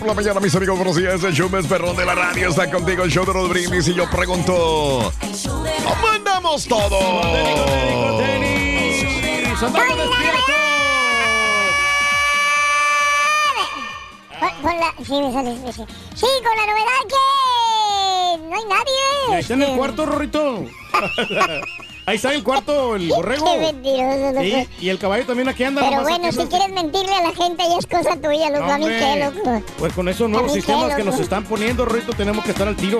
Por la mañana, mis amigos, buenos días. El show más perrón de la radio está contigo, el show de los brindis. Y yo pregunto: ¿Cómo andamos todos? Con, con la, sí, me sale, sí, sí. Sí, con la novedad que no hay nadie. Está en el este. cuarto, Rorrito. Ahí está en el cuarto el borrego. Qué mentiroso, loco. Sí, y el caballo también aquí anda. Pero bueno, si no- quieres mentirle a la gente ya es cosa tuya, loco. a mí qué, loco. Pues con esos nuevos qué, sistemas que nos están poniendo, Rorrito, tenemos que estar al tiro.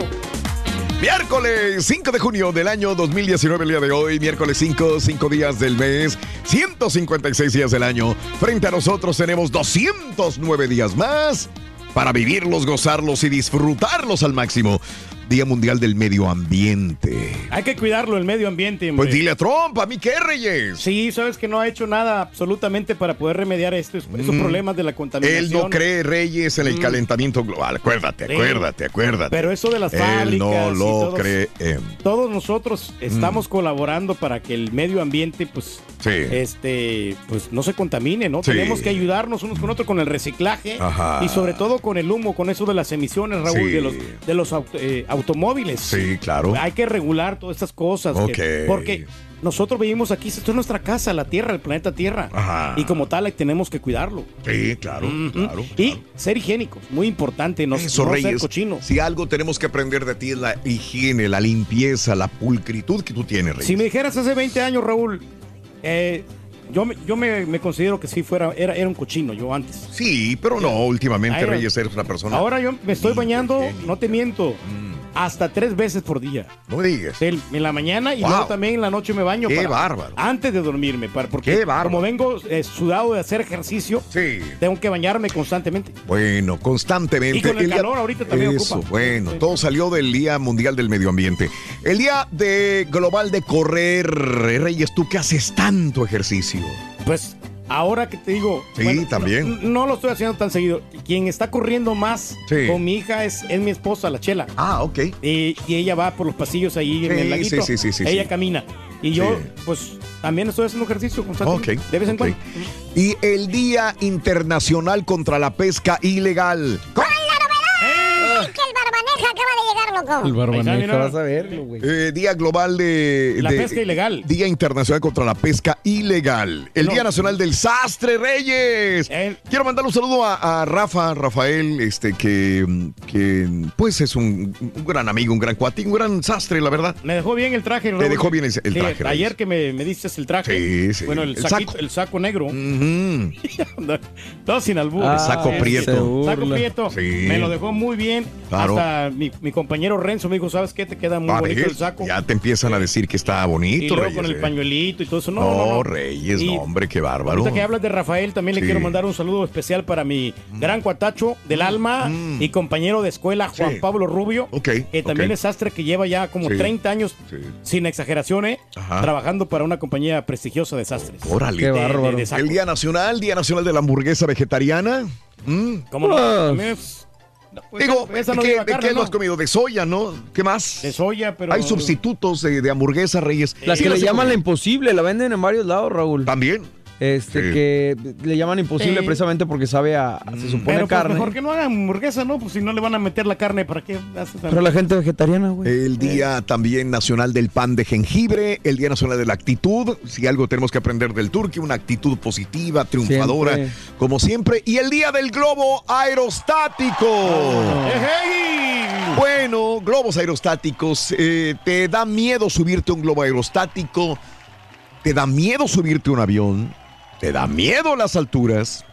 Miércoles 5 de junio del año 2019, el día de hoy, miércoles 5, 5 días del mes, 156 días del año. Frente a nosotros tenemos 209 días más para vivirlos, gozarlos y disfrutarlos al máximo. Día Mundial del Medio Ambiente. Hay que cuidarlo, el medio ambiente. hombre. Pues dile a Trump, a mí qué, Reyes. Sí, sabes que no ha hecho nada absolutamente para poder remediar estos, esos Mm. problemas de la contaminación. Él no cree, Reyes, en el Mm. calentamiento global. Acuérdate, Sí. acuérdate, acuérdate. Pero eso de las Él fábricas no lo todos- cree. Todos nosotros estamos Mm. colaborando para que el medio ambiente, pues, Sí. este, pues, no se contamine, ¿no? Sí. Tenemos que ayudarnos unos con otros con el reciclaje Ajá. y sobre todo con el humo, con eso de las emisiones, Raúl, de los, de los eh, automóviles. Sí, claro. Hay que regular todas estas cosas. que- Ok. porque nosotros vivimos aquí, esto es nuestra casa, la Tierra, el planeta Tierra. Ajá. Y como tal, tenemos que cuidarlo. Sí, claro, claro. Y ser higiénicos, muy importante, no, Eso, no ser Reyes. cochinos. Si algo tenemos que aprender de ti es la higiene, la limpieza, la pulcritud que tú tienes, Reyes. Si me dijeras hace 20 años, Raúl, eh, yo, me, yo me, me considero que sí fuera, era, era un cochino yo antes. Sí, pero no, últimamente, Reyes, eres una persona. Ahora yo me estoy bañando, no te miento, Mm, hasta tres veces por día. no me digas. El- En la mañana y Wow. luego también en la noche me baño. Qué bárbaro. Antes de dormirme, para, porque Qué bárbaro. como vengo eh, sudado de hacer ejercicio, Sí. tengo que bañarme constantemente. Bueno, constantemente. Y con el calor ahorita también Eso, ocupa. bueno, Sí. todo salió del Día Mundial del Medio Ambiente. El Día de Global de Correr. Reyes, ¿tú qué haces tanto ejercicio? Pues ahora que te digo. Sí, también. No, no lo estoy haciendo tan seguido. Quien está corriendo más Sí. con mi hija es, es mi esposa, la Chela. Ah, ok. Y, y ella va por los pasillos ahí en el laguito. sí, sí, sí, sí, ella camina. Y yo, pues, también estoy haciendo ejercicio constantemente. Ok, De vez en cuando. Y el Día Internacional contra la Pesca Ilegal. Acaba de llegar, loco. El barbaneja, mira. vas a verlo, güey. Eh, día Global de... La de- pesca ilegal. Día Internacional contra la Pesca Ilegal. El No. Día Nacional del Sastre Reyes. El- Quiero mandar un saludo a, a Rafa, Rafael, este que, que pues es un, un gran amigo, un gran cuate, un gran sastre, la verdad. Me dejó bien el traje. Raúl. dejó bien el- el Sí, traje, ayer que me, me diste el traje. Sí, sí. Bueno, el, El saquito- saco. el saco negro. Ujú. no, sin albur. Ah, saco se prieto. Saco prieto. Sí. Me lo dejó muy bien. Claro. Hasta mi, mi compañero Renzo me dijo, ¿sabes qué? Te queda muy bonito el saco. Ya te empiezan a decir que está y bonito, luego Reyes. con el eh. pañuelito y todo eso. No, No, no, no. Reyes, Y no, hombre, qué bárbaro. Ahorita que hablas de Rafael, también le quiero mandar un saludo especial para mi gran cuatacho del alma y compañero de escuela, Juan Mm. Sí. Pablo Rubio, Ok, que también es sastre que lleva ya como Sí. 30 años, Sí. sin exageración, ¿eh? Ajá. trabajando para una compañía prestigiosa de sastres. Órale. Qué bárbaro. de- de sacos. El Día Nacional, Día Nacional de la Hamburguesa Vegetariana. Mm. ¿Cómo no? Ah. Pues, Digo, esa no ¿qué- lleva ¿de carne, qué ¿no? lo has comido? De soya, ¿no? ¿Qué más? De soya, pero... Hay sustitutos de, de hamburguesa, Reyes. La Sí, que le las llaman la imposible, la venden en varios lados, Raúl. También. Este, Sí. que le llaman imposible Sí. precisamente porque sabe a, se supone Pero pues, carne. mejor que no hagan hamburguesa, ¿no? Pues si no le van a meter la carne, ¿para qué haces Pero la gente vegetariana, güey. El Día también Nacional del Pan de Jengibre, el Día Nacional de la Actitud, si algo tenemos que aprender del turqui, una actitud positiva, triunfadora, Siempre. como siempre, y el Día del Globo Aerostático. ¡Ejey! Bueno, globos aerostáticos, eh, ¿te da miedo subirte a un globo aerostático? ¿Te da miedo subirte a un avión? ¿Te da miedo las alturas?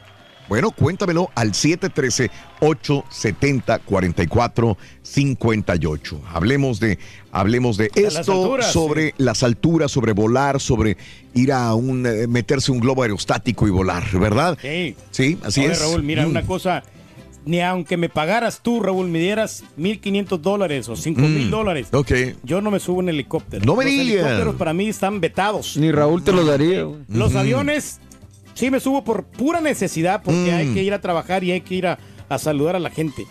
Bueno, cuéntamelo al 713-870-4458. Hablemos de, hablemos de las esto, alturas, sobre las alturas, sobre volar, sobre ir a un, eh, meterse un globo aerostático y volar, ¿verdad? Sí. Sí, así Oye, es. Raúl, mira, Mm. una cosa, ni aunque me pagaras tú, Raúl, me dieras 1.500 dólares o 5.000 Mm, dólares, Ok. yo no me subo en helicóptero. No me Los digas. helicópteros para mí están vetados. Ni Raúl te lo daría. Los aviones, sí me subo por pura necesidad, porque Mm. hay que ir a trabajar y hay que ir a, a saludar a la gente.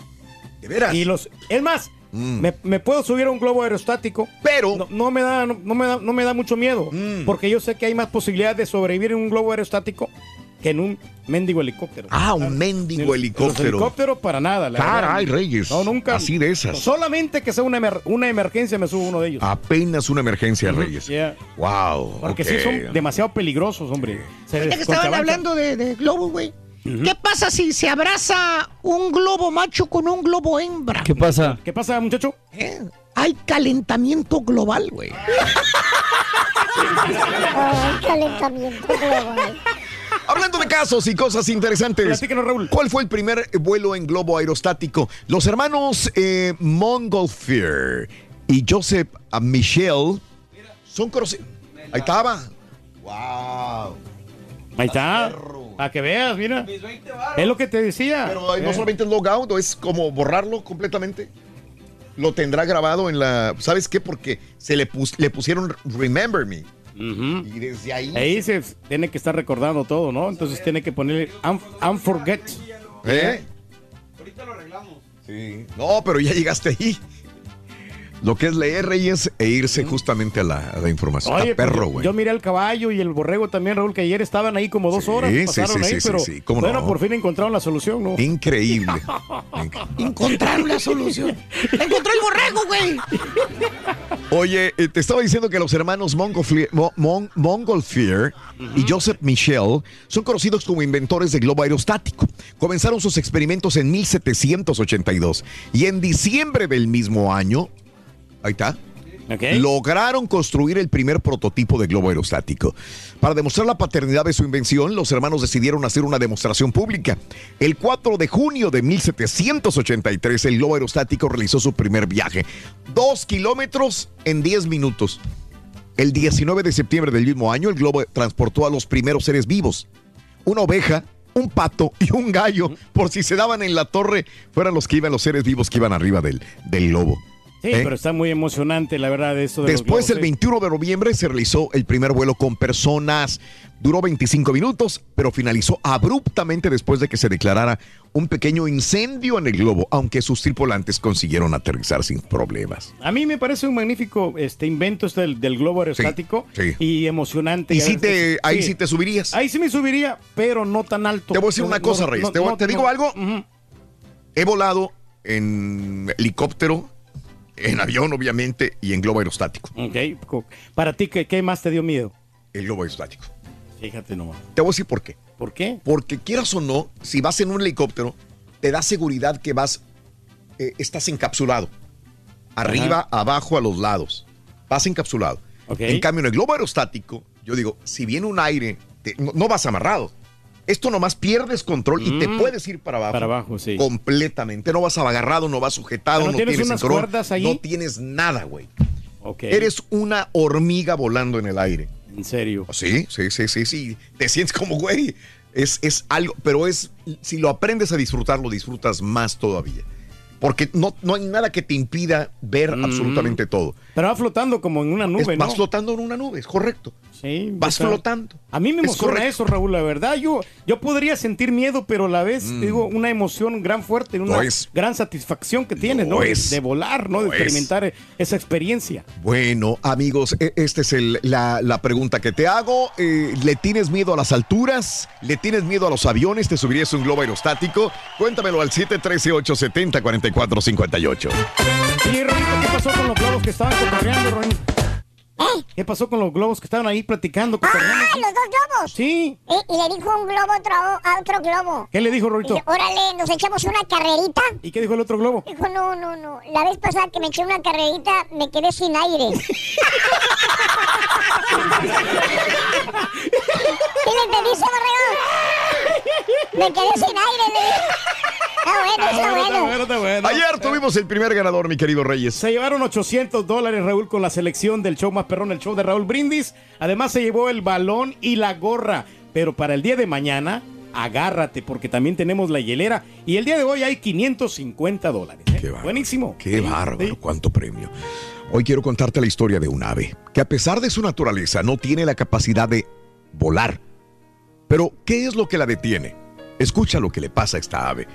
¿De veras? Y los, es más, Mm. me, me puedo subir a un globo aerostático. Pero... No, no me da, no, no me da, no me da mucho miedo, Mm. porque yo sé que hay más posibilidad de sobrevivir en un globo aerostático que en un mendigo helicóptero. Ah, un mendigo helicóptero. helicópteros para nada, la Caray, verdad. Reyes. No, nunca. Así de esas. Solamente que sea una, emer- una emergencia me subo uno de ellos. Apenas una emergencia, Reyes. Yeah. Wow. Porque sí son demasiado peligrosos, hombre. Se que estaban hablando de, de globos, güey. ¿Qué pasa si se abraza un globo macho con un globo hembra? ¿Qué pasa? ¿Qué pasa, muchacho? Eh, Hay calentamiento global, güey. Ay, calentamiento global. Hablando de casos y cosas interesantes. Raúl. ¿Cuál fue el primer vuelo en globo aerostático? Los hermanos eh, Montgolfier y Joseph Michel son conocidos. Ahí estaba. Wow. Ahí está. A que veas, mira. Es lo que te decía. Pero eh, no Eh. solamente es logout, o es como borrarlo completamente. Lo tendrá grabado en la. ¿Sabes qué? Porque se le, pus- le pusieron Remember Me. Y desde ahí. Ahí se tiene que estar recordando todo, ¿no? Entonces tiene que ponerle un, unforget. ¿Eh? Ahorita lo arreglamos. Sí. No, pero ya llegaste ahí. Lo que es leer Reyes e irse justamente a la, a la información. Oye, a pues, perro, yo- güey. yo miré al caballo y el borrego también, Raúl, que ayer estaban ahí como dos Sí, horas. sí, Pasaron sí, ahí, sí, pero sí, cómo bueno, no. por fin encontraron la solución, ¿no? Increíble. Encontraron la solución. Encontró el borrego, güey. Oye, eh, te estaba diciendo que los hermanos Montgolfier, Mo- Mon- Montgolfier y Joseph Michel son conocidos como inventores de globo aerostático. Comenzaron sus experimentos en 1782 y en diciembre del mismo año, ahí está, lograron construir el primer prototipo de globo aerostático. Para demostrar la paternidad de su invención, los hermanos decidieron hacer una demostración pública. El 4 de junio de 1783, el globo aerostático realizó su primer viaje. Dos kilómetros en 10 minutos. El 19 de septiembre del mismo año, el globo transportó a los primeros seres vivos. Una oveja, un pato y un gallo, por si se daban en la torre, fueran los que iban los seres vivos que iban arriba del, del globo. Sí, ¿Eh? pero está muy emocionante, la verdad, eso de Después, el globos, ¿eh? 21 de noviembre, se realizó el primer vuelo con personas. Duró 25 minutos, pero finalizó abruptamente después de que se declarara un pequeño incendio en el globo, aunque sus tripulantes consiguieron aterrizar sin problemas. A mí me parece un magnífico este invento este del, del globo aerostático sí. y emocionante. Y ver, te, ahí sí. sí te subirías. Ahí sí me subiría, pero no tan alto. Te voy a decir No, una cosa, no, Reyes. no, te, voy- no, te digo algo. He volado en helicóptero, en avión, obviamente, y en globo aerostático. Ok, Para ti, ¿qué, qué más te dio miedo? El globo aerostático. Fíjate nomás. Te voy a decir por qué. ¿Por qué? Porque quieras o no, si vas en un helicóptero, te da seguridad que vas, eh, estás encapsulado. Arriba, abajo, a los lados. Vas encapsulado. Ok. En cambio, en el globo aerostático, yo digo, si viene un aire, te- no, no vas amarrado. Esto nomás pierdes control y te Mm. puedes ir para abajo. Para abajo, sí. Completamente. No vas agarrado, no vas sujetado, ¿No no, tienes tienes unas cinturón, cuerdas ahí? No tienes nada, güey. Ok. Eres una hormiga volando en el aire. En serio. Sí, sí, sí, sí, sí. Te sientes como, güey. Es, es algo, pero es, si lo aprendes a disfrutar, lo disfrutas más todavía. Porque no, no hay nada que te impida ver Mm. absolutamente todo. Pero va flotando como en una nube, Es- ¿no? Vas flotando en una nube, es correcto. Sí. Vas está- flotando. A mí me emociona eso, Raúl, la verdad. Yo, yo podría sentir miedo, pero a la vez, Mm. digo, una emoción gran fuerte, una gran satisfacción que tienes, ¿no? De- es. De volar, ¿no? De es. experimentar esa experiencia. Bueno, amigos, e- esta es el- la, la pregunta que te hago. Eh, ¿Le tienes miedo a las alturas? ¿Le tienes miedo a los aviones? ¿Te subirías un globo aerostático? Cuéntamelo al 713-870-4458. Oye, Rolito, ¿qué pasó con los globos que estaban cotorreando, ¿Qué pasó con los globos que estaban ahí platicando? ¡Ah, los dos globos! Sí. Y, y le dijo un globo a otro, a otro globo. ¿Qué le dijo, Rolito? Dice, órale, nos echamos una carrerita. ¿Y qué dijo el otro globo? Dijo, no, no, no. La vez pasada que me eché una carrerita, me quedé sin aire. ¿Qué le entendiste, borrego? Me quedé sin aire, le dije. Está bueno, está bueno. está bueno. Ayer tuvimos el primer ganador, mi querido Reyes. Se llevaron 800 dólares, Raúl, con la selección del show más perrón, el show de Raúl Brindis. Además, se llevó el balón y la gorra. Pero para el día de mañana, agárrate, porque también tenemos la hielera. Y el día de hoy hay 550 dólares. ¿eh? Qué bárbaro. Buenísimo. Qué Sí, bárbaro, sí. cuánto premio. Hoy quiero contarte la historia de un ave que a pesar de su naturaleza no tiene la capacidad de volar. Pero, ¿qué es lo que la detiene? Escucha lo que le pasa a esta ave.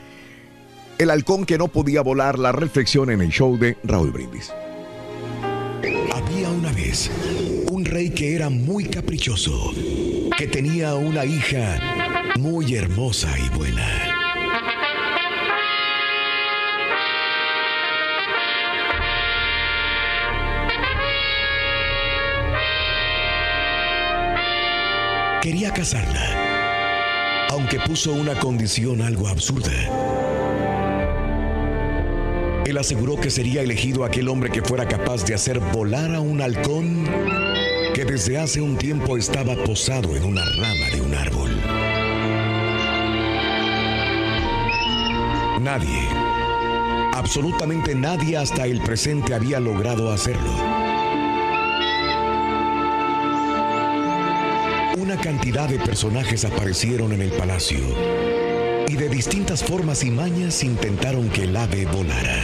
El halcón que no podía volar, la reflexión en el show de Raúl Brindis. Había una vez un rey que era muy caprichoso, que tenía una hija muy hermosa y buena. Quería casarla, aunque puso una condición algo absurda. Él aseguró que sería elegido aquel hombre que fuera capaz de hacer volar a un halcón que desde hace un tiempo estaba posado en una rama de un árbol. Nadie, absolutamente nadie hasta el presente había logrado hacerlo. Una cantidad de personajes aparecieron en el palacio y de distintas formas y mañas intentaron que el ave volara.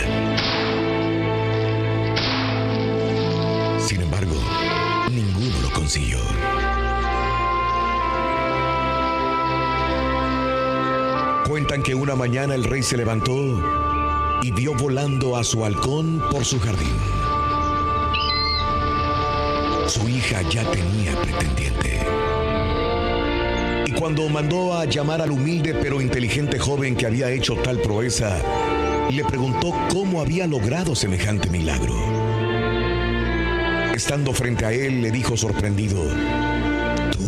Sin embargo, ninguno lo consiguió. Cuentan que una mañana el rey se levantó y vio volando a su halcón por su jardín. Su hija ya tenía pretendiente. Cuando mandó a llamar al humilde pero inteligente joven que había hecho tal proeza, le preguntó cómo había logrado semejante milagro. Estando frente a él, le dijo sorprendido, ¿tú?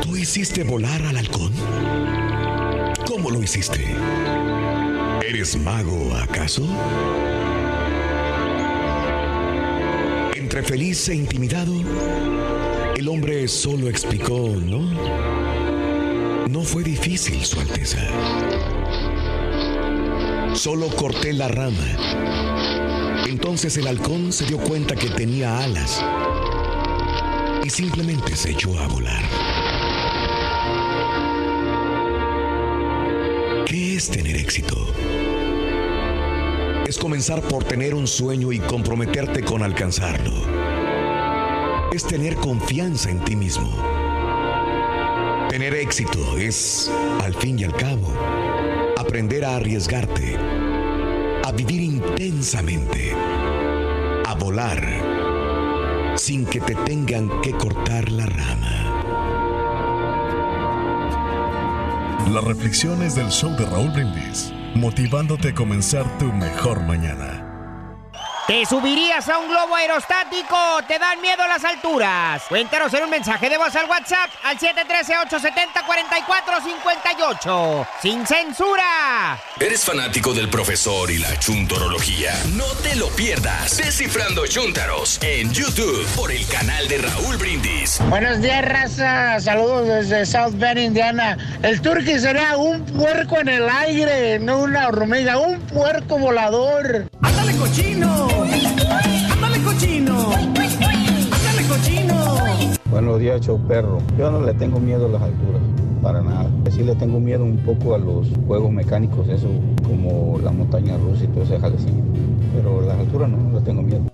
¿Tú hiciste volar al halcón? ¿Cómo lo hiciste? ¿Eres mago acaso? Entre feliz e intimidado, el hombre solo explicó, ¿no? No fue difícil, Su Alteza. Solo corté la rama. Entonces el halcón se dio cuenta que tenía alas y simplemente se echó a volar. ¿Qué es tener éxito? Es comenzar por tener un sueño y comprometerte con alcanzarlo. Es tener confianza en ti mismo. Tener éxito es, al fin y al cabo, aprender a arriesgarte, a vivir intensamente, a volar, sin que te tengan que cortar la rama. Las reflexiones del show de Raúl Brindis, motivándote a comenzar tu mejor mañana. ¿Te subirías a un globo aerostático? ¿Te dan miedo las alturas? Cuéntanos en un mensaje de voz al WhatsApp al 713-870-4458. ¡Sin censura! ¿Eres fanático del profesor y la chuntorología? No te lo pierdas. Descifrando Chuntaros en YouTube por el canal de Raúl Brindis. Buenos días, raza. Saludos desde South Bend, Indiana. El turqui sería un puerco en el aire, no una hormiga, un puerco volador. ¡Ándale, cochino! ¡Ándale, cochino! ¡Ándale, cochino! Buenos días, show perro. Yo no le tengo miedo a las alturas, para nada. Sí le tengo miedo un poco a los juegos mecánicos, eso como la montaña rusa y todo ese jalecillo. Pero las alturas no, no le tengo miedo.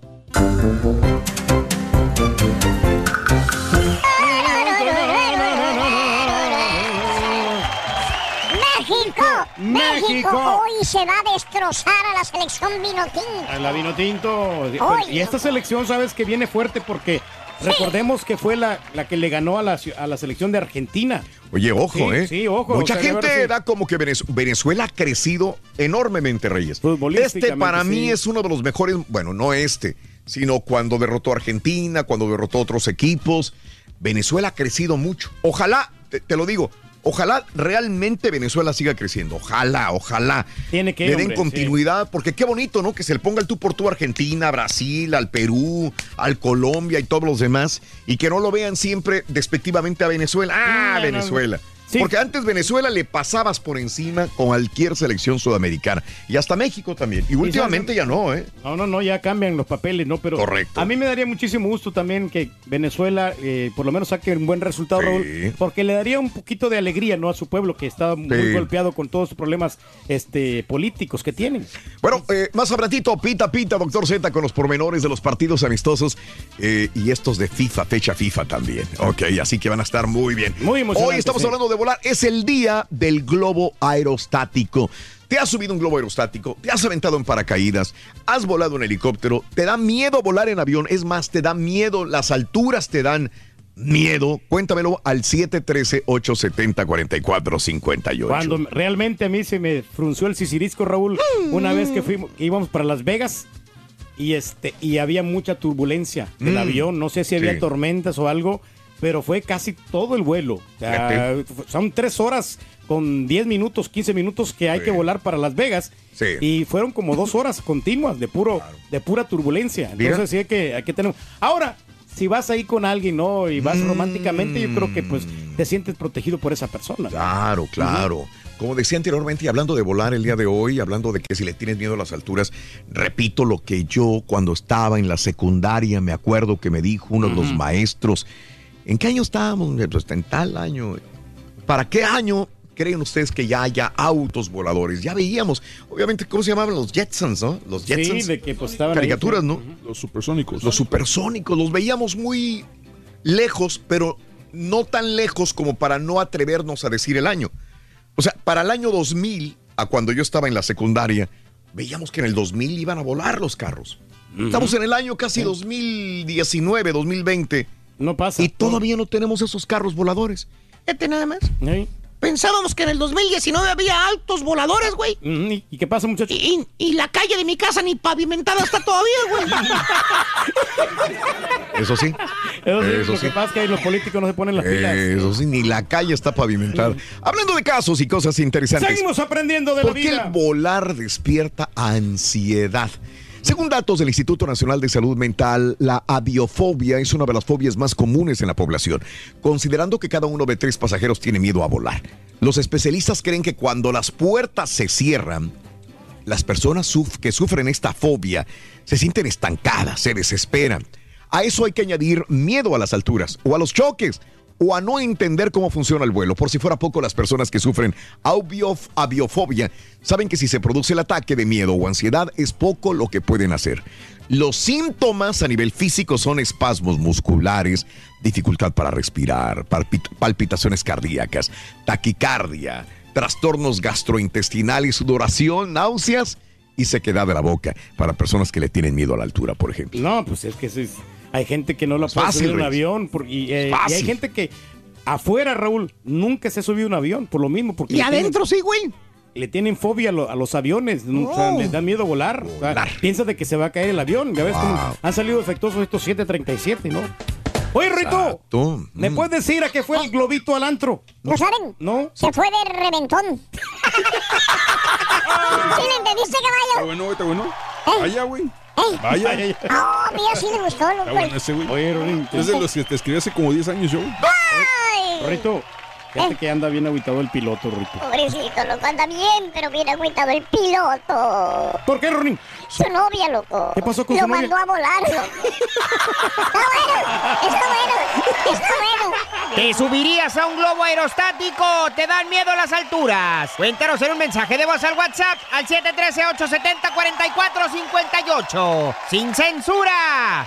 ¡México! México. Hoy se va a destrozar a la selección Vinotinto. A la vino tinto. Oye. Y esta selección, sabes que viene fuerte porque recordemos que fue la, la que le ganó a la, a la selección de Argentina. Oye, ojo, Sí, ¿eh? sí, ojo, Mucha o sea, de gente verdad, sí. da como que Venez- Venezuela ha crecido enormemente, Reyes. Este para mí es uno de los mejores, bueno, no este, sino cuando derrotó a Argentina, cuando derrotó a otros equipos. Venezuela ha crecido mucho. Ojalá, te, te lo digo, ojalá realmente Venezuela siga creciendo. Ojalá, ojalá. Tiene que, le den hombre, continuidad, porque qué bonito, ¿no? Que se le ponga el tú por tú a Argentina, Brasil, al Perú, al Colombia y todos los demás, y que no lo vean siempre despectivamente a Venezuela. Ah, No, no, Venezuela. Sí. Porque antes Venezuela le pasabas por encima con cualquier selección sudamericana. Y hasta México también. Y últimamente ya no, ¿eh? No, no, no, ya cambian los papeles, ¿no? Pero Correcto. a mí me daría muchísimo gusto también que Venezuela eh, por lo menos saque un buen resultado, Sí. Raúl, porque le daría un poquito de alegría, ¿no? A su pueblo que está muy golpeado con todos los problemas este, políticos que tienen. Bueno, eh, más abratito, pita, pita, doctor Z, con los pormenores de los partidos amistosos eh, y estos de FIFA, fecha FIFA también. Ok, así que van a estar muy bien. Muy Hoy estamos hablando de volar. Es el día del globo aerostático. ¿Te has subido un globo aerostático? ¿Te has aventado en paracaídas? ¿Has volado en helicóptero? ¿Te da miedo volar en avión? Es más, te da miedo, las alturas te dan miedo. Cuéntamelo al 713-870-4458. Cuando realmente a mí se me frunció el sisirisco, Raúl, una vez que fuimos, íbamos para Las Vegas y este y había mucha turbulencia del Mm. avión, no sé si había Sí. tormentas o algo, pero fue casi todo el vuelo. O sea, Fíjate. son tres horas con 10 minutos, 15 minutos que hay Sí. que volar para Las Vegas. Sí. Y fueron como dos horas continuas de puro, de pura turbulencia. Entonces sí hay que, hay que tener. Ahora, si vas ahí con alguien, ¿no? Y Mm. vas románticamente, yo creo que pues te sientes protegido por esa persona. Claro, claro. Como decía anteriormente, y hablando de volar el día de hoy, hablando de que si le tienes miedo a las alturas, repito lo que yo cuando estaba en la secundaria me acuerdo que me dijo uno de los maestros. ¿En qué año estábamos? Pues en tal año. ¿Para qué año creen ustedes que ya haya autos voladores? Ya veíamos, obviamente, ¿cómo se llamaban? Los Jetsons, ¿no? Los Jetsons. Sí, de que pues ahí, Caricaturas. ¿no? Los supersónicos. Los supersónicos, los veíamos muy lejos, pero no tan lejos como para no atrevernos a decir el año. O sea, para el año 2000, a cuando yo estaba en la secundaria, veíamos que en el 2000 iban a volar los carros. Estamos en el año casi 2019, 2020. No pasa. Y todavía no tenemos esos carros voladores. Fíjate nada más. Pensábamos que en el 2019 había altos voladores, güey. ¿Y qué pasa, muchachos? Y, y la calle de mi casa ni pavimentada está todavía, güey. Eso sí. Eso sí, Eso lo sí. que pasa es que ahí los políticos no se ponen las pilas. Eso sí, ni la calle está pavimentada. Hablando de casos y cosas interesantes. Seguimos aprendiendo de la ¿Por qué vida. el volar despierta ansiedad? Según datos del Instituto Nacional de Salud Mental, la aviofobia es una de las fobias más comunes en la población, considerando que cada uno de tres pasajeros tiene miedo a volar. Los especialistas creen que cuando las puertas se cierran, las personas que sufren esta fobia se sienten estancadas, se desesperan. A eso hay que añadir miedo a las alturas o a los choques o a no entender cómo funciona el vuelo. Por si fuera poco, las personas que sufren aviof- aviofobia saben que si se produce el ataque de miedo o ansiedad es poco lo que pueden hacer. Los síntomas a nivel físico son espasmos musculares, dificultad para respirar, palpit- palpitaciones cardíacas, taquicardia, trastornos gastrointestinales, sudoración, náuseas y sequedad de la boca para personas que le tienen miedo a la altura, por ejemplo. No, pues es que eso es- hay gente que no la puede fácil, subir en un avión. y, eh, y hay gente que afuera, Raúl, nunca se ha subido un avión por lo mismo. Porque Y tienen- adentro sí, güey. le tienen fobia a, lo- a los aviones, ¿no? O sea, Oh. les da miedo volar. O sea, piensa de que se va a caer el avión. Ya ves cómo han salido defectuosos estos 737, ¿no? Oye, Rito, Tú, ¿me puedes decir a qué fue el globito al antro? ¿No saben? No. Se fue de reventón. ¿Sí le entendiste, Está caballo? bueno, güey, está bueno. Vaya, güey. ¿Eh? Vaya. Ah, mira, sí le gustó, Está loco. bueno ese, güey. Oye, Rorín, Es de los que te escribí hace como 10 años yo. Ay, Rito, fíjate que anda bien aguitado el piloto, Rito. pobrecito, loco, anda bien, pero bien agüitado el piloto. ¿Por qué, Rorín? Su novia, loco. ¿Qué pasó con Lo su novia? mandó a volar, loco. Está bueno, está bueno, está bueno. ¿Te subirías a un globo aerostático? ¿Te dan miedo las alturas? Cuéntanos en un mensaje de voz al WhatsApp al 713-870-4458. ¡Sin censura!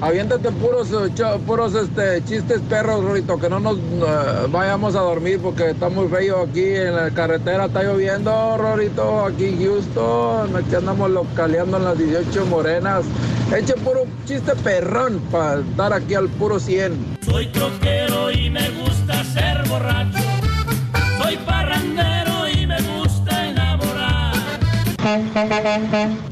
aviéntate puros, puros este, chistes perros, Rorrito, que no nos eh, vayamos a dormir porque está muy feo aquí en la carretera. Está lloviendo, Rorrito, aquí en Houston. Aquí andamos localeando en las 18 morenas. Eche puro chiste perrón para dar aquí al puro 100. Soy troquero y me gusta ser borracho. Soy parrandero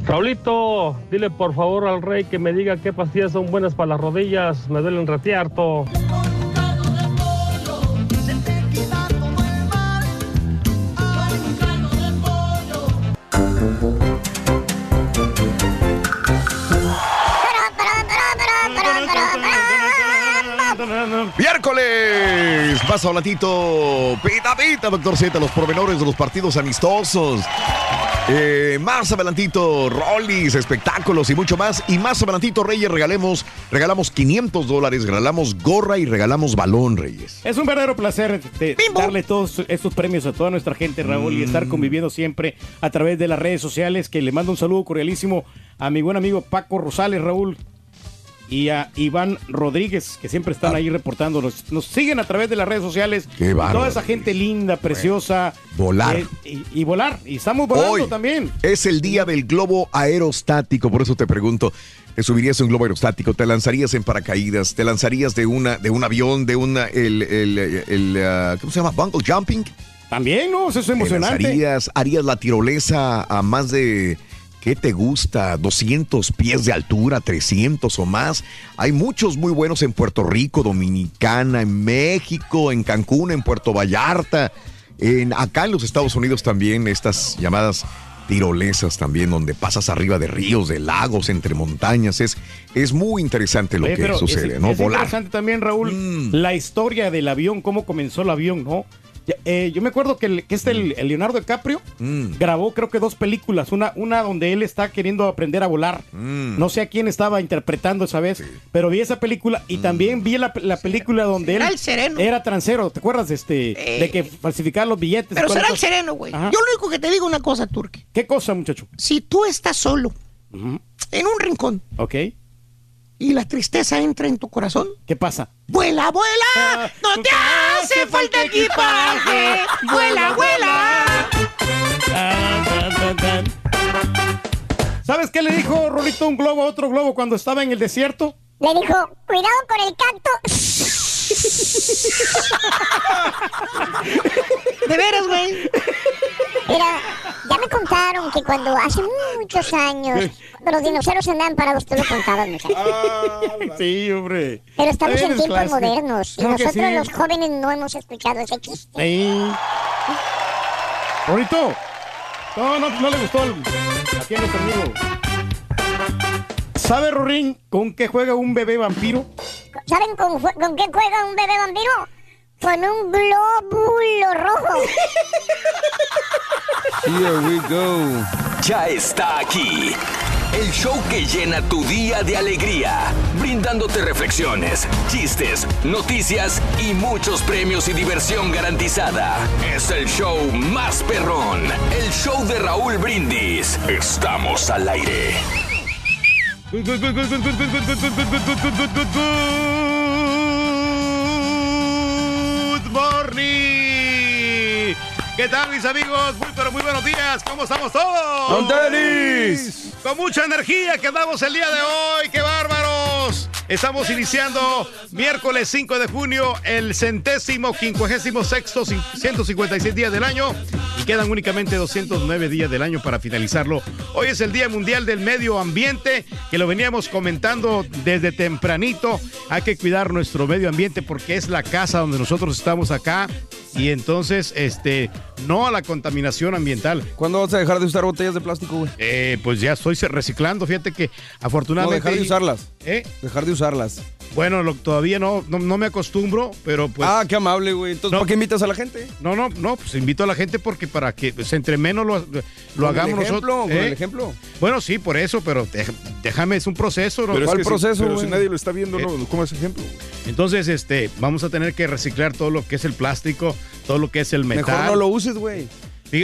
Raulito, dile por favor al rey que me diga qué pastillas son buenas para las rodillas. Me duelen retiarto. Miércoles, más adelantito, pita pita, doctor Z, los pormenores de los partidos amistosos. Eh, más adelantito, rollis, espectáculos y mucho más. Y más adelantito, Reyes, regalemos, regalamos 500 dólares, regalamos gorra y regalamos balón, Reyes. Es un verdadero placer de- darle todos estos premios a toda nuestra gente, Raúl, y estar conviviendo siempre a través de las redes sociales. Que le mando un saludo cordialísimo a mi buen amigo Paco Rosales, Raúl, y a Iván Rodríguez, que siempre están ahí reportándonos. Nos siguen a través de las redes sociales. Qué bárbaro, Toda esa gente linda, preciosa. Volar. eh, y, y volar. Y estamos volando Hoy también. Es el día del globo aerostático, por eso te pregunto, ¿te subirías a un globo aerostático? ¿Te lanzarías en paracaídas? ¿Te lanzarías de una de un avión, de una el, el, el, ah, ¿cómo se llama? Bungee jumping? También, ¿no? Eso es emocionante. ¿Te lanzarías, harías la tirolesa a más de ¿Qué te gusta? 200 pies de altura, 300 o más. Hay muchos muy buenos en Puerto Rico, Dominicana, en México, en Cancún, en Puerto Vallarta, en acá en los Estados Unidos también estas llamadas tirolesas también donde pasas arriba de ríos, de lagos, entre montañas. Es, es muy interesante lo Oye, que sucede, es, ¿no? es Volar. interesante también, Raúl, Mm. la historia del avión, cómo comenzó el avión, ¿no? Eh, yo me acuerdo que, el- que este, el, el Leonardo DiCaprio, Mm. grabó creo que dos películas, una, una donde él está queriendo aprender a volar. Mm. No sé a quién estaba interpretando esa vez, pero vi esa película y también vi la, la película donde él Era el sereno. era transero, ¿te acuerdas? Este, de que falsificar los billetes. Pero será el sereno, güey. Yo lo único que te digo una cosa, Turque. ¿Qué cosa, muchacho? Si tú estás solo, en un rincón, Ok. y la tristeza entra en tu corazón, ¿Qué pasa? ¡vuela, vuela! ¡No te hace falta equipaje! ¡Vuela, vuela! ¿Sabes qué le dijo Rolito un globo a otro globo cuando estaba en el desierto? Le dijo, cuidado con el cacto. ¿De veras, güey? Mira, ya me contaron que cuando hace muchos años, los dinosaurios andaban parados, tú lo contabas, muchachos. sí, hombre. Pero estamos en tiempos clásico. modernos y nosotros sí. los jóvenes no hemos escuchado ese chiste. Sí. Rolito. No, no, no le gustó aquí a nuestro amigo. ¿Sabe, Rorín, con qué juega un bebé vampiro? ¿Saben con, qué juega un bebé vampiro? Con un glóbulo rojo. Here we go. Ya está aquí. El show que llena tu día de alegría, brindándote reflexiones, chistes, noticias y muchos premios y diversión garantizada. Es el show más perrón, el show de Raúl Brindis. Estamos al aire. Good morning. ¿Qué tal, mis amigos? Muy, pero muy buenos días. ¿Cómo estamos todos? ¡Con tenis! Con mucha energía que andamos el día de hoy. ¡Qué bárbaros! Estamos iniciando miércoles 5 de junio, el centésimo, quincuagésimo sexto, 156 días del año. Y quedan únicamente 209 días del año para finalizarlo. Hoy es el Día Mundial del Medio Ambiente, que lo veníamos comentando desde tempranito. Hay que cuidar nuestro medio ambiente porque es la casa donde nosotros estamos acá. Y entonces, este, no a la contaminación ambiental. ¿Cuándo vas a dejar de usar botellas de plástico, güey? Eh, pues ya estoy reciclando. Fíjate que No, afortunadamente. dejar de usarlas. ¿Eh? Dejar de usarlas. Bueno, lo- todavía no, no, no me acostumbro, pero pues. ah, qué amable, güey. Entonces, ¿para qué invitas a la gente? No, no, no, pues invito a la gente porque para que pues, entre menos lo, lo Con hagamos el ejemplo, nosotros. con ¿eh? el ejemplo. Bueno, sí, por eso, pero déjame, es un proceso. ¿no? Pero es ¿Cuál que si- proceso, pero si nadie lo está viendo, Eh. no, ¿cómo es ejemplo? Entonces, este, vamos a tener que reciclar todo lo que es el plástico, todo lo que es el metal. Mejor no lo uses, güey.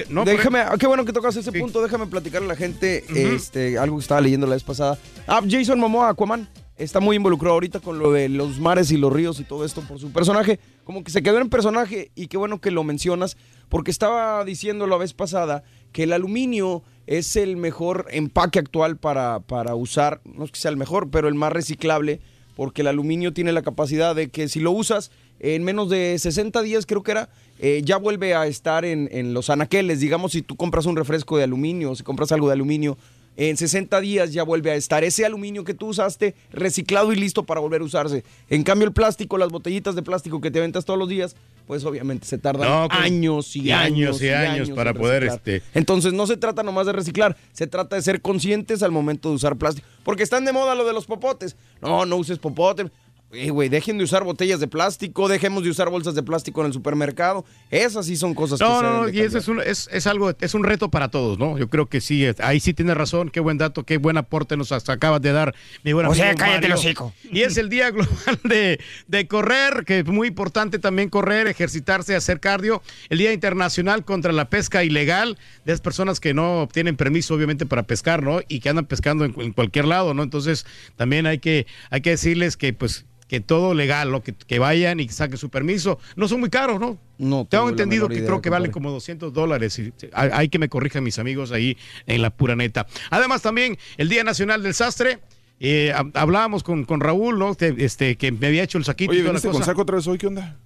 No, Déjame, qué bueno que tocas ese punto. Déjame platicarle a la gente este, algo que estaba leyendo la vez pasada. Ah, Jason Momoa, Aquaman, está muy involucrado ahorita con lo de los mares y los ríos y todo esto por su personaje. Como que se quedó en personaje y qué bueno que lo mencionas, porque estaba diciendo la vez pasada que el aluminio es el mejor empaque actual para, para usar, no es que sea el mejor, pero el más reciclable, porque el aluminio tiene la capacidad de que si lo usas en menos de 60 días, creo que era, eh, ya vuelve a estar en, en los anaqueles. Digamos, si tú compras un refresco de aluminio, o si compras algo de aluminio, en 60 días ya vuelve a estar ese aluminio que tú usaste reciclado y listo para volver a usarse. En cambio, el plástico, las botellitas de plástico que te aventas todos los días, pues obviamente se tardan No, con- años y, y años y años para poder, este- Entonces no se trata nomás de reciclar, se trata de ser conscientes al momento de usar plástico. Porque están de moda lo de los popotes. No, no uses popote. Eh, güey, dejen de usar botellas de plástico, dejemos de usar bolsas de plástico en el supermercado. Esas sí son cosas que No, se no, deben no, de y eso cambiar. es, un, es, es algo, es un reto para todos, ¿no? Yo creo que sí, ahí sí tienes razón, qué buen dato, qué buen aporte nos acabas de dar, mi buen O amigo sea, cállate hocico. Y es el Día Global de, de Correr, que es muy importante también correr, ejercitarse, hacer cardio. El Día Internacional contra la Pesca Ilegal, de las personas que no tienen permiso, obviamente, para pescar, ¿no? Y que andan pescando en, en cualquier lado, ¿no? Entonces, también hay que, hay que decirles que, pues, que todo legal, ¿no? Que, que vayan y saquen su permiso. No son muy caros, ¿no? No Tengo la entendido que idea, creo que valen como 200 dólares. y- hay, hay que me corrijan mis amigos ahí en la pura neta. Además, también el Día Nacional del Sastre. eh, hab- hablábamos con, con Raúl, ¿no? Este, que me había hecho el saquito Oye, y toda la ¿viniste con saco otra vez hoy? ¿Qué onda?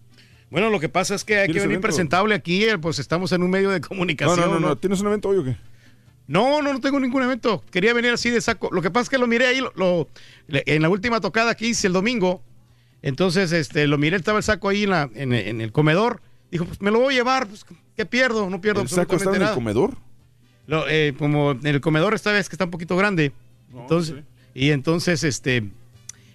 Bueno, lo que pasa es que hay que ¿Tienes venir evento? presentable aquí, eh, pues estamos en un medio de No, comunicación. no, no, no. ¿Tienes un evento hoy o qué? No, no, no tengo ningún evento. Quería venir así de saco. Lo que pasa es que lo miré ahí, lo, lo- en la última tocada que hice el domingo. Entonces, este, lo miré, estaba el saco ahí en, la- en- en el comedor. Dijo, pues me lo voy a llevar, pues, ¿qué pierdo? No pierdo ¿El saco está en absolutamente el nada. comedor? Lo, eh, como en el comedor esta vez que está un poquito grande. Entonces, y entonces, este, en,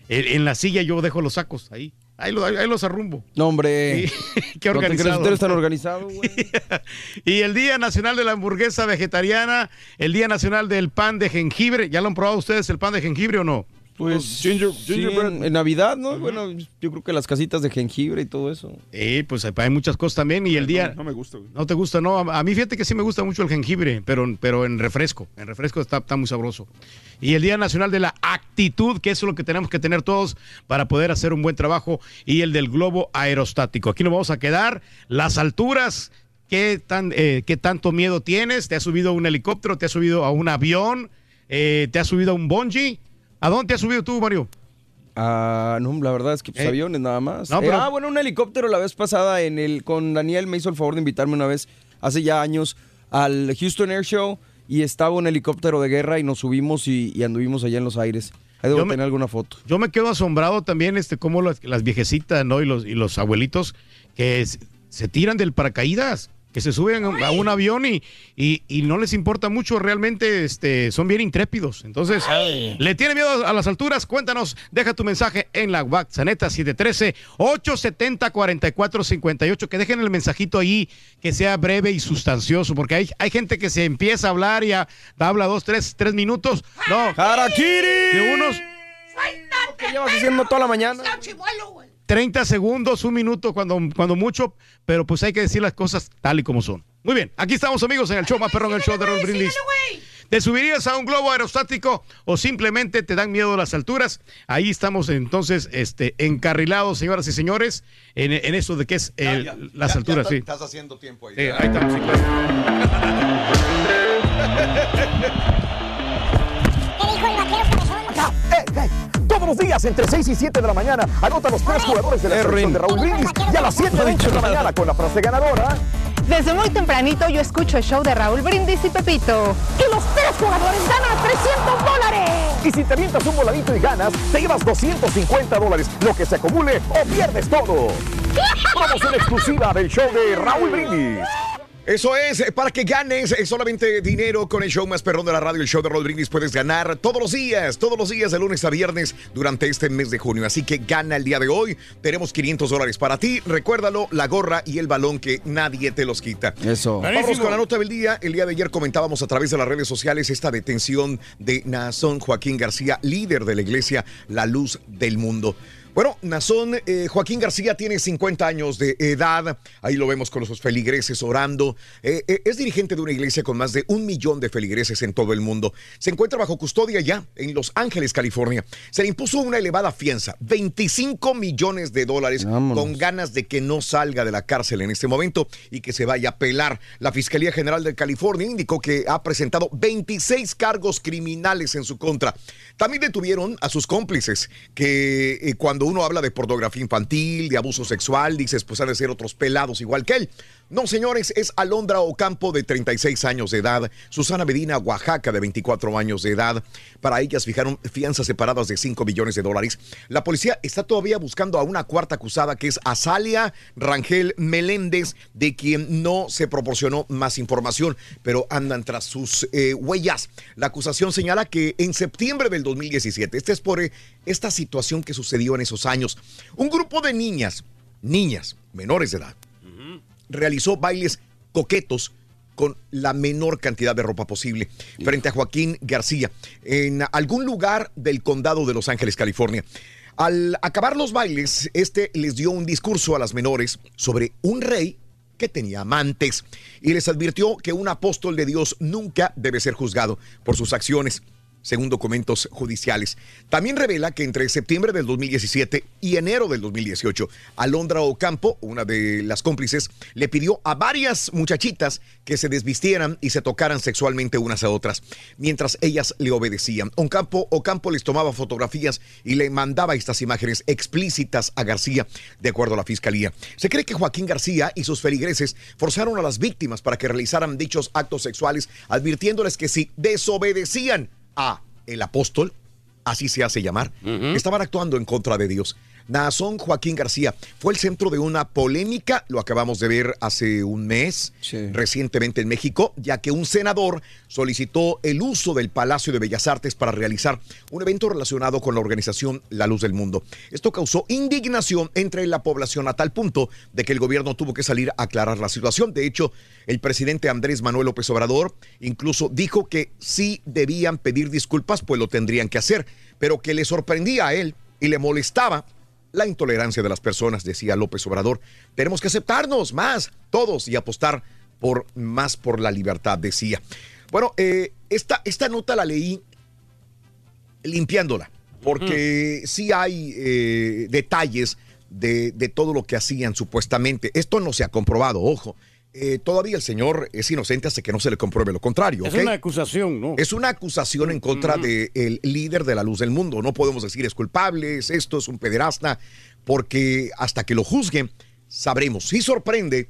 en la silla yo dejo los sacos ahí. Ahí, lo- ahí los arrumbo. No, hombre. Sí. Qué ¿No te crees organizado. tan organizado, güey? Y el Día Nacional de la Hamburguesa Vegetariana, el Día Nacional del Pan de Jengibre. ¿Ya lo han probado ustedes el pan de jengibre o no? Pues sí, en, en Navidad, ¿no? Bueno, yo creo que las casitas de jengibre y todo eso. Sí, pues hay muchas cosas también. Y el día. No me gusta, güey. ¿No te gusta? No, a a mí fíjate que sí me gusta mucho el jengibre, pero, pero en refresco. En refresco está, está muy sabroso. Y el Día Nacional de la Actitud, que eso es lo que tenemos que tener todos para poder hacer un buen trabajo. Y el del globo aerostático. Aquí nos vamos a quedar. Las alturas. ¿Qué, tan, eh, ¿Qué tanto miedo tienes? ¿Te has subido a un helicóptero? ¿Te has subido a un avión? Eh, ¿Te has subido a un bungee? ¿A dónde te has subido tú, Mario? Ah, no, la verdad es que pues, Eh, aviones nada más. no, Eh, pero- ah, bueno, un helicóptero la vez pasada en el con Daniel me hizo el favor de invitarme una vez hace ya años al Houston Air Show y estaba un helicóptero de guerra y nos subimos y, y anduvimos allá en los aires. Ahí debo Yo me- tener alguna foto. Yo me quedo asombrado también, este, cómo las, las viejecitas, ¿no? Y los, y los abuelitos que s- se tiran del paracaídas, que se suben a un avión y, y, y no les importa mucho, realmente este, son bien intrépidos. Entonces, ¿le tiene miedo a las alturas? Cuéntanos, deja tu mensaje en la WhatsApp 713-870-4458, que dejen el mensajito ahí, que sea breve y sustancioso, porque hay, hay gente que se empieza a hablar y a- habla dos, tres, tres minutos. No. ¡Harakiri! De unos ¿Qué llevas haciendo toda la mañana? 30 segundos, un minuto, cuando, cuando mucho, pero pues hay que decir las cosas tal y como son. Muy bien, aquí estamos amigos en el show más perrón, el show de Raúl Brindis. ¿Te subirías a un globo aerostático o simplemente te dan miedo las alturas? Ahí estamos entonces este, encarrilados, señoras y señores, en, en eso de que es el- Ya, ya, las ya, alturas, ya sí. Estás haciendo tiempo ahí. Sí, ahí estamos. los días entre 6 y 7 de la mañana anota los tres jugadores de la selección de Raúl Brindis y a las 7.20 de la mañana con la frase ganadora. Desde muy tempranito yo escucho el show de Raúl Brindis y Pepito. Y los tres jugadores ganan 300 dólares. Y si te avientas un voladito y ganas, te llevas 250 dólares, lo que se acumule o pierdes todo. Promoción exclusiva del show de Raúl Brindis. Eso es, eh, para que ganes eh, solamente dinero con el show más perrón de la radio, el show de Rodríguez, puedes ganar todos los días, todos los días de lunes a viernes durante este mes de junio. Así que gana el día de hoy. Tenemos 500 dólares para ti. Recuérdalo, la gorra y el balón que nadie te los quita. Eso. Vamos con la nota del día. El día de ayer comentábamos a través de las redes sociales esta detención de Nazón Joaquín García, líder de la iglesia La Luz del Mundo. Bueno, Nazón eh, Joaquín García tiene 50 años de edad. Ahí lo vemos con sus feligreses orando. Eh, eh, es dirigente de una iglesia con más de un millón de feligreses en todo el mundo. Se encuentra bajo custodia ya en Los Ángeles, California. Se le impuso una elevada fianza, 25 millones de dólares, con ganas de que no salga de la cárcel en este momento y que se vaya a pelar. La Fiscalía General de California indicó que ha presentado 26 cargos criminales en su contra. También detuvieron a sus cómplices, que eh, uno habla de pornografía infantil, de abuso sexual, dices, pues han de ser otros pelados igual que él. No, señores, es Alondra Ocampo de 36 años de edad, Susana Medina Oaxaca de 24 años de edad. Para ellas fijaron fianzas separadas de 5 millones de dólares. La policía está todavía buscando a una cuarta acusada que es Azalia Rangel Meléndez, de quien no se proporcionó más información, pero andan tras sus eh, huellas. La acusación señala que en septiembre del 2017, este es por eh, esta situación que sucedió en esos años, un grupo de niñas, niñas menores de edad, realizó bailes coquetos con la menor cantidad de ropa posible frente a Joaquín García en algún lugar del condado de Los Ángeles, California. Al acabar los bailes, este les dio un discurso a las menores sobre un rey que tenía amantes y les advirtió que un apóstol de Dios nunca debe ser juzgado por sus acciones según documentos judiciales. También revela que entre septiembre del 2017 y enero del 2018, Alondra Ocampo, una de las cómplices, le pidió a varias muchachitas que se desvistieran y se tocaran sexualmente unas a otras, mientras ellas le obedecían. Ocampo, Ocampo les tomaba fotografías y le mandaba estas imágenes explícitas a García, de acuerdo a la fiscalía. Se cree que Joaquín García y sus feligreses forzaron a las víctimas para que realizaran dichos actos sexuales, advirtiéndoles que si desobedecían a el apóstol, así se hace llamar, estaban actuando en contra de Dios. Naasón Joaquín García fue el centro de una polémica, lo acabamos de ver hace un mes, recientemente en México, ya que un senador solicitó el uso del Palacio de Bellas Artes para realizar un evento relacionado con la organización La Luz del Mundo. Esto causó indignación entre la población a tal punto de que el gobierno tuvo que salir a aclarar la situación. De hecho, el presidente Andrés Manuel López Obrador incluso dijo que sí debían pedir disculpas, pues lo tendrían que hacer, pero que le sorprendía a él y le molestaba la intolerancia de las personas, decía López Obrador. Tenemos que aceptarnos más, todos, y apostar por más por la libertad, decía. Bueno, eh, esta, esta nota la leí limpiándola, porque sí hay eh, detalles de, de todo lo que hacían supuestamente. Esto no se ha comprobado, ojo. Eh, todavía el señor es inocente hasta que no se le compruebe lo contrario. Es una acusación, ¿no? Es una acusación en contra del líder de la luz del mundo. No podemos decir es culpable, es esto, es un pederasta, porque hasta que lo juzguen, sabremos. Sí sorprende,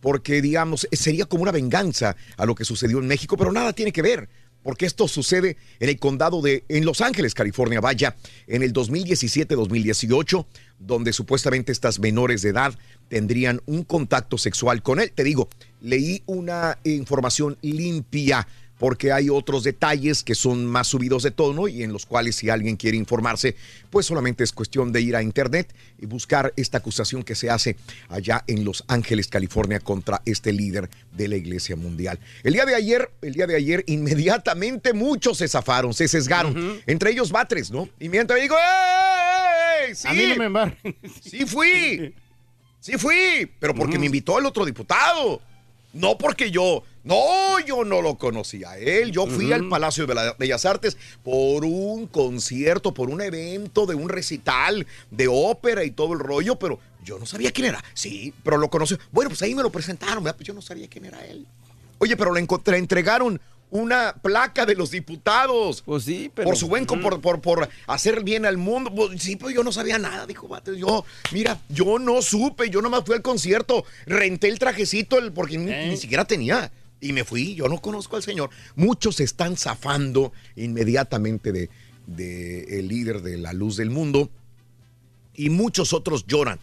porque digamos, sería como una venganza a lo que sucedió en México, pero nada tiene que ver. Porque esto sucede en el condado de en Los Ángeles, California, vaya, en el 2017-2018, donde supuestamente estas menores de edad tendrían un contacto sexual con él. Te digo, leí una información limpia porque hay otros detalles que son más subidos de tono y en los cuales si alguien quiere informarse, pues solamente es cuestión de ir a internet y buscar esta acusación que se hace allá en Los Ángeles, California, contra este líder de la Iglesia Mundial. El día de ayer, el día de ayer, inmediatamente muchos se zafaron, se sesgaron, entre ellos Batres, ¿no? Inmediatamente digo, ¡Ey! Sí, A mí no me embarren. sí fui, sí fui, pero porque me invitó el otro diputado. No porque yo No, yo no lo conocía él. Yo fui al Palacio de las Bellas Artes por un concierto, por un evento de un recital de ópera y todo el rollo, pero yo no sabía quién era. Sí, pero lo conocí. Bueno, pues ahí me lo presentaron, ¿verdad? Pues yo no sabía quién era él. Oye, pero le, encontré- le entregaron una placa de los diputados. Pues sí, pero. Por su buen, por, por, por hacer bien al mundo. Pues, sí, pues yo no sabía nada, dijo Bates. Yo, mira, yo no supe, yo nomás fui al concierto, renté el trajecito el, porque ni, ni siquiera tenía. Y me fui, yo no conozco al señor. Muchos están zafando inmediatamente de, de el líder de la luz del mundo y muchos otros lloran.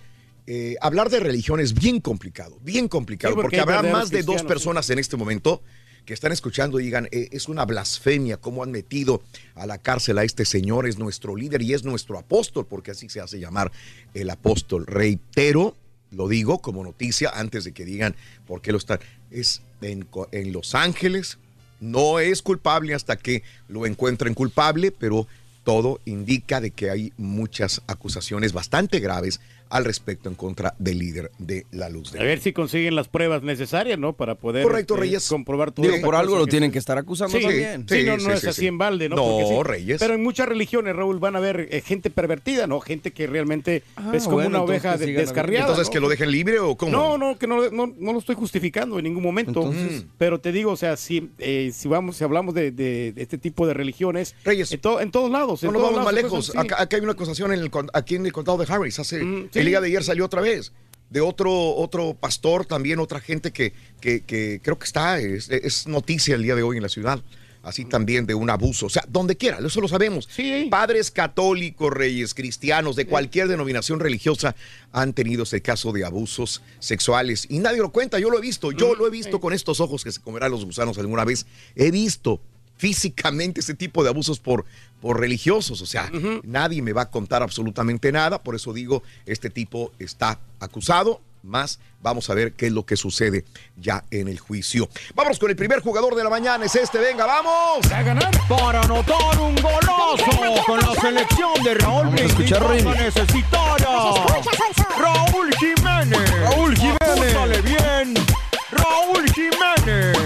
Eh, hablar de religión es bien complicado, bien complicado, Sí, porque habrá más de dos personas en este momento que están escuchando y digan, "Eh, es una blasfemia cómo han metido a la cárcel a este señor, es nuestro líder y es nuestro apóstol, porque así se hace llamar el apóstol. Reitero, lo digo como noticia antes de que digan por qué lo están. Es en, en Los Ángeles, no es culpable hasta que lo encuentren culpable, pero todo indica de que hay muchas acusaciones bastante graves al respecto en contra del líder de la luz A del ver si consiguen las pruebas necesarias, ¿no? Para poder Correcto, este, Reyes. comprobar todo. Digo, por algo lo que- tienen que estar acusando Sí, también. sí, no, no Sí, es sí, así sí. en balde, ¿no? No, sí, Reyes. Pero en muchas religiones, Raúl, van a ver eh, gente pervertida, ¿no? Gente que realmente Ah, es como bueno, una oveja de- descarriada. Entonces, ¿no? ¿que lo dejen libre o cómo? No, no, que no, no, no lo estoy justificando en ningún momento. Entonces- pero te digo, o sea, si, eh, si vamos, si hablamos de, de- de este tipo de religiones, en, to- en todos lados. No nos vamos más lejos. sí. Acá, acá hay una acusación en el, aquí en el condado de Harris. Hace, sí. El día de ayer salió otra vez. De otro, otro pastor, también otra gente que, que, que creo que está, es, es noticia el día de hoy en la ciudad. Así también de un abuso. O sea, donde quiera, eso lo sabemos. Padres católicos, reyes, cristianos, de cualquier denominación religiosa han tenido ese caso de abusos sexuales. Y nadie lo cuenta, yo lo he visto, yo lo he visto con estos ojos que se comerán los gusanos alguna vez. He visto físicamente ese tipo de abusos por, por religiosos. O sea, nadie me va a contar absolutamente nada. Por eso digo, este tipo está acusado. Más vamos a ver qué es lo que sucede ya en el juicio. Vamos con el primer jugador de la mañana. Es este, venga, vamos. A ganar para anotar un golazo con la selección de Raúl Vamos a escuchar, Raúl Jiménez. Raúl Jiménez. Raúl Jiménez. Raúl Jiménez,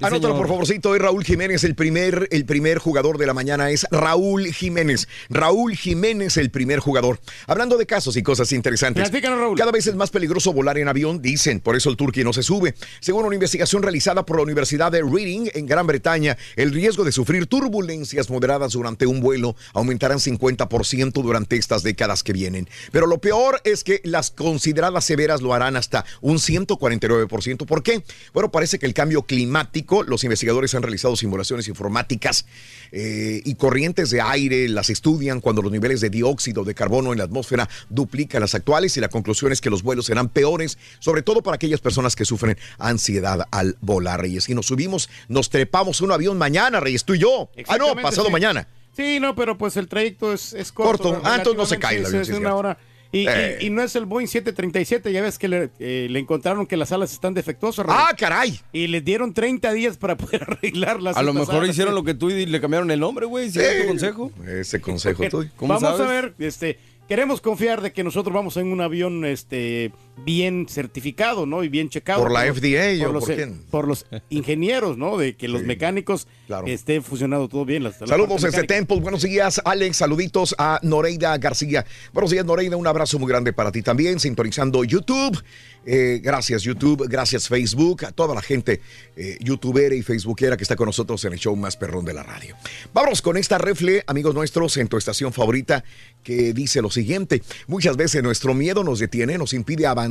anótalo señor. por favorcito, es Raúl Jiménez, el primer, el primer jugador de la mañana es Raúl Jiménez. Raúl Jiménez, el primer jugador. Hablando de casos y cosas interesantes. Raúl. Cada vez es más peligroso volar en avión, dicen, por eso el turqui no se sube. Según una investigación realizada por la Universidad de Reading en Gran Bretaña, el riesgo de sufrir turbulencias moderadas durante un vuelo aumentarán 50% durante estas décadas que vienen. Pero lo peor es que las consideradas severas lo harán hasta un 149%. ¿Por qué? Bueno, parece que el cambio climático, los investigadores han realizado simulaciones informáticas eh, y corrientes de aire, las estudian cuando los niveles de dióxido de carbono en la atmósfera duplican las actuales y la conclusión es que los vuelos serán peores, sobre todo para aquellas personas que sufren ansiedad al volar, Reyes. Y nos subimos, nos trepamos un avión mañana, Reyes, tú y yo. Ah, no, pasado sí. mañana. Sí, no, pero pues el trayecto es, es corto. Corto. Ah, entonces no se cae el avión, Es sí, es una hora. Y, y- Eh. y no es el Boeing 737, ya ves que le, eh, le encontraron que las alas están defectuosas. ¡Ah, caray! Y les dieron 30 días para poder arreglarlas. A lo mejor hicieron lo que tú y le cambiaron el nombre, güey. ¿Sí? Eh, tu consejo? Ese consejo tuyo. ¿Cómo Vamos sabes? a ver, este, queremos confiar de que nosotros vamos en un avión este, bien certificado, ¿no? Y bien checado. ¿Por la FDA o los, por quién? Por los ingenieros, ¿no? De que los mecánicos estén funcionando todo bien. Saludos desde. Temple. Buenos días, Alex. Saluditos a Noreida García. Buenos días, Noreida. Un abrazo muy grande para ti también. Sintonizando YouTube. Eh, gracias, YouTube. Gracias, Facebook. A toda la gente eh, youtubera y facebookera que está con nosotros en el show más perrón de la radio. Vámonos con esta refle, amigos nuestros, en tu estación favorita, que dice lo siguiente. Muchas veces nuestro miedo nos detiene, nos impide avanzar.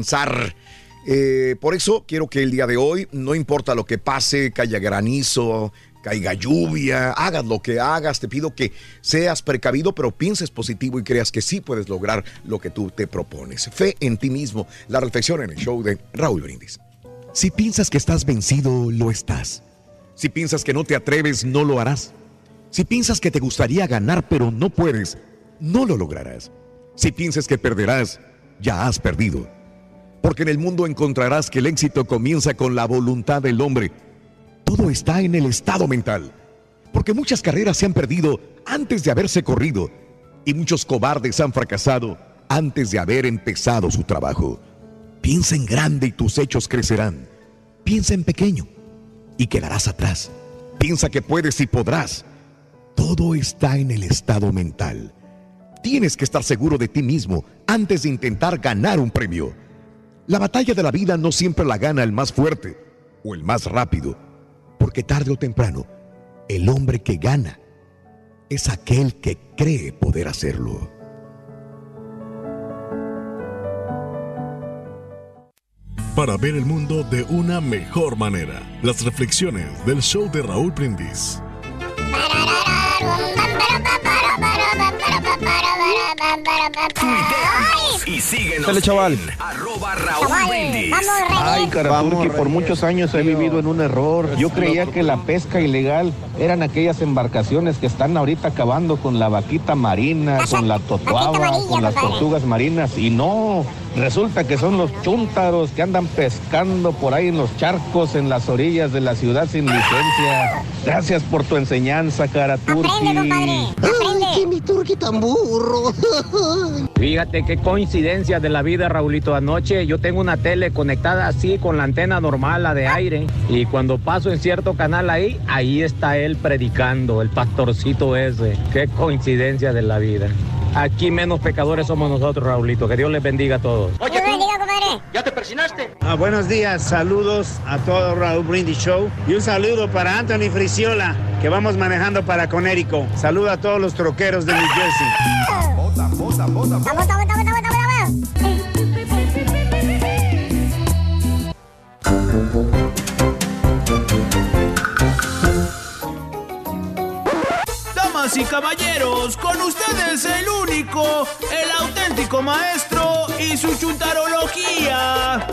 Eh, por eso quiero que el día de hoy, no importa lo que pase, caiga granizo, caiga lluvia, hagas lo que hagas, te pido que seas precavido, pero pienses positivo y creas que sí puedes lograr lo que tú te propones. Fe en ti mismo. La reflexión en el show de Raúl Brindis. Si piensas que estás vencido, lo estás. Si piensas que no te atreves, no lo harás. Si piensas que te gustaría ganar pero no puedes, no lo lograrás. Si piensas que perderás, ya has perdido. Porque en el mundo encontrarás que el éxito comienza con la voluntad del hombre. Todo está en el estado mental. Porque muchas carreras se han perdido antes de haberse corrido y muchos cobardes han fracasado antes de haber empezado su trabajo. Piensa en grande y tus hechos crecerán. Piensa en pequeño y quedarás atrás. Piensa que puedes y podrás. Todo está en el estado mental. Tienes que estar seguro de ti mismo antes de intentar ganar un premio. La batalla de la vida no siempre la gana el más fuerte o el más rápido, porque tarde o temprano, el hombre que gana es aquel que cree poder hacerlo. Para ver el mundo de una mejor manera, las reflexiones del show de Raúl Brindis. Y síguenos Dale, chaval. en arroba Raúl Brindis. Ay, Caraturki, por muchos años he vivido en un error. Yo creía que la pesca ilegal eran aquellas embarcaciones que están ahorita acabando con la vaquita marina, con la totuaba, con las tortugas marinas. Y no, resulta que son los chúntaros que andan pescando por ahí en los charcos, en las orillas de la ciudad sin licencia. Gracias por tu enseñanza, Caraturki. Ay, que mi turqui tan burro. Fíjate qué coincidencia de la vida, Raulito. Anoche yo tengo una tele conectada así con la antena normal, la de aire. Y cuando paso en cierto canal ahí, ahí está él predicando, el pastorcito ese. Qué coincidencia de la vida. Aquí menos pecadores somos nosotros, Raulito. Que Dios les bendiga a todos. Oye, ¿Ya te persinaste? Ah, buenos días, saludos a todo Raúl Brindis Show y un saludo para Anthony Friciola, que vamos manejando para Conérico. Saludo a todos los troqueros de New Jersey. Bota, bota, bota, bota, bota, bota, bota. Damas y caballeros, con ustedes el único, el auténtico maestro y su chuntarología.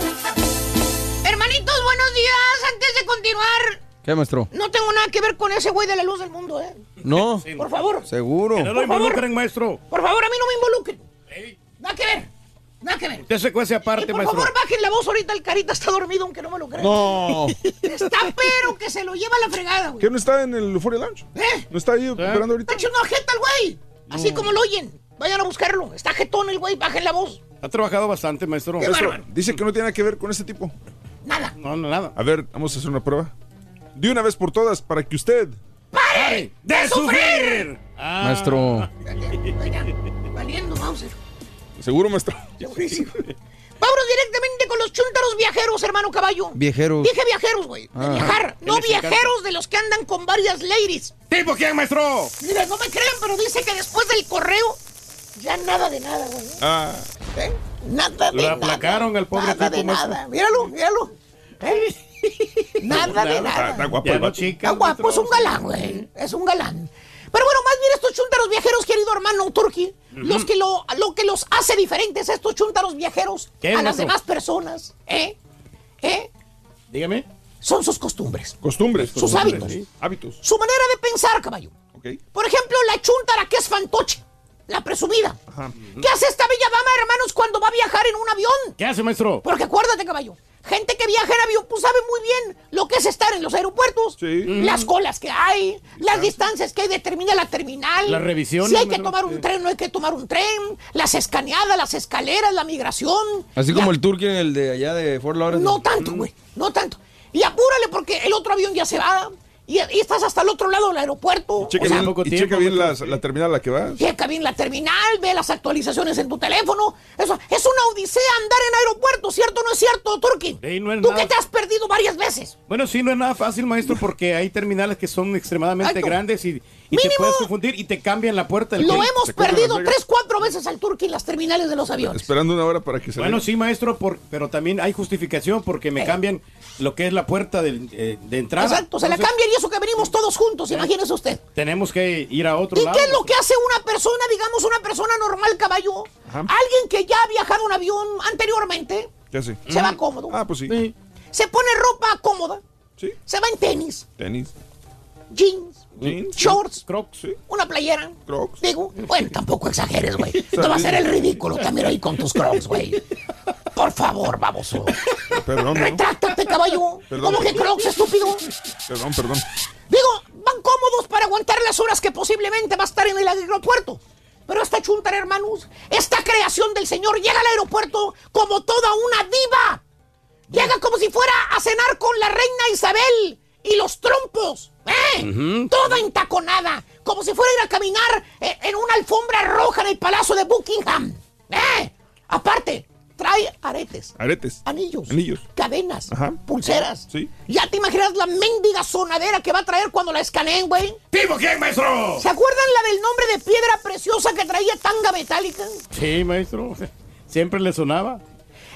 Hermanitos, buenos días. Antes de continuar, ¿Qué, maestro? no tengo nada que ver con ese güey de la luz del mundo, ¿eh? No. Por favor. Seguro. Que no lo involucren, maestro. Por favor, a mí no me involucren. Nada que ver. Nada que ver. Usted se cuece aparte, Por maestro. favor, bajen la voz ahorita. El carita está dormido, aunque no me lo crean. No. Está pero que se lo lleva a la fregada, güey. ¿Qué no está en el Euphoria Lounge? ¿Eh? ¿No está ahí operando ahorita? Está una jeta el güey. Así como lo oyen. Vayan a buscarlo. Está jetón el güey. Bajen la voz. Ha trabajado bastante, maestro. Qué Maestro, dice que no tiene nada que ver con este tipo. Nada. No, no, nada. A ver, vamos a hacer una prueba. De una vez por todas, para que usted... ¡Pare ¡De sufrir! Ah. Maestro. Valiendo, Mauser. ¿Seguro, maestro? Segurísimo. Vámonos directamente con los chúntaros viajeros, hermano caballo. Viajeros. Dije viajeros, güey. De Ah. viajar. No viajeros de los que andan con varias ladies. ¿Tipo quién, maestro? Mira, no me crean, pero dice que después del correo, ya nada de nada, güey. Ah, ¿Eh? Nada de Lo nada. aplacaron al pobre Nada tipo, de maestro. nada. Míralo, míralo. ¿Eh? Nada de nada. está guapo Ya el chica. Está guapo, es un galán, güey. Es un galán. Pero bueno, más bien estos chúntaros viajeros, querido hermano Turki, los que lo, lo que los hace diferentes a estos chúntaros viajeros ¿Qué, a las demás personas, ¿eh? ¿eh? Dígame. Son sus costumbres, Costumbres. sus costumbres. hábitos, Sí. Hábitos. su manera de pensar, caballo. Por ejemplo, la chúntara que es fantoche, la presumida. ¿Qué hace esta bella dama, hermanos, cuando va a viajar en un avión? ¿Qué hace, maestro? Porque acuérdate, caballo, gente que viaja en avión, pues sabe muy bien lo que es estar en los aeropuertos. Sí. Las colas que hay, las distancias que hay, determina la terminal. Las revisiones, Si hay que tomar un tren, no hay que tomar un tren. Las escaneadas, las escaleras, la migración. Así como el turqui en el de allá de Fort Lauderdale. No tanto, güey, no tanto. Y apúrale porque el otro avión ya se va. Y, y estás hasta el otro lado del aeropuerto. Checa O sea, bien, poco y tiempo, checa bien las- la terminal a la que vas. Checa bien la terminal, ve las actualizaciones en tu teléfono. Eso es una odisea andar en aeropuerto, ¿cierto o no es cierto, Turki? Sí, no es Tú nada. que te has perdido varias veces. Bueno, sí, no es nada fácil, maestro, porque hay terminales que son extremadamente grandes y, y te puedes confundir y te cambian la puerta del Lo hemos perdido tres, cuatro veces al Turki en las terminales de los aviones. Esperando una hora para que se Bueno, sí, maestro, por- pero también hay justificación porque me Eh. cambian lo que es la puerta eh, de entrada. Exacto, se la cambian y eso que venimos todos juntos, imagínese usted. Tenemos que ir a otro ¿Y lado. qué es lo que hace una persona, digamos, una persona normal, caballo? Alguien que ya ha viajado en avión anteriormente, ¿Qué hace? se va cómodo, Ah, pues sí. Sí. se pone ropa cómoda, Sí. se va en tenis, Tenis. jeans, Jeans. shorts, Crocs. Sí. una playera. Crocs. Digo, bueno, tampoco exageres, güey. Te va a hacer el ridículo también ahí con tus crocs, güey. Por favor, baboso. Perdón, ¿no? Retráctate, caballo. Perdón. ¿Cómo que crocs, estúpido? Perdón, perdón. Digo, van cómodos para aguantar las horas que posiblemente va a estar en el aeropuerto. Pero esta chuntara, hermanos, esta creación del Señor llega al aeropuerto como toda una diva. Llega como si fuera a cenar con la reina Isabel y los trompos. ¿Eh? Ujú. Toda entaconada. Como si fuera a ir a caminar eh, en una alfombra roja en el palacio de Buckingham. ¿eh? Aparte, trae aretes, Aretes. anillos, Anillos. cadenas, Ajá. pulseras. Sí. ¿Ya te imaginas la mendiga sonadera que va a traer cuando la escaneen, güey? ¿Tipo quién, maestro? ¿Se acuerdan la del nombre de piedra preciosa que traía tanga metálica? Sí, maestro. Siempre le sonaba.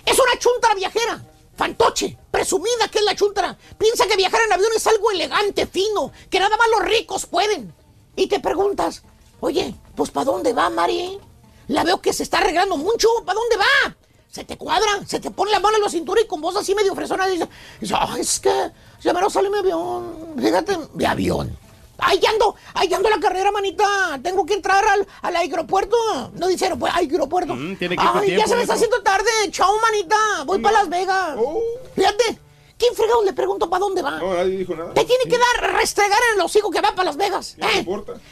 Es una chuntara viajera. Fantoche, presumida que es la chuntara. Piensa que viajar en avión es algo elegante, fino, que nada más los ricos pueden. Y te preguntas, oye, pues ¿para dónde va, Mari? La veo que se está arreglando mucho. ¿Para dónde va? Se te cuadra, se te pone la mano en la cintura y con voz así medio fresona dice, "Ay, es que ya me sale mi avión. Fíjate, mi avión. Ahí ando, ahí ando la carrera, manita. Tengo que entrar al, al aeropuerto. No dice aeropuerto, aeropuerto. Mm, tiene que Ay, ya se me está haciendo tarde. Chao, manita. Voy para Las Vegas. Fíjate, ¿quién fregado le pregunto para dónde va? No, nadie dijo nada. Te tiene que dar restregar en el hocico que va para Las Vegas. ¿eh?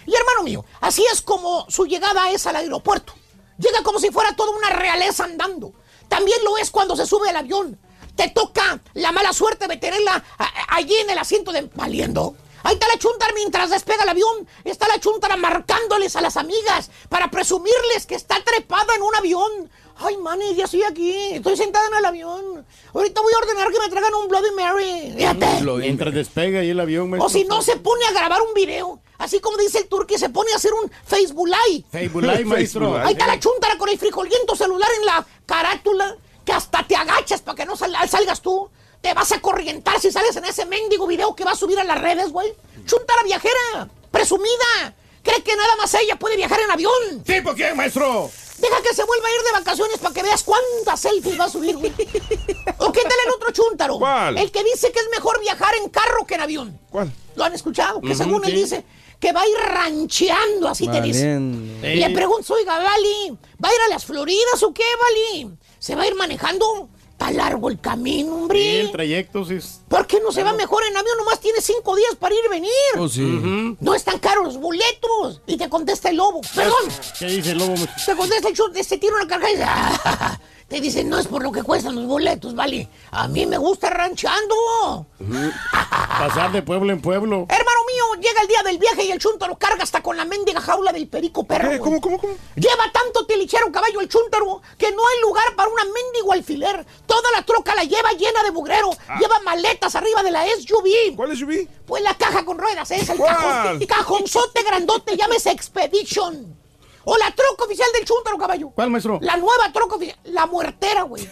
Y hermano mío, así es como su llegada es al aeropuerto. Llega como si fuera toda una realeza andando. También lo es cuando se sube al avión. Te toca la mala suerte de tenerla a- a- allí en el asiento de valiendo. Ahí está la chuntara mientras despega el avión. Está la chuntara marcándoles a las amigas para presumirles que está trepada en un avión. Ay, mani, ya estoy aquí. Estoy sentada en el avión. Ahorita voy a ordenar que me traigan un Bloody Mary. Fíjate. Mientras despega ahí el avión, maestro. O si no, se pone a grabar un video. Así como dice el turqui, se pone a hacer un Facebook Live. Facebook Live, maestro. Ahí está la chuntara con el frijoliento celular en la carátula, que hasta te agachas para que no sal- salgas tú. Te vas a corrientar si sales en ese mendigo video que va a subir a las redes, güey. Chuntara viajera, presumida. Cree que nada más ella puede viajar en avión. ¿Tipo quién, maestro? Deja que se vuelva a ir de vacaciones para que veas cuántas selfies va a subir, güey. ¿O qué tal el otro chuntaro? ¿Cuál? El que dice que es mejor viajar en carro que en avión. ¿Cuál? ¿Lo han escuchado? Que según él sí. dice que va a ir rancheando, así te dice. Valiendo. Le pregunto, oiga, Vali, ¿va a ir a las Floridas o qué, Vali? ¿Se va a ir manejando? Está largo el camino, Sí, hombre. el trayecto sí es... ¿Por qué no se va mejor en avión? Nomás tiene cinco días para ir y venir. Oh, sí. No están caros los boletos. Y te contesta el lobo. Perdón. ¿Qué dice el lobo? Te contesta el chute, se tira una carga y dice, "Ah". Te dice, no es por lo que cuestan los boletos, vale. A mí me gusta ranchando. Pasar de pueblo en pueblo. Hermano mío, llega el día del viaje y el chúntaro carga hasta con la mendiga jaula del perico perro. güey. ¿Cómo, cómo, cómo? Lleva tanto tilichero caballo el chúntaro que no hay lugar para una mendigo alfiler. Toda la troca la lleva llena de mugrero. Lleva maletas arriba de la SUV. Ah. ¿Cuál SUV? Pues la caja con ruedas, esa, el ¿Cuál? cajón, cajonzote grandote, llámese Expedition. O la troca oficial del chúntaro, caballo. ¿Cuál, maestro? La nueva troca oficial, la muertera, güey.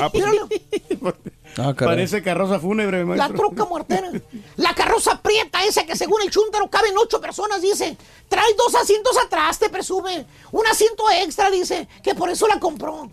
Ah, pues, Ah, caray. Parece carroza fúnebre, la maestro. troca muertera. La carroza prieta esa que según el chúntaro caben ocho personas, dice. Trae dos asientos atrás, te presume. Un asiento extra, dice, que por eso la compró.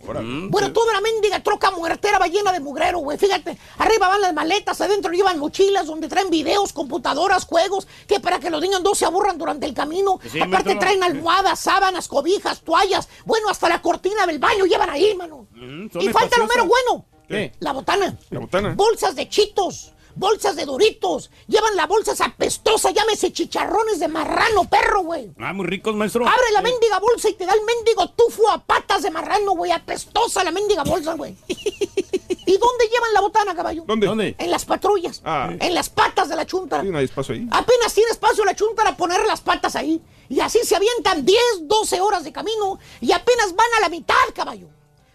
Bueno, toda la mendiga troca muertera va llena de mugrero, güey. Fíjate, arriba van las maletas, adentro llevan mochilas donde traen videos, computadoras, juegos, que para que los niños no se aburran durante el camino. Sí, Aparte traen almohadas, sábanas, cobijas, toallas. Bueno, hasta la cortina del baño llevan ahí, mano. Mm, Y falta lo mero bueno. ¿Qué? La botana. La botana. Bolsas de chitos. Bolsas de doritos. Llevan la bolsa esa apestosa, llámese chicharrones de marrano, perro, güey. Ah, muy ricos, maestro. Abre la mendiga bolsa y te da el mendigo tufo a patas de marrano, güey. Apestosa la mendiga bolsa, güey. ¿Y dónde llevan la botana, caballo? ¿Dónde? ¿Dónde? En las patrullas. Ah. En las patas de la chuntara. Sí, no hay espacio ahí. Apenas tiene espacio la chunta para poner las patas ahí. Y así se avientan 10, 12 horas de camino y apenas van a la mitad, caballo.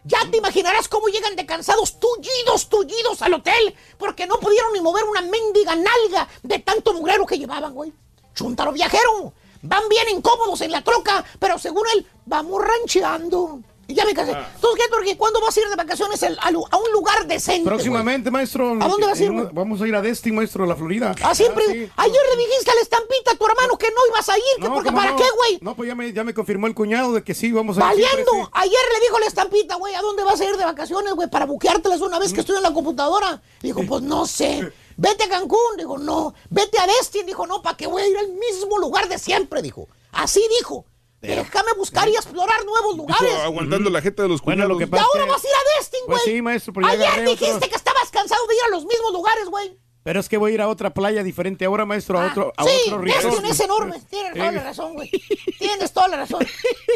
Ya te imaginarás cómo llegan de cansados, tullidos, tullidos al hotel, porque no pudieron ni mover una mendiga nalga de tanto mugrero que llevaban, güey. Chuntaro viajero. Van bien incómodos en la troca, pero según él, vamos rancheando. Ya me casé. Entonces, ¿qué, Turquía? ¿Cuándo vas a ir de vacaciones al- a, un lugar decente? Próximamente, maestro. ¿A dónde vas a ir, En una- güey? Vamos a ir a Destin, maestro, a la Florida. Ah, siempre. Ah, sí. Ayer le dijiste a la estampita a tu hermano que no ibas a ir, que No, porque ¿cómo para no? qué, güey. No, pues ya me, ya me confirmó el cuñado de que sí, vamos a ir. Valiendo. siempre, sí. Ayer le dijo la estampita, güey, ¿a dónde vas a ir de vacaciones, güey? Para buqueártelas una vez que estoy en la computadora. Dijo, pues no sé. Vete a Cancún. Dijo, no. Vete a Destin. Dijo, no, ¿para qué voy a ir al mismo lugar de siempre? Dijo. Así dijo. Déjame buscar y explorar nuevos Dijo, lugares. aguantando la jeta de los Bueno, cuñados. lo que Y pasa ahora es que- vas a ir a Destin, güey. Pues sí, maestro, pero ya Ayer dijiste que estabas cansado de ir a los mismos lugares, güey. Pero es que voy a ir a otra playa diferente ahora, maestro, a otro, a sí, otro es, resort. es enorme. Tienes toda la razón, güey. Tienes toda la razón.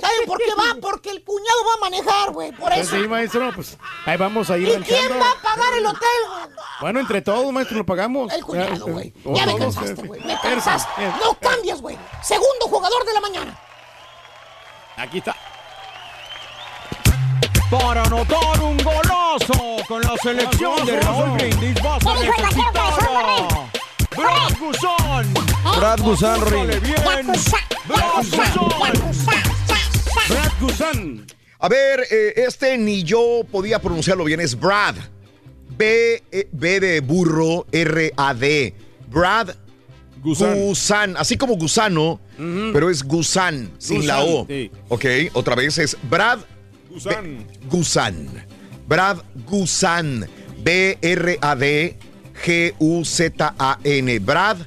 ¿Saben por qué va? Porque el cuñado va a manejar, güey. Por Pues eso. sí, maestro, pues ahí vamos a ir ¿Y quién va a pagar el hotel, güey? Bueno, entre todos, maestro, lo pagamos. El cuñado, güey. Ya me cansaste, eh, güey. Me eh, cansaste. eh, No cambias, güey. Segundo jugador de la mañana. Aquí está. Para anotar un golazo con la selección de Raúl Brindis vas a necesitar a Brad Guzán. Brad bien. Brad Guzán. A ver, eh, este ni yo podía pronunciarlo bien, es Brad. B, eh, B de burro, R-A-D. Brad Guzán. Así como gusano, pero es Guzán, sin la O. sí. Ok, otra vez es Brad Guzán. Guzán. Brad Guzán. B-R-A-D G-U-Z-A-N. Brad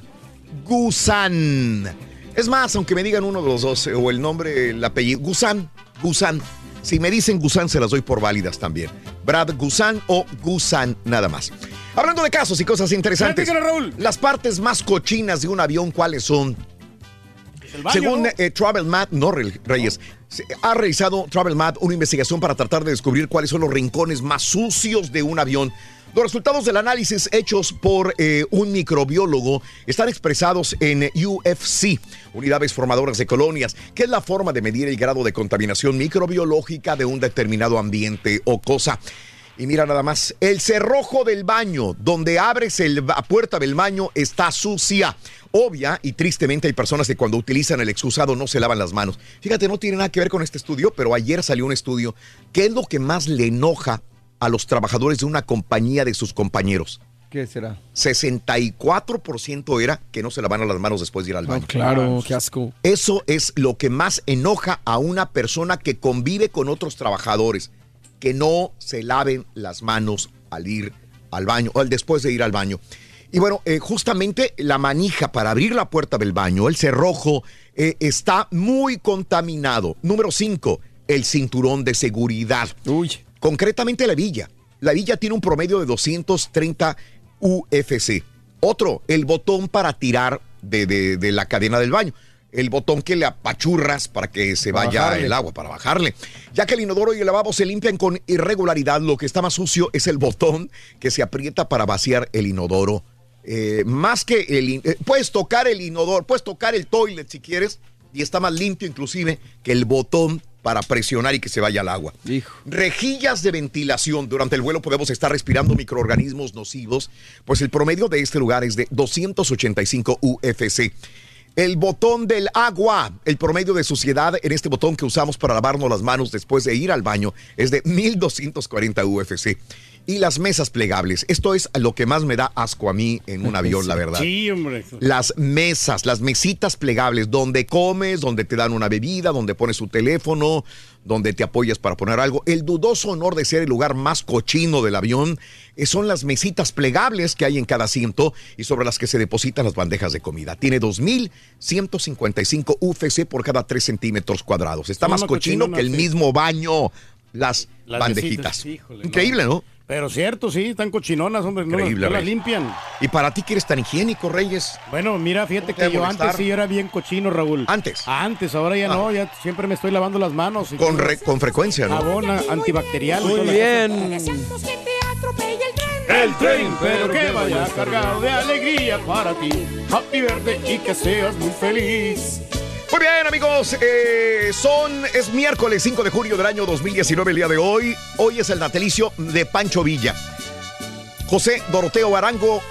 Guzán. Es más, aunque me digan uno de los dos, eh, o el nombre, el apellido, Guzán, Guzán. Si me dicen Guzán, se las doy por válidas también. Brad Guzán o Guzán, nada más. Hablando de casos y cosas interesantes. Las partes más cochinas de un avión, ¿cuáles son? baño, Según ¿no? eh, Travel Mat, no Re- Reyes, ha realizado Travel Mat una investigación para tratar de descubrir cuáles son los rincones más sucios de un avión. Los resultados del análisis hechos por eh, un microbiólogo están expresados en UFC, unidades formadoras de colonias, que es la forma de medir el grado de contaminación microbiológica de un determinado ambiente o cosa. Y mira nada más, el cerrojo del baño, donde abres el- la puerta del baño, está sucia. Obvia y tristemente hay personas que cuando utilizan el excusado no se lavan las manos. Fíjate, no tiene nada que ver con este estudio, pero ayer salió un estudio. ¿Qué es lo que más le enoja a los trabajadores de una compañía de sus compañeros? ¿Qué será? 64% era que no se lavaban las manos después de ir al baño. Claro, qué asco. Eso es lo que más enoja a una persona que convive con otros trabajadores, que no se laven las manos al ir al baño o al después de ir al baño. Y bueno, eh, justamente la manija para abrir la puerta del baño, el cerrojo, eh, está muy contaminado. Número 5, el cinturón de seguridad. Concretamente la villa. La villa tiene un promedio de 230 UFC. Otro, el botón para tirar de, de- de la cadena del baño. El botón que le apachurras para que se vaya bajarle. el agua, para bajarle. Ya que el inodoro y el lavabo se limpian con irregularidad, lo que está más sucio es el botón que se aprieta para vaciar el inodoro. Eh, más que el... eh, puedes tocar el inodoro, puedes tocar el toilet si quieres, y está más limpio inclusive que el botón para presionar y que se vaya al agua. Rejillas de ventilación. Durante el vuelo podemos estar respirando microorganismos nocivos, pues el promedio de este lugar es de 285 UFC. El botón del agua, el promedio de suciedad en este botón que usamos para lavarnos las manos después de ir al baño es de 1240 UFC. Y las mesas plegables, esto es lo que más me da asco a mí en un avión, la verdad. Sí, hombre. Las mesas, las mesitas plegables, donde comes, donde te dan una bebida, donde pones tu teléfono, donde te apoyas para poner algo. El dudoso honor de ser el lugar más cochino del avión eh, son las mesitas plegables que hay en cada asiento y sobre las que se depositan las bandejas de comida. Tiene 2.155 UFC por cada 3 centímetros cuadrados. Está Son más cochino que el mismo baño, las, Las bandejitas. mesitas, híjole, Increíble, ¿no? Pero cierto, sí, están cochinonas, hombre. No, Increíble, no las limpian. ¿Y para ti que eres tan higiénico, Reyes? Bueno, mira, fíjate ¿Cómo te que yo antes sí era bien cochino, Raúl. ¿Antes? Antes, ahora ya no, ya siempre me estoy lavando las manos. y Con, re- con frecuencia, ¿no? Antibacterial. Muy bien. El tren, pero que vaya cargado de alegría para ti. Happy birthday y que seas muy feliz. Muy bien, amigos. eh, son, es miércoles 5 de junio del año 2019, el día de hoy. Hoy es el natalicio de Pancho Villa. José Doroteo Arango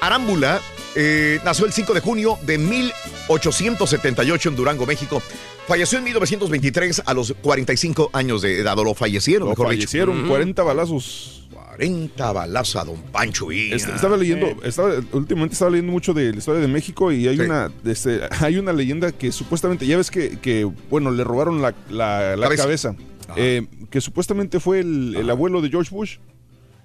Arámbula eh, nació el 5 de junio de 1878 en Durango, México. Falleció en 1923 a los 45 años de edad, o lo fallecieron, Lo mejor dicho. fallecieron, Ujú. 40 balazos. 40 balazos a don Pancho Villa. Est- estaba leyendo, estaba, últimamente estaba leyendo mucho de la historia de México y hay una este, hay una leyenda que supuestamente, ya ves que, que, bueno, le robaron la, la- la Cabeza. cabeza, eh, que supuestamente fue el, el abuelo de George Bush,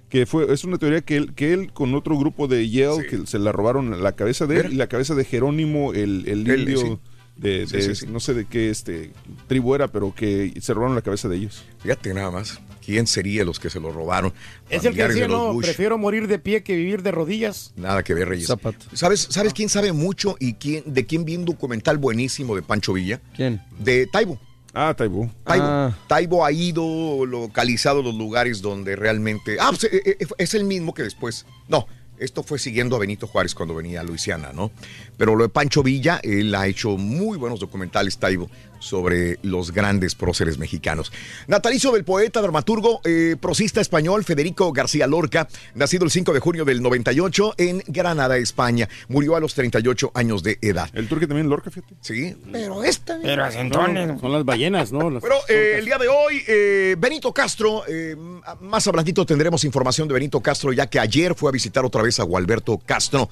que fue, es una teoría que él, que él con otro grupo de Yale, que se la robaron la cabeza de él y la cabeza de Jerónimo, el, el indio sí. de, sí. no sé de qué este tribu era, pero que se robaron la cabeza de ellos. Fíjate nada más. ¿Quién sería los que se lo robaron? Es el que decía, no, Bush. prefiero morir de pie que vivir de rodillas. Nada que ver, Reyes. ¿Sabes, ¿Sabes quién sabe mucho y quién, de quién vi un documental buenísimo de Pancho Villa? ¿Quién? De Taibo. Ah, Taibo. Taibo, Ah. Taibo ha ido localizado los lugares donde realmente. Ah, pues, eh, eh, es el mismo que después. No, esto fue siguiendo a Benito Juárez cuando venía a Luisiana, ¿no? Pero lo de Pancho Villa, él ha hecho muy buenos documentales, Taibo, sobre los grandes próceres mexicanos. Natalicio del poeta, dramaturgo, eh, prosista español Federico García Lorca, nacido el 5 de junio del 98 en Granada, España. Murió a los 38 años de edad. El turque también Lorca, fíjate. Sí, pero esta. Pero No, son las ballenas, ¿no? Las- Bueno, eh, el día de hoy, eh, Benito Castro, eh, más adelantito tendremos información de Benito Castro, ya que ayer fue a visitar otra vez a Gualberto Castro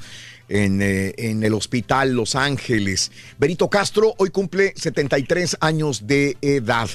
en, eh, en el hospital Los Ángeles. Benito Castro hoy cumple 73 años de edad.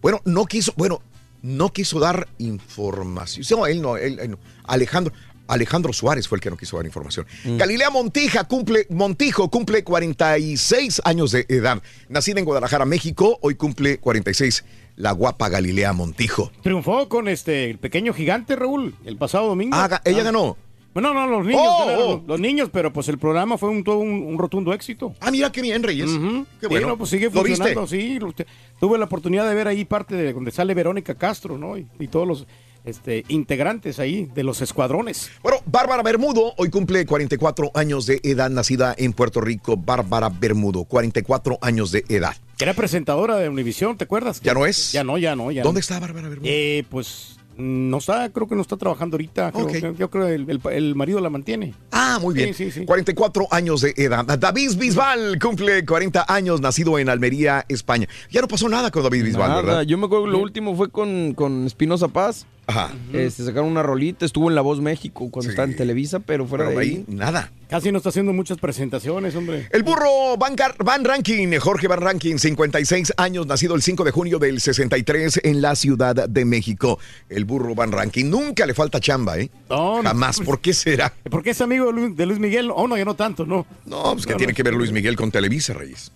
Bueno, no quiso, bueno, no quiso dar información. No, él no, él, él no. Alejandro. Alejandro Suárez fue el que no quiso dar información. Galilea Montija cumple, Montijo cumple 46 años de edad. Nacida en Guadalajara, México, hoy cumple 46 la guapa Galilea Montijo. Triunfó con este el pequeño gigante, Raúl, el pasado domingo. Ah, ella ganó. Bueno, no, los niños, Oh, oh. los- los niños, pero pues el programa fue un, todo un, un rotundo éxito. Ah, mira qué bien, Reyes. Qué Sí, bueno. no, pues sigue ¿Lo viste? funcionando, sí. lo- te- tuve la oportunidad de ver ahí parte de donde sale Verónica Castro, ¿no? Y, y todos los este, integrantes ahí de los escuadrones. Bueno, Bárbara Bermudo hoy cumple 44 años de edad, nacida en Puerto Rico. Bárbara Bermudo, 44 años de edad. Era presentadora de Univisión, ¿te acuerdas? ¿Ya no es? Ya no, ya no. Ya ¿Dónde no. está Bárbara Bermudo? Eh, pues no está, creo que no está trabajando ahorita. Creo Ok. que- yo creo que el, el- el marido la mantiene. Ah, muy bien. Sí, sí, sí. 44 años de edad. David Bisbal cumple 40 años, nacido en Almería, España. Ya no pasó nada con David Bisbal, Nada, ¿verdad? Yo me acuerdo que lo último fue con, con Espinosa Paz. Ajá. Este, sacaron una rolita, estuvo en La Voz México cuando estaba en Televisa, pero fuera Pero de ahí, ahí. nada. Casi no está haciendo muchas presentaciones, hombre. El burro Van, Gar- Van Rankin, Jorge Van Rankin, 56 años, nacido el 5 de junio del 63 en la Ciudad de México. El burro Van Rankin, nunca le falta chamba, ¿eh? No, Jamás. ¿Por qué será? Porque es amigo de Luis, de Luis Miguel. Oh, no, ya no tanto, no. No, pues que No, tiene no. que ver Luis Miguel con Televisa, Reyes.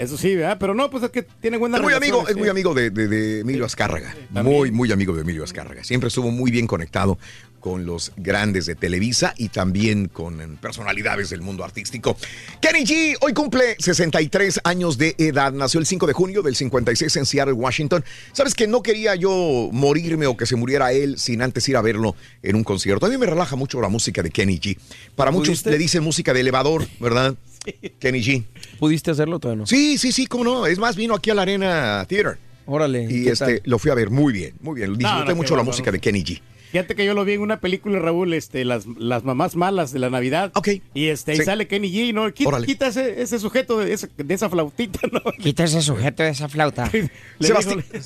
Eso sí, ¿verdad? Pero no, pues es que tiene buena Es muy amigo, es sí. muy amigo de, de- de Emilio Azcárraga. Muy, muy amigo de Emilio Azcárraga. Siempre estuvo muy bien conectado con los grandes de Televisa y también con eh, personalidades del mundo artístico. Kenny G hoy cumple 63 años de edad. Nació el 5 de junio del 56 en Seattle, Washington. Sabes que no quería yo morirme o que se muriera él sin antes ir a verlo en un concierto. A mí me relaja mucho la música de Kenny G. Para muchos ¿Pudiste? le dicen música de elevador, ¿verdad? Kenny G. ¿Pudiste hacerlo todavía no? Sí, sí, sí, cómo no. Es más, vino aquí a la Arena Theater. Órale. Y ¿qué este tal? lo fui a ver muy bien, muy bien. Disfruté No, no, qué mucho la música de Kenny G. Fíjate que yo lo vi en una película, Raúl, este, las, las mamás malas de la Navidad. Ok. Y este, ahí Sí. sale Kenny G, ¿no? Quita, quita ese, ese sujeto de, ese- de esa flautita, ¿no? Quita ese sujeto de esa flauta. Le Sebastián, dijo-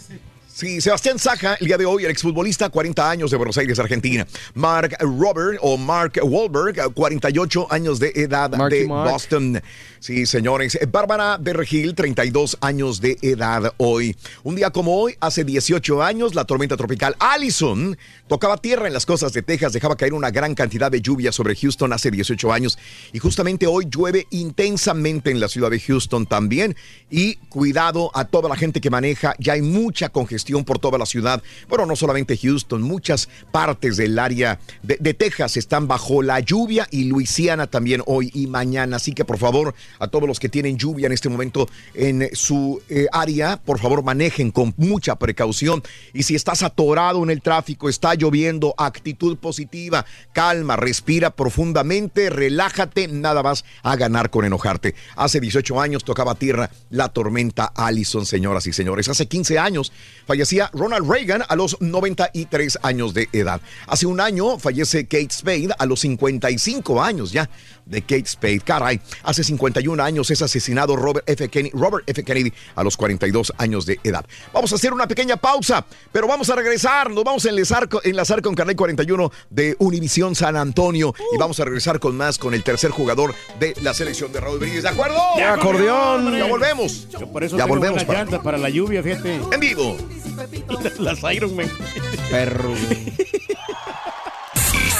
sí, Sebastián Saja, el día de hoy, el exfutbolista, 40 años de Buenos Aires, Argentina. Mark Robert o Mark Wahlberg, 48 años de edad Marky de Mark. Boston. Sí, señores. Bárbara Berregil, 32 años de edad hoy. Un día como hoy, hace 18 años, la tormenta tropical Allison tocaba tierra en las costas de Texas, dejaba caer una gran cantidad de lluvia sobre Houston hace 18 años. Y justamente hoy llueve intensamente en la ciudad de Houston también. Y cuidado a toda la gente que maneja, ya hay mucha congestión por toda la ciudad. Bueno, no solamente Houston, muchas partes del área de, Texas están bajo la lluvia y Luisiana también hoy y mañana. Así que por favor, a todos los que tienen lluvia en este momento en su eh, área, por favor manejen con mucha precaución. Y si estás atorado en el tráfico, está lloviendo, actitud positiva, calma, respira profundamente, relájate, nada vas a ganar con enojarte. Hace 18 años tocaba tierra la tormenta Allison, señoras y señores. Hace 15 años fallecía Ronald Reagan a los 93 años de edad. Hace un año fallece Kate Spade a los 55 años ya de Kate Spade. Caray, hace 51 años es asesinado Robert F. Kennedy, Robert F. Kennedy a los 42 años de edad. Vamos a hacer una pequeña pausa, pero vamos a regresar. Nos vamos a enlazar, con- enlazar con Canal 41 de Univisión San Antonio y vamos a regresar con más con el tercer jugador de la selección de Raúl Brindis. ¿De acuerdo? De acordeón. Ya volvemos. Yo por eso ya tengo volvemos para, para la lluvia, fíjate. en vivo. Las Iron Man. Perro.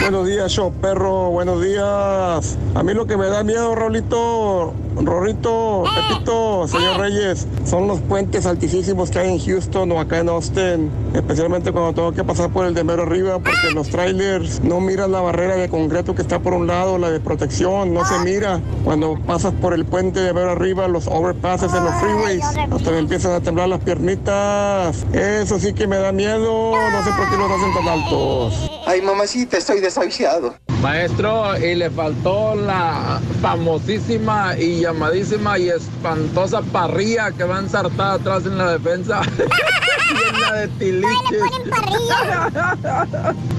Buenos días, show perro, buenos días. A mí lo que me da miedo, Raulito, Rorrito, Pepito, señor Reyes, son los puentes altísimos que hay en Houston o acá en Austin, especialmente cuando tengo que pasar por el de mero arriba, porque los trailers no miran la barrera de concreto que está por un lado, la de protección, no se mira. Cuando pasas por el puente de mero arriba, los overpasses en los freeways, hasta me empiezan a temblar las piernitas. Eso sí que me da miedo, no sé por qué los hacen tan altos. Ay, mamacita, estoy desahuciado. Maestro, y le faltó la famosísima y llamadísima y espantosa parrilla que va ensartada atrás en la defensa. Llena de tiliches.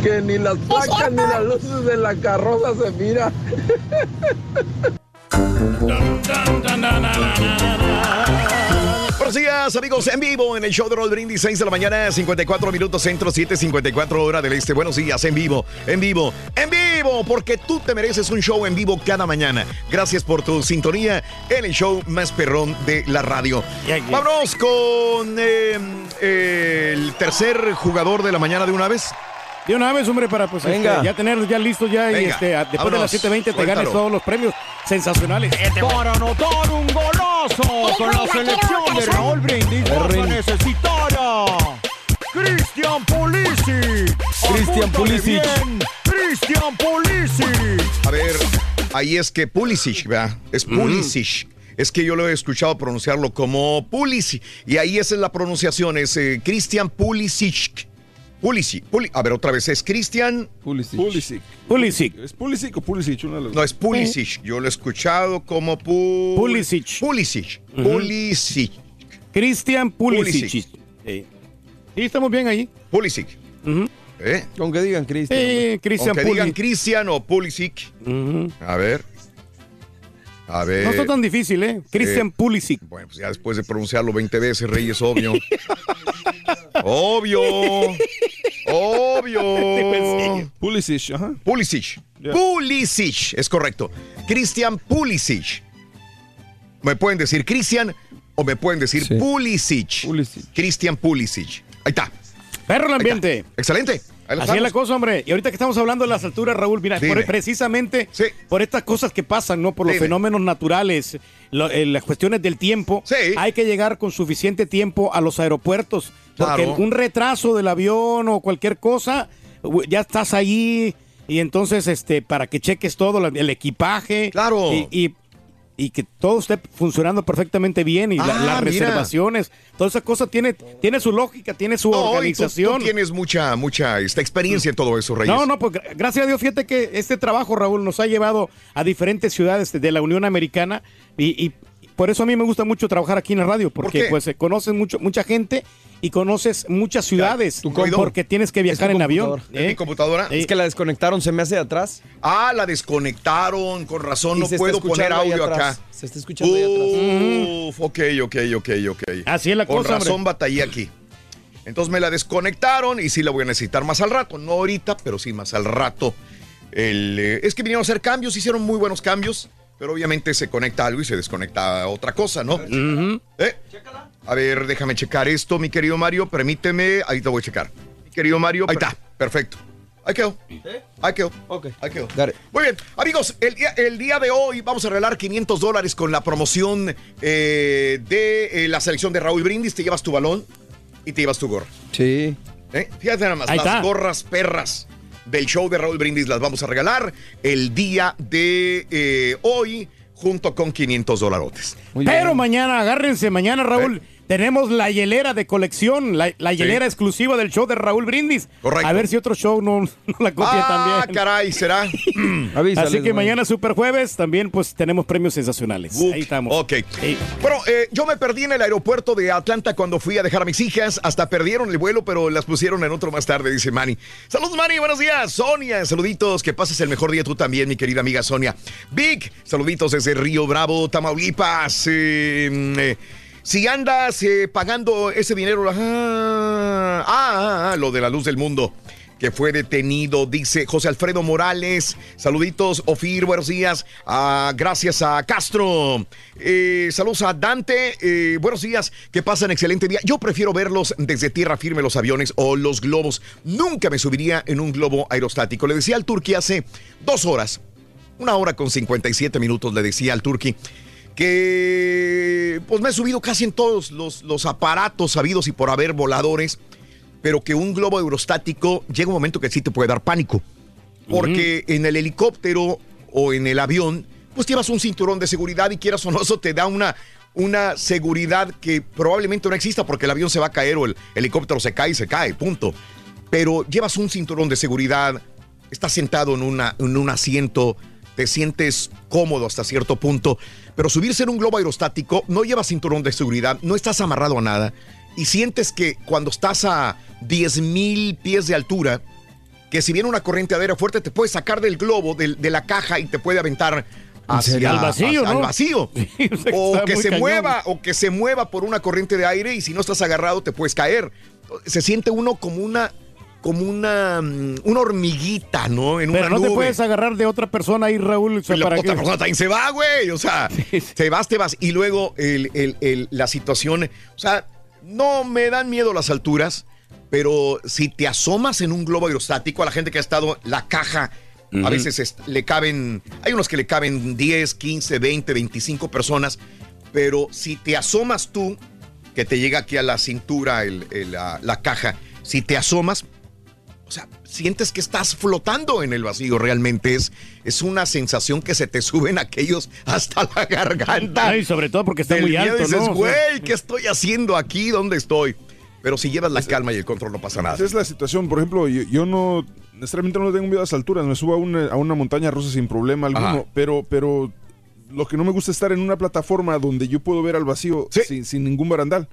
que ni las placas ni las luces de la carroza se mira. Buenos días, amigos, en vivo en el show de Roll Brindis, 6 de la mañana, 54 minutos centro, 7.54 hora del este. Buenos días, en vivo, en vivo, en vivo, porque tú te mereces un show en vivo cada mañana. Gracias por tu sintonía en el show más perrón de la radio. Vámonos con eh, el tercer jugador de la mañana de una vez. De una vez, hombre, para pues Venga. este, ya tenerlos ya listos ya y Venga, este, después vámonos, de las 7.20 te ganes todos los premios sensacionales. Para anotar un golazo con la selección de Raúl Brindis vas a necesitar a Cristian Pulisic. Cristian Pulisic. Cristian Pulisic. A ver, ahí es que Pulisic, ¿verdad? Es Pulisic. Es que yo lo he escuchado pronunciarlo como Pulisic. Y ahí esa es la pronunciación, es eh, Christian Pulisic. Pulisic. Puli- a ver, otra vez, es Christian Pulisic. Pulisic. ¿Es Pulisic o Pulisic? Una de las No, es Pulisic. Yo lo he escuchado como Pu- Pulisic. Pulisic. Pulisic. Cristian Pulisic. Pulisic. Sí. Sí, estamos bien ahí. Pulisic. ¿Eh? Aunque digan Cristian. Hombre. Cristian Aunque digan Pulisic. Cristian o Pulisic. A ver. A ver. No está tan difícil, ¿eh? Cristian Eh, Pulisic. Bueno, pues ya después de pronunciarlo 20 veces, Reyes, obvio. obvio. Obvio. Pulisic, ajá. Pulisic. Pulisic, es correcto. Cristian Pulisic. Me pueden decir Cristian o me pueden decir Pulisic. Cristian Pulisic. Ahí está. Perro el ambiente. Excelente. Así es la cosa, hombre. Y ahorita que estamos hablando de las alturas, Raúl, mira, por- precisamente por estas cosas que pasan, ¿no? Por los Dime. fenómenos naturales, lo- eh, las cuestiones del tiempo, hay que llegar con suficiente tiempo a los aeropuertos. Porque Claro. un retraso del avión o cualquier cosa, ya estás ahí y entonces, este, para que cheques todo, el equipaje. Claro. Y, y- y que todo esté funcionando perfectamente bien y la- Ah, las mira. reservaciones, toda esa cosa tiene, tiene su lógica, tiene su No, y tú- organización. Tú, tienes mucha, mucha esta experiencia en todo eso, Reyes. No, no, pues gra- gracias a Dios, fíjate que este trabajo, Raúl, nos ha llevado a diferentes ciudades de la Unión Americana y, y por eso a mí me gusta mucho trabajar aquí en la radio, porque pues se conoces mucho, mucha gente y conoces muchas ciudades, tu porque tienes que viajar Es en avión. ¿eh? mi computadora? Es que la desconectaron, se me hace de atrás. Ah, la desconectaron, con razón, Y no puedo poner audio acá. Se está escuchando ahí atrás. Uf, ok, ok, ok, ok. Así es la Con cosa, hombre. razón batallé aquí. Entonces me la desconectaron y sí la voy a necesitar más al rato. No ahorita, pero sí más al rato. El, eh, es que vinieron a hacer cambios, hicieron muy buenos cambios, pero obviamente se conecta algo y se desconecta otra cosa, ¿no? ¿Eh? A ver, déjame checar esto, mi querido Mario. Permíteme. Ahí te voy a checar. Mi querido Mario. Ahí está. Perfecto. Ahí quedó. Ahí quedó. Ok. Ahí quedó. Muy bien. Amigos, el día, el día de hoy vamos a regalar 500 dólares con la promoción eh, de eh, la selección de Raúl Brindis. Te llevas tu balón y te llevas tu gorra. Sí. ¿Eh? Fíjate nada más, Ahí las está. gorras perras del show de Raúl Brindis las vamos a regalar el día de eh, hoy junto con 500 dolarotes. Pero mañana, agárrense, mañana, Raúl, tenemos la hielera de colección, la, la hielera exclusiva del show de Raúl Brindis. Correcto. A ver si otro show no, no la copia Ah, también. caray, será. Así que mañana, Super Jueves, también pues tenemos premios sensacionales. Ahí estamos. Ok. Bueno, eh, yo me perdí en el aeropuerto de Atlanta cuando fui a dejar a mis hijas. Hasta perdieron el vuelo, pero las pusieron en otro más tarde, dice Manny. Saludos, Manny. Buenos días. Sonia, saluditos. Que pases el mejor día tú también, mi querida amiga Sonia. Vic, saluditos desde Río Bravo, Tamaulipas. Eh, eh, Si andas eh, pagando ese dinero, ah, ah, ah, ah, lo de la luz del mundo que fue detenido, dice José Alfredo Morales. Saluditos, Ofir, buenos días. Ah, gracias a Castro. Eh, saludos a Dante. eh, buenos días, que pasan excelente día. Yo prefiero verlos desde tierra firme, los aviones o los globos. Nunca me subiría en un globo aerostático. Le decía al Turqui hace dos horas, una hora con 57 minutos, le decía al Turqui que pues me he subido casi en todos los, los aparatos sabidos y por haber voladores pero que un globo aerostático llega un momento que sí te puede dar pánico. Porque en el helicóptero o en el avión, pues llevas un cinturón de seguridad y quieras o no, eso te da una, una seguridad que probablemente no exista porque el avión se va a caer o el helicóptero se cae y se cae, punto. Pero llevas un cinturón de seguridad, estás sentado en, una, en un asiento, te sientes cómodo hasta cierto punto, pero subirse en un globo aerostático no lleva cinturón de seguridad, no estás amarrado a nada y sientes que cuando estás a 10 mil pies de altura, que si viene una corriente de aire fuerte te puede sacar del globo, de la caja y te puede aventar hacia? Al vacío, hacia- ¿no? al vacío. o que se cañón. mueva, o que se mueva por una corriente de aire y si no estás agarrado te puedes caer. Se siente uno como una como una, mm, una hormiguita, ¿no? En Pero una no te puedes agarrar de otra persona ahí, Raúl. o sea, Y la para otra que- persona también se va, güey. O sea, te vas, te vas. Y luego el- el- el- la situación, o sea, no me dan miedo las alturas, pero si te asomas en un globo aerostático, a la gente que ha estado, la caja, a veces es- le caben, hay unos que le caben 10, 15, 20, 25 personas, pero si te asomas tú, que te llega aquí a la cintura el- el- la, la caja, si te asomas, o sea, sientes que estás flotando en el vacío, realmente es, es una sensación que se te suben aquellos hasta la garganta. Ay, sobre todo porque está Del muy alto, dices, ¿no? O sea, güey, ¿qué estoy haciendo aquí? ¿Dónde estoy? Pero si llevas la calma y el control no pasa nada. Esa es la situación. Por ejemplo, yo, yo no, necesariamente no tengo miedo a las alturas. Me subo a una, a una montaña rusa sin problema alguno. Ajá. Pero, pero lo que no me gusta es estar en una plataforma donde yo puedo ver al vacío sin, sin ningún barandal.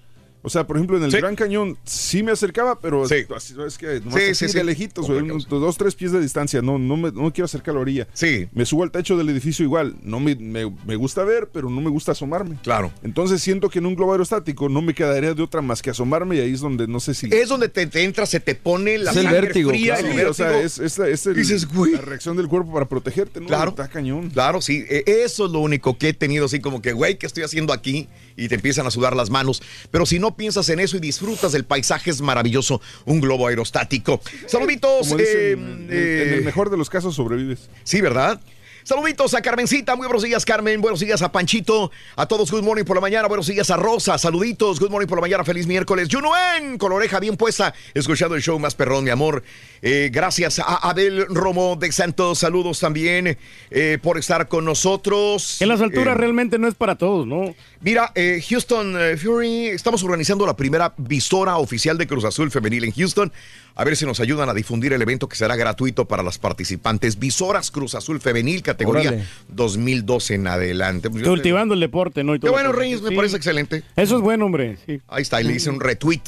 O sea, por ejemplo, en el Sí. Gran Cañón sí me acercaba, pero Sí. así, es que nomás Sí, así sí, de sí. lejitos, güey, unos dos, tres pies de distancia. No, no me, no quiero acercar a la orilla. Sí. Me subo al techo del edificio igual. No me, me- me gusta ver, pero no me gusta asomarme. Claro. Entonces siento que en un globo aerostático no me quedaría de otra más que asomarme y ahí es donde no sé si... Es donde te, te entra, se te pone la Es el sangre vértigo, fría, claro. el Sí, o sea, vértigo. es, es la- es el- Dices, güey. la reacción del cuerpo para protegerte, ¿no? Claro. Está cañón. Claro, sí. Eh, Eso es lo único que he tenido así como que, güey, ¿qué estoy haciendo aquí? Y te empiezan a sudar las manos. Pero si no piensas en eso y disfrutas del paisaje, es maravilloso un globo aerostático. Saluditos. Como dicen, eh, en, eh, en el mejor de los casos sobrevives. Sí, ¿verdad? Saluditos a Carmencita, muy buenos días Carmen, buenos días a Panchito, a todos Good Morning por la mañana, buenos días a Rosa, saluditos, Good Morning por la mañana, feliz miércoles. Junuen, con la oreja bien puesta, escuchando el show más perrón, mi amor. Eh, gracias a Abel Romo de Santos, saludos también eh, por estar con nosotros. En las alturas Eh, realmente no es para todos, ¿no? Mira, Houston Fury, estamos organizando la primera visora oficial de Cruz Azul Femenil en Houston. A ver si nos ayudan a difundir el evento que será gratuito para las participantes. Visoras Cruz Azul Femenil, categoría Órale. 2012 en adelante. Pues te- Cultivando el deporte, ¿no? Y Qué todo bueno, eso. Reyes, me Sí. parece excelente. Eso es bueno, hombre. sí. Ahí está, y le hice un retweet.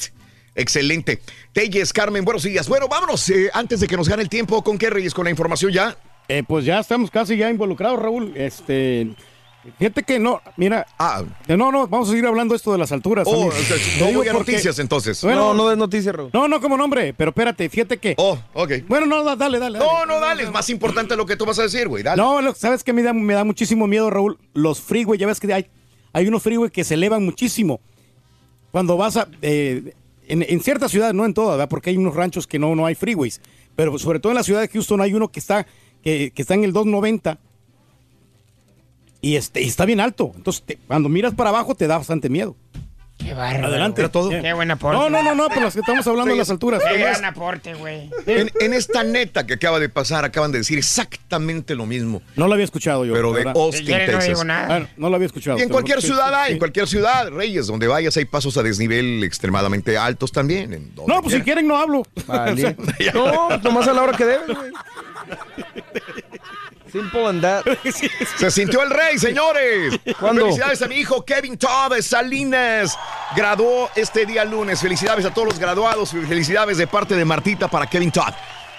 Excelente. Telles, Carmen, buenos días. Bueno, vámonos, eh, antes de que nos gane el tiempo, ¿con qué, Reyes? ¿Con la información ya? Eh, pues ya estamos casi ya involucrados, Raúl. Este, fíjate que no, mira. eh, no, no, vamos a seguir hablando esto de las alturas. Ah. Oh, o sea, no voy a porque- noticias entonces. Bueno, no, no des noticias, Raúl. No, no como nombre, pero espérate, fíjate que. Oh, ok. Bueno, no, da- dale, dale. No, no, dale, es más importante lo que tú vas a decir, güey. Dale. No, lo- sabes que me da, me da muchísimo miedo, Raúl. Los freeway, ya ves que hay, hay unos freeway que se elevan muchísimo. Cuando vas a. eh, en, en ciertas ciudades, no en todas, ¿verdad? Porque hay unos ranchos que no, no hay freeways. Pero sobre todo en la ciudad de Houston hay uno que está, que, que está en el 290 y este, y está bien alto. Entonces, te- cuando miras para abajo te da bastante miedo. Qué bárbaro. Adelante. ¿Era todo? Qué buen aporte. No, no, no, no, por los que estamos hablando de las alturas. Qué gran aporte, güey. En, en esta neta que acaba de pasar, acaban de decir exactamente lo mismo. No lo había escuchado yo. Pero de ¿verdad? Austin, Texas. Bueno, no lo había escuchado. Y en pero- cualquier sí, ciudad sí, hay, sí. en cualquier ciudad, Reyes, donde vayas hay pasos a desnivel extremadamente altos también. en No, pues si quieren no hablo. Vale. No, nomás a la hora que debes, güey. Simple and that. Se sintió el rey, señores. ¿Cuándo? Felicidades a mi hijo Kevin Todd de Salinas. Graduó este día lunes. Felicidades a todos los graduados. Felicidades de parte de Martita para Kevin Todd.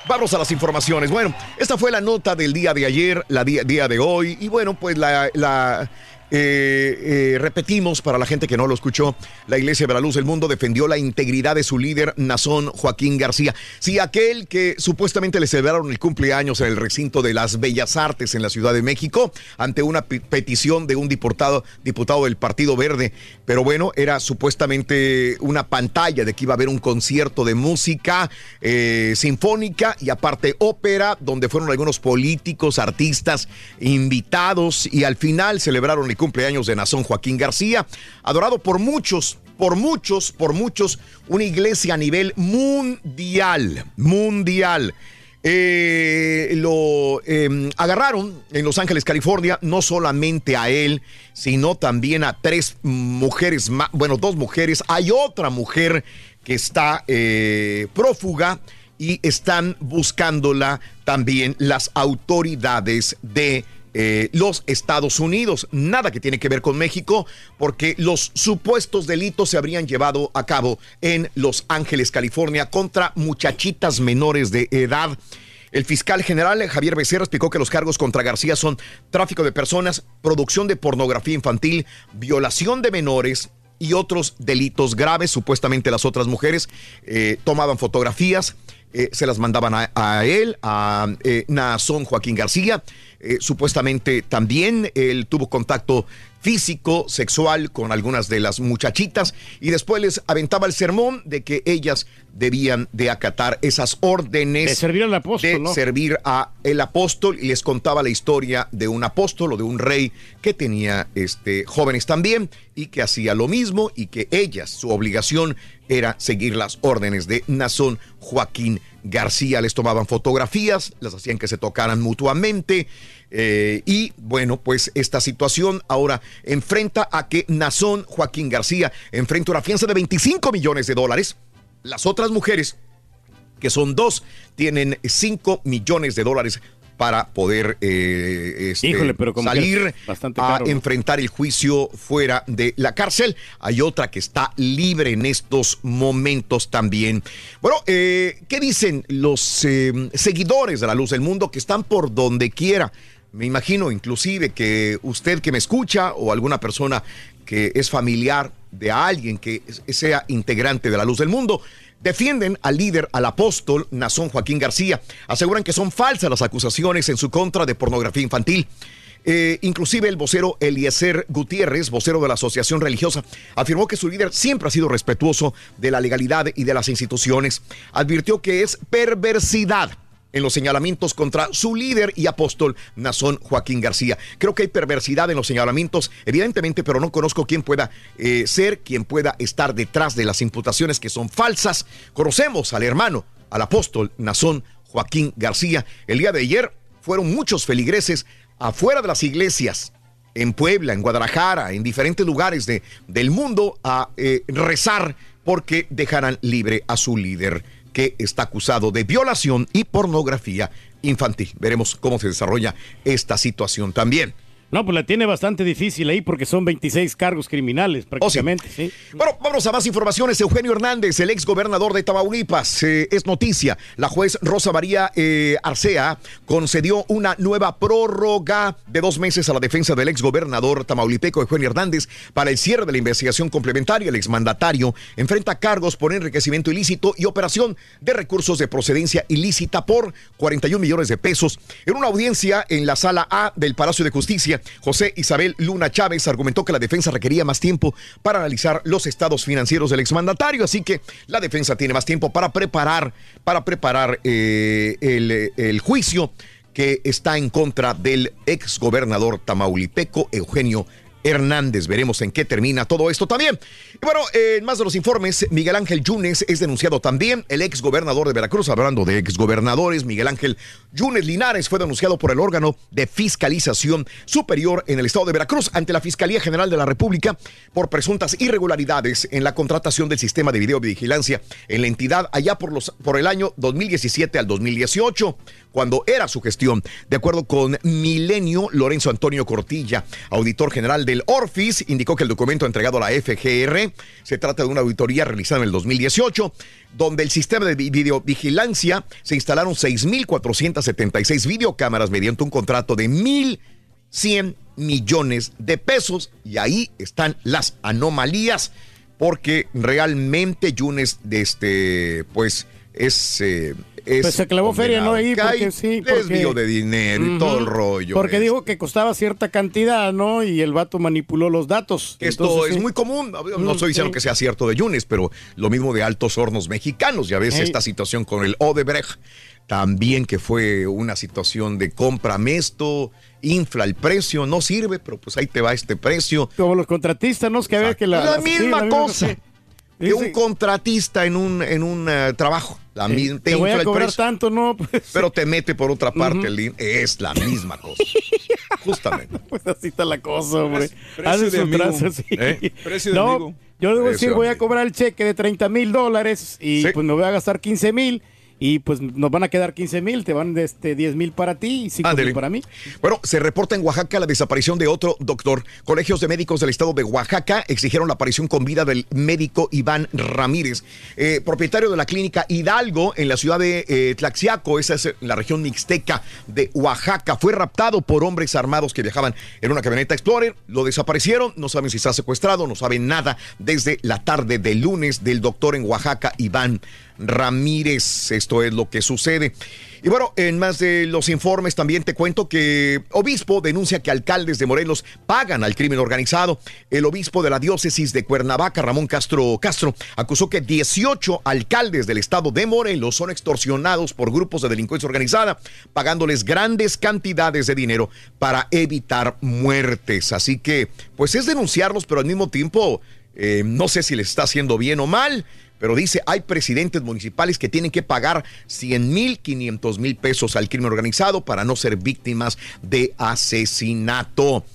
Vamos a las informaciones. Bueno, esta fue la nota del día de ayer, la día, día de hoy. Y bueno, pues la, la- Eh, eh, repetimos para la gente que no lo escuchó, la Iglesia de la Luz del Mundo defendió la integridad de su líder, Nazón Joaquín García. Sí, aquel que supuestamente le celebraron el cumpleaños en el recinto de las Bellas Artes en la Ciudad de México, ante una pe- petición de un diputado, diputado del Partido Verde. Pero bueno, era supuestamente una pantalla de que iba a haber un concierto de música eh, sinfónica y aparte ópera, donde fueron algunos políticos, artistas invitados y al final celebraron el cumpleaños de Nazón Joaquín García, adorado por muchos, por muchos, por muchos, una iglesia a nivel mundial, mundial. Eh, lo eh, agarraron en Los Ángeles, California, no solamente a él, sino también a tres mujeres, bueno, dos mujeres. Hay otra mujer que está eh, prófuga y están buscándola también las autoridades de eh, los Estados Unidos. Nada que tiene que ver con México, porque los supuestos delitos se habrían llevado a cabo en Los Ángeles, California, contra muchachitas menores de edad. El fiscal general Javier Becerra explicó que los cargos contra García son tráfico de personas, producción de pornografía infantil, violación de menores y otros delitos graves. Supuestamente las otras mujeres eh, tomaban fotografías, eh, se las mandaban a, a él, a eh, Naasón Joaquín García. Eh, supuestamente también él tuvo contacto físico, sexual con algunas de las muchachitas y después les aventaba el sermón de que ellas debían de acatar esas órdenes De servir al apóstol, de ¿no? servir a el apóstol y les contaba la historia de un apóstol o de un rey que tenía este jóvenes también y que hacía lo mismo y que ellas su obligación era seguir las órdenes de Nazón Joaquín García les tomaban fotografías las hacían que se tocaran mutuamente eh, y bueno, pues esta situación ahora enfrenta a que Nazón Joaquín García enfrenta una fianza de 25 millones de dólares. Las otras mujeres, que son dos, tienen 5 millones de dólares para poder eh, este, Híjole, pero salir bastante a enfrentar el juicio fuera de la cárcel. Hay otra que está libre en estos momentos también. Bueno, eh, ¿qué dicen los eh, seguidores de la luz del mundo que están por donde quiera? Me imagino inclusive que usted que me escucha o alguna persona que es familiar de alguien que sea integrante de la luz del mundo, defienden al líder, al apóstol Nazón Joaquín García. Aseguran que son falsas las acusaciones en su contra de pornografía infantil. Eh, inclusive el vocero Eliezer Gutiérrez, vocero de la Asociación Religiosa, afirmó que su líder siempre ha sido respetuoso de la legalidad y de las instituciones. Advirtió que es perversidad en los señalamientos contra su líder y apóstol Nazón Joaquín García. Creo que hay perversidad en los señalamientos, evidentemente, pero no conozco quién pueda eh, ser, quién pueda estar detrás de las imputaciones que son falsas. Conocemos al hermano, al apóstol Nazón Joaquín García. El día de ayer fueron muchos feligreses afuera de las iglesias en Puebla, en Guadalajara, en diferentes lugares de, del mundo a eh, rezar porque dejaran libre a su líder que está acusado de violación y pornografía infantil. Veremos cómo se desarrolla esta situación también. No, pues la tiene bastante difícil ahí porque son 26 cargos criminales prácticamente, sí. Bueno, vamos a más informaciones. Eugenio Hernández, el ex gobernador de Tamaulipas, eh, es noticia. La juez Rosa María eh, Arcea concedió una nueva prórroga de dos meses a la defensa del ex gobernador tamaulipeco Eugenio Hernández para el cierre de la investigación complementaria. El exmandatario enfrenta cargos por enriquecimiento ilícito y operación de recursos de procedencia ilícita por 41 millones de pesos. En una audiencia en la sala A del Palacio de José Isabel Luna Chávez argumentó que la defensa requería más tiempo para analizar los estados financieros del exmandatario, así que la defensa tiene más tiempo para preparar, para preparar eh, el, el juicio que está en contra del exgobernador tamaulipeco Eugenio Hernández. Veremos en qué termina todo esto también. Y bueno, en más de los informes, Miguel Ángel Yunes es denunciado también. El ex gobernador de Veracruz, hablando de ex gobernadores, Miguel Ángel Yunes Linares fue denunciado por el órgano de fiscalización superior en el estado de Veracruz ante la Fiscalía General de la República por presuntas irregularidades en la contratación del sistema de videovigilancia en la entidad allá por, los, por el año 2017 al 2018 cuando era su gestión. De acuerdo con Milenio, Lorenzo Antonio Cortilla, auditor general del Orfis, indicó que el documento entregado a la FGR se trata de una auditoría realizada en el 2018, donde el sistema de vi- videovigilancia se instalaron 6.476 videocámaras mediante un contrato de mil 100 millones de pesos. Y ahí están las anomalías, porque realmente Yunes, este, pues, es... eh, es Pues se clavó feria, ¿no? Ahí, porque sí, porque- Desvío de dinero y todo el rollo. Porque dijo que costaba cierta cantidad, ¿no? Y el vato manipuló los datos. Esto Entonces, es sí. muy común. No estoy diciendo sí. que sea cierto de Yunes, pero lo mismo de altos hornos mexicanos. Ya ves Ey. esta situación con el Odebrecht. También que fue una situación de cómprame esto, infla el precio, no sirve, pero pues ahí te va este precio. Como los contratistas, ¿no? Es que a ver que la, La sí, misma misma- cosa. Que un contratista en un, en un eh, trabajo. La sí, mi- te voy infla a el cobrar precio, tanto, ¿no? Pues, pero te mete por otra parte Ujú. el din- Es la misma cosa. Justamente. pues así está la cosa, hombre. De su trazo, sí. ¿Eh? Precio de no, amigo. yo debo Precio decir, de voy a cobrar el cheque de 30 mil dólares y Sí. pues me voy a gastar 15 mil y pues nos van a quedar 15 mil, te van de este 10 mil para ti y 5 Ándele. mil para mí. Bueno, se reporta en Oaxaca la desaparición de otro doctor. Colegios de médicos del estado de Oaxaca exigieron la aparición con vida del médico Iván Ramírez, eh, propietario de la clínica Hidalgo en la ciudad de eh, Tlaxiaco, esa es la región mixteca de Oaxaca. Fue raptado por hombres armados que viajaban en una camioneta Explorer. Lo desaparecieron, no saben si está secuestrado, no saben nada desde la tarde del lunes del doctor en Oaxaca, Iván Ramírez. Esto es lo que sucede. Y bueno, en más de los informes también te cuento que obispo denuncia que alcaldes de Morelos pagan al crimen organizado. El obispo de la diócesis de Cuernavaca, Ramón Castro Castro, acusó que 18 alcaldes del estado de Morelos son extorsionados por grupos de delincuencia organizada, pagándoles grandes cantidades de dinero para evitar muertes. Así que, pues es denunciarlos, pero al mismo tiempo, eh, no sé si les está haciendo bien o mal. Pero dice, hay presidentes municipales que tienen que pagar 100 mil, 500 mil pesos al crimen organizado para no ser víctimas de asesinato.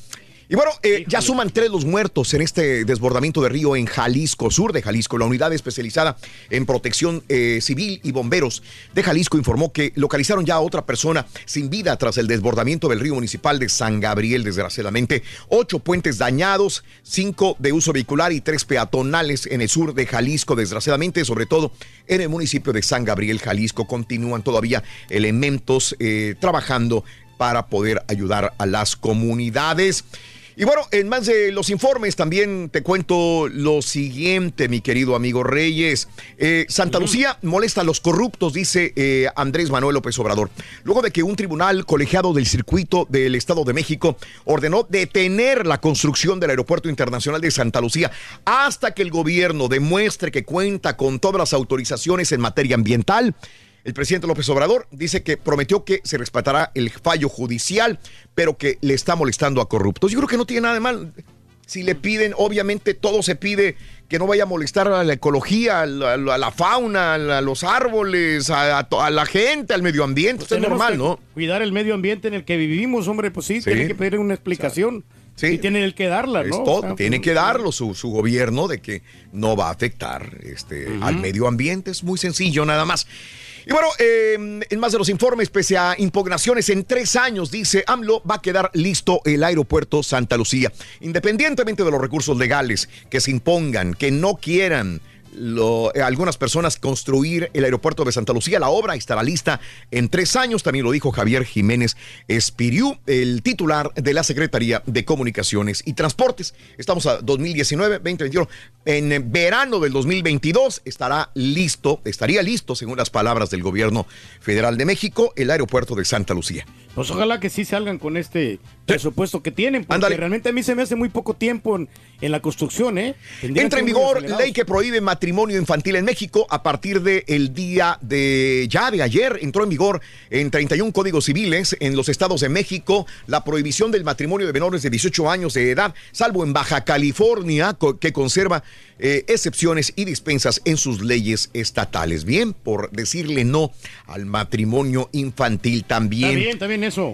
Y bueno, eh, ya suman tres los muertos en este desbordamiento de río en Jalisco, sur de Jalisco. La unidad especializada en protección eh, civil y bomberos de Jalisco informó que localizaron ya a otra persona sin vida tras el desbordamiento del río municipal de San Gabriel, desgraciadamente. Ocho puentes dañados, cinco de uso vehicular y tres peatonales en el sur de Jalisco, desgraciadamente, sobre todo en el municipio de San Gabriel, Jalisco. Continúan todavía elementos eh, trabajando para poder ayudar a las comunidades. Y bueno, en más de los informes también te cuento lo siguiente, mi querido amigo Reyes. Eh, Santa Lucía molesta a los corruptos, dice eh, Andrés Manuel López Obrador. Luego de que un tribunal colegiado del circuito del Estado de México ordenó detener la construcción del Aeropuerto Internacional de Santa Lucía hasta que el gobierno demuestre que cuenta con todas las autorizaciones en materia ambiental. El presidente López Obrador dice que prometió que se respetará el fallo judicial, pero que le está molestando a corruptos. Yo creo que no tiene nada de mal. Si le piden, obviamente todo se pide que no vaya a molestar a la ecología, a la, a la fauna, a, los árboles, a, la gente, al medio ambiente. Esto es normal, ¿no? Cuidar el medio ambiente en el que vivimos, hombre, pues sí, Sí. tiene que pedir una explicación. Sí. Y tiene el que darla, ¿no? todo, O sea, tiene que darlo su, su gobierno de que no va a afectar este, al medio ambiente. Es muy sencillo, nada más. Y bueno, eh, en más de los informes, pese a impugnaciones en tres años, dice AMLO, va a quedar listo el aeropuerto Santa Lucía. Independientemente de los recursos legales que se impongan, que no quieran eh, algunas personas construir el aeropuerto de Santa Lucía. La obra estará lista en tres años, también lo dijo Javier Jiménez Espiriú, el titular de la Secretaría de Comunicaciones y Transportes. Estamos a 2019, 2021. En verano del 2022 estará listo, estaría listo, según las palabras del gobierno federal de México, el aeropuerto de Santa Lucía. Pues ojalá que sí salgan con este presupuesto que tienen, porque realmente a mí se me hace muy poco tiempo en, en la construcción, ¿eh? Tendrían Entra en vigor ley que prohíbe matrimonio infantil en México a partir del día de ya de ayer. Entró en vigor en 31 códigos civiles en los estados de México la prohibición del matrimonio de menores de 18 años de edad, salvo en Baja California, que conserva eh, excepciones y dispensas en sus leyes estatales. Bien, por decirle no al matrimonio infantil también. Está bien, está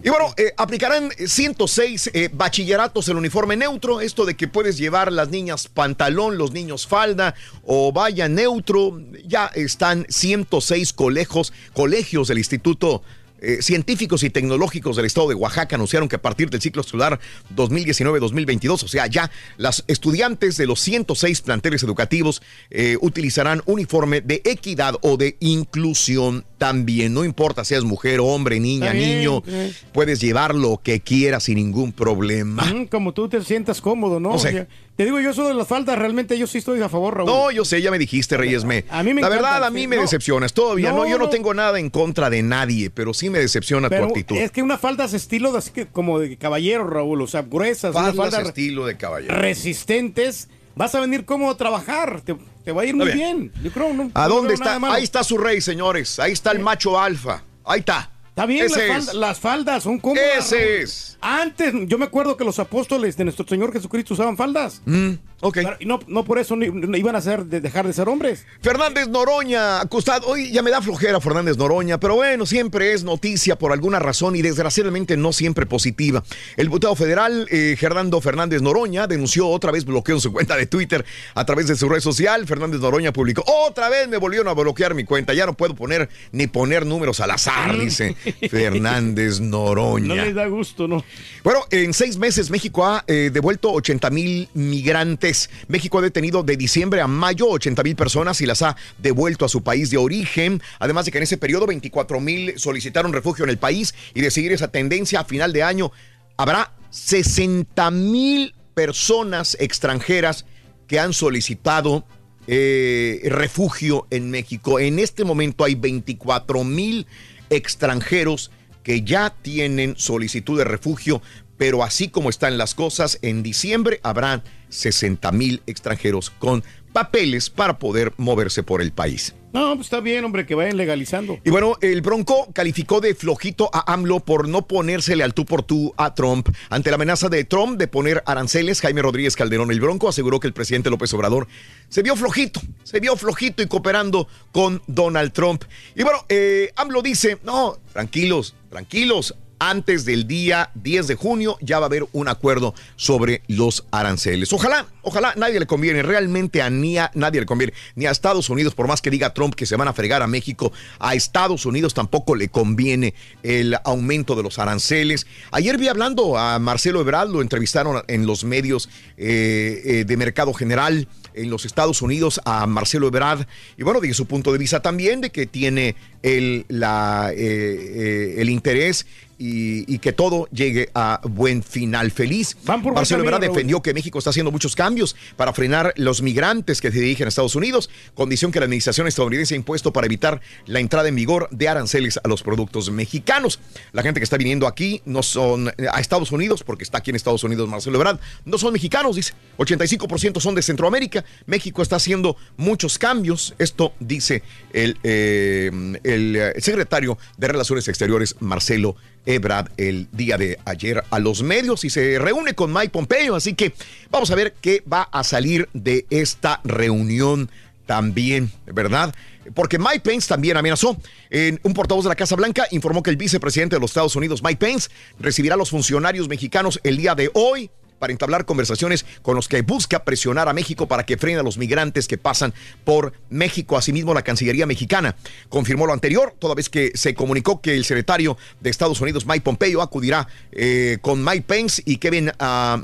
Y bueno, eh, aplicarán 106 eh, bachilleratos en uniforme neutro. Esto de que puedes llevar las niñas pantalón, los niños falda o vaya neutro. Ya están 106 colegios, colegios del Instituto eh, científicos y tecnológicos del estado de Oaxaca anunciaron que a partir del ciclo escolar 2019-2022, o sea, ya las estudiantes de los 106 planteles educativos eh, utilizarán uniforme de equidad o de inclusión también. No importa si es mujer, hombre, niña, bien, niño, eh. puedes llevar lo que quieras sin ningún problema. Mm, como tú te sientas cómodo, ¿no? O sea, te digo, yo eso de las faldas, realmente yo sí estoy a favor, Raúl. No, yo sé, ya me dijiste, Reyes Me. A mí me La encanta, verdad, a sí, mí me no. decepcionas. Todavía no, No, yo no no. tengo nada en contra de nadie, pero sí me decepciona Pero tu actitud. es que una falda es estilo de, así que, como de caballero, Raúl, o sea, gruesas, Faldas una falda estilo de caballero. resistentes. Vas a venir cómodo a trabajar, te, te va a ir muy bien. bien. Yo creo, ¿A no dónde está? Ahí está su rey, señores. Ahí está el macho alfa. Ahí está. Está bien, las, faldas, las faldas son cómodas. Ese es. Antes, yo me acuerdo que los apóstoles de nuestro Señor Jesucristo usaban faldas. Mm, ok. Y no, no por eso ni- ni iban a ser, de dejar de ser hombres. Fernández Noroña, acusado. Hoy ya me da flojera Fernández Noroña, pero bueno, siempre es noticia por alguna razón y desgraciadamente no siempre positiva. El diputado federal eh, Fernando Fernández Noroña denunció otra vez bloqueo en su cuenta de Twitter a través de su red social. Fernández Noroña publicó, otra vez me volvieron a bloquear mi cuenta, ya no puedo poner ni poner números al azar, dice Fernández Noroña. No les da gusto, ¿no? Bueno, en seis meses México ha eh, devuelto 80 mil migrantes. México ha detenido de diciembre a mayo 80 mil personas y las ha devuelto a su país de origen. Además de que en ese periodo 24 mil solicitaron refugio en el país y de seguir esa tendencia a final de año habrá 60 mil personas extranjeras que han solicitado eh, refugio en México. En este momento hay 24 mil extranjeros que ya tienen solicitud de refugio, pero así como están las cosas, en diciembre habrá 60 mil extranjeros con papeles para poder moverse por el país. No, pues está bien, hombre, que vayan legalizando. Y bueno, el Bronco calificó de flojito a AMLO por no ponérsele al tú por tú a Trump. Ante la amenaza de Trump de poner aranceles, Jaime Rodríguez Calderón, el Bronco, aseguró que el presidente López Obrador se vio flojito, se vio flojito y cooperando con Donald Trump. Y bueno, eh, AMLO dice, no, tranquilos, tranquilos. Antes del día 10 de junio ya va a haber un acuerdo sobre los aranceles. Ojalá, ojalá nadie le conviene, realmente a, ni a nadie le conviene, ni a Estados Unidos, por más que diga Trump que se van a fregar a México, a Estados Unidos tampoco le conviene el aumento de los aranceles. Ayer vi hablando a Marcelo Ebrard, lo entrevistaron en los medios eh, eh, de Mercado General en los Estados Unidos a Marcelo Ebrard y bueno, de su punto de vista también de que tiene el, la, eh, el interés y, y que todo llegue a buen final feliz. por Marcelo Ebrard defendió que México está haciendo muchos cambios para frenar los migrantes que se dirigen a Estados Unidos, condición que la administración estadounidense ha impuesto para evitar la entrada en vigor de aranceles a los productos mexicanos. La gente que está viniendo aquí no son eh, a Estados Unidos, porque está aquí en Estados Unidos Marcelo Ebrard, no son mexicanos, dice. 85% son de Centroamérica. México está haciendo muchos cambios. Esto dice el, eh, el eh, secretario de Relaciones Exteriores, Marcelo Ebrard, el día de ayer a los medios y se reúne con Mike Pompeo. Así que vamos a ver qué va a salir de esta reunión también, ¿verdad? Porque Mike Pence también amenazó. En un portavoz de la Casa Blanca informó que el vicepresidente de los Estados Unidos, Mike Pence, recibirá a los funcionarios mexicanos el día de hoy para entablar conversaciones con los que busca presionar a México para que frene a los migrantes que pasan por México. Asimismo, la Cancillería mexicana confirmó lo anterior, toda vez que se comunicó que el secretario de Estados Unidos, Mike Pompeo, acudirá eh, con Mike Pence y Kevin uh,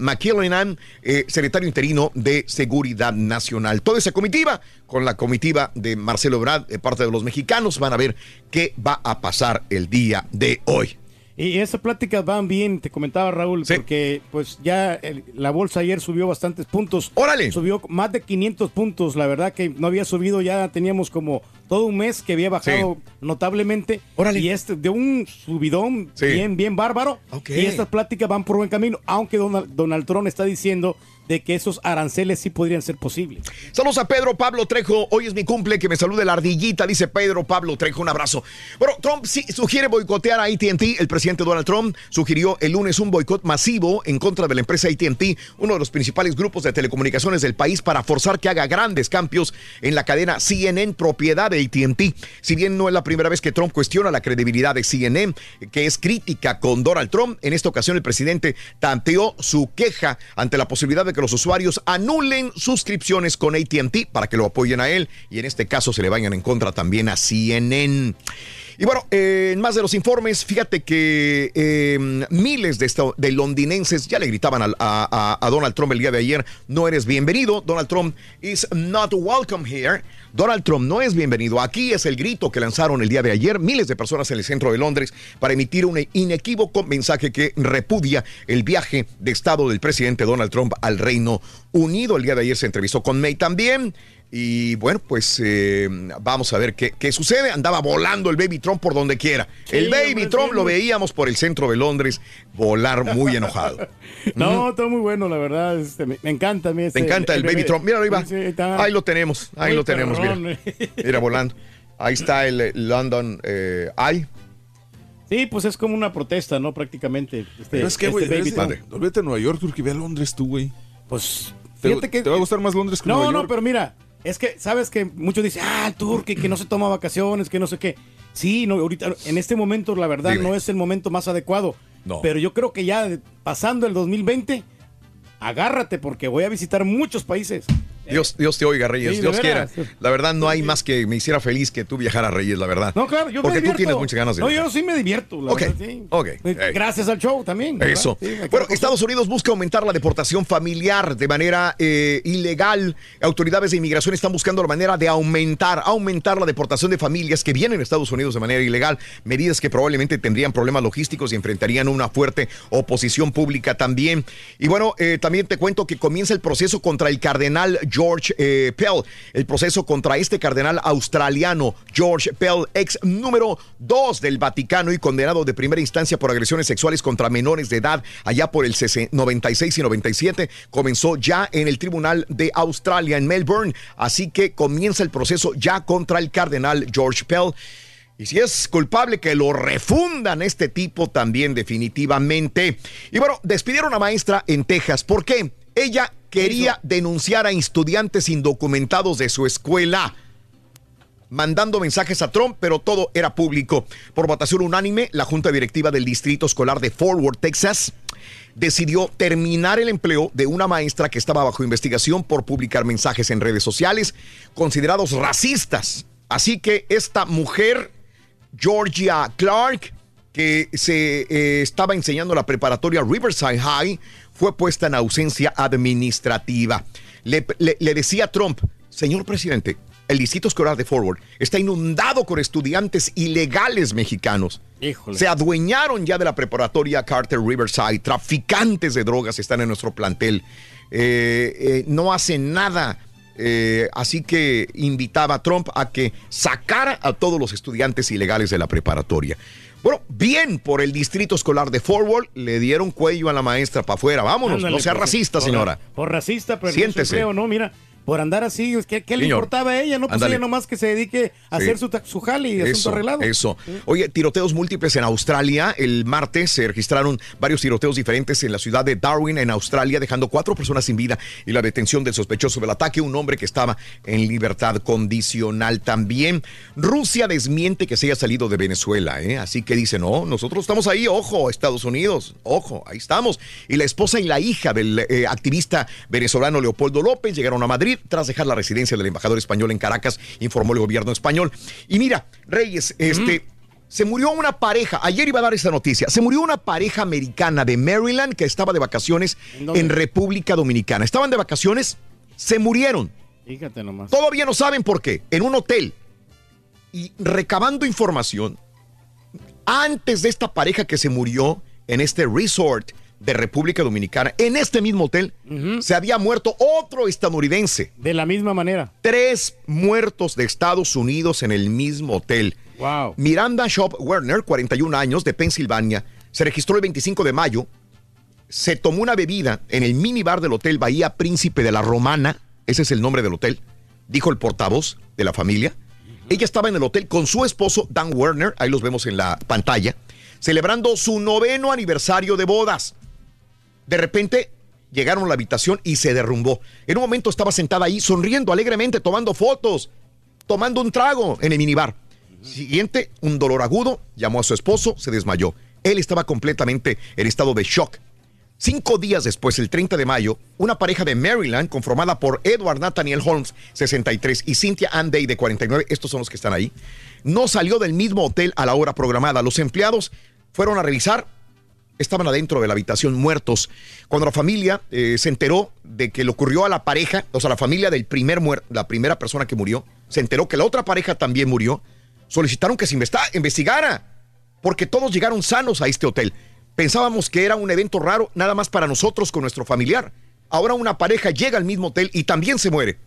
secretario interino de Seguridad Nacional. Toda esa comitiva, con la comitiva de Marcelo Ebrard, de parte de los mexicanos, van a ver qué va a pasar el día de hoy. Y esas pláticas van bien, te comentaba Raúl, porque pues ya el- la bolsa ayer subió bastantes puntos. ¡Órale! Subió más de 500 puntos, la verdad que no había subido, ya teníamos como todo un mes que había bajado notablemente. Y este de un subidón Sí. bien, bien bárbaro. Ok. Y estas pláticas van por buen camino, aunque Donald, Donald Trump está diciendo de que esos aranceles sí podrían ser posibles. Saludos a Pedro Pablo Trejo. Hoy es mi cumple, que me salude la ardillita, dice Pedro Pablo Trejo. Un abrazo. Bueno, Trump sí sugiere boicotear a ATT. El presidente Donald Trump sugirió el lunes un boicot masivo en contra de la empresa ATT, uno de los principales grupos de telecomunicaciones del país, para forzar que haga grandes cambios en la cadena CNN, propiedad de ATT. Si bien no es la primera vez que Trump cuestiona la credibilidad de CNN, que es crítica con Donald Trump, en esta ocasión el presidente tanteó su queja ante la posibilidad de que los usuarios anulen suscripciones con ATT para que lo apoyen a él y en este caso se le vayan en contra también a CNN. Y bueno, eh, en más de los informes, fíjate que eh, miles de, de londinenses ya le gritaban a, a- a Donald Trump el día de ayer, no eres bienvenido, Donald Trump is not welcome here. Donald Trump no es bienvenido. Aquí es el grito que lanzaron el día de ayer miles de personas en el centro de Londres para emitir un inequívoco mensaje que repudia el viaje de Estado del presidente Donald Trump al Reino Unido. El día de ayer se entrevistó con May también. Y bueno, pues eh, vamos a ver qué, qué sucede. Andaba volando el Baby Trump por donde quiera. Sí, el Baby hombre, Trump sí, lo veíamos por el centro de Londres volar muy enojado. No, está muy bueno, la verdad. este, me, me encanta a mí Te encanta el, Baby bebé. Trump. Mira, ahí va. Sí, sí, está. Ahí lo tenemos. Ahí Muy lo tenemos. Mira. eh. Mira, volando. Ahí está el eh, London eh, Eye. Sí, pues es como una protesta, ¿no? Prácticamente. Este, Pero es que, este güey, Baby es- Trump. olvídate de Nueva York, Turquía, ve a Londres tú, güey. Pues, te, fíjate que- te va a gustar más Londres que No, Nueva no, York. pero mira, es que, ¿sabes que Muchos dicen, ah, el turque, que no se toma vacaciones, que no sé qué. Sí, no, ahorita, en este momento, la verdad, Dime. no es el momento más adecuado. No. Pero yo creo que ya pasando el 2020, agárrate porque voy a visitar muchos países. Dios, Dios te oiga, Reyes. Sí, Dios quiera. La verdad, no hay más que me hiciera feliz que tú viajaras, Reyes, la verdad. No, claro, yo Porque me tú tienes muchas ganas de No, viajar. yo sí me divierto, la Ok, verdad, sí. ok. Eh, Gracias al show también. ¿verdad? Eso. Sí, bueno, Estados Unidos busca aumentar la deportación familiar de manera eh, ilegal. Autoridades de inmigración están buscando la manera de aumentar, aumentar la deportación de familias que vienen a Estados Unidos de manera ilegal. Medidas que probablemente tendrían problemas logísticos y enfrentarían una fuerte oposición pública también. Y bueno, eh, también te cuento que comienza el proceso contra el cardenal George eh, Pell. El proceso contra este cardenal australiano, George Pell, ex número 2 del Vaticano y condenado de primera instancia por agresiones sexuales contra menores de edad allá por el 60 96 y 97, comenzó ya en el Tribunal de Australia en Melbourne. Así que comienza el proceso ya contra el cardenal George Pell. Y si es culpable, que lo refundan este tipo también definitivamente. Y bueno, despidieron a maestra en Texas. ¿Por qué? Ella quería denunciar a estudiantes indocumentados de su escuela mandando mensajes a Trump, pero todo era público. Por votación unánime, la Junta Directiva del Distrito Escolar de Forward, Texas, decidió terminar el empleo de una maestra que estaba bajo investigación por publicar mensajes en redes sociales considerados racistas. Así que esta mujer, Georgia Clark, que se eh, estaba enseñando en la preparatoria Riverside High, fue puesta en ausencia administrativa. Le, le- le decía a Trump, señor presidente, el distrito escolar de Forward está inundado con estudiantes ilegales mexicanos. Híjole. Se adueñaron ya de la preparatoria Carter Riverside. Traficantes de drogas están en nuestro plantel. Eh, eh, no hacen nada. Eh, así que invitaba a Trump a que sacara a todos los estudiantes ilegales de la preparatoria. Bueno, bien por el distrito escolar de Forward, le dieron cuello a la maestra para afuera. Vámonos, Ándale, no sea pues, racista, por- señora. Por racista, pero Siéntese. empleo, no, mira, por andar así, es que- ¿qué le importaba a ella? No, pues ándale. ella nomás que se dedique a Sí. hacer su, su jale y asunto arreglado. eso. Oye, tiroteos múltiples en Australia. El martes se registraron varios tiroteos diferentes en la ciudad de Darwin, en Australia, dejando cuatro personas sin vida y la detención del sospechoso del ataque, un hombre que estaba en libertad condicional también. Rusia desmiente que se haya salido de Venezuela, ¿eh? así que dice, no, nosotros estamos ahí, ojo, Estados Unidos, ojo, ahí estamos. Y la esposa y la hija del eh, activista venezolano Leopoldo López llegaron a Madrid tras dejar la residencia del embajador español en Caracas, informó el gobierno español. Y mira, Reyes, este... Se murió una pareja, ayer iba a dar esta noticia, se murió una pareja americana de Maryland que estaba de vacaciones en República Dominicana. Estaban de vacaciones, se murieron. Fíjate nomás. Todavía no saben por qué. En un hotel. Y recabando información, antes de esta pareja que se murió en este resort de República Dominicana, en este mismo hotel, se había muerto otro estadounidense. De la misma manera. Tres muertos de Estados Unidos en el mismo hotel. Wow. Miranda Shop Werner, 41 años, de Pensilvania, se registró el 25 de mayo. Se tomó una bebida en el minibar del hotel Bahía Príncipe de la Romana. Ese es el nombre del hotel, dijo el portavoz de la familia. Ella estaba en el hotel con su esposo, Dan Werner, ahí los vemos en la pantalla, celebrando su noveno aniversario de bodas. De repente llegaron a la habitación y se derrumbó. En un momento estaba sentada ahí sonriendo alegremente, tomando fotos, tomando un trago en el minibar. Siguiente, un dolor agudo, llamó a su esposo, se desmayó. Él estaba completamente en estado de shock. Cinco días después, el 30 de mayo, una pareja de Maryland conformada por Edward Nathaniel Holmes, 63, y Cynthia Ann Day, de 49, estos son los que están ahí, no salió del mismo hotel a la hora programada. Los empleados fueron a revisar, estaban adentro de la habitación muertos. Cuando la familia eh, se enteró de que le ocurrió a la pareja, o sea, la familia del primer muer- la primera persona que murió, se enteró que la otra pareja también murió, solicitaron que se investigara, porque todos llegaron sanos a este hotel. Pensábamos que era un evento raro nada más para nosotros con nuestro familiar. Ahora una pareja llega al mismo hotel y también se muere.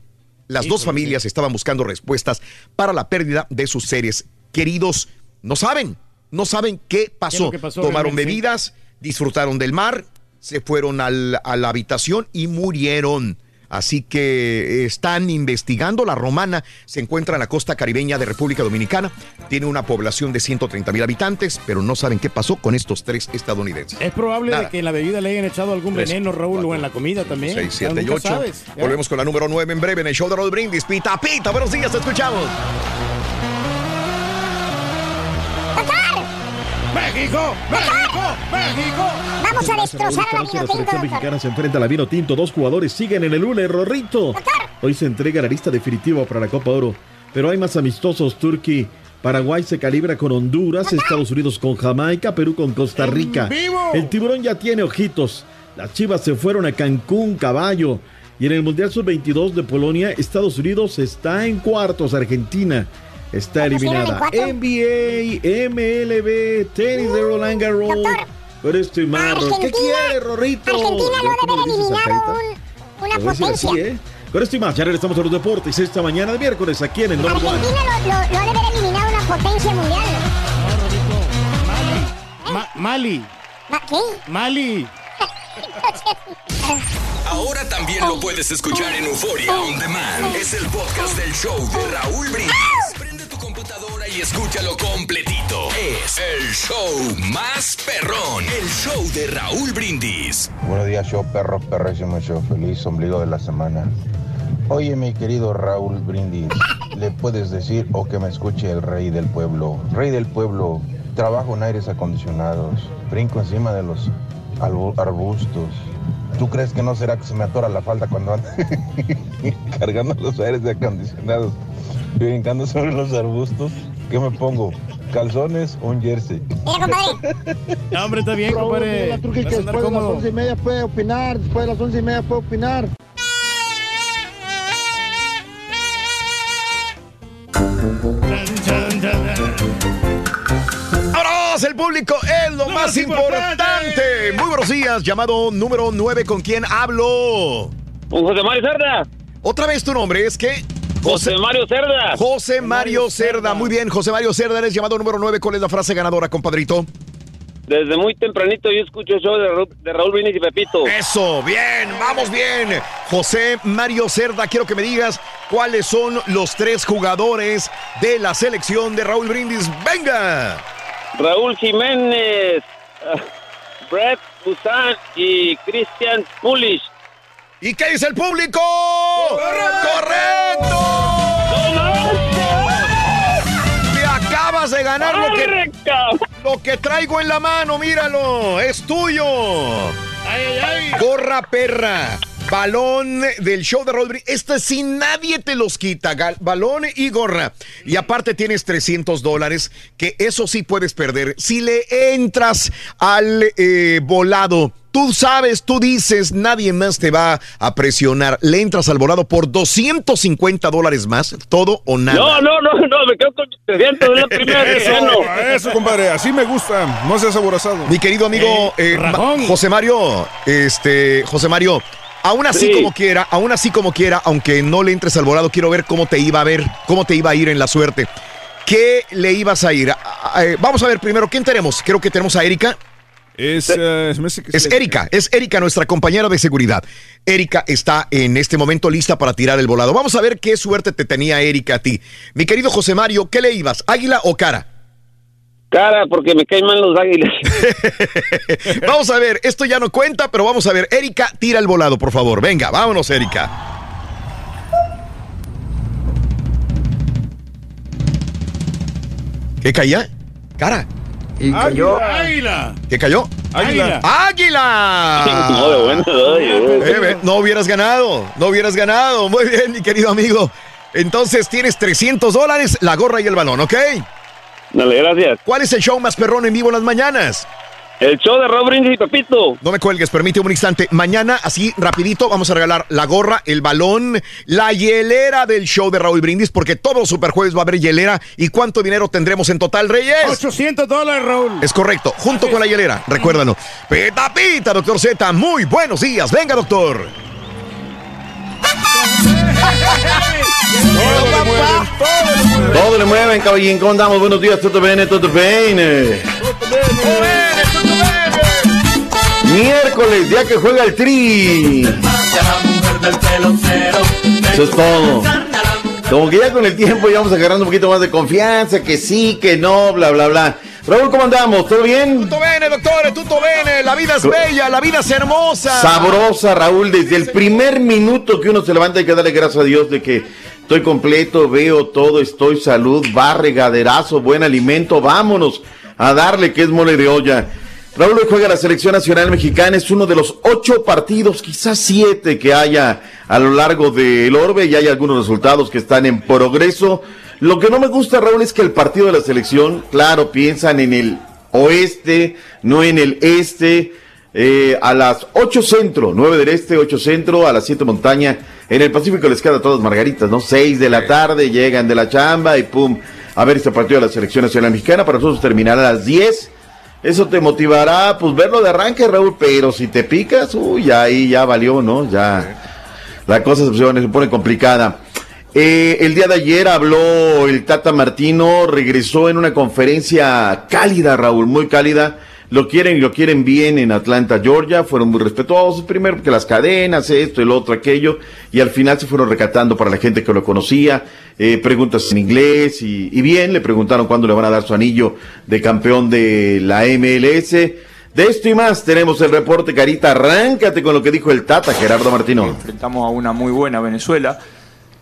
Las dos familias estaban buscando respuestas para la pérdida de sus seres queridos. No saben, no saben qué pasó. Tomaron realmente? bebidas, disfrutaron del mar, se fueron al- a la habitación y murieron. Así que eh, están investigando. La Romana se encuentra en la costa caribeña de República Dominicana. Tiene una población de 130 mil habitantes, pero no saben qué pasó con estos tres estadounidenses. Es probable de que en la bebida le hayan echado algún Tres, veneno, Raúl, o en la comida también. 6, 7 y Nunca 8. sabes, ¿ya? Volvemos con la número 9 en breve en el show de Roll Brindis. Pita, pita, buenos días, te escuchamos. ¡México! ¡México! ¡México! Vamos a destrozar a la la vino tinto, selección doctor. mexicana se enfrenta a la vino tinto. Dos jugadores siguen en el UNE, Rorrito. Hoy se entrega la lista definitiva para la Copa Oro. Pero hay más amistosos. Turquía, Paraguay se calibra con Honduras, Estados Unidos con Jamaica, Perú con Costa Rica. vivo! El tiburón ya tiene ojitos. Las chivas se fueron a Cancún, caballo. Y en el Mundial Sub-22 de Polonia, Estados Unidos está en cuartos. Argentina está eliminada. NBA, MLB, tenis de Roland Garros. Pero estoy marro. ¿Qué quiere, Rorrito? Argentina lo ¿Cómo debe eliminado un- una potencia. así, ¿eh? Con esto y más, ya regresamos a los deportes esta mañana de miércoles aquí en el One. Argentina lo, lo, lo ha de haber eliminado una potencia mundial. Ma- Mali. ¿Ma- ¿Qué? Mali. Ahora también lo puedes escuchar en Euforia On Demand. Es el podcast del show de Raúl Brindis. Escúchalo completito. Es el show más perrón. El show de Raúl Brindis. Buenos días, show perro, perrísimo show. Feliz ombligo de la semana. Oye, mi querido Raúl Brindis, ¿le puedes decir o que me escuche el rey del pueblo? Rey del pueblo, trabajo en aires acondicionados, brinco encima de los arbustos. ¿Tú crees que no será que se me atora la falda cuando ando cargando los aires acondicionados brincando sobre los arbustos? ¿Qué me pongo? ¿Calzones o un jersey? Mira, compadre. No, hombre, está bien, compadre. Vas que a después de las once y media puede opinar, después de las once y media puede opinar. ¡Vámonos! El público es lo más importante. Muy buenos días. Llamado número 9. ¿Con quién hablo? Con José Mario Cerda. Otra vez tu nombre es que. José Mario Cerda. José Mario Cerda. Muy bien, José Mario Cerda. Eres llamado número 9. ¿Cuál es la frase ganadora, compadrito? Desde muy tempranito yo escucho el show de Raúl, de Raúl Brindis y Pepito. Eso, bien, vamos bien. José Mario Cerda, quiero que me digas cuáles son los tres jugadores de la selección de Raúl Brindis. ¡Venga! Raúl Jiménez, ah, Brett Busan y Christian Pulish. ¿Y qué dice el público? ¡Correcto! Te acabas de ganar lo que, lo que traigo en la mano, míralo, es tuyo. Gorra perra. Balón del show de Rodri. Este sí nadie te los quita. Balón y gorra. Y aparte tienes 300 dólares, que eso sí puedes perder. Si le entras al eh, volado, tú sabes, tú dices, nadie más te va a presionar. Le entras al volado por 250 dólares más, todo o nada. No, no, no, no, me quedo con 300 de la primera Eso, gano. eso, compadre, así me gusta. No seas aborazado. Mi querido amigo eh, Ma- José Mario, este, José Mario, aún así Sí. como quiera, aún así como quiera, aunque no le entres al volado, quiero ver cómo te iba a ver, cómo te iba a ir en la suerte. ¿Qué le ibas a ir? Eh, vamos a ver primero, ¿quién tenemos? Creo que tenemos a Erika. Es, eh, Es Erika, es Erika, nuestra compañera de seguridad. Erika está en este momento lista para tirar el volado. Vamos a ver qué suerte te tenía Erika a ti. Mi querido José Mario, ¿qué le ibas? ¿Águila o cara? Cara, porque me caen mal los águilas. Vamos a ver, esto ya no cuenta, pero vamos a ver. Erika, tira el volado, por favor. Venga, vámonos, Erika. ¿Qué caía? Cara. Y cayó- Águila. ¿Qué cayó? Águila. ¡Águila! No, de buena, ay, Eh, no hubieras ganado, no hubieras ganado. Muy bien, mi querido amigo. Entonces tienes 300 dólares, la gorra y el balón, ¿ok? Dale, gracias. ¿Cuál es el show más perrón en vivo en las mañanas? El show de Raúl Brindis y Pepito. No me cuelgues, permíteme un instante. Mañana, así rapidito, vamos a regalar la gorra, el balón, la hielera del show de Raúl Brindis, porque todos los superjueves va a haber hielera. ¿Y cuánto dinero tendremos en total, Reyes? 800 dólares, Raúl. Es correcto, junto con la hielera, recuérdalo. Pita, pita, doctor Z, muy buenos días. Venga, doctor. Todo le mueven, caballín. ¿Cómo andamos? Buenos días, todo bien, todo bien. Miércoles, día que juega el tri. Eso es todo. Como que ya con el tiempo ya vamos agarrando un poquito más de confianza, que sí, que no, bla, bla, bla. Raúl, ¿cómo andamos? ¿Todo bien? Tutto bene, doctor, tutto bene. La vida es bella, la vida es hermosa. Sabrosa, Raúl, desde el primer minuto que uno se levanta hay que darle gracias a Dios de que estoy completo, veo todo, estoy salud, va, regaderazo, buen alimento, vámonos a darle que es mole de olla. Raúl hoy juega la selección nacional mexicana, es uno de los ocho partidos, quizás siete que haya a lo largo del orbe y hay algunos resultados que están en progreso. Lo que no me gusta, Raúl, es que el partido de la selección, claro, piensan en el oeste, no en el este. Eh, a las 8 centro, 9 del este, 8 centro, a las 7 montaña. En el Pacífico les queda a todas margaritas, ¿no? 6 de la tarde, llegan de la chamba y pum, a ver este partido de la selección nacional mexicana. Para nosotros terminará a las 10. Eso te motivará, pues verlo de arranque, Raúl, pero si te picas, uy, ahí ya valió, ¿no? Ya la cosa se pone, complicada. Eh, el día de ayer habló el Tata Martino, regresó en una conferencia cálida, Raúl, muy cálida. Lo quieren, lo quieren bien en Atlanta, Georgia. Fueron muy respetuosos. Primero que las cadenas, esto, el otro, aquello. Y al final se fueron recatando para la gente que lo conocía. Eh, preguntas en inglés y, y bien. Le preguntaron cuándo le van a dar su anillo de campeón de la MLS. De esto y más tenemos el reporte, Carita. Arráncate con lo que dijo el Tata, Gerardo Martino. Enfrentamos a una muy buena Venezuela,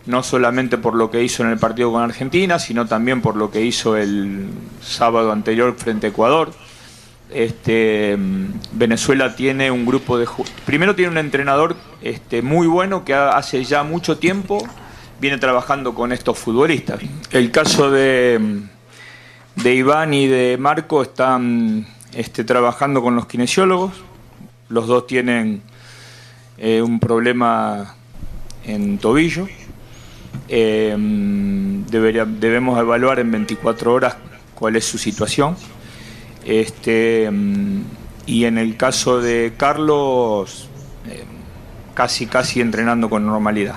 no solamente por lo que hizo en el partido con Argentina, sino también por lo que hizo el sábado anterior frente a Ecuador. Este, Venezuela tiene un grupo de... Primero tiene un entrenador este, muy bueno que ha- hace ya mucho tiempo viene trabajando con estos futbolistas. El caso de, Iván y de Marco están este, trabajando con los kinesiólogos. Los dos tienen eh, un problema en tobillo. Eh, debemos evaluar en 24 horas cuál es su situación. Este, mm, y en el caso de Carlos, eh, casi, casi entrenando con normalidad.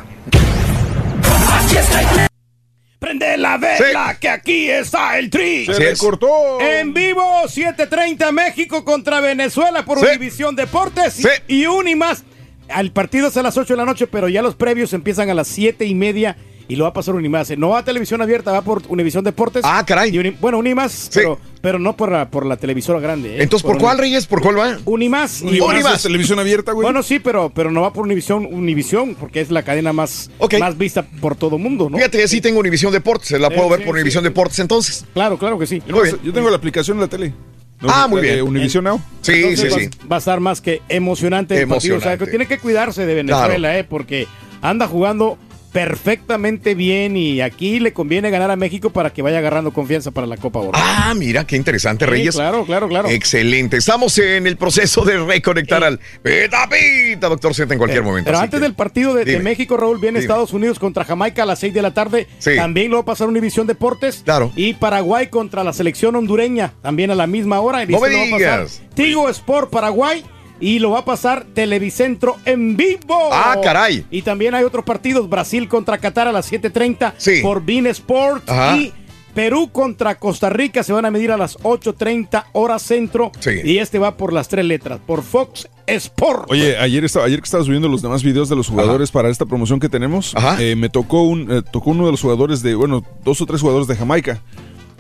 Prende la vela, que aquí está el tri. Se le cortó. En vivo, 7:30 México contra Venezuela por Sí. Univisión Deportes. Y- Sí. Y, Unimas. El partido es a las 8 de la noche, pero ya los previos empiezan a las 7 y media. Y lo va a pasar Unimás. No va a televisión abierta, va por Univisión Deportes. Ah, caray. Y Uni- bueno, Unimás, pero, pero no por la, por la televisora grande. ¿eh? Entonces, ¿por cuál, Reyes? ¿Por cuál va? Unimás. Unimás. ¿Es televisión abierta, güey? Bueno, sí, pero, pero no va por Univisión, Univisión, porque es la cadena más, más vista por todo mundo, ¿no? Fíjate, sí tengo Univisión Deportes. La Sí, puedo ver sí, por sí. Univisión Deportes entonces. Claro, claro que sí. Muy bien. Yo tengo la aplicación en la tele. Ah, muy bien. Univision Now. Sí, Entonces sí, va, sí. va a estar más que emocionante el partido. O sea, que Emocionante. tiene que cuidarse de Venezuela, eh, porque anda jugando perfectamente bien y aquí le conviene ganar a México para que vaya agarrando confianza para la Copa Oro. Ah, mira, qué interesante, Sí, Reyes. claro, claro, claro. Excelente. Estamos en el proceso de reconectar al Pita Pita, doctor Z, en cualquier momento. Pero antes que- del partido de. México, Raúl, viene Dime. Estados Unidos contra Jamaica a las 6 de la tarde. Sí. También lo va a pasar Univisión Deportes. Claro. Y Paraguay contra la selección hondureña, también a la misma hora. Y No este me lo va a pasar digas. Tigo Sport Paraguay. Y lo va a pasar Televicentro en vivo. Ah, caray. Y también hay otros partidos. Brasil contra Qatar a las 7.30 Sí. por Bean Sports. Ajá. Y Perú contra Costa Rica se van a medir a las 8.30 horas centro. Sí. Y este va por las tres letras, por Fox Sport. Oye, ayer estaba, ayer que estaba subiendo los demás videos de los jugadores para esta promoción que tenemos, Ajá. eh, me tocó un, eh, tocó uno de los jugadores de, bueno, dos o tres jugadores de Jamaica.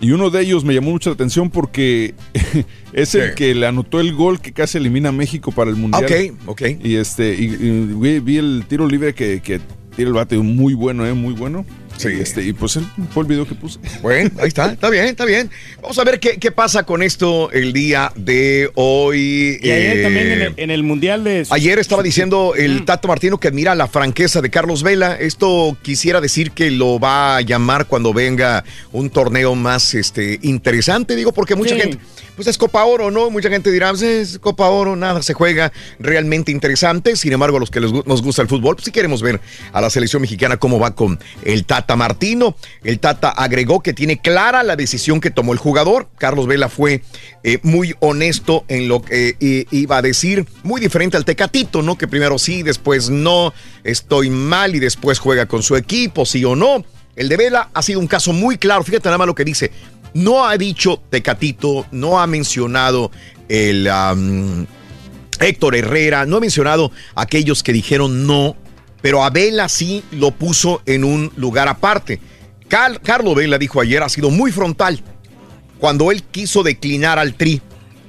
Y uno de ellos me llamó mucho la atención porque es el Sí. que le anotó el gol que casi elimina a México para el Mundial. Ok, ok. Y este, y, vi el tiro libre que, que tira el bate muy bueno, eh, muy bueno. Y, este, y pues él fue el video que puse. Bueno, ahí está, está bien, está bien. Vamos a ver qué, qué pasa con esto el día de hoy. Y ayer Eh, también en el, en el Mundial de... Ayer estaba diciendo el Tato Martino que admira la franqueza de Carlos Vela. Esto quisiera decir que lo va a llamar cuando venga un torneo más este, interesante, digo, porque mucha Sí. gente, pues es Copa Oro, ¿no? Mucha gente dirá, pues es Copa Oro, nada, se juega realmente interesante. Sin embargo, a los que nos gusta el fútbol, pues sí queremos ver a la selección mexicana cómo va con el Tata Martino. El Tata agregó que tiene clara la decisión que tomó el jugador. Carlos Vela fue eh, muy honesto en lo que eh, iba a decir, muy diferente al Tecatito, ¿no? Que primero sí, después no, estoy mal y después juega con su equipo, sí o no. El de Vela ha sido un caso muy claro. Fíjate nada más lo que dice. No ha dicho Tecatito, no ha mencionado el Héctor Herrera, no ha mencionado aquellos que dijeron no, pero a Vela sí lo puso en un lugar aparte. Car- Carlos Vela dijo ayer, ha sido muy frontal cuando él quiso declinar al tri.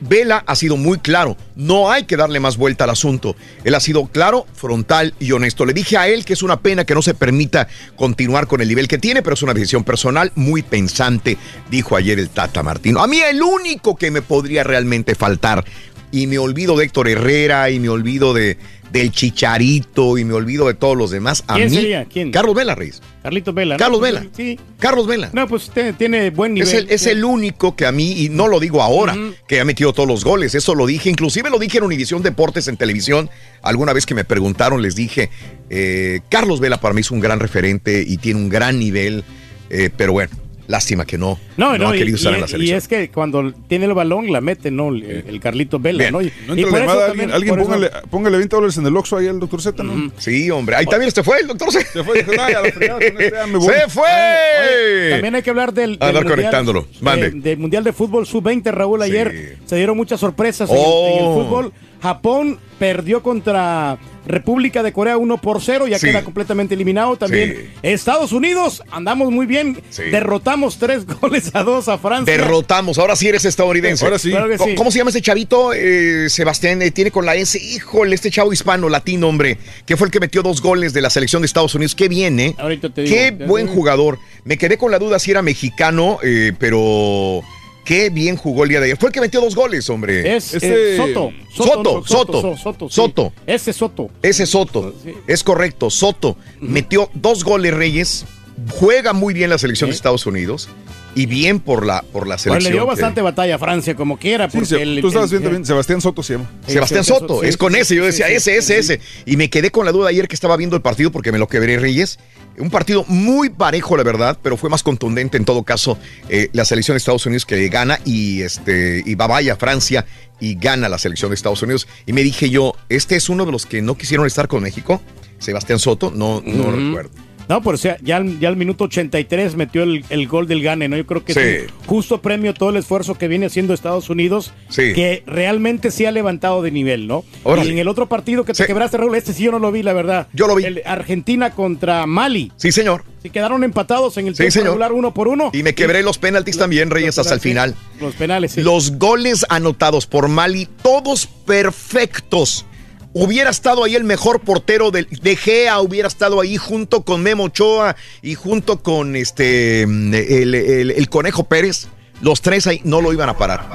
Vela ha sido muy claro, no hay que darle más vuelta al asunto. Él ha sido claro, frontal y honesto. Le dije a él que es una pena que no se permita continuar con el nivel que tiene, pero es una decisión personal muy pensante, dijo ayer el Tata Martino. A mí el único que me podría realmente faltar, y me olvido de Héctor Herrera, y me olvido de, del Chicharito, y me olvido de todos los demás, a ¿Quién mí, sería? ¿Quién? Carlos Vela, Reyes. Carlitos Vela. ¿no? Carlos Vela. Sí. Carlos Vela. No, pues te- tiene buen nivel. Es el, es el único que a mí, y no lo digo ahora, que ha metido todos los goles. Eso lo dije, inclusive lo dije en Univisión Deportes en televisión. Alguna vez que me preguntaron, les dije, eh, Carlos Vela para mí es un gran referente y tiene un gran nivel, eh, pero bueno, lástima que no, No, no, no, ha y, querido estar y- en la y selección. es que cuando tiene el balón la mete, ¿no? El, el Carlitos Vela, Bien. ¿no? Y, No y entra por la eso llamada, también- alguien, alguien por eso- póngale, póngale 20 dólares en el Oxxo ahí al doctor Z, ¿no? Sí, hombre. Ahí también se fue el doctor Z. Se fue, dijo, "Ay, a la fregada, con este ya me voy". ¡Se fue! Oye, también hay que hablar del, del Andar mundial, conectándolo. Mande. eh, del Mundial de Fútbol Sub-20, Raúl. Ayer se dieron muchas sorpresas en el- Oh. en, el, fútbol. Japón perdió contra República de Corea 1 por 0, ya Sí. queda completamente eliminado. También Sí. Estados Unidos, andamos muy bien. Sí. Derrotamos 3 goles a 2 a Francia. Derrotamos, ahora sí eres estadounidense. Ahora sí. Claro que ¿Cómo, sí. cómo se llama ese chavito? Eh, Sebastián, eh, tiene con la S. Híjole, este chavo hispano, latino, hombre, que fue el que metió dos goles de la selección de Estados Unidos. Qué bien, ¿eh? Ahorita te digo. Qué buen jugador. Me quedé con la duda si era mexicano, eh, pero qué bien jugó el día de ayer. Fue el que metió dos goles, hombre. Es eh, Soto. Soto, Soto, So- Soto. sí. Soto. Ese Soto. Ese Soto. Es correcto, Soto. Metió dos goles Reyes. Juega muy bien la selección de Estados Unidos. Y bien por la, por la Pues selección. le dio que- bastante batalla a Francia, como quiera. Sí, Porque el- tú estabas viendo bien, Sebastián Soto se llama. Sebastián Soto, sí, es con sí, ese. Yo sí, decía, sí, ese, ese, ese. Y me quedé con la duda ayer que estaba viendo el partido porque me lo quebré Reyes. Un partido muy parejo, la verdad, pero fue más contundente en todo caso eh, la selección de Estados Unidos que gana y este y va vaya Francia y gana la selección de Estados Unidos. Y me dije yo, este es uno de los que no quisieron estar con México, Sebastián Soto, no, no recuerdo. No, pero o sea, ya, al- ya al minuto 83 metió el, el gol del Gane, ¿no? Yo creo que Sí. es un justo premio todo el esfuerzo que viene haciendo Estados Unidos, Sí. que realmente sí ha levantado de nivel, ¿no? Órale. Y en el otro partido que te Sí. quebraste, Raúl, este sí yo no lo vi, la verdad. Yo lo vi. El Argentina contra Mali. Sí, señor. Sí, quedaron empatados en el Sí, tiempo regular uno por uno. Y me quebré los penaltis también, Reyes, hasta el final. Los penales, sí. Los goles anotados por Mali, todos perfectos. Hubiera estado ahí el mejor portero del de Gea, hubiera estado ahí junto con Memo Ochoa y junto con este el, el- el Conejo Pérez. Los tres ahí no lo iban a parar.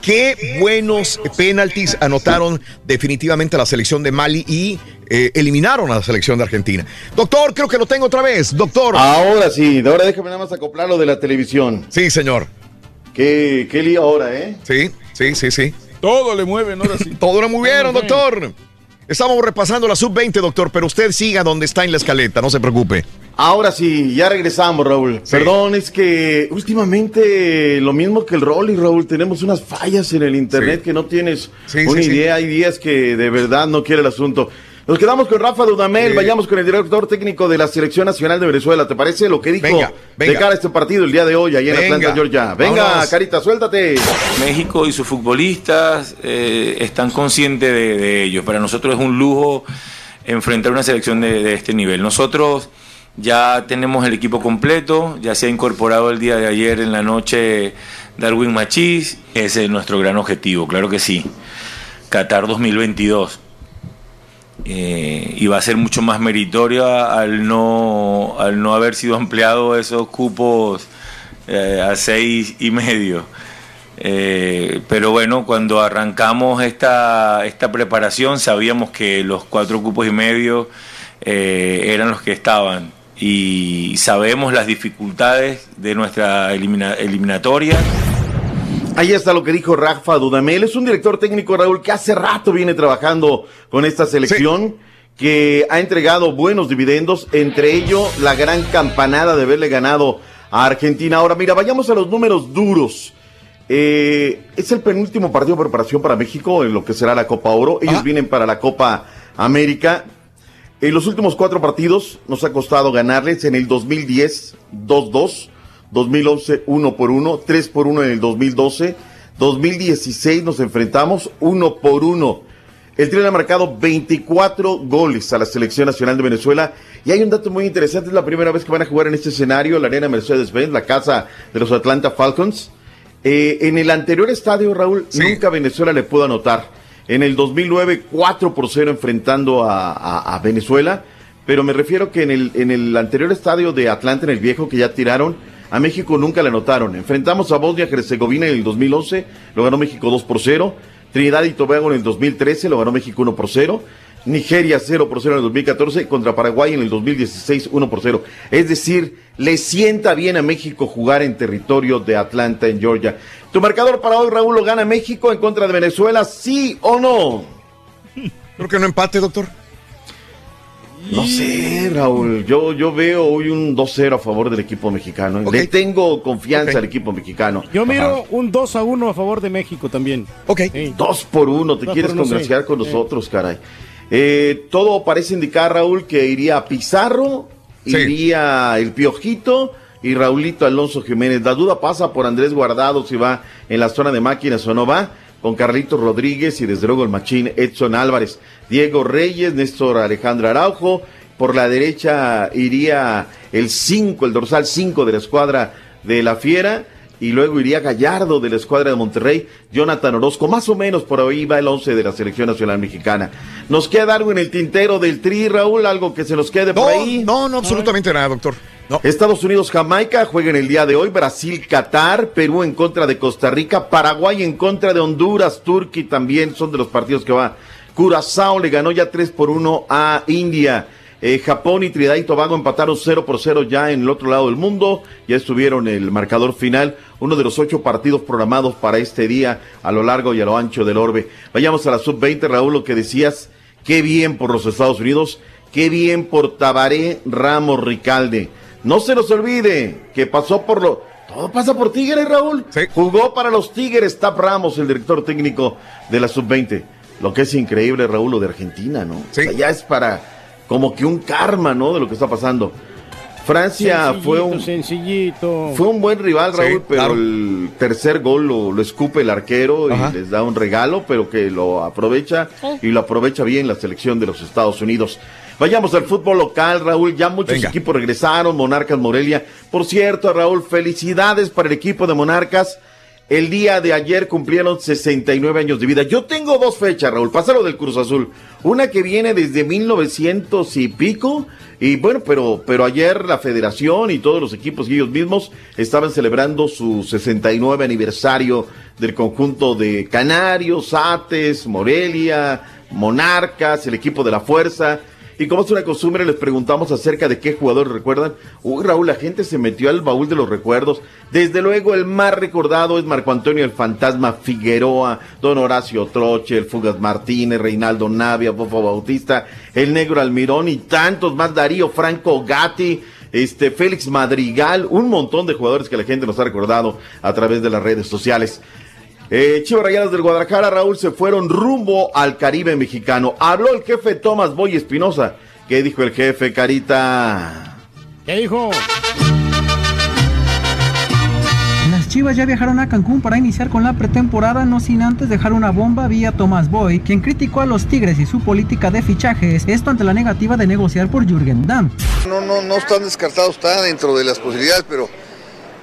Qué buenos penaltis anotaron definitivamente la selección de Mali y eh, eliminaron a la selección de Argentina. Doctor, creo que lo tengo otra vez. Doctor. Ahora sí, ahora déjame nada más acoplarlo de la televisión. Sí, señor. ¿Qué, qué lío ahora, eh? Sí, sí, sí, sí. Todo le mueven, ahora sí. Todo lo movieron, doctor. Estamos repasando la sub-20, doctor, pero usted siga donde está en la escaleta, no se preocupe. Ahora sí, ya regresamos, Raúl. Perdón, es que últimamente lo mismo que el Rolly, Raúl, tenemos unas fallas en el internet Sí. que no tienes Sí, una sí, sí. idea. Hay días que de verdad no quiere el asunto. Nos quedamos con Rafa Dudamel, vayamos con el director técnico de la Selección Nacional de Venezuela. ¿Te parece lo que dijo Venga, venga. de cara a este partido el día de hoy allá en Venga. Atlanta, Georgia? Venga, Vámonos. Carita, suéltate. México y sus futbolistas eh, están conscientes de, de ello. Para nosotros es un lujo enfrentar una selección de, de este nivel. Nosotros ya tenemos el equipo completo, ya se ha incorporado el día de ayer en la noche Darwin Machís, ese es nuestro gran objetivo, claro que sí. Qatar 2022. Eh, y va a ser mucho más meritoria al no, al no haber sido empleado esos cupos eh, a seis y medio. Eh, pero bueno, cuando arrancamos esta, esta preparación sabíamos que los cuatro cupos y medio eh, eran los que estaban y sabemos las dificultades de nuestra elimina- eliminatoria. Ahí está lo que dijo Rafa Dudamel. Es un director técnico, Raúl, que hace rato viene trabajando con esta selección, que ha entregado buenos dividendos, entre ellos la gran campanada de haberle ganado a Argentina. Ahora, mira, vayamos a los números duros. Eh, es el penúltimo partido de preparación para México en lo que será la Copa Oro. Ellos vienen para la Copa América. En los últimos cuatro partidos nos ha costado ganarles. En el 2010, 2-2. 2011, 1 por 1. 3 por 1 en el 2012. 2016 nos enfrentamos 1 por 1. El Tri ha marcado 24 goles a la Selección Nacional de Venezuela. Y hay un dato muy interesante. Es la primera vez que van a jugar en este escenario, la Arena Mercedes-Benz, la casa de los Atlanta Falcons. Eh, en el anterior estadio, Raúl, nunca Venezuela le pudo anotar. En el 2009, 4 por 0 enfrentando a, a- a Venezuela. Pero me refiero que en el, en el anterior estadio de Atlanta, en el viejo, que ya tiraron, a México nunca le anotaron. Enfrentamos a Bosnia-Herzegovina en el 2011, lo ganó México 2 por 0. Trinidad y Tobago en el 2013, lo ganó México 1 por 0. Nigeria 0 por 0 en el 2014, contra Paraguay en el 2016 1 por 0. Es decir, le sienta bien a México jugar en territorio de Atlanta, en Georgia. Tu marcador para hoy, Raúl, lo gana México en contra de Venezuela, ¿sí o no? Creo que no empate, doctor. No sé, Raúl. Yo, yo veo hoy un 2-0 a favor del equipo mexicano. Le tengo confianza al equipo mexicano. Yo miro un 2 a 1 a favor de México también. Ok. Dos por uno, te Dos quieres uno, congraciar sí. con Sí. nosotros, caray. Eh, todo parece indicar, Raúl, que iría Pizarro, iría el Piojito y Raulito Alonso Jiménez. La duda pasa por Andrés Guardado si va en la zona de máquinas o no va, con Carlitos Rodríguez y desde luego el machín Edson Álvarez. Diego Reyes, Néstor Alejandro Araujo. Por la derecha iría el 5, el dorsal 5 de la escuadra de la Fiera y luego iría Gallardo de la escuadra de Monterrey, Jonathan Orozco, más o menos por ahí va el 11 de la selección nacional mexicana. ¿Nos queda algo en el tintero del tri, Raúl? ¿Algo que se nos quede por ahí? No, no, absolutamente nada, doctor. Estados Unidos, Jamaica juegan el día de hoy, Brasil, Qatar, Perú en contra de Costa Rica, Paraguay en contra de Honduras, Turquía también son de los partidos que va. Curazao le ganó ya 3 por 1 a India. Eh, Japón y Trinidad y Tobago empataron 0 por 0 ya en el otro lado del mundo. Ya estuvieron el marcador final, uno de los ocho partidos programados para este día a lo largo y a lo ancho del orbe. Vayamos a la sub-20, Raúl, lo que decías. Qué bien por los Estados Unidos, qué bien por Tabaré Ramos Ricalde. No se nos olvide que pasó por lo. Todo pasa por Tigres, Raúl. Jugó para los Tigres, Tap Ramos, el director técnico de la sub-20. Lo que es increíble, Raúl, lo de Argentina, ¿no? O sea, ya es para como que un karma, ¿no? De lo que está pasando. Francia fue un sencillito. fue un buen rival, Sí, Raúl, pero claro. el tercer gol lo, lo escupe el arquero Ajá. y les da un regalo, pero que lo aprovecha y lo aprovecha bien la selección de los Estados Unidos. Vayamos al fútbol local, Raúl. Ya muchos Venga. equipos regresaron, Monarcas Morelia. Por cierto, Raúl, felicidades para el equipo de Monarcas. El día de ayer cumplieron 69 años de vida. Yo tengo dos fechas, Raúl. Pásalo del Cruz Azul. Una que viene desde 1900 y pico. Y bueno, pero, pero ayer la federación y todos los equipos y ellos mismos estaban celebrando su 69 aniversario del conjunto de Canarios, Ates, Morelia, Monarcas, el equipo de la Fuerza. Y como es una costumbre, les preguntamos acerca de qué jugador recuerdan. Uy, Raúl, la gente se metió al baúl de los recuerdos. Desde luego, el más recordado es Marco Antonio el Fantasma Figueroa, Don Horacio Troche, el Fugas Martínez, Reinaldo Navia, Fofo Bautista, el Negro Almirón y tantos más, Darío Franco Gatti, este Félix Madrigal, un montón de jugadores que la gente nos ha recordado a través de las redes sociales. Eh, Chivas Rayadas del Guadalajara, Raúl, se fueron rumbo al Caribe mexicano. Habló el jefe Tomás Boy Espinosa. ¿Qué dijo el jefe, Carita? ¿Qué dijo? Las Chivas ya viajaron a Cancún para iniciar con la pretemporada, no sin antes dejar una bomba vía Tomás Boy, quien criticó a los Tigres y su política de fichajes, esto ante la negativa de negociar por Jürgen Damm. No, no, no están descartados, está dentro de las posibilidades, pero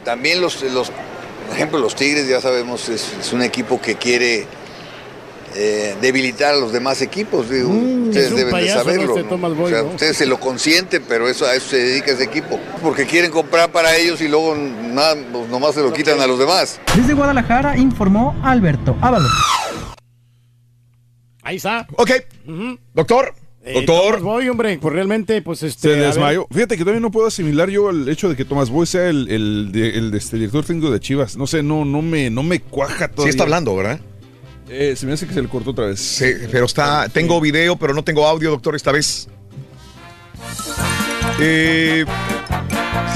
también los, los por ejemplo, los Tigres, ya sabemos, es, es un equipo que quiere eh, debilitar a los demás equipos. digo, Mm, es ustedes deben de saberlo. Este O sea, ¿no? ustedes se lo consienten, pero eso, a eso se dedica ese equipo. Porque quieren comprar para ellos y luego nada, pues, nomás se lo quitan a los demás. Desde Guadalajara informó Alberto Ábalos. Ahí está. Ok. Doctor. Doctor. Voy, hombre, pues realmente, pues este. Se desmayó. Fíjate que todavía no puedo asimilar yo el hecho de que Tomás Boy sea el, el, de- el de este director técnico de Chivas. No sé, no, no me, no me cuaja todavía. Sí está hablando, ¿verdad? Eh, se me hace que se le cortó otra vez. Sí, pero está. Tengo video, pero no tengo audio, doctor, esta vez. Eh,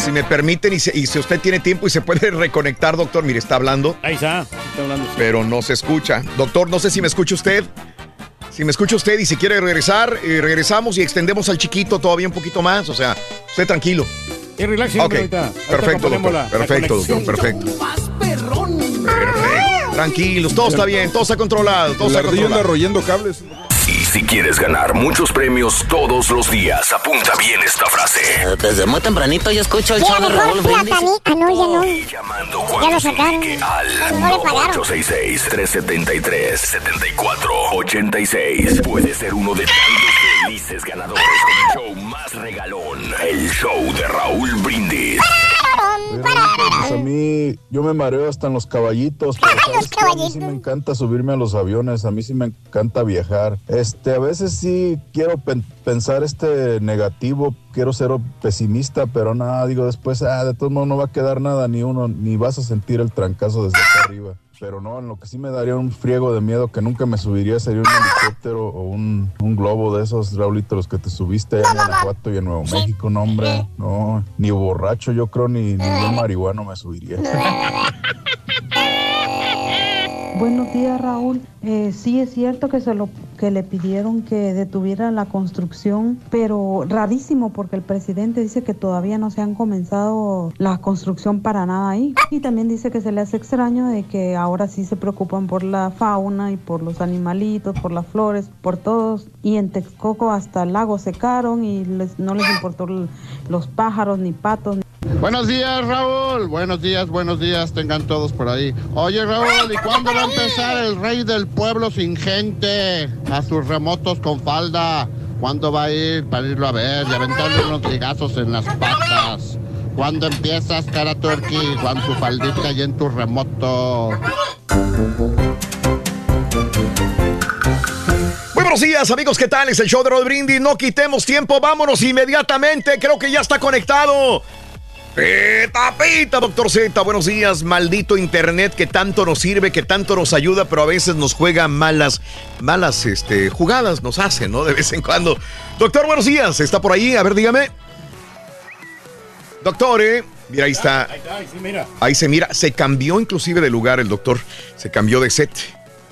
si me permiten y, se- y si usted tiene tiempo y se puede reconectar, doctor, mire, está hablando. Ahí está. Está hablando. sí. Pero no se escucha. Doctor, no sé si me escucha usted. Si me escucha usted y si quiere regresar, eh, regresamos y extendemos al chiquito todavía un poquito más. O sea, usted tranquilo. Y relax, Ok, ahorita. Ahorita perfecto, doctor. la- la Perfecto, conexión. doctor, perfecto. Perfecto. Tranquilos, todo está bien, todo está controlado, todo La está controlado. royendo cables. Y si quieres ganar muchos premios todos los días, apunta bien esta frase. Desde muy tempranito yo escucho el show de Raúl Brindis. Ah, no, ya no. Ya lo sacaron. No pagaron. 866-373-7486. Puede ser uno de tantos felices ganadores con el show más regalón. El show de Raúl Brindis. Pues a mí, yo me mareo hasta en los caballitos, pero ¿sabes qué? a mí sí me encanta subirme a los aviones, a mí sí me encanta viajar. Este, a veces sí quiero pen- pensar este negativo, quiero ser pesimista, pero nada, digo después, ah, de todos modos no va a quedar nada, ni uno, ni vas a sentir el trancazo desde acá arriba. Pero no, en lo que sí me daría un friego de miedo que nunca me subiría sería un helicóptero o un, un globo de esos, Raulito, los que te subiste allá en Guanajuato y en Nuevo México, no, hombre, no, ni borracho yo creo, ni ningún marihuano me subiría. Buenos días, Raúl. Eh, sí es cierto que se lo que le pidieron que detuviera la construcción, pero rarísimo porque el presidente dice que todavía no se han comenzado la construcción para nada ahí. Y también dice que se le hace extraño de que ahora sí se preocupan por la fauna y por los animalitos, por las flores, por todos. Y en Texcoco hasta el lago secaron y les- no les importó los pájaros ni patos. Buenos días, Raúl. Buenos días, buenos días, tengan todos por ahí. Oye, Raúl, ¿y cuándo va a empezar el rey del pueblo sin gente? A sus remotos con falda. ¿Cuándo va a ir para irlo a ver y aventarle unos ligazos en las patas? ¿Cuándo empiezas, cara turkey, con tu faldita y en tu remoto? Muy buenos días, amigos, ¿qué tal? Es el show de Rod Brindis. No quitemos tiempo, vámonos inmediatamente. Creo que ya está conectado. Pita, pita, doctor Z. Buenos días, maldito internet que tanto nos sirve, que tanto nos ayuda, pero a veces nos juega malas, malas este, jugadas, nos hace, ¿no? De vez en cuando. Doctor, buenos días. ¿Está por ahí? A ver, dígame. Doctor, ¿eh? Mira, ahí está. Ahí está, ahí sí, mira. Ahí se mira. Se cambió inclusive de lugar el doctor. Se cambió de set.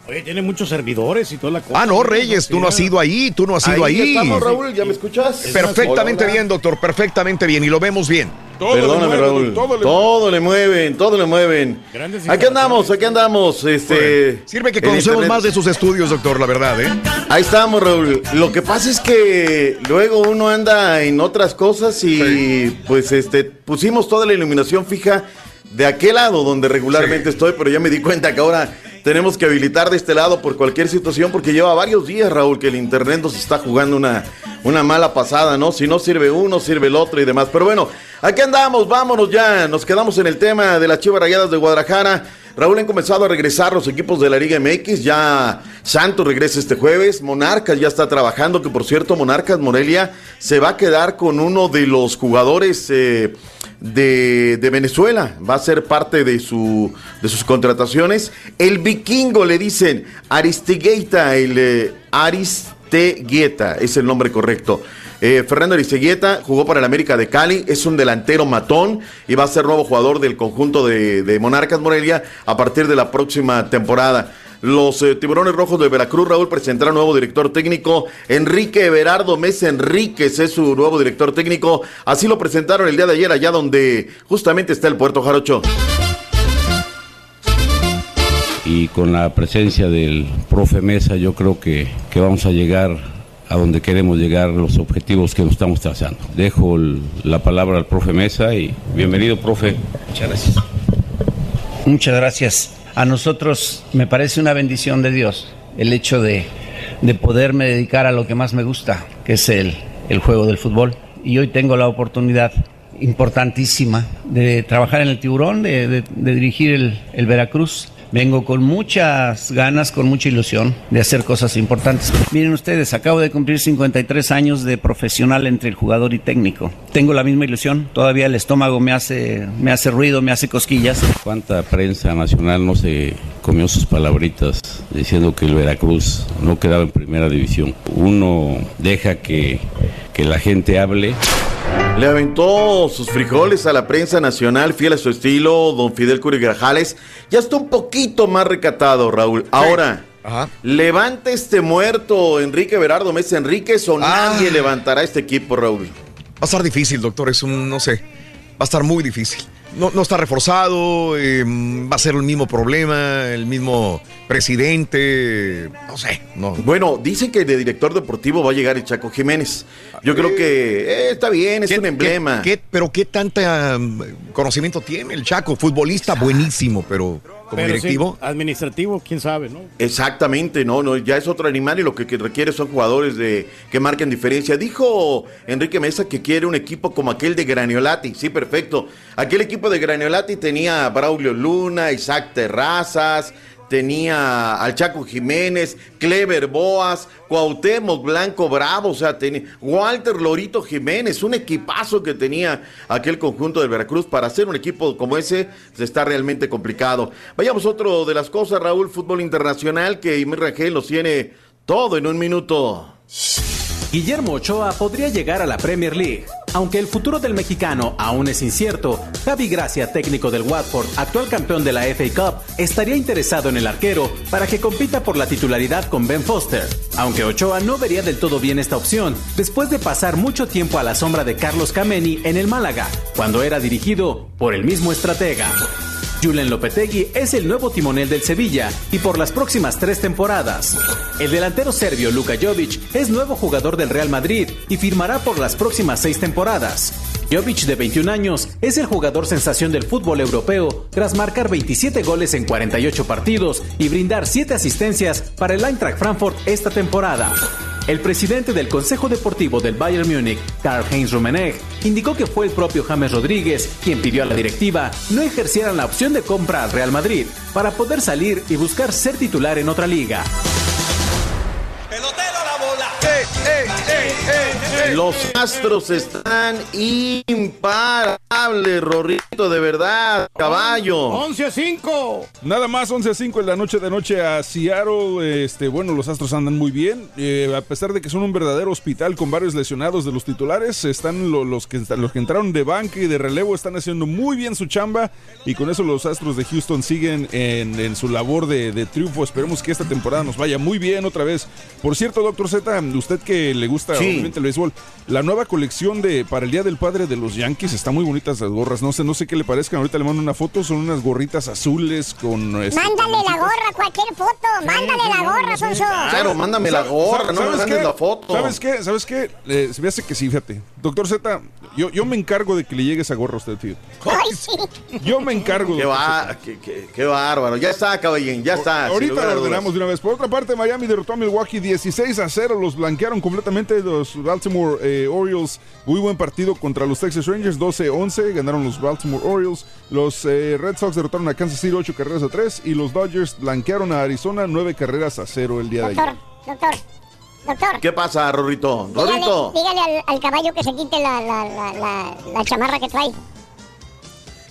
Oye, tiene muchos servidores y toda la cosa. Ah, no, Reyes, tú no has ido ahí, tú no has ido ahí. Ahí estamos, Raúl, ¿ya me escuchas? Perfectamente Hola, hola. bien, doctor, perfectamente bien. Y lo vemos bien. Perdóname, Raúl. Todo le, mueven, todo le mueven. Aquí andamos, aquí andamos. Este, Sirve que conocemos internet. más de sus estudios, doctor, la verdad, ¿eh? Ahí estamos, Raúl. Lo que pasa es que luego uno anda en otras cosas y pues este pusimos toda la iluminación fija de aquel lado donde regularmente estoy, pero ya me di cuenta que ahora tenemos que habilitar de este lado por cualquier situación porque lleva varios días, Raúl, que el internet nos está jugando una, una mala pasada, ¿no? Si no sirve uno, sirve el otro y demás. Pero bueno, aquí andamos, vámonos ya. Nos quedamos en el tema de las Chivas Rayadas de Guadalajara. Raúl, han comenzado a regresar los equipos de la Liga MX. Ya Santos regresa este jueves. Monarcas ya está trabajando. Que por cierto, Monarcas Morelia se va a quedar con uno de los jugadores eh, de, Venezuela. Va a ser parte de, su, de sus contrataciones. El vikingo le dicen Aristegueta, el eh, Aristegueta es el nombre correcto. Eh, Fernando Aristeguieta jugó para el América de Cali, es un delantero matón y va a ser nuevo jugador del conjunto de, Monarcas Morelia a partir de la próxima temporada. Los eh, Tiburones Rojos de Veracruz, Raúl, presentará nuevo director técnico. Enrique Everardo Mesa Enríquez es su nuevo director técnico. Así lo presentaron el día de ayer allá donde justamente está el Puerto Jarocho. y con la presencia del profe Mesa yo creo que vamos a llegar a donde queremos llegar, los objetivos que nos estamos trazando. Dejo la palabra al profe Mesa y bienvenido, profe. Muchas gracias. Muchas gracias. A nosotros me parece una bendición de Dios el hecho de, de poderme dedicar a lo que más me gusta, que es el, el juego del fútbol. Y hoy tengo la oportunidad importantísima de trabajar en el tiburón, de, de- de dirigir el, el Veracruz. Vengo con muchas ganas, con mucha ilusión de hacer cosas importantes. Miren ustedes, acabo de cumplir 53 años de profesional entre el jugador y técnico. Tengo la misma ilusión, todavía el estómago me hace, me hace ruido, me hace cosquillas. ¿Cuánta prensa nacional no se comió sus palabritas diciendo que el Veracruz no quedaba en primera división? Uno deja que, que la gente hable. Le aventó sus frijoles a la prensa nacional, fiel a su estilo, don Fidel Curi Grajales. Ya está un poquito más recatado, Raúl. Ahora, ¿levanta este muerto Enrique Berardo Mesa Enríquez o nadie levantará este equipo, Raúl? Va a estar difícil, doctor, es un, no sé, va a estar muy difícil. No, no está reforzado, eh, va a ser el mismo problema, el mismo presidente, no sé. No. Bueno, dicen que de director deportivo va a llegar el Chaco Jiménez. Yo creo que eh, está bien, es ¿Qué- un emblema. qué- qué- pero qué tanta um, conocimiento tiene el Chaco? Futbolista buenísimo, pero como Pero sí, directivo. administrativo, quién sabe, ¿no? Exactamente, no, no, ya es otro animal y lo que, que requiere son jugadores de que marquen diferencia. Dijo Enrique Mesa que quiere un equipo como aquel de Graniolati, sí, perfecto. Aquel equipo de Graniolati tenía a Braulio Luna, Isaac Terrazas, tenía al Chaco Jiménez, Clever Boas, Cuauhtémoc Blanco Bravo, o sea, tenía Walter Lorito Jiménez, un equipazo que tenía aquel conjunto del Veracruz para hacer un equipo como ese está realmente complicado. Vayamos otro de las cosas, Raúl, fútbol internacional que Imir Rangel nos tiene todo en un minuto. Guillermo Ochoa podría llegar a la Premier League. Aunque el futuro del mexicano aún es incierto, Javi Gracia, técnico del Watford, actual campeón de la FA Cup, estaría interesado en el arquero para que compita por la titularidad con Ben Foster. Aunque Ochoa no vería del todo bien esta opción, después de pasar mucho tiempo a la sombra de Carlos Kameni en el Málaga, cuando era dirigido por el mismo estratega. Julen Lopetegui es el nuevo timonel del Sevilla y por las próximas tres temporadas. El delantero serbio Luka Jovic es nuevo jugador del Real Madrid y firmará por las próximas seis temporadas. Jovic, de 21 años, es el jugador sensación del fútbol europeo tras marcar 27 goles en 48 partidos y brindar 7 asistencias para el Eintracht Frankfurt esta temporada. El presidente del Consejo Deportivo del Bayern Múnich, Karl-Heinz Rummenigge, indicó que fue el propio James Rodríguez quien pidió a la directiva no ejercieran la opción de compra al Real Madrid para poder salir y buscar ser titular en otra liga. Los astros están imparables, Rorrito, de verdad, caballo. 11 a 5. Nada más 11 a 5 en la noche de noche a Seattle. Este, bueno, los Astros andan muy bien. Eh, a pesar de que son un verdadero hospital con varios lesionados de los titulares, están lo- los, que, los que entraron de banca y de relevo están haciendo muy bien su chamba. Y con eso los Astros de Houston siguen en, en su labor de, de triunfo. Esperemos que esta temporada nos vaya muy bien otra vez. Por cierto, doctor Z, usted que le gusta Sí. Obviamente el béisbol, la nueva colección de para el Día del Padre de los Yankees está muy bonitas las gorras. No sé, no sé qué le parezcan. Ahorita le mando una foto. Son unas gorritas azules con. este, Mándale la gorra, cualquier foto. Mándale la gorra, Sonso. Claro, mándame la gorra, no me ¿Sabes mandes qué? la foto. ¿Sabes qué? ¿Sabes qué? Eh, se me hace que sí, fíjate. Doctor Z, yo, yo me encargo de que le llegue esa gorra a usted, tío. Ay, sí. Yo me encargo. Qué, va- qué- qué- qué bárbaro. Ya está, caballín, ya está. Ahorita lo ordenamos de una vez. Por otra parte, Miami derrotó a Milwaukee 16 a 0. Los blanquearon completamente los Baltimore eh, Orioles. Muy buen partido contra los Texas Rangers. 12-11. Ganaron los Baltimore Orioles. Los eh, Red Sox derrotaron a Kansas City 8 carreras a 3. Y los Dodgers blanquearon a Arizona 9 carreras a 0 el día de Doctor, ayer. doctor, doctor. ¿Qué pasa, Rorrito? Dígale, Rorrito. dígale al, al caballo que se quite la, la, la, la, la chamarra que trae.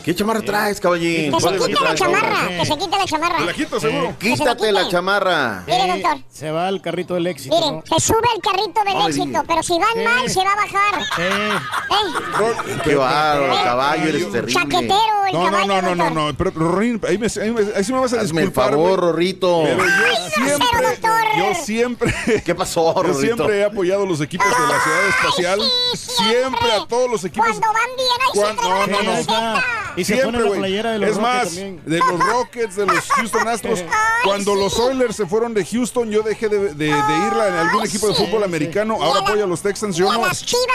¿Qué chamarra traes, caballín? Que se ¿Cuál es quite la chamarra, que se quite la chamarra. ¿Te la quito, seguro? Se la Quítate la quite. chamarra. Mire, doctor. Se va al carrito del éxito. Miren, ¿no? se sube el carrito del No me éxito, pero si van Sí. mal, se va a bajar. Eh, ¿Eh? Qué bárbaro, caballo, eres terrible. Chaquetero, el No, no, caballo. no, no, no, doctor. no. Pero, Rorín, ahí, me, ahí, me- ahí sí me vas a Hazme el disculpar. favor, güey. Rorrito. Pero yo Ay, siempre, doctor. yo siempre, ¿Qué pasó, yo Rorrito? siempre he apoyado los equipos de la ciudad espacial. sí, siempre a todos los equipos. Cuando van bien, ahí se no, no, no. Y se Siempre, pone la güey. playera de los Es Rockets más, también. de los Rockets, de los Houston Astros. Cuando los Oilers se fueron de Houston, yo dejé de, de- de irla en algún equipo de fútbol americano. Ahora apoyo a los Texans. Yo no,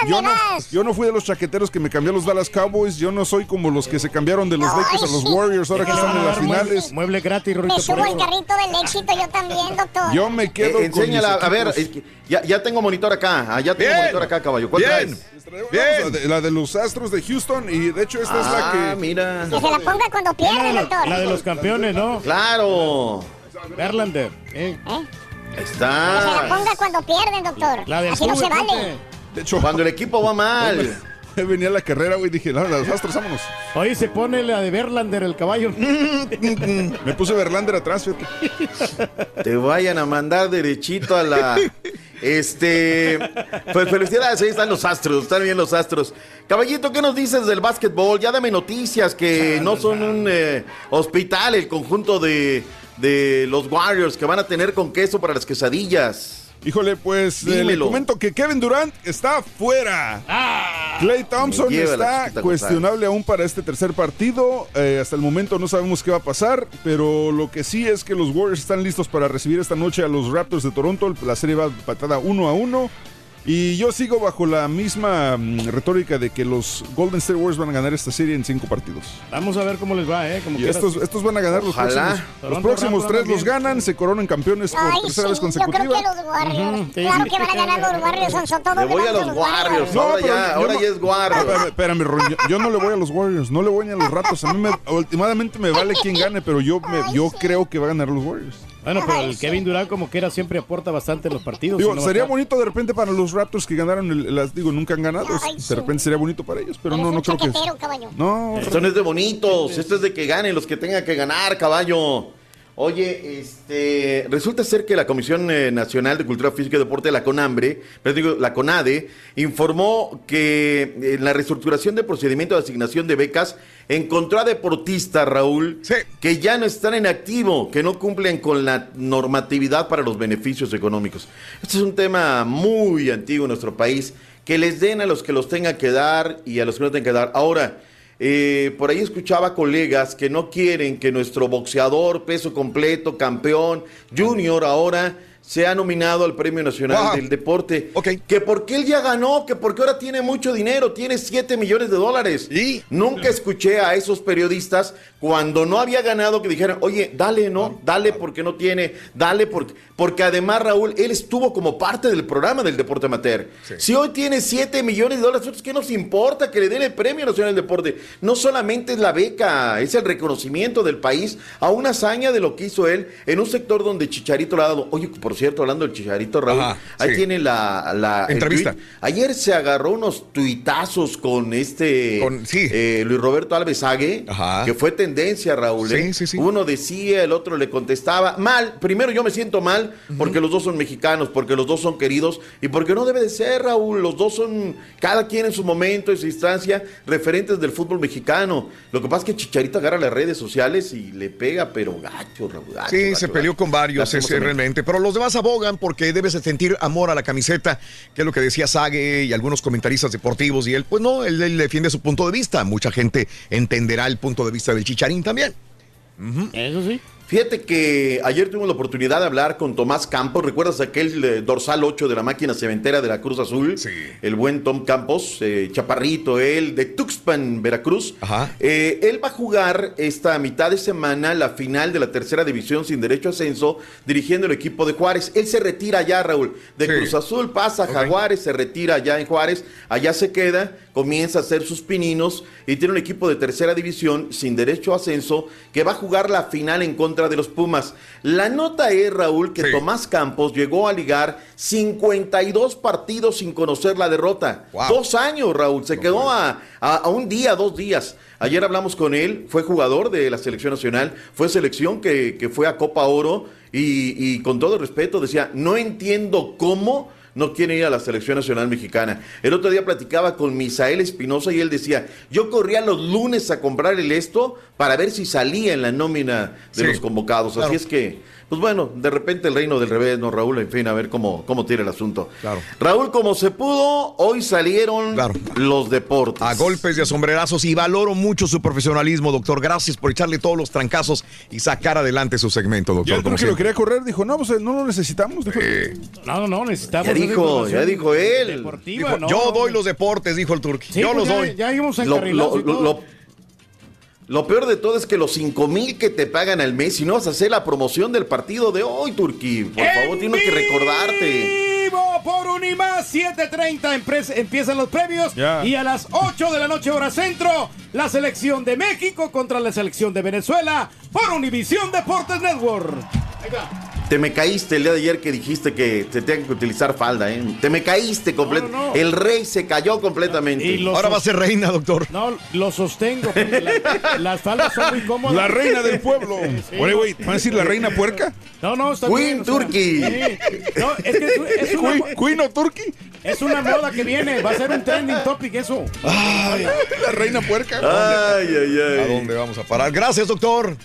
yo, no, yo no fui de los chaqueteros que me cambié a los Dallas Cowboys. Yo no soy como los que se cambiaron de los Lakers a los Warriors ahora que están en las finales. Mueble gratis, Me subo al carrito del éxito yo también, doctor. Yo me quedo Eh, con enséñala, a ver, equipos. es que ya, ya tengo monitor acá, ah, ya tengo Bien. monitor acá, caballo. ¿Cuál Bien. traes? La de, la de los Astros de Houston y de hecho esta es la Ah, que... mira. Que se la ponga cuando pierde, doctor. La de los campeones, ¿no? Claro. Verlander. ¿eh? Ahí Que se la está. ponga cuando pierden, doctor. La del Así no se vale. De hecho, Cuando el equipo va mal. venía la carrera, güey, dije, no, los Astros, vámonos. Oye, se pone la de Verlander, el caballo. Me puse Verlander atrás, fíjate. Te vayan a mandar derechito a la. Este. Pues felicidades, ahí están los astros, están bien los astros. Caballito, ¿qué nos dices del básquetbol? Ya dame noticias que no son un eh, hospital el conjunto de, de los Warriors que van a tener con queso para las quesadillas. Híjole, pues eh, le comento que Kevin Durant está fuera. Clay Thompson lleva la está cuestionable aún para este tercer partido. Eh, hasta el momento no sabemos qué va a pasar, pero lo que sí es que los Warriors están listos para recibir esta noche a los Raptors de Toronto. La serie va patada uno a uno. Y yo sigo bajo la misma mm, retórica de que los Golden State Warriors van a ganar esta serie en cinco partidos. Vamos a ver cómo les va, ¿eh? Como Y estos, estos van a ganar los Ojalá. próximos. Los próximos tres los ganan, se coronan campeones por Ay, tercera vez sí, yo creo consecutiva. que los Warriors. Claro que van a ganar los Warriors, son, son todos Le voy a los Warriors. No, ahora pero ya, ahora no- ya es Warriors. Espérame, Ron, yo, yo no le voy a los Warriors, no le voy ni a los Raptors. A mí me, últimamente me vale quién gane, pero yo, me- yo creo que va a ganar los Warriors. Bueno, pero el Kevin Durant, como quiera, siempre aporta bastante en los partidos. Digo, sería bonito de repente para los Raptors que ganaron, el- las digo, nunca han ganado. Ay, de sí. repente sería bonito para ellos, pero no, no creo que. No, Esto no es de bonitos, esto es de que ganen los que tengan que ganar, caballo. Oye, este, resulta ser que la Comisión eh, Nacional de Cultura Física y Deporte, la CONAMBRE, pero digo, la CONADE, informó que en la reestructuración del procedimiento de asignación de becas encontró a deportistas, Raúl, Sí. que ya no están en activo, que no cumplen con la normatividad para los beneficios económicos. Este es un tema muy antiguo en nuestro país, que les den a los que los tengan que dar y a los que no tengan que dar. Ahora, eh, por ahí escuchaba colegas que no quieren que nuestro boxeador, peso completo, campeón, junior ahora, sea nominado al Premio Nacional Wow. del Deporte. Ok. Que porque él ya ganó, que porque ahora tiene mucho dinero, tiene 7 millones de dólares. ¿Y? Nunca escuché a esos periodistas cuando no había ganado que dijeran, oye, dale, ¿no? Dale porque no tiene, dale porque... Porque además, Raúl, él estuvo como parte del programa del deporte amateur. Si hoy tiene 7 millones de dólares, ¿nosotros ¿qué nos importa que le den el Premio Nacional del Deporte? No solamente es la beca, es el reconocimiento del país a una hazaña de lo que hizo él en un sector donde Chicharito le ha dado... Oye, por cierto, hablando del Chicharito, Raúl, Ajá, ahí sí. tiene la... Entrevista. Ayer se agarró unos tuitazos con este Con- sí. eh, Luis Roberto Alves Ague, Ajá. que fue tendencia, Raúl. Sí, ¿eh? sí, sí. Uno decía, el otro le contestaba. Mal, primero yo me siento mal porque los dos son mexicanos, porque los dos son queridos y porque no debe de ser, Raúl. Los dos son, cada quien en su momento, en su instancia, referentes del fútbol mexicano. Lo que pasa es que Chicharito agarra las redes sociales y le pega, pero gacho, Raúl. gacho, Sí, gacho, se peleó gacho. con varios realmente, pero los demás abogan porque debes de sentir amor a la camiseta, que es lo que decía Sage y algunos comentaristas deportivos y él, pues no, él, él defiende su punto de vista, mucha gente entenderá el punto de vista del Chicharín también. Eso sí. Fíjate que ayer tuvimos la oportunidad de hablar con Tomás Campos. ¿Recuerdas aquel eh, dorsal 8 de la máquina cementera de la Cruz Azul? Sí. El buen Tom Campos, eh, chaparrito, él, de Tuxpan, Veracruz. Ajá. Eh, él va a jugar esta mitad de semana la final de la tercera división sin derecho a ascenso, dirigiendo el equipo de Juárez. Él se retira allá, Raúl. De Sí. Cruz Azul pasa a Ok. Jaguares, se retira allá en Juárez, allá se queda, comienza a hacer sus pininos y tiene un equipo de tercera división sin derecho a ascenso que va a jugar la final en contra de los Pumas. La nota es, Raúl, que Sí. Tomás Campos llegó a ligar 52 partidos sin conocer la derrota. Wow. Dos años, Raúl. Se quedó a, a- a un día, dos días. Ayer hablamos con él, fue jugador de la selección nacional, fue selección que, que fue a Copa Oro y, y con todo respeto decía, no entiendo cómo no quiere ir a la selección nacional mexicana. El otro día platicaba con Misael Espinosa y él decía, yo corría los lunes a comprar el esto para ver si salía en la nómina de Sí, los convocados. claro. Así es que, pues bueno, de repente el reino del revés, ¿no, Raúl? En fin, a ver cómo, cómo tira el asunto. Claro. Raúl, como se pudo, hoy salieron los deportes. A golpes y a sombrerazos y valoro mucho su profesionalismo, doctor. Gracias por echarle todos los trancazos y sacar adelante su segmento, doctor. El como Turqui lo quería correr, dijo, no, pues no lo necesitamos. Dijo. No, no, no, necesitamos. Ya dijo, ya dijo él. Deportiva, Dijo, ¿no? yo doy los deportes, dijo el Turqui. Sí, yo pues los ya- doy. Ya íbamos Lo, lo- y todo. lo- lo peor de todo es que los 5 mil que te pagan al mes, si no vas a hacer la promoción del partido de hoy, Turquí, por favor, tienes que recordarte. Vivo por Unimás 7:30 empres- empiezan los premios y a las 8 de la noche hora centro la selección de México contra la selección de Venezuela por Univisión Deportes Network. Ahí va. Te me caíste el día de ayer que dijiste que se tenga que utilizar falda, ¿eh? Te me caíste completamente. El rey se cayó completamente. Y Ahora va a ser reina, doctor. No, lo sostengo. porque la- las faldas son muy cómodas. La reina del pueblo. Sí. Oye, güey, ¿van a decir la reina puerca? No, no, está Queen bien. o sea, Turkey. sí. No, es que es, es una, Queen- Queen o Turkey. es una moda que viene. Va a ser un trending topic eso. Ay, la reina puerca. Ay, ay, ay. ¿A dónde vamos a parar? Gracias, doctor.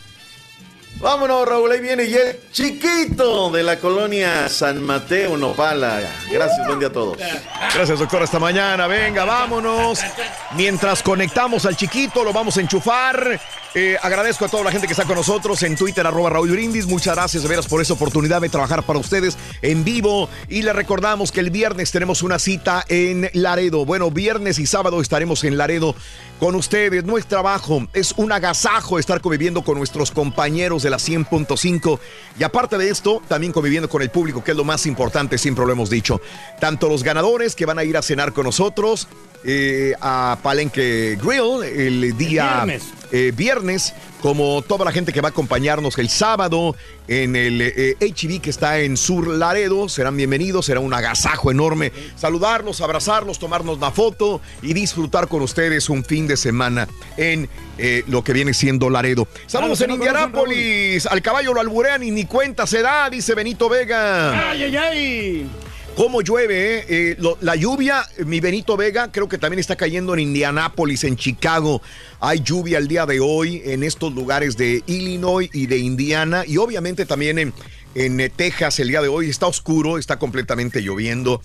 Vámonos, Raúl, ahí viene y el chiquito de la colonia San Mateo, Nopala. Gracias, buen día a todos. Gracias, doctor. Hasta mañana. Venga, vámonos. Mientras conectamos al chiquito, lo vamos a enchufar. Eh, agradezco a toda la gente que está con nosotros en Twitter, arroba Raúl Brindis. Muchas gracias de veras por esa oportunidad de trabajar para ustedes en vivo. Y les recordamos que el viernes tenemos una cita en Laredo. Bueno, viernes y sábado estaremos en Laredo con ustedes. No es trabajo, es un agasajo estar conviviendo con nuestros compañeros de la 100.5. Y aparte de esto, también conviviendo con el público, que es lo más importante, siempre lo hemos dicho. Tanto los ganadores que van a ir a cenar con nosotros, eh, a Palenque Grill el día viernes. eh, viernes, como toda la gente que va a acompañarnos el sábado en el eh, HB que está en Sur Laredo, serán bienvenidos, será un agasajo enorme saludarlos, abrazarlos, tomarnos la foto y disfrutar con ustedes un fin de semana en eh, lo que viene siendo Laredo. Saludos en Indianápolis, al caballo lo alburean y ni cuenta se da, dice Benito Vega. ¡Ay, ay, ay! ¿Cómo llueve? eh? Eh, la lluvia, mi Benito Vega, creo que también está cayendo en Indianápolis, en Chicago. Hay lluvia el día de hoy en estos lugares de Illinois y de Indiana. Y obviamente también en, en, eh, Texas el día de hoy. Está oscuro, está completamente lloviendo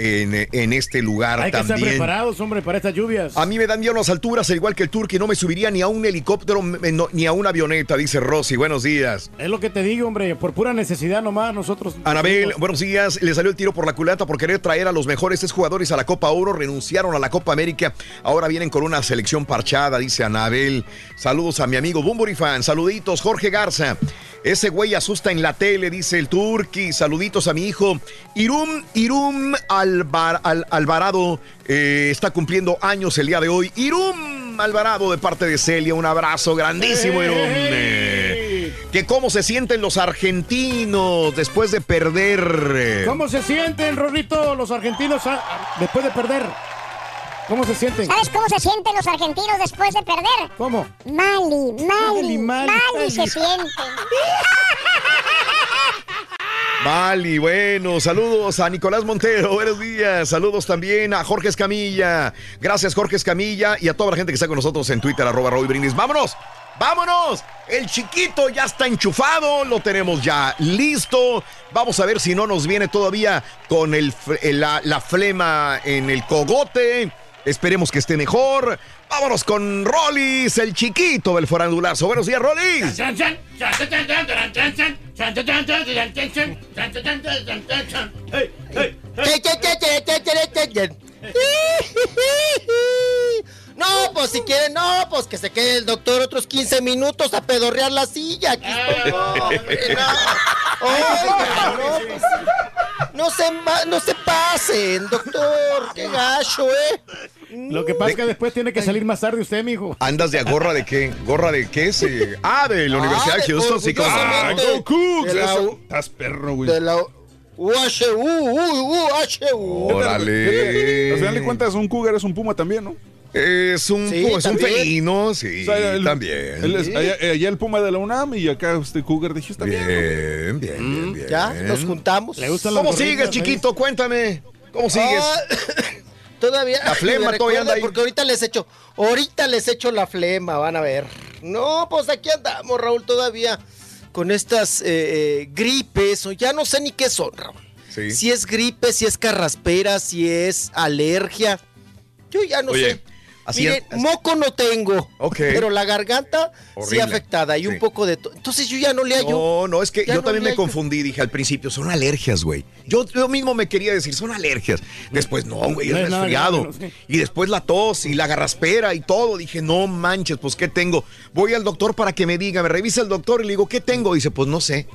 en, en este lugar Hay que estar también. preparados, hombre, para estas lluvias. A mí me dan miedo las alturas, al igual que el Turqui. No me subiría ni a un helicóptero no- ni a una avioneta, dice Rosy. Buenos días. Es lo que te digo, hombre, por pura necesidad nomás nosotros. Anabel, buenos días. Le salió el tiro por la culata por querer traer a los mejores tres jugadores a la Copa Oro. Renunciaron a la Copa América. Ahora vienen con una selección parchada, dice Anabel. Saludos a mi amigo Bumburi Fan. Saluditos, Jorge Garza. Ese güey asusta en la tele, dice el Turqui. Saluditos a mi hijo. Irum, Irum Alvar- Al- Alvarado eh, está cumpliendo años el día de hoy. Irum Alvarado de parte de Celia. Un abrazo grandísimo, Irum. Eh, Que cómo se sienten los argentinos después de perder. eh, ¿Cómo se sienten, Rorrito, los argentinos después de perder? ¿Cómo se sienten? ¿Sabes cómo se sienten los argentinos después de perder? ¿Cómo? Mali, Mali, Mali, Mali, Mali se Mali. sienten. Vale, bueno, saludos a Nicolás Montero, buenos días, saludos también a Jorge Escamilla, gracias Jorge Escamilla y a toda la gente que está con nosotros en Twitter, arroba Raúl Brindis. ¡Vámonos! ¡Vámonos! El chiquito ya está enchufado, lo tenemos ya listo. Vamos a ver si no nos viene todavía con la, la flema en el cogote. Esperemos que esté mejor. Vámonos con Rollis, el chiquito del forandulazo. Buenos días, Rollis. No, pues si quieren, no, pues que se quede el doctor otros 15 minutos a pedorrear la silla. Aquí estoy, no, hombre, no. Oiga, no, pues, no se, no se pasen, doctor. Qué gacho, ¿eh? Lo que pasa es que después tiene que salir más tarde usted, mijo. ¿Andas de a gorra de qué? ¿Gorra de qué? es? eh? Ah, de la Universidad de Houston, sí, como. Ah, go. Estás perro, güey. De la UHU, UHU. Órale. Al final de cuentas, un cougar es un puma también, ¿no? Es un, Sí, es un felino, sí, O sea, el- también. él es- allá, allá el puma de la UNAM y acá este cougar de Houston. Bien, bien, bien, bien. Ya, nos juntamos. ¿Le ¿Cómo sigues, eh? chiquito? Cuéntame. ¿Cómo sigues? Ah, todavía. La flema todavía anda recuerda ahí. Porque ahorita les echo, ahorita les echo la flema, van a ver. No, pues aquí andamos, Raúl, todavía. con estas eh, eh, gripes, o ya no sé ni qué son, Raúl. Sí. Si es gripe, si es carraspera, si es alergia. Yo ya no Oye, sé. Así Miren, es- moco no tengo, Ok. pero la garganta sí afectada y un poco de todo. Entonces yo ya no le hallo. No, no, es que Ya yo no también me hallo. confundí. Dije al principio, son alergias, güey. Yo, yo mismo me quería decir, son alergias. Después, no, güey, No es nada resfriado. no. Y después la tos y la garraspera y todo. Dije, no manches, pues, ¿qué tengo? Voy al doctor para que me diga. Me revisa el doctor y le digo, ¿qué tengo? Dice, pues, no sé.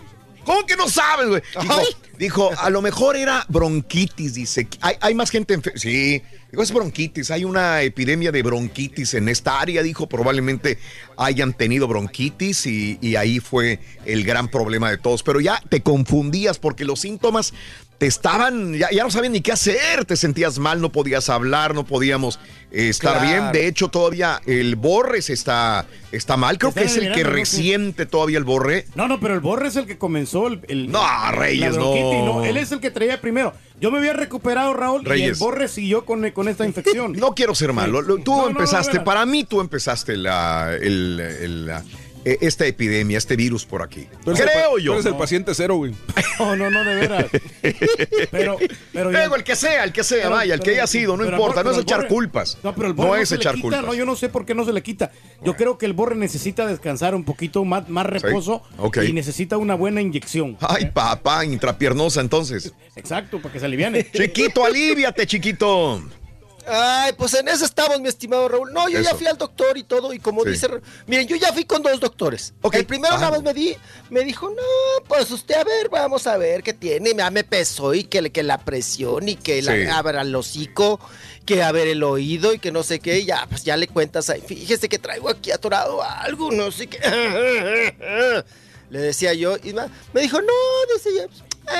¿Cómo que no sabes, güey? Dijo, dijo, a lo mejor era bronquitis, dice. Hay, hay más gente enferma. Sí, digo, es bronquitis. Hay una epidemia de bronquitis en esta área, dijo. Probablemente hayan tenido bronquitis y, y ahí fue el gran problema de todos. Pero ya te confundías porque los síntomas te estaban, ya, ya no sabían ni qué hacer, te sentías mal, no podías hablar, no podíamos eh, estar Claro. bien. De hecho, todavía el Borres está, está mal. Creo Está que es el que ¿no? resiente todavía el Borre. No, no, pero el Borre es el que comenzó el. el- No, Reyes, bronquitis, no. Él es el que traía primero. Yo me había recuperado, Raúl, y el Reyes. Borre siguió con, con esta infección. No quiero ser malo. lo- Tú No, no, empezaste, para mí tú empezaste la, el- el- la- eh, esta epidemia, este virus por aquí. El Creo yo. tú eres el No. paciente cero, güey. No, no, no, de veras. Pero, pero el que sea, el que sea, Pero- vaya, el que pero- haya sido, no pero el importa, no es el echar Borre- culpas. No, pero el Borre No no es se le echar quita, culpas. No, yo no sé por qué no se le quita. Yo creo que el Borre necesita descansar un poquito más, más reposo y necesita una buena inyección. Ay, papá, intrapiernosa entonces. Exacto, para que se aliviane. Chiquito, aliviate, chiquito. Ay, pues en eso estamos, mi estimado Raúl. No, yo ya fui al doctor y todo, y como Sí. dice, miren, yo ya fui con dos doctores. El primero Ah. nada más me di, me dijo, no, pues usted a ver, vamos a ver qué tiene. Ya me pesó y que, que la presión y que Sí. la abra el hocico, que a ver el oído y que no sé qué. y Ya, pues ya le cuentas ahí. Fíjese que traigo aquí atorado algo, no sé qué. Le decía yo, y me dijo, no, dice ya,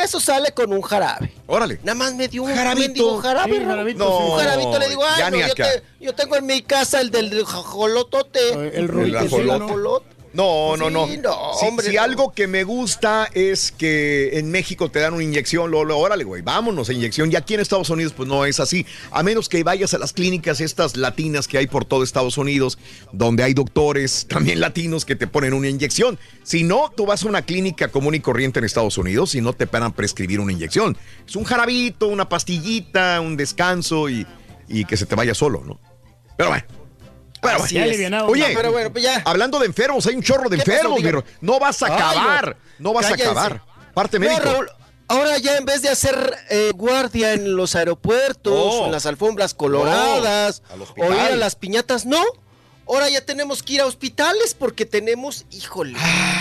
eso sale con un jarabe. Órale. Nada más me dio un Jarabito. jarabe. Sí, jarabito, No, un jarabito le digo, ay, no, yo, te- yo tengo en mi casa el del jajolotote. El rolito, El sí, ¿no? No, no, no. Sí, no, Si- hombre, si no. algo que me gusta es que en México te dan una inyección, lo, lo- órale, güey, vámonos a inyección. Y aquí en Estados Unidos, pues no es así. A menos que vayas a las clínicas estas latinas que hay por todo Estados Unidos, donde hay doctores también latinos que te ponen una inyección. Si no, tú vas a una clínica común y corriente en Estados Unidos y no te a prescribir una inyección. Es un jarabito, una pastillita, un descanso y, y que se te vaya solo, ¿no? Pero bueno. Pero Así bueno. es. alivianado. Oye, No, pero bueno, pues ya. hablando de enfermos, hay un chorro de ¿Qué pasó? enfermos, Ro- No vas a Ay, acabar. No, vas cállense. a acabar. Parte No, médico. Raúl, ahora ya en vez de hacer eh, guardia en los aeropuertos, No. o en las alfombras coloradas, al o ir a las piñatas, no. Ahora ya tenemos que ir a hospitales porque tenemos, híjole,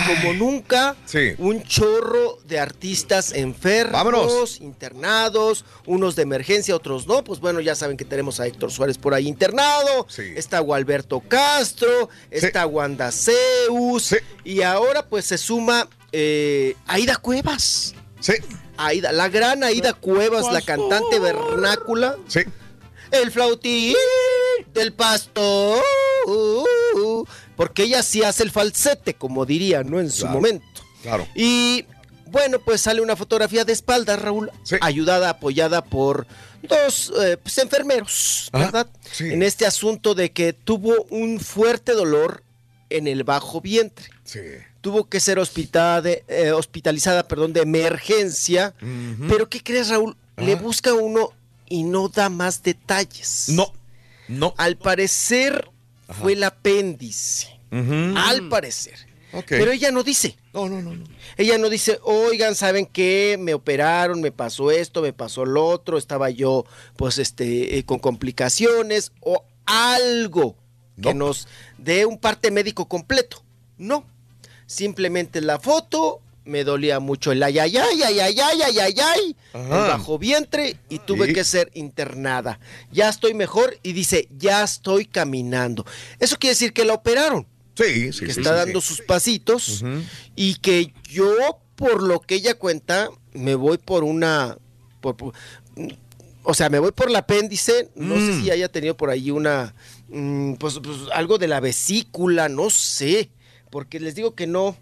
como nunca, Sí. un chorro de artistas enfermos, Vámonos. internados, unos de emergencia, otros no. Pues bueno, ya saben que tenemos a Héctor Suárez por ahí internado, Sí. está Gualberto Castro, está Wanda Zeus, y ahora pues se suma eh, Aida Cuevas. Sí, Aida, la gran Aida Cuevas, la cantante vernácula. sí. El flautín del pastor. Porque ella sí hace el falsete, como diría, ¿no? En su Claro. momento. Claro. Y bueno, pues sale una fotografía de espalda, Raúl, Sí. ayudada, apoyada por dos eh, pues, enfermeros, Ajá, ¿verdad? sí. En este asunto de que tuvo un fuerte dolor en el bajo vientre. Sí. Tuvo que ser hospitada- eh, hospitalizada, perdón, de emergencia. Pero ¿qué crees, Raúl? Le busca uno y no da más detalles. No. No. Al parecer fue el apéndice. Al parecer. Pero ella no dice. No, no, no, no. Ella no dice, oigan, ¿saben qué? Me operaron, me pasó esto, me pasó lo otro, estaba yo, pues, este, eh, con complicaciones o algo que No. nos dé un parte médico completo. No. Simplemente la foto, me dolía mucho el ay, ay, ay, ay, ay, ay, ay, ay, ay, el bajo vientre y tuve Sí. que ser internada. Ya estoy mejor y dice, ya estoy caminando. Eso quiere decir que la operaron Sí, sí, que sí, está sí, dando sus pasitos y que yo, por lo que ella cuenta, me voy por una... por- por- o sea, me voy por el apéndice, no sé Mm. si haya tenido por ahí una... mm, pues, pues, algo de la vesícula, no sé, porque les digo que no,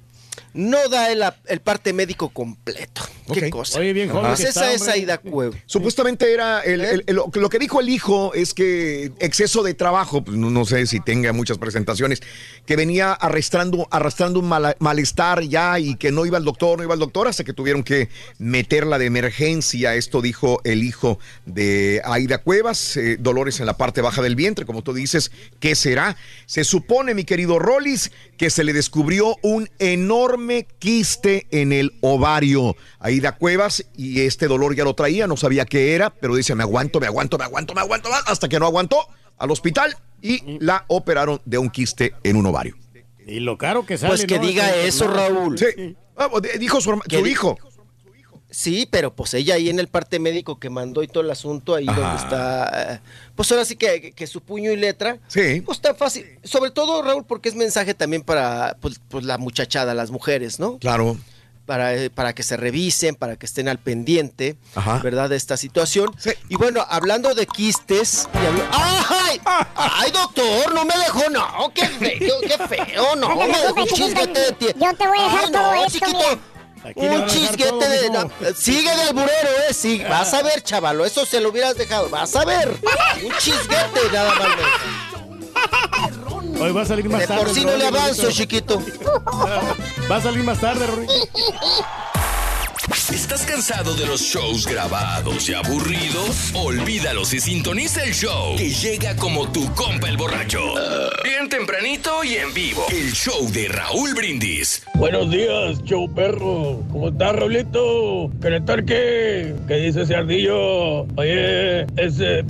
no da el, el parte médico completo. Qué cosa. Oye, bien joven Pues esa está, es. Aida Cueva. Supuestamente era el- el- el- lo, lo que dijo el hijo es que exceso de trabajo, pues no, no sé si tenga muchas presentaciones, que venía arrastrando, arrastrando un malestar ya y que no iba al doctor, no iba al doctor hasta que tuvieron que meterla de emergencia. Esto dijo el hijo de Aida Cuevas, eh, dolores en la parte baja del vientre, como tú dices, ¿qué será? Se supone, mi querido Rollis, que se le descubrió un enorme quiste en el ovario. Aida Cuevas, y este dolor ya lo traía, no sabía qué era, pero dice, me aguanto, me aguanto, me aguanto, me aguanto, hasta que no aguantó al hospital y la operaron de un quiste en un ovario. Y lo caro que sale. Pues que ¿no? diga Esta eso. Raúl. Sí. Ah, de- dijo su, su hijo. Sí, pero pues ella ahí en el parte médico que mandó y todo el asunto, ahí Ajá. donde está, eh, pues ahora sí que, que su puño y letra, Sí. pues tan fácil. Sobre todo, Raúl, porque es mensaje también para pues, pues, la muchachada, las mujeres, ¿no? Claro. Para, eh, para que se revisen, para que estén al pendiente, Ajá. ¿verdad? De esta situación. Y bueno, hablando de quistes. y hablo- ¡Ay! ¡Ay, doctor! No me dejó, no. ¡Qué feo! ¡Qué feo! No, No me dejó un chisguete de ti. yo te voy a dejar Ay, todo no, esto, chiquito. Aquí Un chisguete todo, de. no, sigue del burero, eh. Sí, vas a ver, chavalo. Eso se lo hubieras dejado. Vas a ver. Un chisguete, nada más. Hoy va a salir más De tarde. por el no le avanzo, chiquito. Va a salir más tarde, Rory. ¿Estás cansado de los shows grabados y aburridos? Olvídalos y sintoniza el show que llega como tu compa el borracho. Bien tempranito y en vivo. El show de Raúl Brindis. Buenos días, show perro. ¿Cómo estás, Raulito? ¿Qué tal qué? ¿Qué dice ese ardillo? Oye, ese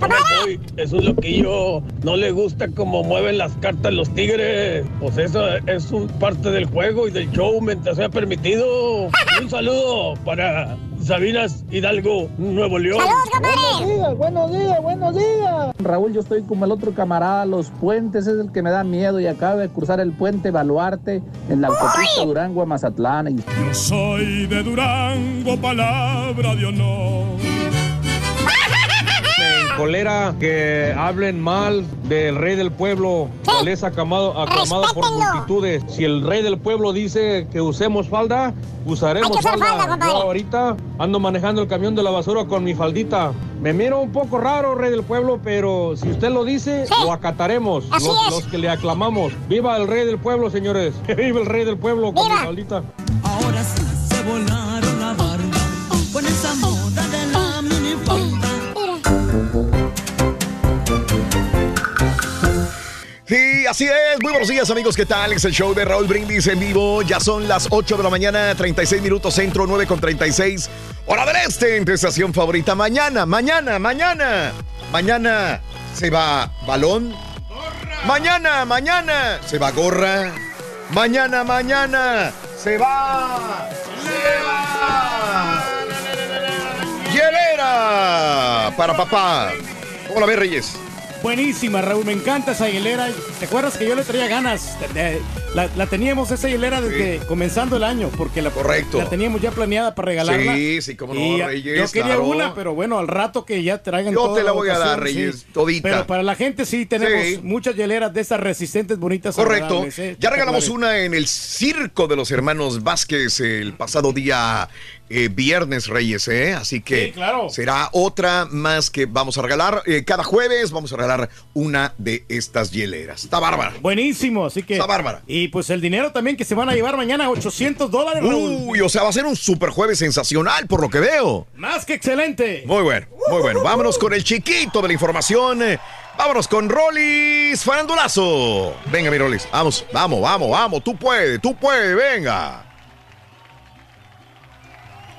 hoy es un loquillo. No le gusta cómo mueven las cartas los tigres. Pues eso es un parte del juego y del show mientras sea permitido. Un saludo para Sabinas Hidalgo, Nuevo León. ¡Saludos, Buenos días, buenos días, buenos días. Raúl, yo estoy como el otro camarada. Los puentes es el que me da miedo y acabo de cruzar el puente Baluarte en la autopista Durango a Mazatlán. Y... Yo soy de Durango, palabra de honor. Colera que hablen mal del rey del pueblo, él es aclamado, aclamado por multitudes. Si el rey del pueblo dice que usemos falda, usaremos que falda. Yo ahorita ando manejando el camión de la basura con mi faldita. Me miro un poco raro, rey del pueblo, pero si usted lo dice, lo acataremos. Así los, es. los que le aclamamos. ¡Viva el rey del pueblo, señores! ¡Viva el rey del pueblo con mi faldita! Ahora sí se volaron Sí, así es. Muy buenos días, amigos. ¿Qué tal? Es el show de Raúl Brindis en vivo. Ya son las 8 de la mañana, 36 minutos centro, 9 con 36. Hora del este, en tu estación favorita. Mañana, mañana, mañana. Mañana se va balón. Mañana, mañana se va gorra. Mañana, mañana se va. Se va. Hielera para papá. ¿Cómo la ves, Reyes? Buenísima, Raúl. Me encanta esa hielera. ¿Te acuerdas que yo le traía ganas? La, la teníamos esa hielera desde comenzando el año, porque la, Correcto. la teníamos ya planeada para regalarla. Sí, sí, cómo no, Y, Reyes, Yo quería claro. una, pero bueno, al rato que ya traigan Yo toda te la voy a dar, Reyes, todita. Pero para la gente sí tenemos Sí. muchas hieleras de estas resistentes, bonitas. Correcto. ¿eh? Ya regalamos una en el circo de los hermanos Vázquez el pasado día eh, viernes, Reyes, ¿eh? Así que Sí, claro. será otra más que vamos a regalar. Eh, cada jueves vamos a regalar una de estas hieleras. Está bárbara. Buenísimo, así que. Está bárbara. Y pues el dinero también que se van a llevar mañana, 800 dólares. Uy, o sea, va a ser un super jueves sensacional por lo que veo. Más que excelente. Muy bueno, muy bueno. Vámonos con el chiquito de la información. Eh, Vámonos con Rolis Farandulazo. Venga, mi Rolis. Vamos, vamos, vamos, vamos. Tú puedes, tú puedes, venga.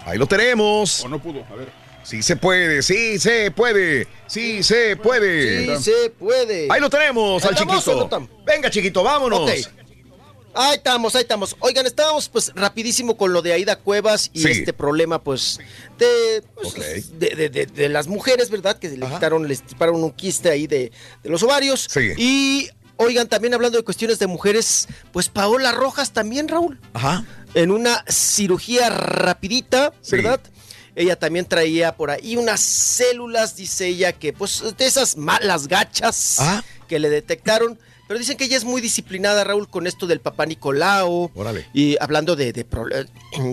Ahí lo tenemos. O no pudo, a ver. Sí se puede, sí se puede, sí se puede. Sí se puede. Ahí lo tenemos ¿Ahí al no chiquito. Venga, chiquito, vámonos. Ahí estamos, ahí estamos. Oigan, estábamos pues rapidísimo con lo de Aida Cuevas y Sí. este problema pues de, pues, de, de- de- de las mujeres, ¿verdad? Que le quitaron, les dispararon un quiste ahí de, de los ovarios. Sí. Y oigan, también hablando de cuestiones de mujeres, pues Paola Rojas también, Raúl. Ajá. En una cirugía rapidita, Sí. ¿verdad? Ella también traía por ahí unas células, dice ella, que pues de esas malas gachas Ah. que le detectaron, Pero dicen que ella es muy disciplinada, Raúl, con esto del papá Nicolau. Órale. Y hablando de, de, prole-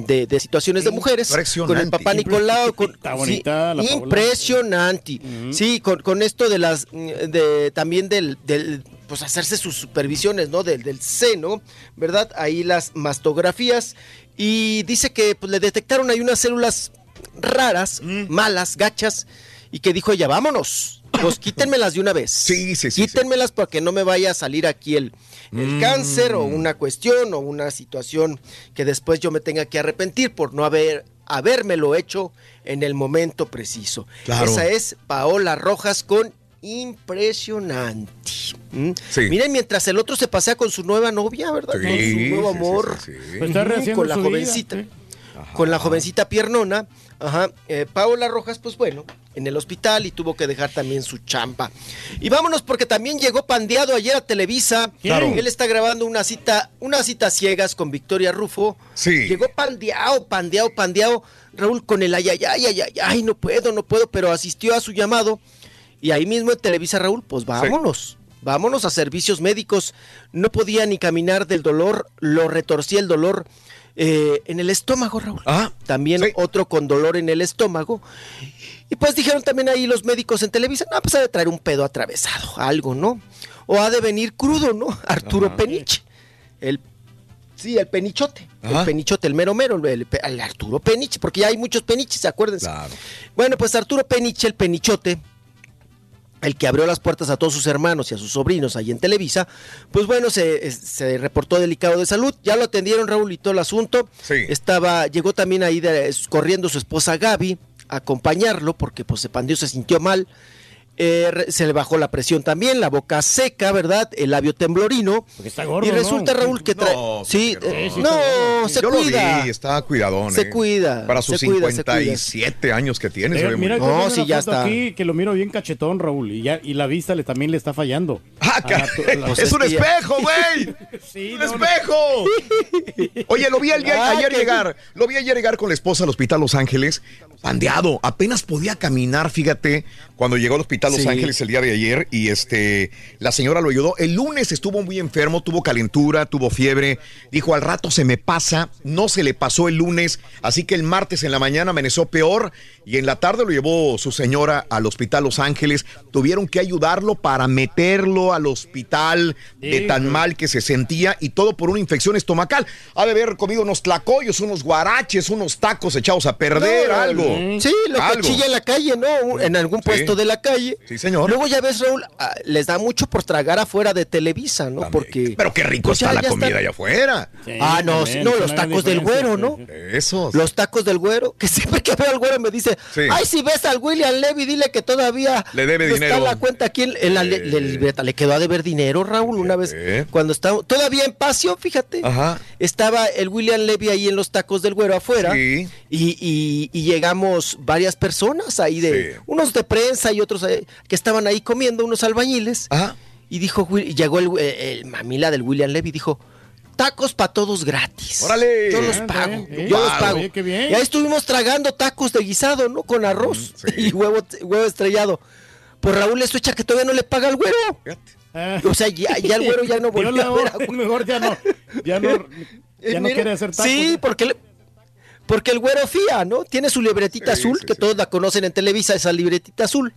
de- de situaciones de mujeres. Con el papá Nicolau. Con, Está bonita la Paola. impresionante. Sí, con, con esto de las. de También del. del pues hacerse sus supervisiones, ¿no? Del, del seno, ¿verdad? Ahí las mastografías. Y dice que pues, le detectaron ahí unas células raras, Mm. malas, gachas. Y que dijo ella, vámonos. Pues quítenmelas de una vez. Sí, sí, sí. Quítenmelas porque no me vaya a salir aquí el, el Mm. cáncer o una cuestión o una situación que después yo me tenga que arrepentir por no haber habérmelo hecho en el momento preciso. Claro. Esa es Paola Rojas con impresionante. ¿Mm? Sí. Miren, mientras el otro se pasea con su nueva novia, ¿verdad? Sí, con su nuevo amor. sí, sí, sí. Pues está con la su vida, jovencita. Con la jovencita piernona. Ajá. eh, Paola Rojas, pues bueno, en el hospital y tuvo que dejar también su chamba. Y vámonos porque también llegó pandeado ayer a Televisa. Claro. Él está grabando una cita, unas citas ciegas con Victoria Rufo. Sí. Llegó pandeado, pandeado, pandeado. Raúl con el ay, ay, ay, ay, ay, ay, no puedo, no puedo, pero asistió a su llamado. Y ahí mismo en Televisa, Raúl, pues vámonos. Vámonos a servicios médicos. No podía ni caminar del dolor, lo retorcía el dolor eh, en el estómago, Raúl. Ah, También otro con dolor en el estómago. Y pues dijeron también ahí los médicos en Televisa, no, pues ha de traer un pedo atravesado, algo, ¿no? O ha de venir crudo, ¿no? Arturo Peniche. El, sí, el penichote. Ajá. El penichote, el mero mero, el, el Arturo Peniche, porque ya hay muchos peniches, acuérdense. Bueno, pues Arturo Peniche, el penichote, el que abrió las puertas a todos sus hermanos y a sus sobrinos ahí en Televisa, pues bueno, se, se reportó delicado de salud, ya lo atendieron Raúl y todo el asunto. Estaba, llegó también ahí de- corriendo su esposa Gaby a acompañarlo porque pues se pandió, se sintió mal. Eh, se le bajó la presión también, la boca seca, ¿verdad? El labio temblorino. está gordo, y resulta, ¿no? Raúl, que trae. No, sí, eh, horror. no, se Yo cuida. lo vi, está cuidadón. Se eh. cuida, Para sus se cuida, se cuida. 57 años que tiene. se Eh, muy mira, tengo una foto aquí que lo miro bien cachetón, Raúl, y ya y la vista le también le está fallando. Ah, Pues es un espejo, güey. Sí, ¡Un no, no. espejo! Oye, lo vi el día- Ah, ayer que- llegar. Lo vi ayer llegar con la esposa al hospital Los Ángeles. Pandeado. Apenas podía caminar, fíjate, cuando llegó al hospital Los Sí. Ángeles el día de ayer. Y este, la señora lo ayudó. El lunes estuvo muy enfermo, tuvo calentura, tuvo fiebre. Dijo, al rato se me pasa. No se le pasó el lunes. Así que el martes en la mañana amaneció peor. Y en la tarde lo llevó su señora al hospital Los Ángeles. Tuvieron que ayudarlo para meterlo al hospital de tan mal que se sentía y todo por una infección estomacal. Ha de haber comido unos tlacoyos, unos guaraches, unos tacos echados a perder, No, algo. Sí, lo que Algo. chilla en la calle, ¿no? En algún puesto de la calle. Sí, señor. Luego ya ves, Raúl, ah, les da mucho por tragar afuera de Televisa, ¿no? Porque. Pero qué rico pues ya- está la ya comida están- allá afuera. ah, no, también, no, los tacos del güero, ¿no? Esos. Los tacos del güero, que siempre que veo al güero me dice, Sí. ay, si ves al William Levy, dile que todavía Le debe está dinero. la cuenta aquí en, en la, le- le- libreta. Le quedó a deber dinero, Raúl, una vez cuando estaba, todavía en Pasio, fíjate, Ajá. estaba el William Levy ahí en los tacos del güero afuera Sí. y, y- y llegamos varias personas ahí de, unos de prensa y otros eh, que estaban ahí comiendo, unos albañiles. Y dijo, llegó el, el mamila del William Levy y dijo, tacos para todos gratis. ¡Órale! Yo los Ah, pago, bien. yo los pago. qué. Y ahí estuvimos tragando tacos de guisado, ¿no? Con arroz y huevo, huevo estrellado. Pues Raúl es echa que todavía no le paga al güero. O sea, ya, ya el güero ya no volvió a ver a mejor ya no, ya no, ya no Mira, quiere hacer tacos. Sí, porque, le- porque el güero fía, ¿no? Tiene su libretita azul, que todos la conocen en Televisa, esa libretita azul.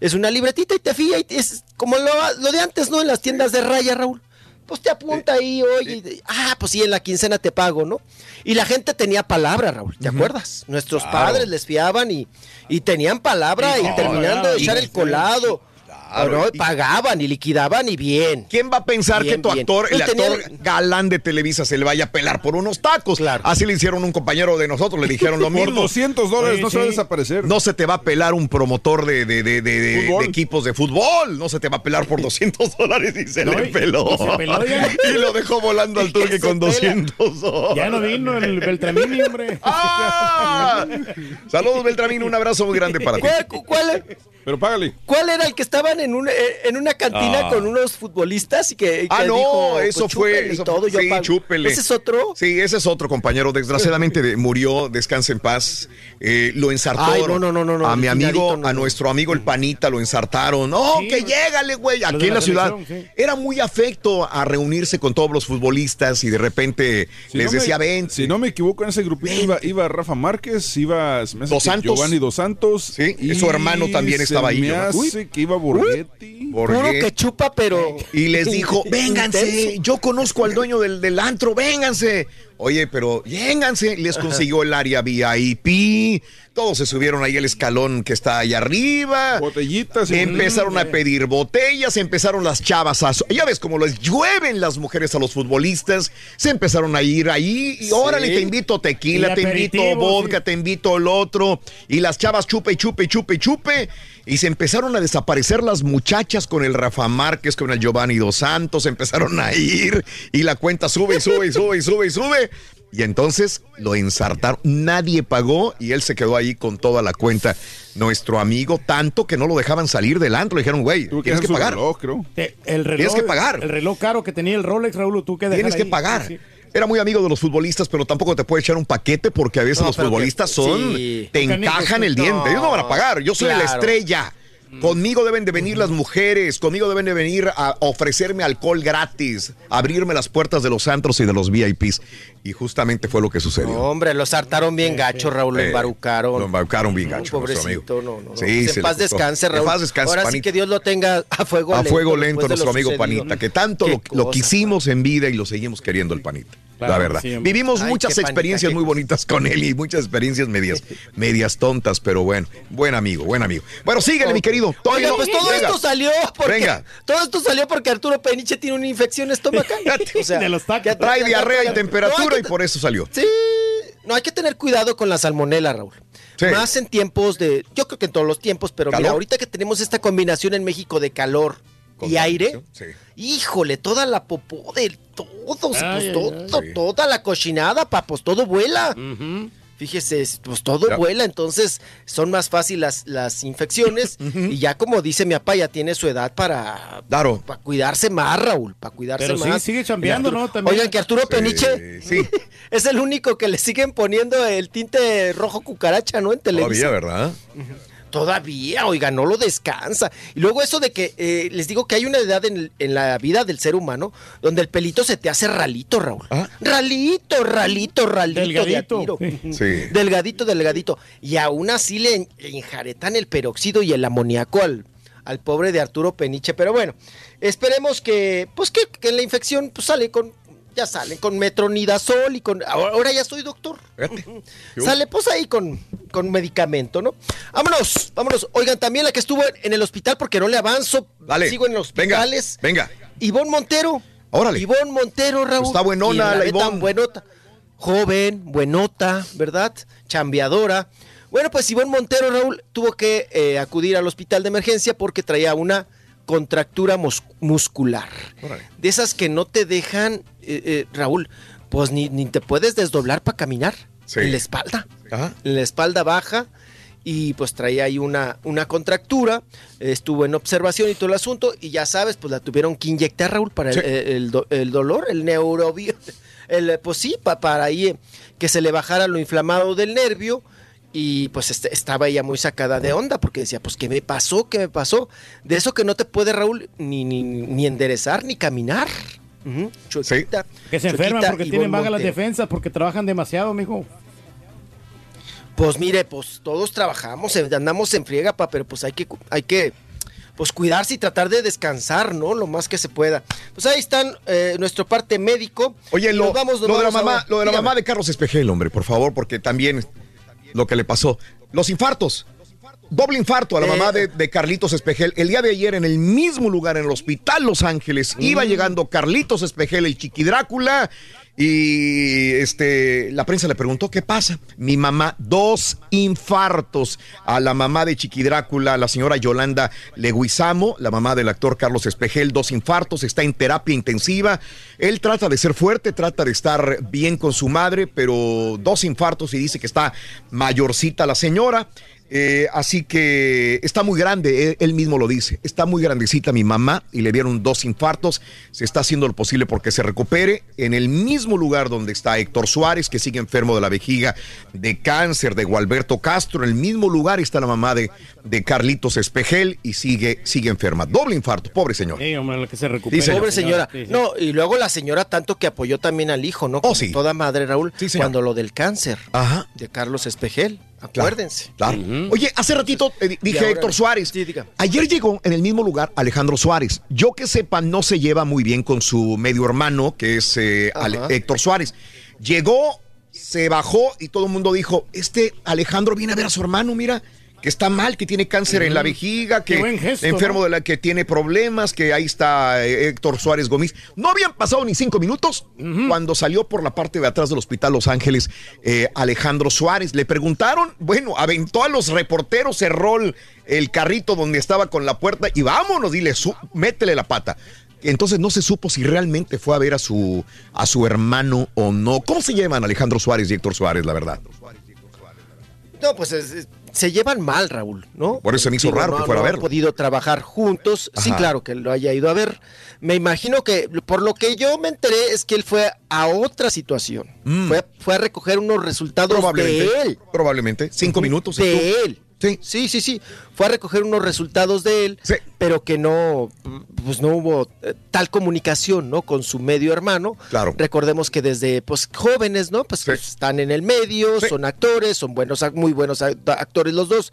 Es una libretita y te fía, y es como lo, lo de antes, ¿no? En las tiendas de raya, Raúl. Pues te apunta ahí, oye, y ah, pues sí, en la quincena te pago, ¿no? Y la gente tenía palabra, Raúl, ¿te acuerdas? Nuestros Claro. padres les fiaban y, y tenían palabra y, no, terminando de echar el colado. Claro, pagaban y liquidaban y bien. ¿Quién va a pensar Bien, que tu bien. actor, el Entonces actor galán de Televisa se le vaya a pelar por unos tacos? Así le hicieron un compañero de nosotros, le dijeron lo Por mismo. 200 dólares no se va a desaparecer. No se te va a pelar un promotor de, de- de- de- de- Fútbol. de equipos de fútbol. No se te va a pelar por 200 dólares y se No, le y- peló. y se peló. Y lo dejó volando al turque con 200 dólares. Ya no vino el Beltramini, hombre. ¡Ah! Saludos, Beltramín. Un abrazo muy grande para ti. ¿Cuál, cuál es? Pero págale. ¿Cuál era el que estaban en, un, eh, en una cantina Ah. con unos futbolistas y que, Ah, que no, dijo, eso pues, fue. eso- todo, yo sí, pago? chúpele. ¿Ese es otro? Sí, ese es otro, compañero. Desgraciadamente de- murió, descansa en paz. Eh, lo ensartaron. Ay, no, no, no, no, no, A mi amigo, no, a no. nuestro amigo el Panita lo ensartaron. No, Sí, que llégale, güey. Aquí en la la ciudad. sí. Era muy afecto a reunirse con todos los futbolistas y de repente Si les no me- decía, ven. Si no me equivoco, en ese grupito iba, iba Rafa Márquez, iba Dos Santos. Giovanni Dos Santos. Sí, y su hermano también se estaba ahí, Me hace que iba Borghetti. Puro Borghetti. que chupa, pero... Y les dijo, vénganse, yo conozco al dueño del, del antro, vénganse. Oye, pero vénganse, les consiguió el área VIP, todos se subieron ahí el escalón que está ahí arriba. Botellitas. Empezaron a pedir botellas, empezaron las chavas a... Ya ves cómo les llueven las mujeres a los futbolistas, se empezaron a ir ahí y órale, te invito tequila, te invito vodka, sí. te invito el otro. Y las chavas chupe, y chupe, y chupe, y chupe. Y se empezaron a desaparecer las muchachas con el Rafa Márquez, con el Giovanni Dos Santos, empezaron a ir y la cuenta sube y sube y sube y sube y sube. Y entonces lo ensartaron, nadie pagó y él se quedó ahí con toda la cuenta. Nuestro amigo, tanto que no lo dejaban salir del antro, le dijeron, güey, tienes que pagar. reloj, creo. Te- el reloj, Tienes que pagar. El reloj caro que tenía el Rolex, Raúl, tú que Tienes que ahí. pagar. Sí, sí. Era muy amigo de los futbolistas, pero tampoco te puede echar un paquete porque a veces No, los que- futbolistas son, sí. te encajan el no. diente. Ellos no van a pagar. Yo soy la estrella. Conmigo deben de venir las mujeres, conmigo deben de venir a ofrecerme alcohol gratis, abrirme las puertas de los antros y de los VIPs. Y justamente fue lo que sucedió. No, hombre, lo sartaron bien gacho, Raúl, lo Eh, embarucaron. Lo embaucaron bien gacho, nuestro Pobrecito, amigo. no, no, no. Sí, Pues en paz descanse, En Raúl. paz descanse, Ahora sí que Dios lo tenga a fuego A lento. fuego después lento nuestro amigo sucedido. Panita, que tanto lo, lo quisimos en vida y lo seguimos queriendo el Panita. Claro, la verdad. sí. Vivimos Ay, muchas experiencias muy bonitas con él y muchas experiencias medias, medias tontas, pero bueno, buen amigo, buen amigo. Bueno, síguele, mi querido. No- pues todo venga. esto salió porque Venga. todo esto salió porque Arturo Peniche tiene una infección estomacal. O sea, De los tacos. que- Trae diarrea y temperatura y por eso salió. Sí, no hay que tener cuidado con la salmonela, Raúl. Sí. Más en tiempos de, yo creo que en todos los tiempos, pero ¿Calor? mira, ahorita que tenemos esta combinación en México de calor y aire, Sí. híjole, toda la popó de todos, Ay, pues ay, todo, ay. toda la cochinada, pa, pues todo vuela. Ujú. Fíjese, pues todo Ya. vuela, entonces son más fáciles las, las infecciones y ya como dice mi papá, ya tiene su edad para, Claro. para cuidarse más, Raúl, para cuidarse Pero sí, más. sigue chambeando, ¿no? También. Oigan, que Arturo Peniche Sí, sí. es el único que le siguen poniendo el tinte rojo cucaracha, ¿no? En Televisa. Todavía, ¿verdad? Todavía, oiga, no lo descansa. Y luego eso de que eh, les digo que hay una edad en, en la vida del ser humano donde el pelito se te hace ralito, Raúl. Ah. Ralito, ralito, ralito. de Delgadito. tiro. Sí. Delgadito, delgadito. Y aún así le, le enjaretan el peróxido y el amoníaco al, al pobre de Arturo Peniche. Pero bueno, esperemos que, pues que, que la infección pues sale con, ya sale con metronidazol y con, ahora, ya soy doctor. Sale pues ahí con, con medicamento, ¿no? Vámonos, vámonos. Oigan, también la que estuvo en el hospital porque no le avanzo. Dale. Sigo en los Venga, hospitales. venga. Ivonne Montero. Órale. Ivonne Montero, Raúl. Está buenona la tan Ivonne. buenota. Joven, buenota, ¿verdad? Chambeadora. Bueno, pues Ivonne Montero, Raúl, tuvo que eh, acudir al hospital de emergencia porque traía una contractura mus- muscular. Órale. De esas que no te dejan, eh, eh, Raúl, pues ni, ni te puedes desdoblar para caminar. Sí. En la espalda. Ajá. En la espalda baja. Y pues traía ahí una, una contractura, estuvo en observación y todo el asunto, y ya sabes, pues la tuvieron que inyectar, Raúl, para el- Sí. el, el do- el dolor, el neurobio, el, pues sí, pa- para ahí eh, que se le bajara lo inflamado del nervio, y pues este- estaba ella muy sacada de onda, porque decía, pues, ¿qué me pasó? ¿Qué me pasó? De eso que no te puede, Raúl, ni, ni, ni enderezar, ni caminar. Chuequita, Que se enferman porque tienen vagas las defensas, porque trabajan demasiado, mijo. Pues mire, pues todos trabajamos, eh, andamos en friega, pa, pero pues hay que, hay que, pues cuidarse y tratar de descansar, ¿no? Lo más que se pueda. Pues ahí están eh, nuestro parte médico. Oye, lo, vamos, lo de la mamá, ahora. lo de la Dígame. mamá de Carlos Espejel, hombre, por favor, porque también lo que le pasó. Los infartos. Doble infarto a la Eh. mamá de, de Carlitos Espejel. El día de ayer, en el mismo lugar, en el Hospital Los Ángeles, iba llegando Carlitos Espejel, el Chiqui Drácula, y este, la prensa le preguntó, ¿qué pasa? Mi mamá, dos infartos a la mamá de Chiqui Drácula, la señora Yolanda Leguizamo, la mamá del actor Carlos Espejel, dos infartos, está en terapia intensiva. Él trata de ser fuerte, trata de estar bien con su madre, pero dos infartos y dice que está mayorcita la señora. Eh, así que está muy grande, él, él mismo lo dice. Está muy grandecita mi mamá y le dieron dos infartos. Se está haciendo lo posible porque se recupere en el mismo lugar donde está Héctor Suárez, que sigue enfermo de la vejiga, de cáncer, de Gualberto Castro. En el mismo lugar está la mamá de, de Carlitos Espejel y sigue, sigue enferma. Doble infarto, pobre señor. Sí, hombre, la que se recupera. Dice- Pobre señora. Sí, sí. No, y luego la señora tanto que apoyó también al hijo, ¿no? Como toda madre, Raúl, cuando lo del cáncer de Carlos Espejel. Acuérdense. Claro. Oye, hace ratito eh, dije ahora- Héctor Suárez. Ayer llegó en el mismo lugar Alejandro Suárez. Yo que sepa, no se lleva muy bien con su medio hermano, que es eh. Héctor Suárez. Llegó, se bajó y todo el mundo dijo: Este Alejandro viene a ver a su hermano, mira. Que está mal, que tiene cáncer en la vejiga, Qué que gesto, enfermo ¿no? de la que tiene problemas, que ahí está eh, Héctor Suárez Gómez. No habían pasado ni cinco minutos cuando salió por la parte de atrás del Hospital Los Ángeles eh, Alejandro Suárez. Le preguntaron, bueno, aventó a los reporteros, cerró el, el carrito donde estaba con la puerta y vámonos, dile, su- métele la pata. Entonces no se supo si realmente fue a ver a su, a su hermano o no. ¿Cómo se llaman Alejandro Suárez y Héctor Suárez, la verdad? No, pues es- es- se llevan mal, Raúl, ¿no? Por eso se me hizo raro no, que fuera no a han verlo. podido trabajar juntos. Sí, claro que lo haya ido a ver. Me imagino que por lo que yo me enteré es que él fue a otra situación. Mm. Fue, fue a recoger unos resultados de él. Probablemente. Cinco minutos. De él. Sí. sí, sí, Fue a recoger unos resultados de él, pero que no, pues no hubo eh, tal comunicación, ¿no? Con su medio hermano. Claro. Recordemos que desde, pues, jóvenes, ¿no? Pues, pues, están en el medio, son actores, son buenos, muy buenos act- actores los dos.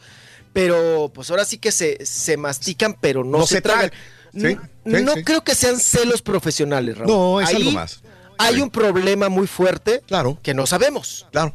Pero, pues ahora sí que se, se mastican, pero no, No se, se tragan. tragan. Sí, sí, no sí. creo que sean celos profesionales, Raúl. No, es Ahí algo más. Hay un problema muy fuerte claro. que no sabemos. Claro.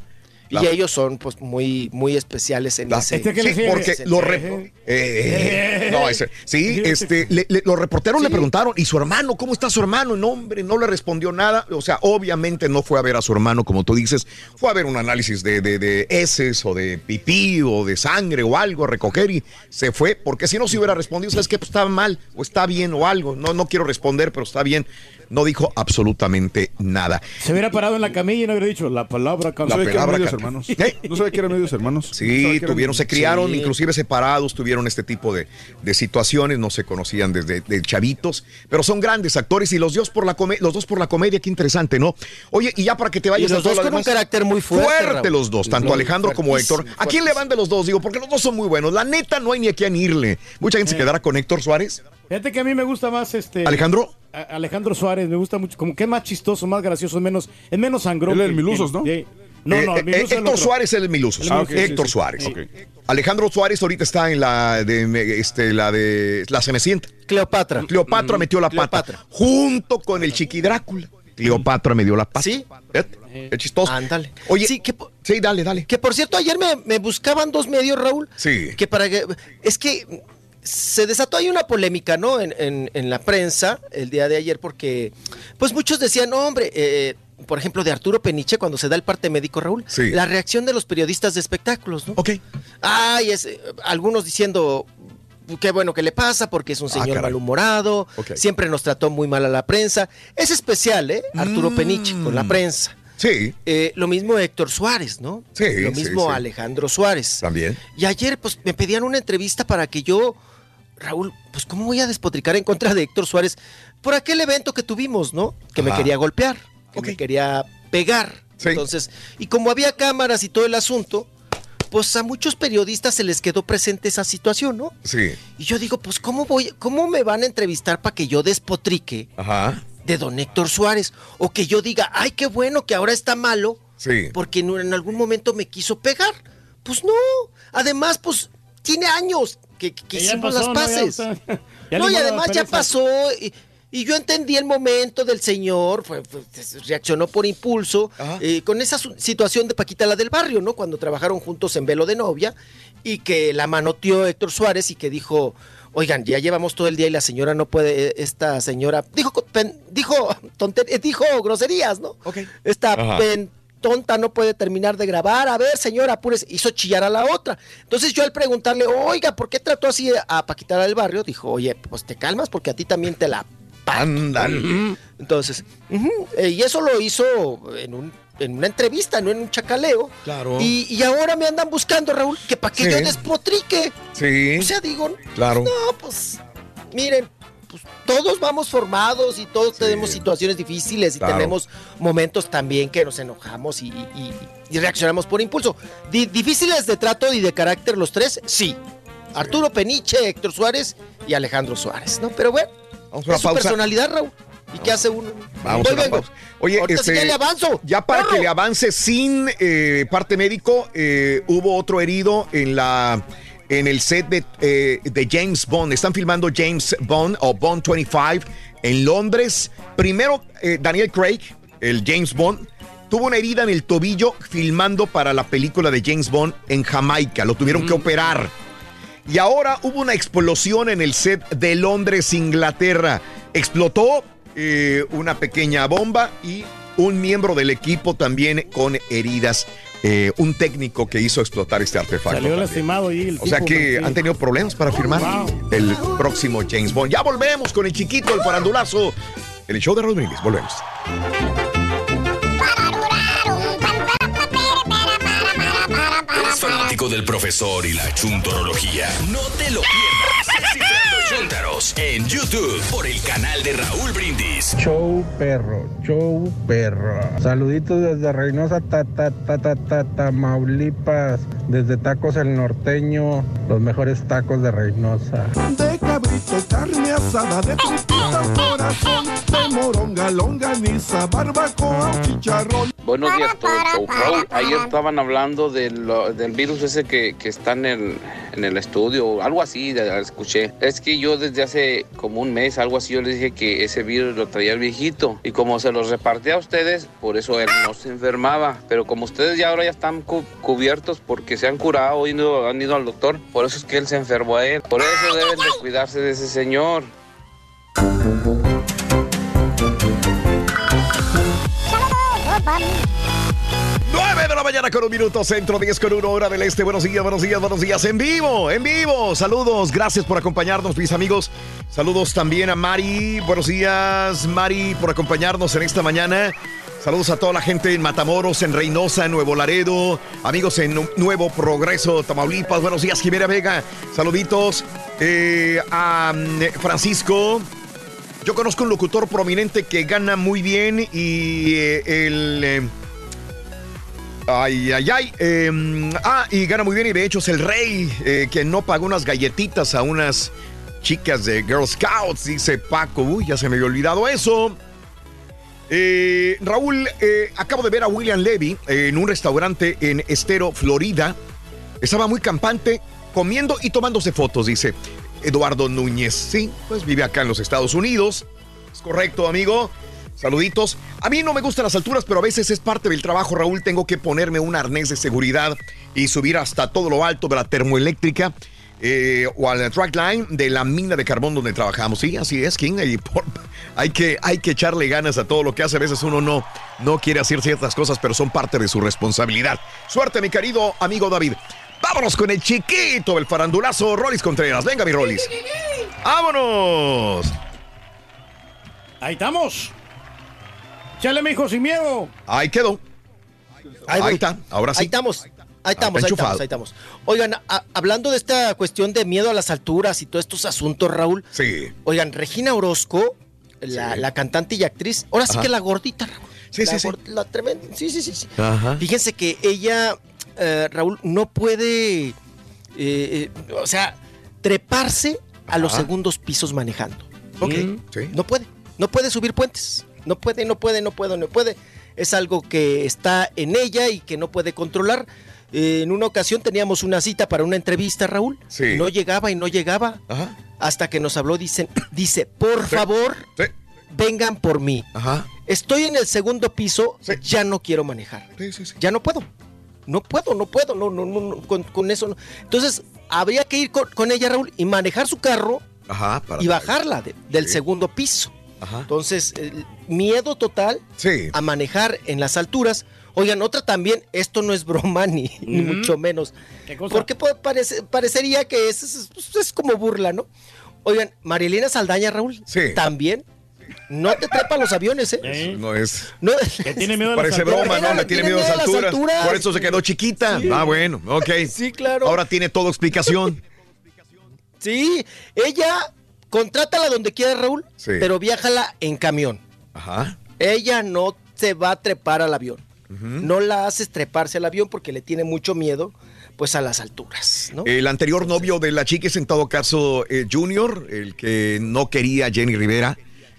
Y ellos son pues muy muy especiales en ese Sí, porque ese- lo rep- eh, no, ese- sí, este, le- le- los reporteros le preguntaron, ¿y su hermano? ¿Cómo está su hermano? No, hombre, no le respondió nada. O sea, obviamente no fue a ver a su hermano, como tú dices, fue a ver un análisis de, de, de heces o de pipí o de sangre o algo, a recoger y se fue, porque si no se hubiera respondido, ¿sabes qué? Pues estaba mal o está bien o algo. No, no quiero responder, pero está bien. No dijo absolutamente nada. Se hubiera parado en la camilla y no hubiera dicho la palabra La palabra medios hermanos. ¿Eh? No sabía que eran medios hermanos. Sí, tuvieron, se criaron, Sí. inclusive separados, tuvieron este tipo de, de situaciones, no se conocían desde de chavitos, pero son grandes actores y los dos por la come- los dos por la comedia, qué interesante, ¿no? Oye, y ya para que te vayas Y los a dos con un carácter muy fuerte, Fuerte Raúl. los dos, tanto Muy Alejandro como Héctor. ¿A quién le van de los dos? Digo, porque los dos son muy buenos. La neta, no hay ni a quién irle. Mucha gente se quedará con Héctor Suárez. Fíjate que a mí me gusta más este. ¿Alejandro? Alejandro Suárez, me gusta mucho. Como que es más chistoso, más gracioso, menos, es menos sangrón. Él es el Milusos, ¿no? sí. No, no, Eh, el Milusos eh, es el Héctor otro. Suárez es el Milusos. El Milusos, sí, Héctor sí, Suárez. Alejandro Suárez ahorita está en la de este la de la Cenicienta. Cleopatra. Cleopatra metió la pata junto con el Chiqui Drácula. Cleopatra me dio la pata. Sí. Es chistoso. Ándale. Oye, sí, que, sí, dale, dale. Que por cierto, ayer me, me buscaban dos medios, Raúl. Sí. Que para que. Es que se desató ahí una polémica, ¿no? En, en- en la prensa el día de ayer, porque. Pues muchos decían, no, hombre. eh, por ejemplo, de Arturo Peniche, cuando se da el parte médico, Raúl, Sí. la reacción de los periodistas de espectáculos, ¿no? Ok. Ay, es, eh, algunos diciendo, qué bueno que le pasa porque es un Ah, señor malhumorado, Ok. siempre nos trató muy mal a la prensa. Es especial, ¿eh? Arturo Peniche con la prensa. Mm. Sí. Eh, lo mismo Héctor Suárez, ¿no? Sí, Lo sí, mismo sí. Alejandro Suárez. También. Y ayer, pues, me pedían una entrevista para que yo, Raúl, pues, ¿cómo voy a despotricar en contra de Héctor Suárez por aquel evento que tuvimos, ¿no? Que me quería golpear, que me quería pegar. Entonces, y como había cámaras y todo el asunto, pues a muchos periodistas se les quedó presente esa situación, ¿no? Sí. Y yo digo, pues, ¿cómo voy, cómo me van a entrevistar para que yo despotrique Ajá. de don Héctor Suárez? O que yo diga, ay, qué bueno que ahora está malo, Sí. porque en, en algún momento me quiso pegar. Pues no. Además, pues tiene años que, hicimos pasó, las ¿no? Ya paces. Ya no, y además ya pasó. Y, y yo entendí el momento del señor, fue, fue- reaccionó por impulso, eh, con esa su- situación de Paquita la del barrio, ¿no? Cuando trabajaron juntos en velo de novia, y que la manoteó Héctor Suárez y que dijo, oigan, ya llevamos todo el día y la señora no puede, eh, esta señora, dijo, pen- dijo, tonter- dijo groserías, ¿no? Esta Ajá. pen- tonta no puede terminar de grabar. A ver, señora, apúrese. Hizo chillar a la otra. Entonces yo al preguntarle, oiga, ¿por qué trató así a Paquita del barrio? Dijo, oye, pues te calmas porque a ti también te la... Ándale. Entonces, eh, y eso lo hizo en un en una entrevista, no en un chacaleo. Claro. Y, y ahora me andan buscando, Raúl, que para que Sí. yo despotrique. Sí. O sea, digo, Claro. no, pues, miren, pues, todos vamos formados y todos tenemos situaciones difíciles y Claro. tenemos momentos también que nos enojamos y, y- y reaccionamos por impulso. Di- difíciles de trato y de carácter los tres, sí. Arturo Peniche, Héctor Suárez y Alejandro Suárez, ¿no? Pero bueno, Vamos es su pausa. personalidad, Raúl. ¿Y qué hace uno? Vamos Voy, a vengo. pausa. Oye, este, sí ya le avanzo. Ya para que le avance sin eh, parte médico, eh, hubo otro herido en la en el set de, eh, de James Bond. Están filmando James Bond o Bond 25 en Londres. Primero, eh, Daniel Craig, el James Bond, tuvo una herida en el tobillo filmando para la película de James Bond en Jamaica. Lo tuvieron que operar. Y ahora hubo una explosión en el set de Londres, Inglaterra. Explotó eh, una pequeña bomba y un miembro del equipo también con heridas. Eh, un técnico que hizo explotar este artefacto. Salió también. lastimado ahí el O sea que han tenido problemas para firmar Wow. el próximo James Bond. Ya volvemos con el chiquito, el farandulazo. El show de Rodríguez. Volvemos. ¿Eres fanático del profesor y la chuntorología? No te lo pierdas. En YouTube por el canal de Raúl Brindis. Show perro, show perro. Saluditos desde Reynosa, ta, ta, ta, ta, ta, Tamaulipas. Desde Tacos el Norteño, los mejores tacos de Reynosa. De cabrito, carne asada, de tripitas, corazón, de moronga, longaniza, barbacoa, chicharrón. Buenos días, todo show. Raúl, ayer estaban hablando de lo- del virus ese que, que está en el, en el estudio, algo así, de- escuché. Es que yo desde hace como un mes, algo así, yo les dije que ese virus lo traía el viejito. Y como se los repartí a ustedes, por eso él no se enfermaba. Pero como ustedes ya ahora ya están cu- cubiertos porque se han curado y no han ido al doctor, por eso es que él se enfermó a él. Por eso deben de cuidarse de ese señor. 9 de la mañana con un minuto, centro 10 con 1 hora del este. Buenos días, buenos días, buenos días. En vivo, en vivo. Saludos, gracias por acompañarnos, mis amigos. Saludos también a Mari. Buenos días, Mari, por acompañarnos en esta mañana. Saludos a toda la gente en Matamoros, en Reynosa, en Nuevo Laredo, amigos en Nu- Nuevo Progreso, Tamaulipas. Buenos días, Jimena Vega. Saluditos eh, a mm, Francisco. Yo conozco un locutor prominente que gana muy bien y eh, el... eh, Ay, ay, ay. eh, ah, y gana muy bien y de hecho es el rey eh, que no pagó unas galletitas a unas chicas de Girl Scouts, dice Paco. Uy, ya se me había olvidado eso. Eh, Raúl, eh, acabo de ver a William Levy en un restaurante en Estero, Florida. Estaba muy campante, comiendo y tomándose fotos, dice Eduardo Núñez. Sí, pues vive acá en los Estados Unidos. Es correcto, amigo. Saluditos. A mí no me gustan las alturas, pero a veces es parte del trabajo, Raúl. Tengo que ponerme un arnés de seguridad y subir hasta todo lo alto de la termoeléctrica eh, o al track line de la mina de carbón donde trabajamos. Sí, así es, King. Hay, que, hay que echarle ganas a todo lo que hace. A veces uno no, no quiere hacer ciertas cosas, pero son parte de su responsabilidad. Suerte, mi querido amigo David. Vámonos con el chiquito, el farandulazo Rolis Contreras. Venga, mi Rolis. ¡Vámonos! Ahí estamos. Chale, mijo, sin miedo. Ahí quedó. Ahí, está, ahora sí. Ahí estamos. Ahí estamos, ahí estamos, ahí estamos. Oigan, a- hablando de esta cuestión de miedo a las alturas y todos estos asuntos, Raúl. Sí. Oigan, Regina Orozco, la, la cantante y actriz, ahora sí Ajá. que la gordita, Raúl. Sí, La sí, sí. La tremenda. Sí, sí, sí. sí. Ajá. Fíjense que ella, eh, Raúl, no puede, eh, eh, o sea, treparse a los segundos pisos manejando. Ok, Mm. sí. No puede, no puede subir puentes. No puede, no puede, no puede, no puede. Es algo que está en ella y que no puede controlar. Eh, en una ocasión teníamos una cita para una entrevista, Raúl. Sí. No llegaba y no llegaba. Ajá. Hasta que nos habló, dicen, dice, por favor, vengan por mí. Ajá. Estoy en el segundo piso, ya no quiero manejar. Ya no puedo. No puedo, no puedo, no, no, no, no, con, con eso no. Entonces, habría que ir con, con ella, Raúl, y manejar su carro Ajá, para y bajarla de- del segundo piso. Entonces, el miedo total a manejar en las alturas. Oigan, otra también, esto no es broma ni, ni mucho menos. ¿Qué cosa? Porque puede parece- parecería que es, es- es como burla, ¿no? Oigan, Marilena Saldaña, Raúl, también no te trepa los aviones, ¿eh? No es. No, tiene miedo a las Parece alturas. broma, ¿no? Le tiene miedo a las alturas. alturas. Por eso se quedó chiquita. Sí. Ah, bueno, ok. Sí, claro. Ahora tiene todo explicación. Sí, ella contrátala donde quiera, Raúl, Sí. pero viájala en camión. Ajá. Ella no se va a trepar al avión. No la haces treparse al avión porque le tiene mucho miedo, pues, a las alturas, ¿no? El anterior novio de la chica es en todo caso eh, Junior, el que no quería a Jenny Rivera.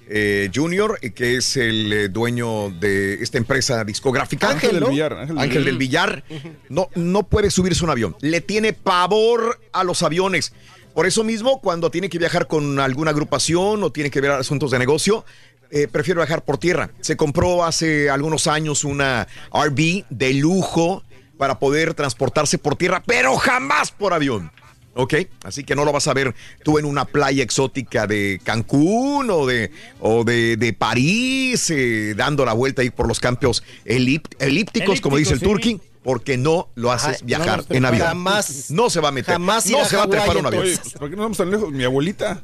eh, Junior, eh, que es el eh, dueño de esta empresa discográfica. Ángel del. Villar, Ángel Ángel, del del Villar. No, no puede subirse a un avión. Le tiene pavor a los aviones. Por eso mismo, cuando tiene que viajar con alguna agrupación o tiene que ver asuntos de negocio, eh, prefiero viajar por tierra. Se compró hace algunos años una RV de lujo para poder transportarse por tierra, pero jamás por avión. ¿Ok? Así que no lo vas a ver tú en una playa exótica de Cancún o de, o de, de París, eh, dando la vuelta ahí por los campos elip- elípticos, como dice el sí. Turqui, porque no lo haces Ajá, viajar no, en avión. jamás. No se va a meter. Jamás no se va a trepar un avión. Oye, ¿por qué no vamos tan lejos? Mi abuelita.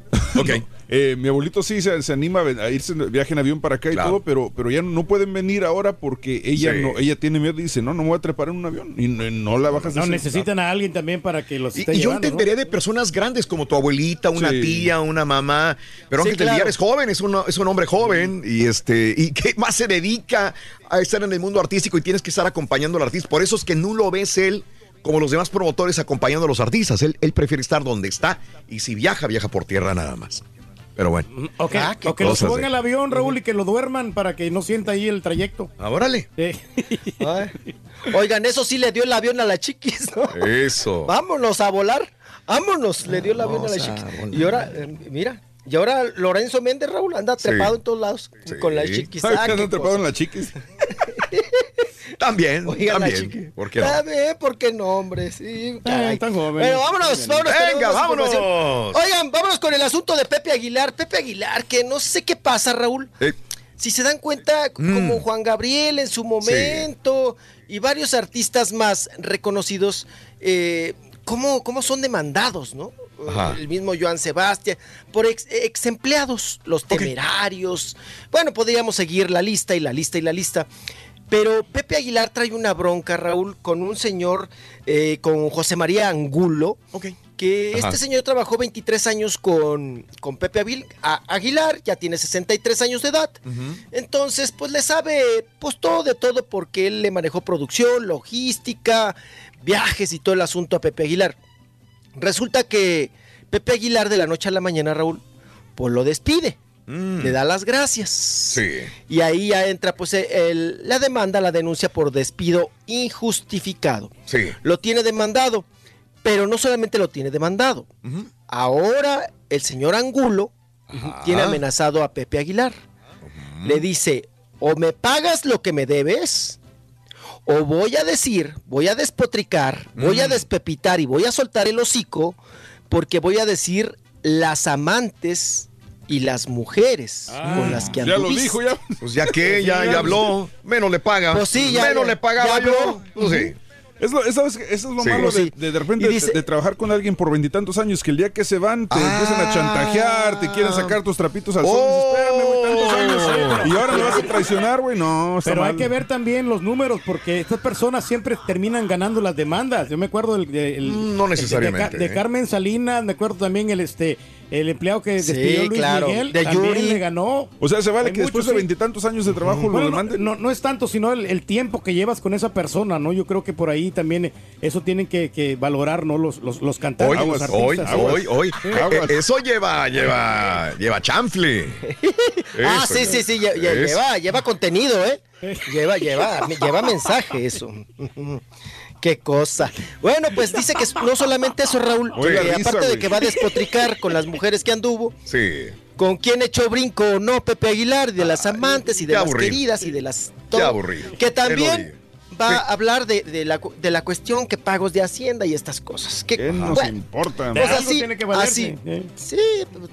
Eh, mi abuelito sí se, se anima a irse en viaje en avión para acá y todo, pero, pero ya no pueden venir ahora porque ella Sí. no, ella tiene miedo y dice, no, no me voy a trepar en un avión. Y no, no la bajas No, necesitan a alguien también para que los Y, esté y yo entendería de personas grandes como tu abuelita, una Sí. tía, una mamá, pero Sí, Ángel claro. Es joven, es un, es un hombre joven y este y que más se dedica a estar en el mundo artístico y tienes que estar acompañando al artista. Por eso es que no lo ves él como los demás promotores acompañando a los artistas. Él, él prefiere estar donde está y si viaja, viaja por tierra nada más. Pero bueno. O que, Ah, qué o que lo suban al avión, Raúl, y que lo duerman para que no sienta ahí el trayecto. Ah, órale. Ay. Oigan, eso sí le dio el avión a la chiquis, ¿no? Eso. Vámonos a volar. Vámonos, le dio el avión a la a chiquis. volar. Y ahora, eh, mira, y ahora Lorenzo Méndez, Raúl, anda Sí. trepado en todos lados con la chiquis. Ay, anda trepado en la chiquis. También, Oigan, la también. ¿Por qué no? Está bien, ¿por qué no, hombre? Sí, tan joven. Bueno, vámonos, vámonos. Venga, vámonos. Oigan, vámonos con el asunto de Pepe Aguilar. Pepe Aguilar, que no sé qué pasa, Raúl. Eh, Si se dan cuenta, Mm. como Juan Gabriel en su momento y varios artistas más reconocidos, eh, ¿cómo, cómo son demandados, no? Ajá. El mismo Joan Sebastián, por ex, ex empleados, los temerarios. Bueno, podríamos seguir la lista y la lista y la lista. Pero Pepe Aguilar trae una bronca, Raúl, con un señor, eh, con José María Angulo, que Ajá. este señor trabajó 23 años con, con Pepe Aguilar, ya tiene 63 años de edad. Entonces, pues le sabe pues todo de todo porque él le manejó producción, logística, viajes y todo el asunto a Pepe Aguilar. Resulta que Pepe Aguilar de la noche a la mañana, Raúl, pues lo despide. Le da las gracias. Sí. Y ahí ya entra pues el- la demanda, la denuncia por despido injustificado. Sí. Lo tiene demandado, pero no solamente lo tiene demandado. Ahora el señor Angulo tiene amenazado a Pepe Aguilar. Le dice, o me pagas lo que me debes, o voy a decir, voy a despotricar, voy a despepitar y voy a soltar el hocico, porque voy a decir las amantes y las mujeres con las que Ya lo anduviste". dijo, ya. Pues ya que, ya, ya habló. Menos le paga. Pues sí, ya- Menos ya- le pagaba ya yo. Pues sí. Eso es lo Sí. malo de, Sí. de, de repente de- trabajar con alguien por veintitantos años, que el día que se van te empiezan a chantajear, te quieren sacar tus trapitos al sol. dices, espérame, güey, tantos años. Y ahora me vas a traicionar, güey. No, está Pero hay que ver también los números, porque estas personas siempre terminan ganando las demandas. Yo me acuerdo del, del- Mm, no el de- necesariamente, De, Ca- de ¿eh? Carmen Salinas, me acuerdo también el este el empleado que Sí, despidió Luis claro. Miguel, De también Yuri. le ganó. O sea, se vale Hay que después muchos, de sí. veintitantos años de trabajo lo Bueno, demanden. no, no es tanto, sino el, el tiempo que llevas con esa persona, ¿no? Yo creo que por ahí también eh, eso tienen que, que valorar, ¿no? Los, los, los cantantes, Hoy, los hoy, artistas. hoy, hoy. Sí. Eh, eh, Eso lleva, lleva, lleva chanfle. Ah, sí, sí, sí, lle- lleva, lleva contenido, ¿eh? Lleva, lleva, lleva mensaje eso. Qué cosa. Bueno, pues dice que no solamente eso, Raúl, Oye, que risa, aparte de que va a despotricar con las mujeres que anduvo, Sí. con quién echó brinco o no Pepe Aguilar, de las amantes y de qué las aburrido. queridas y de las... Qué todo. aburrido. Que también va Sí. a hablar de, de la, de la cuestión que pagos de Hacienda y estas cosas. Que, ¿Qué nos bueno, importa? Pues algo así, tiene que valerse, así. ¿eh? Sí, pues,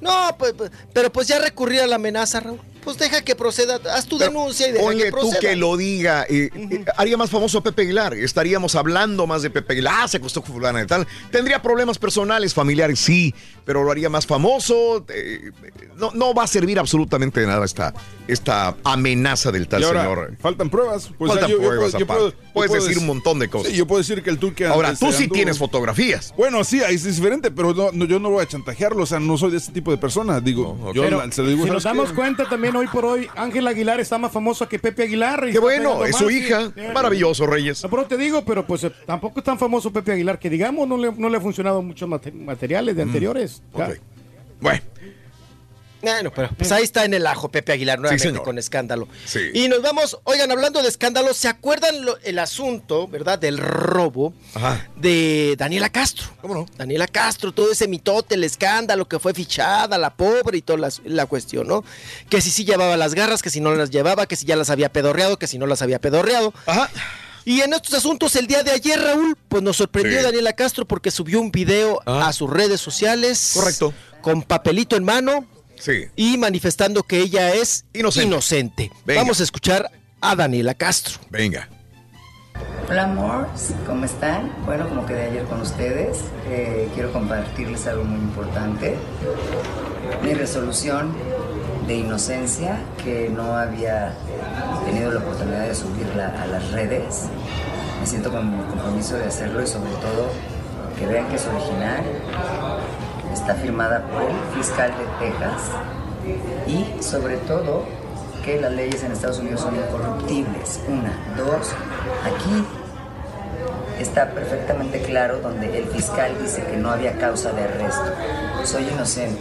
no, pues, pues, pero pues ya recurrir a la amenaza, Raúl. Pues deja que proceda, haz tu denuncia y deja Ponle que tú que lo diga. eh, eh, haría más famoso a Pepe Aguilar. Estaríamos hablando más de Pepe Aguilar. Ah, se acostó con fulana y tal. Tendría problemas personales, familiares, sí, pero lo haría más famoso. eh, no, no va a servir absolutamente de nada esta, esta amenaza del tal Y ahora, señor. faltan pruebas. Pues, Faltan yo- yo pruebas, puedo- yo puedo- Puedes puedo decir un montón de cosas. Sí, yo puedo decir que el Turque Ahora, tú sí anduvo- tienes fotografías. Bueno, sí, ahí es diferente, pero no, no, yo no voy a chantajearlo, o sea, no soy de ese tipo de persona. Digo, yo Pero la- se lo digo, si nos ¿sabes damos qué? cuenta también hoy por hoy, Ángel Aguilar está más famoso que Pepe Aguilar. y Qué bueno, es su más, hija. Maravilloso, Reyes. No, pero te digo, pero pues eh, tampoco es tan famoso Pepe Aguilar que digamos, no le, no le ha funcionado muchos mate- materiales Mm, de anteriores. Ya. Bueno. Bueno, pero pues ahí está en el ajo Pepe Aguilar nuevamente con escándalo. Sí. Y nos vamos, oigan, hablando de escándalo, ¿se acuerdan lo- el asunto, verdad, del robo Ajá. de Daniela Castro? ¿Cómo no? Daniela Castro, todo ese mitote, el escándalo que fue fichada, la pobre y toda la, la cuestión, ¿no? Que si sí llevaba las garras, que si no las llevaba, que si ya las había pedorreado, que si no las había pedorreado. Ajá. Y en estos asuntos, el día de ayer, Raúl, pues nos sorprendió Sí. Daniela Castro porque subió un video a sus redes sociales. Correcto. Con papelito en mano Sí. y manifestando que ella es Inocente. Vamos a escuchar a Daniela Castro. Venga. Hola amores, ¿cómo están? Bueno, como quedé ayer con ustedes, eh, quiero compartirles algo muy importante. Mi resolución de inocencia, que no había tenido la oportunidad de subirla a las redes. Me siento con el compromiso de hacerlo y sobre todo que vean que es original. Está firmada por el fiscal de Texas y sobre todo que las leyes en Estados Unidos son incorruptibles. Una, dos, aquí está perfectamente claro donde el fiscal dice que no había causa de arresto. Soy inocente.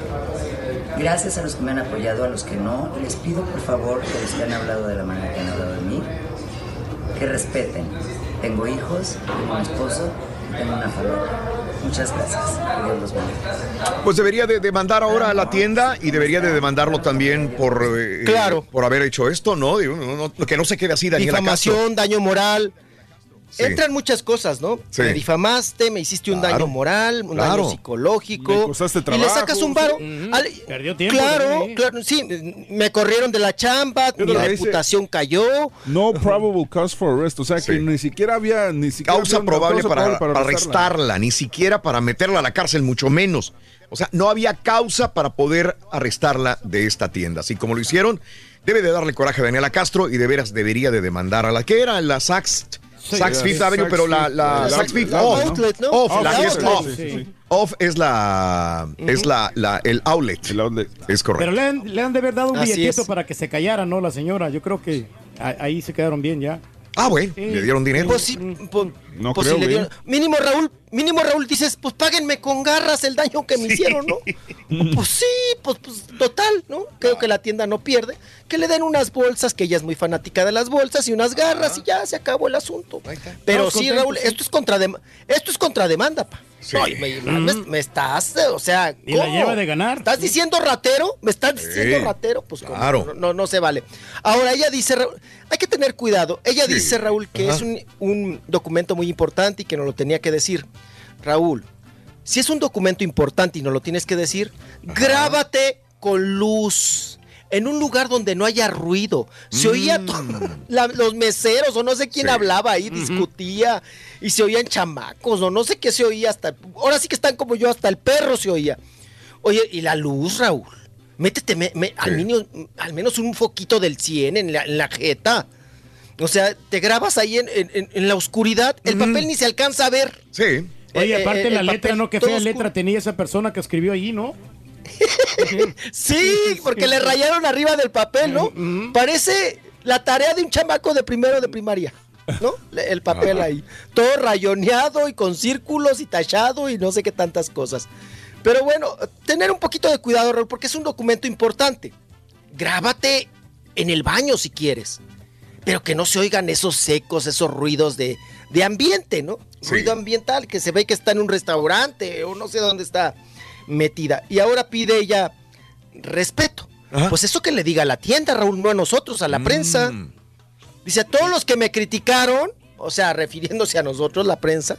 Gracias a los que me han apoyado, a los que no, les pido por favor que los que han hablado de la manera que han hablado de mí, que respeten. Tengo hijos, tengo un esposo, tengo una familia. Muchas gracias. Que Dios los bendiga. Pues debería de demandar ahora a la tienda y debería de demandarlo también por, eh, Claro. por haber hecho esto, ¿no? Digo, no, no, que no se quede así, Daniela Castro. Difamación, daño moral. Sí. Entran muchas cosas, ¿no? Sí. Me difamaste, me hiciste un Claro. daño moral, un Claro. daño psicológico. Le costaste y le trabajo, sacas un varo. sí. Al- Perdió tiempo Claro, ¿eh? claro, sí. Me corrieron de la chamba, mi dice- reputación cayó. No probable cause for arrest, o sea que ni siquiera había ni siquiera Causa había probable causa para, probable para arrestarla. arrestarla, ni siquiera para meterla a la cárcel, mucho menos. O sea, no había causa para poder arrestarla de esta tienda. Así como lo hicieron, debe de darle coraje a Daniela Castro y de veras debería de demandar a la que era la Saks. Saks Fifth Avenue, pero la, la Saks Fifth la- Off. Outlet, ¿no? Off, la Ah, que es outlet, off. sí. Off es la es la, la- el outlet. El outlet. Es correcto. Pero le han, le han de haber dado un Así billetito es. para que se callara, ¿no? La señora. Yo creo que ahí se quedaron bien ya. Ah, bueno, Sí. le dieron dinero. Pues sí, pues, No pues creo, sí le dieron- Mínimo Raúl, mínimo Raúl dices, pues páguenme con garras el daño que me hicieron, ¿no? Pues sí, pues, pues total, ¿no? Creo que la tienda no pierde. Que le den unas bolsas, que ella es muy fanática de las bolsas, y unas garras, y ya se acabó el asunto. Pero sí, Raúl, esto es contra esto es contrademanda, pa. Sí. No, y me, estás, o sea, Y la lleva de ganar. ¿Estás diciendo ratero? ¿Me estás diciendo Sí, ratero? Pues claro. no, no, no se vale. Ahora ella dice, Raúl, hay que tener cuidado. Ella Sí. dice, Raúl, que Ajá. es un, un documento muy importante y que no lo tenía que decir. Raúl, si es un documento importante y no lo tienes que decir, grábate con luz. En un lugar donde no haya ruido. Se oía la- los meseros o no sé quién Mm. Sí. hablaba ahí, discutía y se oían chamacos o no sé qué se oía hasta... Ahora sí que están como yo, hasta el perro se oía. Oye, y la luz, Raúl. Métete me- me- al, menos, al menos un foquito del 100 en la, en la jeta. O sea, te grabas ahí en, en- en- en la oscuridad. El papel ni se alcanza a ver. Sí. Oye, Eh, aparte eh, la letra, ¿no? Qué fea letra tenía esa persona que escribió ahí, ¿no? Sí, porque le rayaron arriba del papel, ¿no? Parece la tarea de un chamaco de primero de primaria. ¿No? El papel ahí. Todo rayoneado y con círculos y tachado y no sé qué tantas cosas. Pero bueno, tener un poquito de cuidado, Raúl, porque es un documento importante. Grábate en el baño si quieres. Pero que no se oigan esos ecos, esos ruidos de, de ambiente, ¿no? Sí. Ruido ambiental, que se ve que está en un restaurante o no sé dónde está metida. Y ahora pide ella respeto. Ajá. Pues eso que le diga a la tienda, Raúl, no a nosotros, a la prensa. Mm. Dice, a todos los que me criticaron, o sea, refiriéndose a nosotros, la prensa,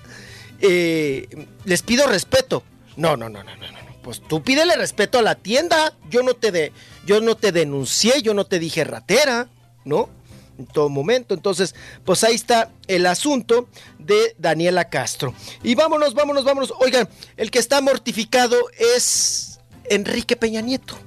eh, les pido respeto. No, no, no, no, no, no. no. pues tú pídele respeto a la tienda. Yo no te de, yo no te denuncié, yo no te dije ratera, ¿no? En todo momento. Entonces, pues ahí está el asunto de Daniela Castro. Y vámonos, vámonos, vámonos. Oigan, el que está mortificado es Enrique Peña Nieto,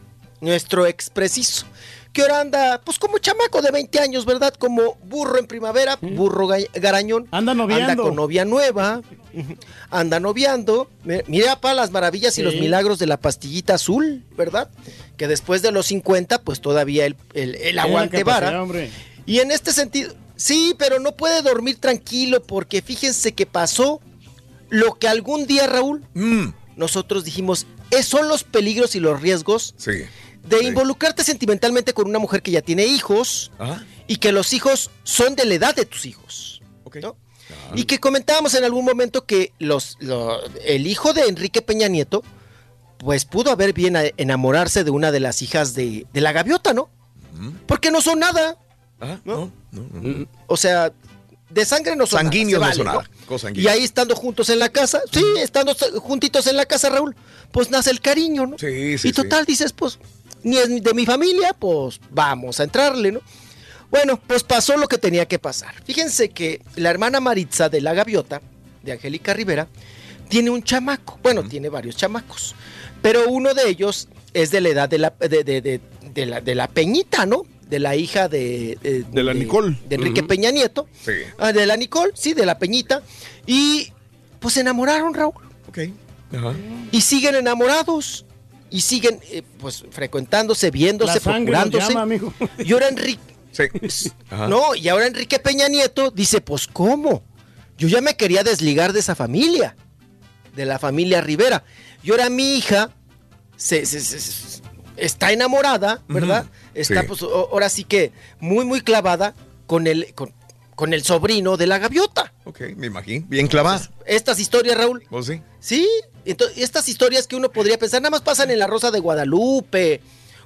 nuestro expreciso. Que ahora anda, pues como chamaco de 20 años, ¿verdad? Como burro en primavera, burro ga- garañón. Anda noviando. Anda con novia nueva. Anda noviando. Mi- Mira para las maravillas y los milagros de la pastillita azul, ¿verdad? Que después de los 50, pues todavía el, el- el aguante vara. Y en este sentido, sí, pero no puede dormir tranquilo porque fíjense que pasó lo que algún día, Raúl, nosotros dijimos, "Es- son los peligros y los riesgos Sí. de involucrarte sentimentalmente con una mujer que ya tiene hijos Ajá. y que los hijos son de la edad de tus hijos. ¿no? Y que comentábamos en algún momento que los, lo- el hijo de Enrique Peña Nieto, pues pudo haber bien enamorarse de una de las hijas de, de la gaviota, ¿no? Porque no son nada. ¿No? O sea, de sangre no son Sanguíneos nada. no son nada. Y ahí estando juntos en la casa, sí, estando s- juntitos en la casa, Raúl, pues nace el cariño, ¿no? Sí, sí, y total dices, pues, ni es de mi familia, pues vamos a entrarle, ¿no? Bueno, pues pasó lo que tenía que pasar. Fíjense que la hermana Maritza de la Gaviota, de Angélica Rivera, tiene un chamaco. Bueno, tiene varios chamacos. Pero uno de ellos es de la edad de la, de, de- de- de la, de la Peñita, ¿no? De la hija de... De, De la Nicole. De Enrique. Peña Nieto. Sí. Ah, de la Nicole, sí, de la Peñita. Y pues se enamoraron, Raúl. Ok. Ajá. Y siguen enamorados. Y siguen, eh, pues, frecuentándose, viéndose, procurándose. llama, amigo. Y ahora Enrique... Sí. Ajá. No, y ahora Enrique Peña Nieto dice, pues, ¿cómo? Yo ya me quería desligar de esa familia, de la familia Rivera. Y ahora mi hija se, se- se- se- está enamorada, ¿verdad? Está, Sí. pues, o- ahora sí que muy, muy clavada con el, con, con el sobrino de la gaviota. Ok, me imagino. Bien clavada. Estas historias, Raúl, ¿Vos sí? Sí, entonces estas historias que uno podría pensar nada más pasan en la Rosa de Guadalupe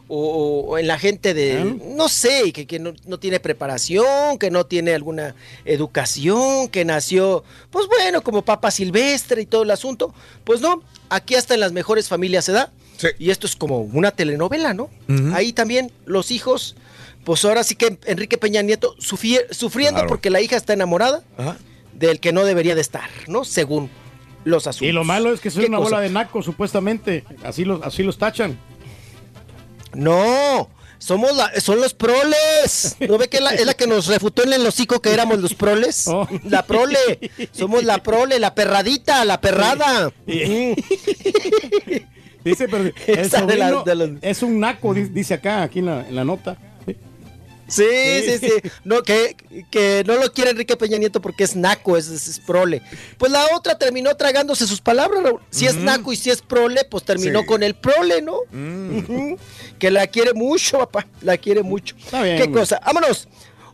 o, o en la gente de, no sé, que, que no, no tiene preparación, que no tiene alguna educación, que nació, pues bueno, como papa silvestre y todo el asunto. Pues no, aquí hasta en las mejores familias se da. Y esto es como una telenovela, ¿no? Ahí también los hijos, pues ahora sí que Enrique Peña Nieto sufie- sufriendo Claro. porque la hija está enamorada Ajá. del que no debería de estar, ¿no? Según los asuntos. Y lo malo es que son ¿Qué una cosa? bola de nacos, supuestamente. Así los, así los tachan. No, somos la, son los proles. ¿No ve que es la, es la que nos refutó en el hocico que éramos los proles? Oh. La prole. Somos la prole, la perradita, la perrada. Dice, pero el Esa de la- sobrino de los- es un naco, di- dice acá, aquí en la, en la nota. Sí, sí, sí. No, que, que no lo quiere Enrique Peña Nieto porque es naco, es, prole. Pues la otra terminó tragándose sus palabras, Raúl. Si es naco y si es prole, pues terminó Sí. con el prole, ¿no? Ujú. Que la quiere mucho, papá. La quiere mucho. bien, ¿Qué cosa? Vámonos.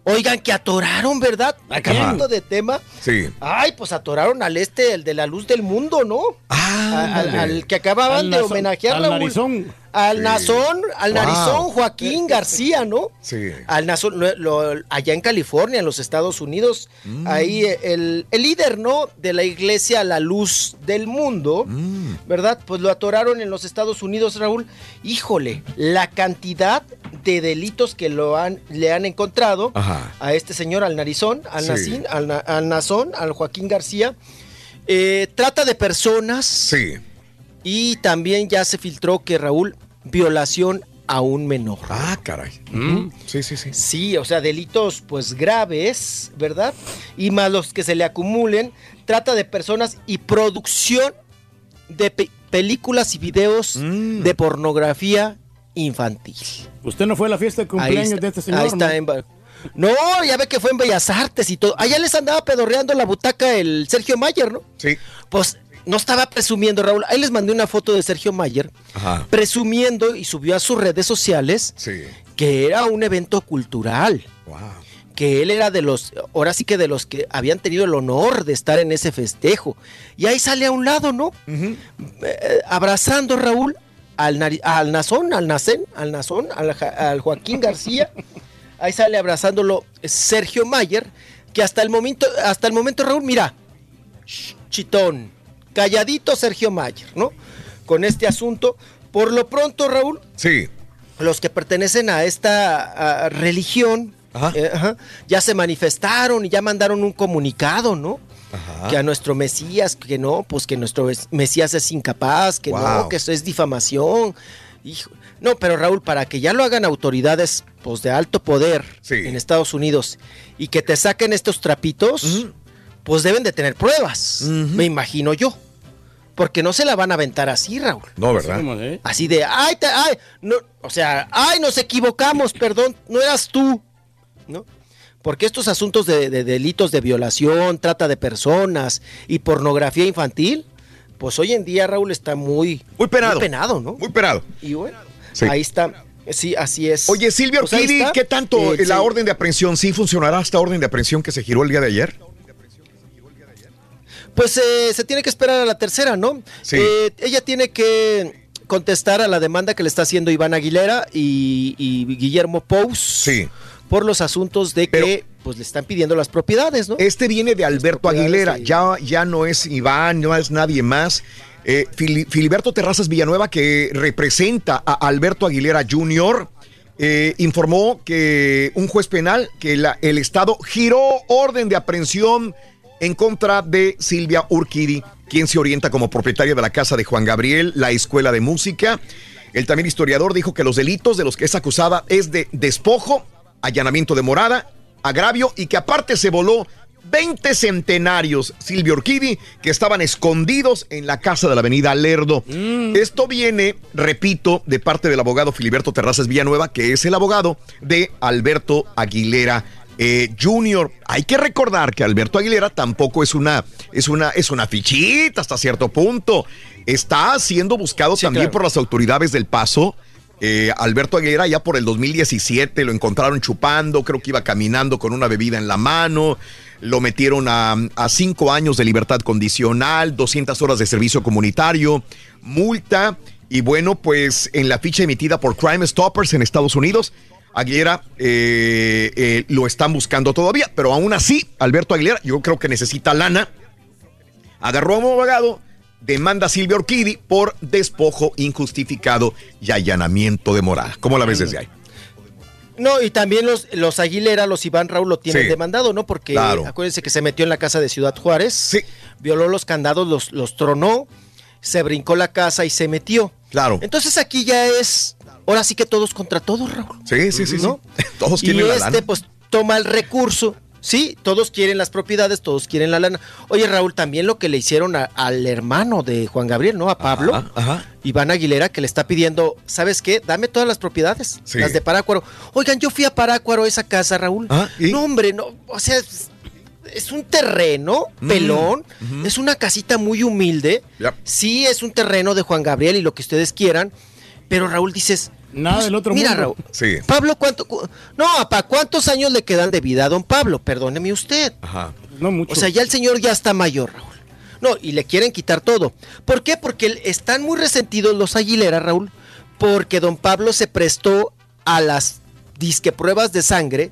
Oigan, que atoraron, ¿verdad? Cambiando de tema. Sí. Ay, pues atoraron al este, el de la luz del mundo, ¿no? A- al, que acababan Al de homenajear al Raúl. narizón. Al Sí. nazón, al Wow. narizón Joaquín García, ¿no? Sí. Al nazón, lo- lo- allá en California, en los Estados Unidos, Mm. ahí eh, el, el líder, ¿no? De la iglesia La Luz del Mundo, Mm. ¿verdad? Pues lo atoraron en los Estados Unidos, Raúl. Híjole, la cantidad de delitos que lo han, le han encontrado Ajá. a este señor, al narizón, al Sí. nacín, al, na- al nazón, al Joaquín García. Eh, trata de personas. Sí. Y también ya se filtró que Raúl, violación a un menor. Ah, caray. Mm. Sí, sí, sí. Sí, o sea, delitos pues graves, ¿verdad? Y más los que se le acumulen, trata de personas y producción de pe- películas y videos Mm. de pornografía infantil. Usted no fue a la fiesta de cumpleaños está, de este señor. ahí está ¿no? en no, ya ve que fue en Bellas Artes y todo. Allá les andaba pedorreando la butaca el Sergio Mayer, ¿no? Sí. Pues no estaba presumiendo, Raúl. Ahí les mandé una foto de Sergio Mayer Ajá. presumiendo y subió a sus redes sociales Sí. que era un evento cultural. Wow. Que él era de los, ahora sí que de los que habían tenido el honor de estar en ese festejo. Y ahí sale a un lado, ¿no? Eh, abrazando Raúl al, al Nazón, al Nacén, al Nazón, al, Joaquín García. Ahí sale abrazándolo Sergio Mayer, que hasta el momento, hasta el momento, Raúl, mira, ch- chitón, calladito Sergio Mayer, ¿no? con este asunto. Por lo pronto, Raúl, Sí. los que pertenecen a esta religión eh, ajá, ya se manifestaron y ya mandaron un comunicado, ¿no? Que a nuestro Mesías, que no, pues que nuestro mes- Mesías es incapaz, que no, que eso es difamación. Hijo. No, pero Raúl, para que ya lo hagan autoridades pues, de alto poder en Estados Unidos y que te saquen estos trapitos, pues deben de tener pruebas, me imagino yo. Porque no se la van a aventar así, Raúl. No, ¿verdad? Así de, ay, te- ay, no, o sea, ay, nos equivocamos, perdón, no eras tú, ¿no? Porque estos asuntos de, de delitos de violación, trata de personas y pornografía infantil, pues hoy en día, Raúl, está muy, muy penado. Muy penado, ¿no? Muy penado. Y bueno, Sí. ahí está, sí, así es. Oye, Silvia Pues ahí Orquidi, está. ¿qué tanto Eh, la sí. orden de aprehensión sí funcionará esta orden de aprehensión que se giró el día de ayer? Pues eh, se tiene que esperar a la tercera, ¿no? Sí. Eh, ella tiene que contestar a la demanda que le está haciendo Iván Aguilera y, y Guillermo Pous por los asuntos de que pues le están pidiendo las propiedades, ¿no? Este viene de Alberto Aguilera, ya, ya no es Iván, no es nadie más. Eh, Fili- Filiberto Terrazas Villanueva, que representa a Alberto Aguilera Jr., eh, informó que un juez penal, que la- el Estado giró orden de aprehensión en contra de Silvia Urquidi, quien se orienta como propietaria de la casa de Juan Gabriel, la escuela de música. El también historiador dijo que los delitos de los que es acusada es de despojo, allanamiento de morada, agravio y que aparte se voló 20 centenarios Silvia Orquidi que estaban escondidos en la casa de la avenida Lerdo. Esto viene, repito, de parte del abogado Filiberto Terrazas Villanueva, que es el abogado de Alberto Aguilera. Eh, Junior, hay que recordar que Alberto Aguilera tampoco es una, es una, es una fichita hasta cierto punto. Está siendo buscado también claro. por las autoridades del Paso. Eh, Alberto Aguilera ya por el 2017 lo encontraron chupando, creo que iba caminando con una bebida en la mano, lo metieron a, a cinco años de libertad condicional, 200 horas de servicio comunitario, multa y bueno, pues en la ficha emitida por Crime Stoppers en Estados Unidos, Aguilera eh, eh, lo están buscando todavía, pero aún así, Alberto Aguilera, yo creo que necesita lana, agarró a un abogado, demanda a Silvia Orquidi por despojo injustificado y allanamiento de morada. ¿Cómo la ves desde ahí? No, y también los, los Aguilera, los Iván Raúl lo tienen Sí. demandado, ¿no? Porque Claro. acuérdense que se metió en la casa de Ciudad Juárez, violó los candados, los, los tronó, se brincó la casa y se metió. Claro. Entonces aquí ya es, ahora sí que todos contra todos, Raúl. Sí, sí, sí, ¿No? sí. Todos y quieren la este, lana. pues, toma el recurso. Sí, todos quieren las propiedades, todos quieren la lana. Oye, Raúl, también lo que le hicieron a- al hermano de Juan Gabriel, ¿no? A Pablo. Ajá, ajá. Iván Aguilera, que le está pidiendo, ¿sabes qué? Dame todas las propiedades, Sí. las de Parácuaro. Oigan, yo fui a Parácuaro, a esa casa, Raúl. Ah, No, hombre, no, o sea, es, es un terreno Mm, pelón, es una casita muy humilde. Sí, es un terreno de Juan Gabriel y lo que ustedes quieran, pero Raúl dices... Nada pues, del otro mira, mundo. Raúl, Sí. Pablo, ¿cuánto? cu- No, ¿para cuántos años le quedan de vida a don Pablo? Perdóneme usted. Ajá. No mucho. O sea, ya el señor ya está mayor, Raúl. No, y le quieren quitar todo. ¿Por qué? Porque están muy resentidos los Aguilera, Raúl, porque don Pablo se prestó a las disque pruebas de sangre,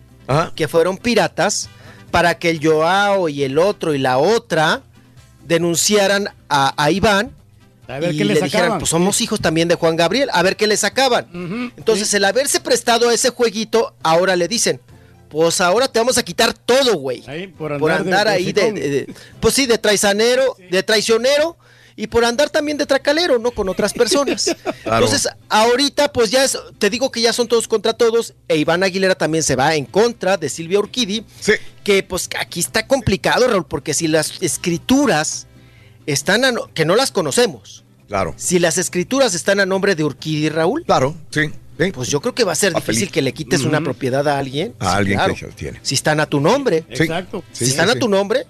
que fueron piratas, para que el Joao y el otro y la otra denunciaran a, a Iván. A ver y qué le dijeran, sacaban. pues somos hijos también de Juan Gabriel, a ver qué le sacaban. Entonces, el haberse prestado a ese jueguito, ahora le dicen, pues ahora te vamos a quitar todo, güey. por Por andar de andar ahí de, hocicón. de- de- pues sí, de traicionero, de traicionero y por andar también de tracalero, ¿no? Con otras personas. Claro. Entonces, ahorita pues ya es, te digo que ya son todos contra todos e Iván Aguilera también se va en contra de Silvia Urquidi, que pues aquí está complicado, Raúl, porque si las escrituras están a no- que no las conocemos. Claro. Si las escrituras están a nombre de Urquidi, Raúl. Claro, sí. Pues yo creo que va a ser difícil que le quites una propiedad a alguien. A Sí, alguien claro. que ya tiene. Si están a tu nombre. Sí. Exacto. Si Sí, están sí, a tu nombre.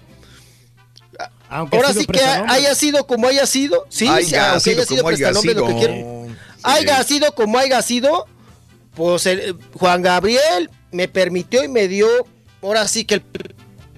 Aunque Ahora sí que haya sido como haya sido. Sí, Haya sí, aunque sido haya sido prestanombre, lo que sido. quieran. Haya sido como haya sido. Pues el- Juan Gabriel me permitió y me dio. Ahora sí que el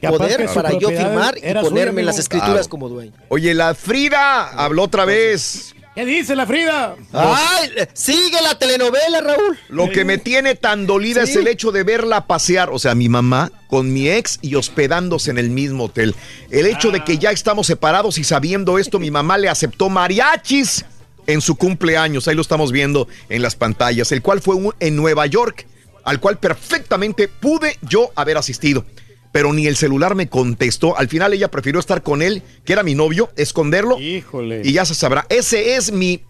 poder para yo firmar y ponerme en las escrituras Claro. como dueño. Oye, la Frida habló otra vez. ¿Qué dice la Frida? ¡Ay! Sigue la telenovela, Raúl. Lo que me tiene tan dolida Sí. es el hecho de verla pasear, o sea, mi mamá con mi ex y hospedándose en el mismo hotel. El hecho de que ya estamos separados y sabiendo esto, mi mamá le aceptó mariachis en su cumpleaños, ahí lo estamos viendo en las pantallas, el cual fue un- en Nueva York, al cual perfectamente pude yo haber asistido. Pero ni el celular me contestó. Al final ella prefirió estar con él, que era mi novio, esconderlo. Híjole. Y ya se sabrá. Ese es mi,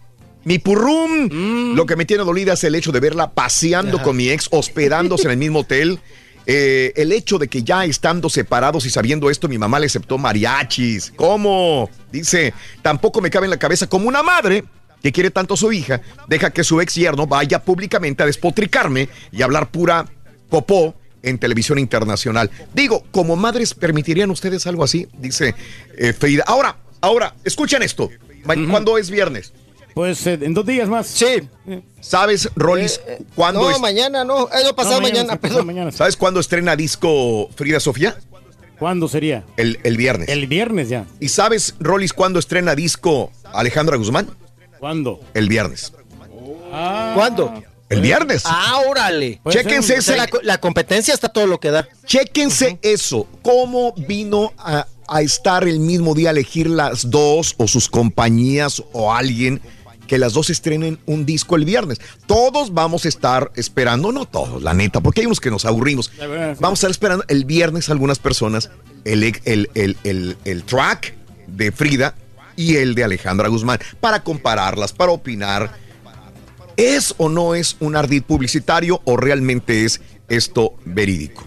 mi purrum. Mm. Lo que me tiene dolida es el hecho de verla paseando Ajá. con mi ex, hospedándose en el mismo hotel. Eh, el hecho de que ya estando separados y sabiendo esto, mi mamá le aceptó mariachis. ¿Cómo? Dice, tampoco me cabe en la cabeza como una madre que quiere tanto a su hija, deja que su ex yerno vaya públicamente a despotricarme y hablar pura popó en televisión internacional. Digo, como madres, ¿permitirían ustedes algo así? Dice eh, Frida. Ahora, ahora, escuchen esto. ¿Cuándo es viernes? Pues eh, en dos días más. Sí. ¿Sabes, Rolis, cuándo No, es? mañana no. Eh, no, pasado mañana, perdón. ¿Sabes cuándo estrena disco Frida Sofía? ¿Cuándo sería? El, el viernes. El viernes ya. ¿Y sabes, Rolis, cuándo estrena disco Alejandra Guzmán? ¿Cuándo? El viernes. ¿Cuándo? El viernes. Ah, órale. Chéquense ese- la, co- la competencia está todo lo que da. Chéquense eso. ¿Cómo vino a, a estar el mismo día a elegir las dos o sus compañías o alguien que las dos estrenen un disco el viernes? Todos vamos a estar esperando, no todos, la neta, porque hay unos que nos aburrimos. Vamos a estar esperando el viernes algunas personas el, el, el, el, el track de Frida y el de Alejandra Guzmán para compararlas, para opinar. ¿Es o no es un ardid publicitario o realmente es esto verídico?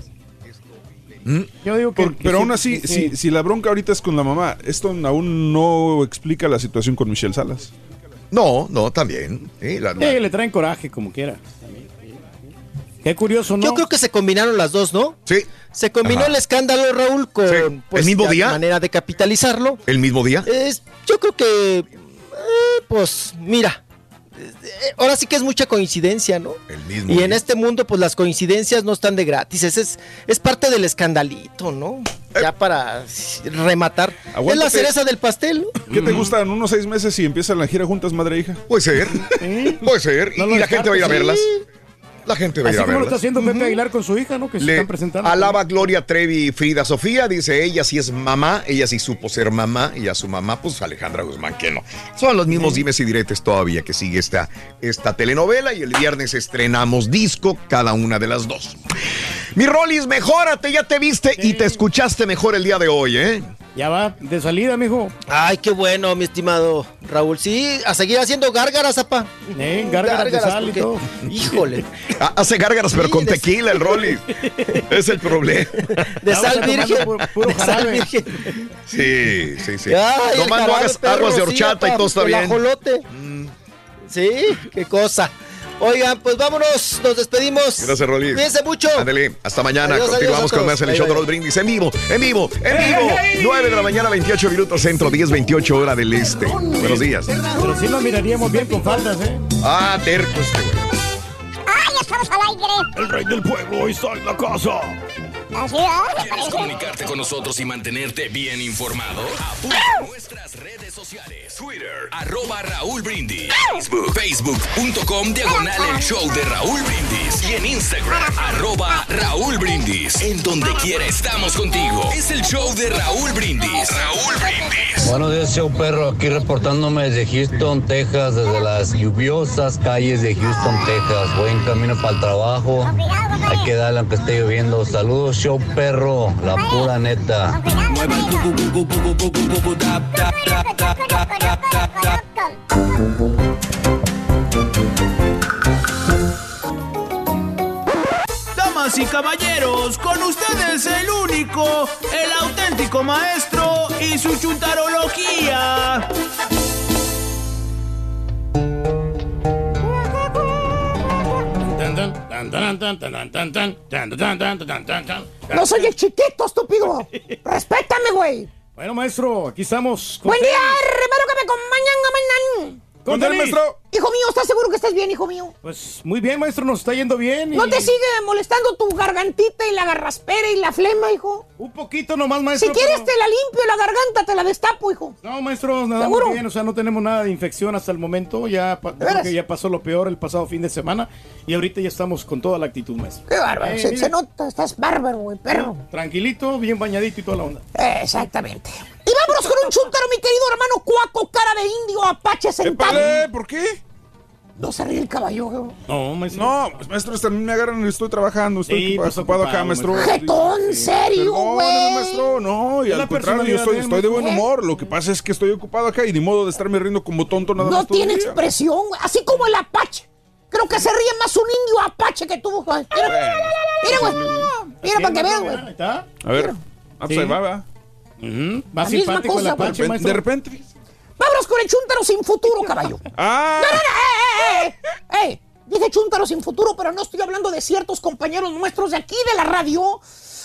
¿Mm? Yo digo que. Por- pero aún así, si, si la bronca ahorita es con la mamá, esto aún no explica la situación con Michelle Salas. No, no, también. Sí, la- la- Sí, le traen coraje como quiera. Qué curioso, ¿no? Yo creo que se combinaron las dos, ¿no? Sí. Se combinó Ajá. el escándalo, Raúl, con pues, ¿El mismo la día? manera de capitalizarlo. ¿El mismo día? Es, yo creo que, eh, pues, mira, eh, ahora sí que es mucha coincidencia, ¿no? El mismo Y en este mundo, pues las coincidencias no están de gratis. Es, es, es parte del escandalito, ¿no? Ya para rematar. Es la cereza del pastel, ¿no? ¿Qué te gustan unos seis meses y empiezan la gira juntas, madre e hija? Puede ser. Puede ser. No y la gente va a ir a verlas. sí. La gente va a ir a como lo está haciendo Pepe Aguilar con su hija, ¿no? Que se Le están presentando. alaba Gloria Trevi Frida Sofía, dice ella sí es mamá, ella sí supo ser mamá, y a su mamá, pues Alejandra Guzmán, que no. Son los mismos dimes y diretes todavía que sigue esta, esta telenovela y el viernes estrenamos disco, cada una de las dos. Mi Rolis, mejórate, ya te viste y te escuchaste mejor el día de hoy, ¿eh? Ya va de salida, mijo. Ay, qué bueno, mi estimado Raúl. Sí, a seguir haciendo gárgaras, apa. Eh, gárgaras de sal y todo. Híjole. Hace gárgaras, pero con tequila el Rolis. es el problema. De sal tomando virgen. puro de sal virgen. Sí, sí, sí. Ay, jarabe, hagas perro, aguas de sí, horchata y todo está el bien. ajolote. Sí, qué cosa. Oigan, pues vámonos, nos despedimos. Gracias, Rolis. Cuídense mucho. Ándale, hasta mañana. Adiós, Continuamos adiós con más en el show de los brindis en vivo, en vivo, en vivo. 9 de la mañana, 28 minutos centro, 10, 28 hora del este. Buenos días. Pero sí nos miraríamos bien con faldas, ¿eh? Ah, terco este güey. ¡Ah, ya estamos al aire! El rey del pueblo está en la casa. Así, ¿ah? ¿Quieres comunicarte con nosotros y mantenerte bien informado? Apunta a nuestras redes sociales. Twitter, arroba Raúl Brindis. Facebook, facebook.com, diagonal el show de Raúl Brindis. Y en Instagram, arroba Raúl Brindis. En donde quiera estamos contigo. Es el show de Raúl Brindis. Raúl Brindis. Buenos días, show perro. Aquí reportándome desde Houston, Texas, desde las lluviosas calles de Houston, Texas. Voy en camino para el trabajo. Hay que darle aunque esté lloviendo. Saludos, show perro. La pura neta. Damas y caballeros, con ustedes el único, el auténtico maestro y su chuntarología. No soy el chiquito, estúpido. Respétame, güey. Bueno, maestro, aquí estamos. Buen día, hermano, que me acompañan, mañana. Con Dani. Hijo mío, ¿estás seguro que estás bien, hijo mío? Pues muy bien, maestro, nos está yendo bien. y- ¿No te sigue molestando tu gargantita y la garraspera y la flema, hijo? Un poquito nomás, maestro. Si quieres pero- te la limpio la garganta, te la destapo, hijo. No, maestro, nada ¿Seguro? muy bien, o sea, no tenemos nada de infección hasta el momento. Ya, pa- que ya pasó lo peor el pasado fin de semana y ahorita ya estamos con toda la actitud, maestro. Qué bárbaro, Eh, se, nota, estás bárbaro, güey, perro. Tranquilito, bien bañadito y toda la onda. Eh, Exactamente. Y vámonos con un chúntaro, mi querido hermano Cuaco, cara de indio, apache sentado. Épale, ¿por qué? No se ríe el caballo, güey. No, maestro. No, pues, maestro, también me agarran, estoy trabajando, estoy Sí, pues, ocupado acá, ocupado, maestro. maestro. Jetón, serio, güey. maestro, no, y Es la al contrario, yo personalidad estoy, de él, estoy de buen maestro. humor. Lo que pasa es que estoy ocupado acá y ni modo de estarme riendo como tonto nada No más todo el tiene día. expresión, güey. Así como el apache. Creo que se ríe más un indio apache que tú, güey. Mira, mira, güey. Mira para que vean, güey. Ahí está. A ver, ah, pues Sí. ahí va, Más La misma simpático cosa. Apache, De repente. Vámonos con el chúntaro sin futuro, caballo. ¡Ah! No, no, no, eh, eh, eh, eh. Dije chúntaro sin futuro, pero no estoy hablando de ciertos compañeros nuestros de aquí de la radio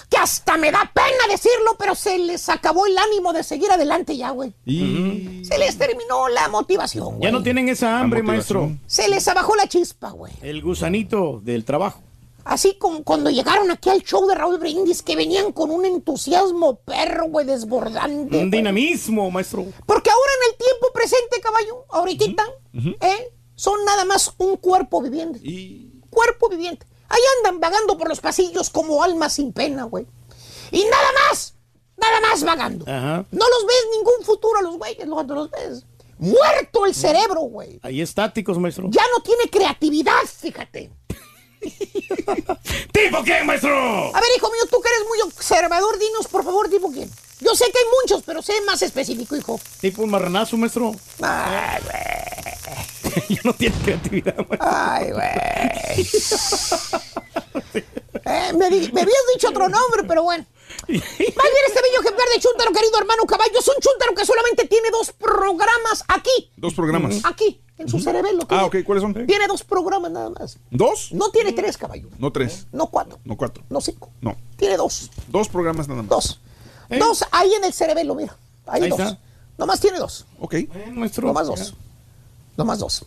que hasta me da pena decirlo, pero se les acabó el ánimo de seguir adelante ya, güey. Y... Se les terminó la motivación, güey. Ya no tienen esa hambre, maestro. Se les abajó la chispa, güey. El gusanito del trabajo. Así como cuando llegaron aquí al show de Raúl Brindis, que venían con un entusiasmo perro, güey, desbordante. Un dinamismo, maestro. Porque ahora en el tiempo presente, caballo, ahorita, ¿eh? son nada más un cuerpo viviente. Y... Cuerpo viviente. Ahí andan vagando por los pasillos como almas sin pena, güey. Y nada más, nada más vagando. Ajá. No los ves ningún futuro a los güeyes cuando los ves. Muerto el cerebro, güey. Ahí estáticos, maestro. Ya no tiene creatividad, fíjate. ¿Tipo qué, maestro? A ver, hijo mío, tú que eres muy observador, dinos por favor, tipo quién. Yo sé que hay muchos, pero sé más específico, hijo. Tipo un marranazo, maestro. Ay, güey. ya no tiene creatividad, maestro. Ay, güey. Eh, me, me habías dicho otro nombre, pero bueno. Más bien este bello ejemplar de chúntaro, querido hermano caballo, es un chúntaro que solamente tiene dos programas aquí. Dos programas. Aquí, en su cerebelo. Ah, ok, ¿cuáles son? Tiene dos programas nada más. ¿Dos? No tiene tres, caballo. No tres, No cuatro. no cuatro, No cinco. no. Tiene dos. Dos programas nada más. Dos. Dos ahí en el cerebelo, mira. Ahí, Ahí dos. está. Nomás tiene dos. Ok. Eh, maestro. Nomás dos. Nomás dos.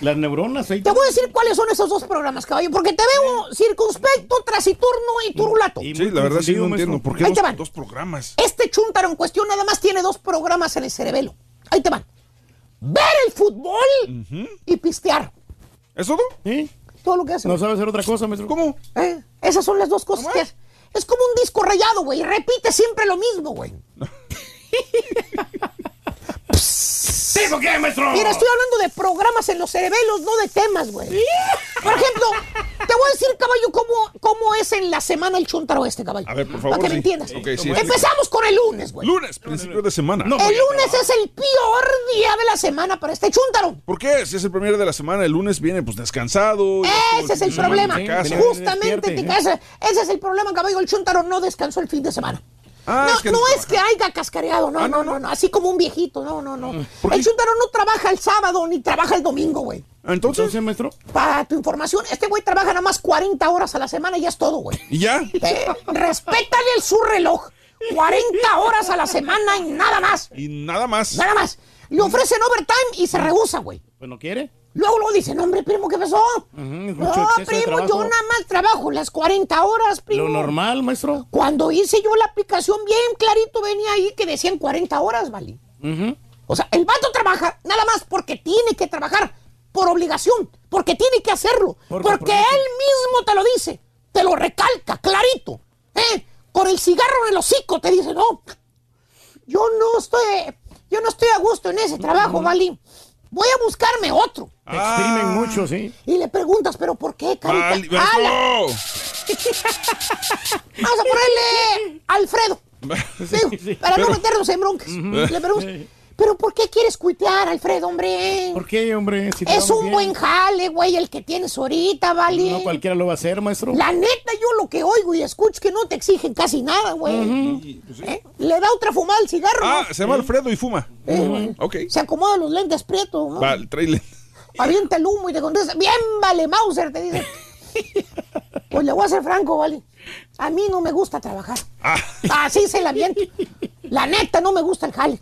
Las neuronas ahí. Te voy a decir cuáles son esos dos programas, caballo, porque te veo circunspecto, taciturno y turulato. Y Sí, la verdad sí no maestro. entiendo. ¿Por qué Ahí dos, te van. dos programas? Este chúntaro en cuestión nada más tiene dos programas en el cerebelo. Ahí te van. Ver el fútbol y pistear. ¿Es todo? ¿Sí? Todo lo que hace. No sabe hacer otra cosa, maestro. ¿Cómo? ¿Eh? Esas son las dos cosas que hace. Es como un disco rayado, güey. Repite siempre lo mismo, güey. ¿Tipo qué, maestro? Mira, estoy hablando de programas en los cerebelos, no de temas, güey. Por ejemplo, te voy a decir, caballo, cómo, cómo es en la semana el chuntaro este, caballo. A ver, por favor. Para que sí. me entiendas. Sí, Empezamos con el lunes, güey. Lunes, principio de semana. No. El lunes es el peor día de la semana para este chúntaro. ¿Por qué? Si es el primero de la semana, el lunes viene pues descansado. Ese es el problema. Sí, Justamente, te casa- ese es el problema, caballo. El chúntaro no descansó el fin de semana. Ah, no, es que no no es que haya cascareado, no, Ah, no, no, no, no. así como un viejito, no, no, no. ¿Por El qué? chúntaro no trabaja el sábado ni trabaja el domingo, güey. Entonces, Entonces, maestro. Para tu información, este güey trabaja nada más 40 horas a la semana y ya es todo, güey. ¿y ya? Eh, Respétale el su reloj. 40 horas a la semana y nada más. Y nada más. Nada más. Le ofrecen overtime y se rehúsa, güey. Pues no quiere. Luego luego dice, no, hombre, primo, ¿qué pasó? No, primo, yo nada más trabajo las 40 horas, primo. Lo normal, maestro. Cuando hice yo la aplicación, bien clarito venía ahí que decían 40 horas, ¿vale? O sea, el vato trabaja nada más porque tiene que trabajar por obligación, porque tiene que hacerlo, Por porque él mismo te lo dice, te lo recalca, clarito, ¿eh? Con el cigarro en el hocico te dice, no, yo no estoy, yo no estoy a gusto en ese trabajo, ¿vale? Voy a buscarme otro. Te exprimen mucho, sí. Y le preguntas, ¿pero por qué, carita? Vale, ¡Ala! Vamos a ponerle Alfredo. Digo, sí. para Pero- no meternos en broncas. Le pregunto, ¿pero por qué quieres cuitear, Alfredo, hombre? ¿Por qué, hombre? Si te Es un bien. buen jale, güey, el que tienes ahorita, ¿vale? No cualquiera lo va a hacer, maestro. La neta, yo lo que oigo y escucho que no te exigen casi nada, güey. Y, pues. ¿Eh? Le da otra fumada al cigarro, Ah, ¿no? se llama Alfredo y fuma. Eh. Ok. Se acomoda los lentes prietos, ¿no? Va, el trailer. Avienta el humo y te contesta, bien vale, Mauser, te dice. Pues le voy a ser franco, vale. A mí no me gusta trabajar. Ah, Así se la aviento. La neta, no me gusta el jale.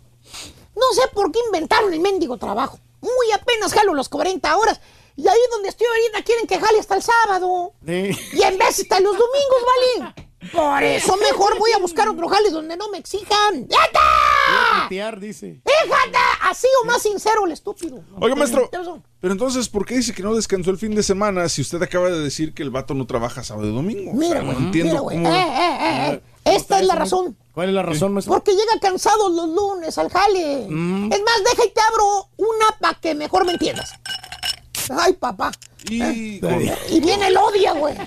No sé por qué inventaron el mendigo trabajo. Muy apenas jalo los 40 horas. Y ahí donde estoy ahorita quieren que jale hasta el sábado. Sí. Y en vez hasta los domingos, ¿vale? Por eso mejor voy a buscar otro jale donde no me exijan. ¡Ya está! putear, dice. Fíjate, así o más sincero el estúpido. Oiga, maestro, pero entonces, ¿por qué dice que no descansó el fin de semana si usted acaba de decir que el vato no trabaja sábado y domingo? O sea, Mira, no güey, entiendo mira, güey. cómo... Eh, eh, eh, eh. Esta es la razón. ¿Cuál es la razón, maestro? Porque llega cansado los lunes al jale. Mm. Es más, deja y te abro una para que mejor me entiendas. Ay, papá. Y, Eh, y viene el odia, güey.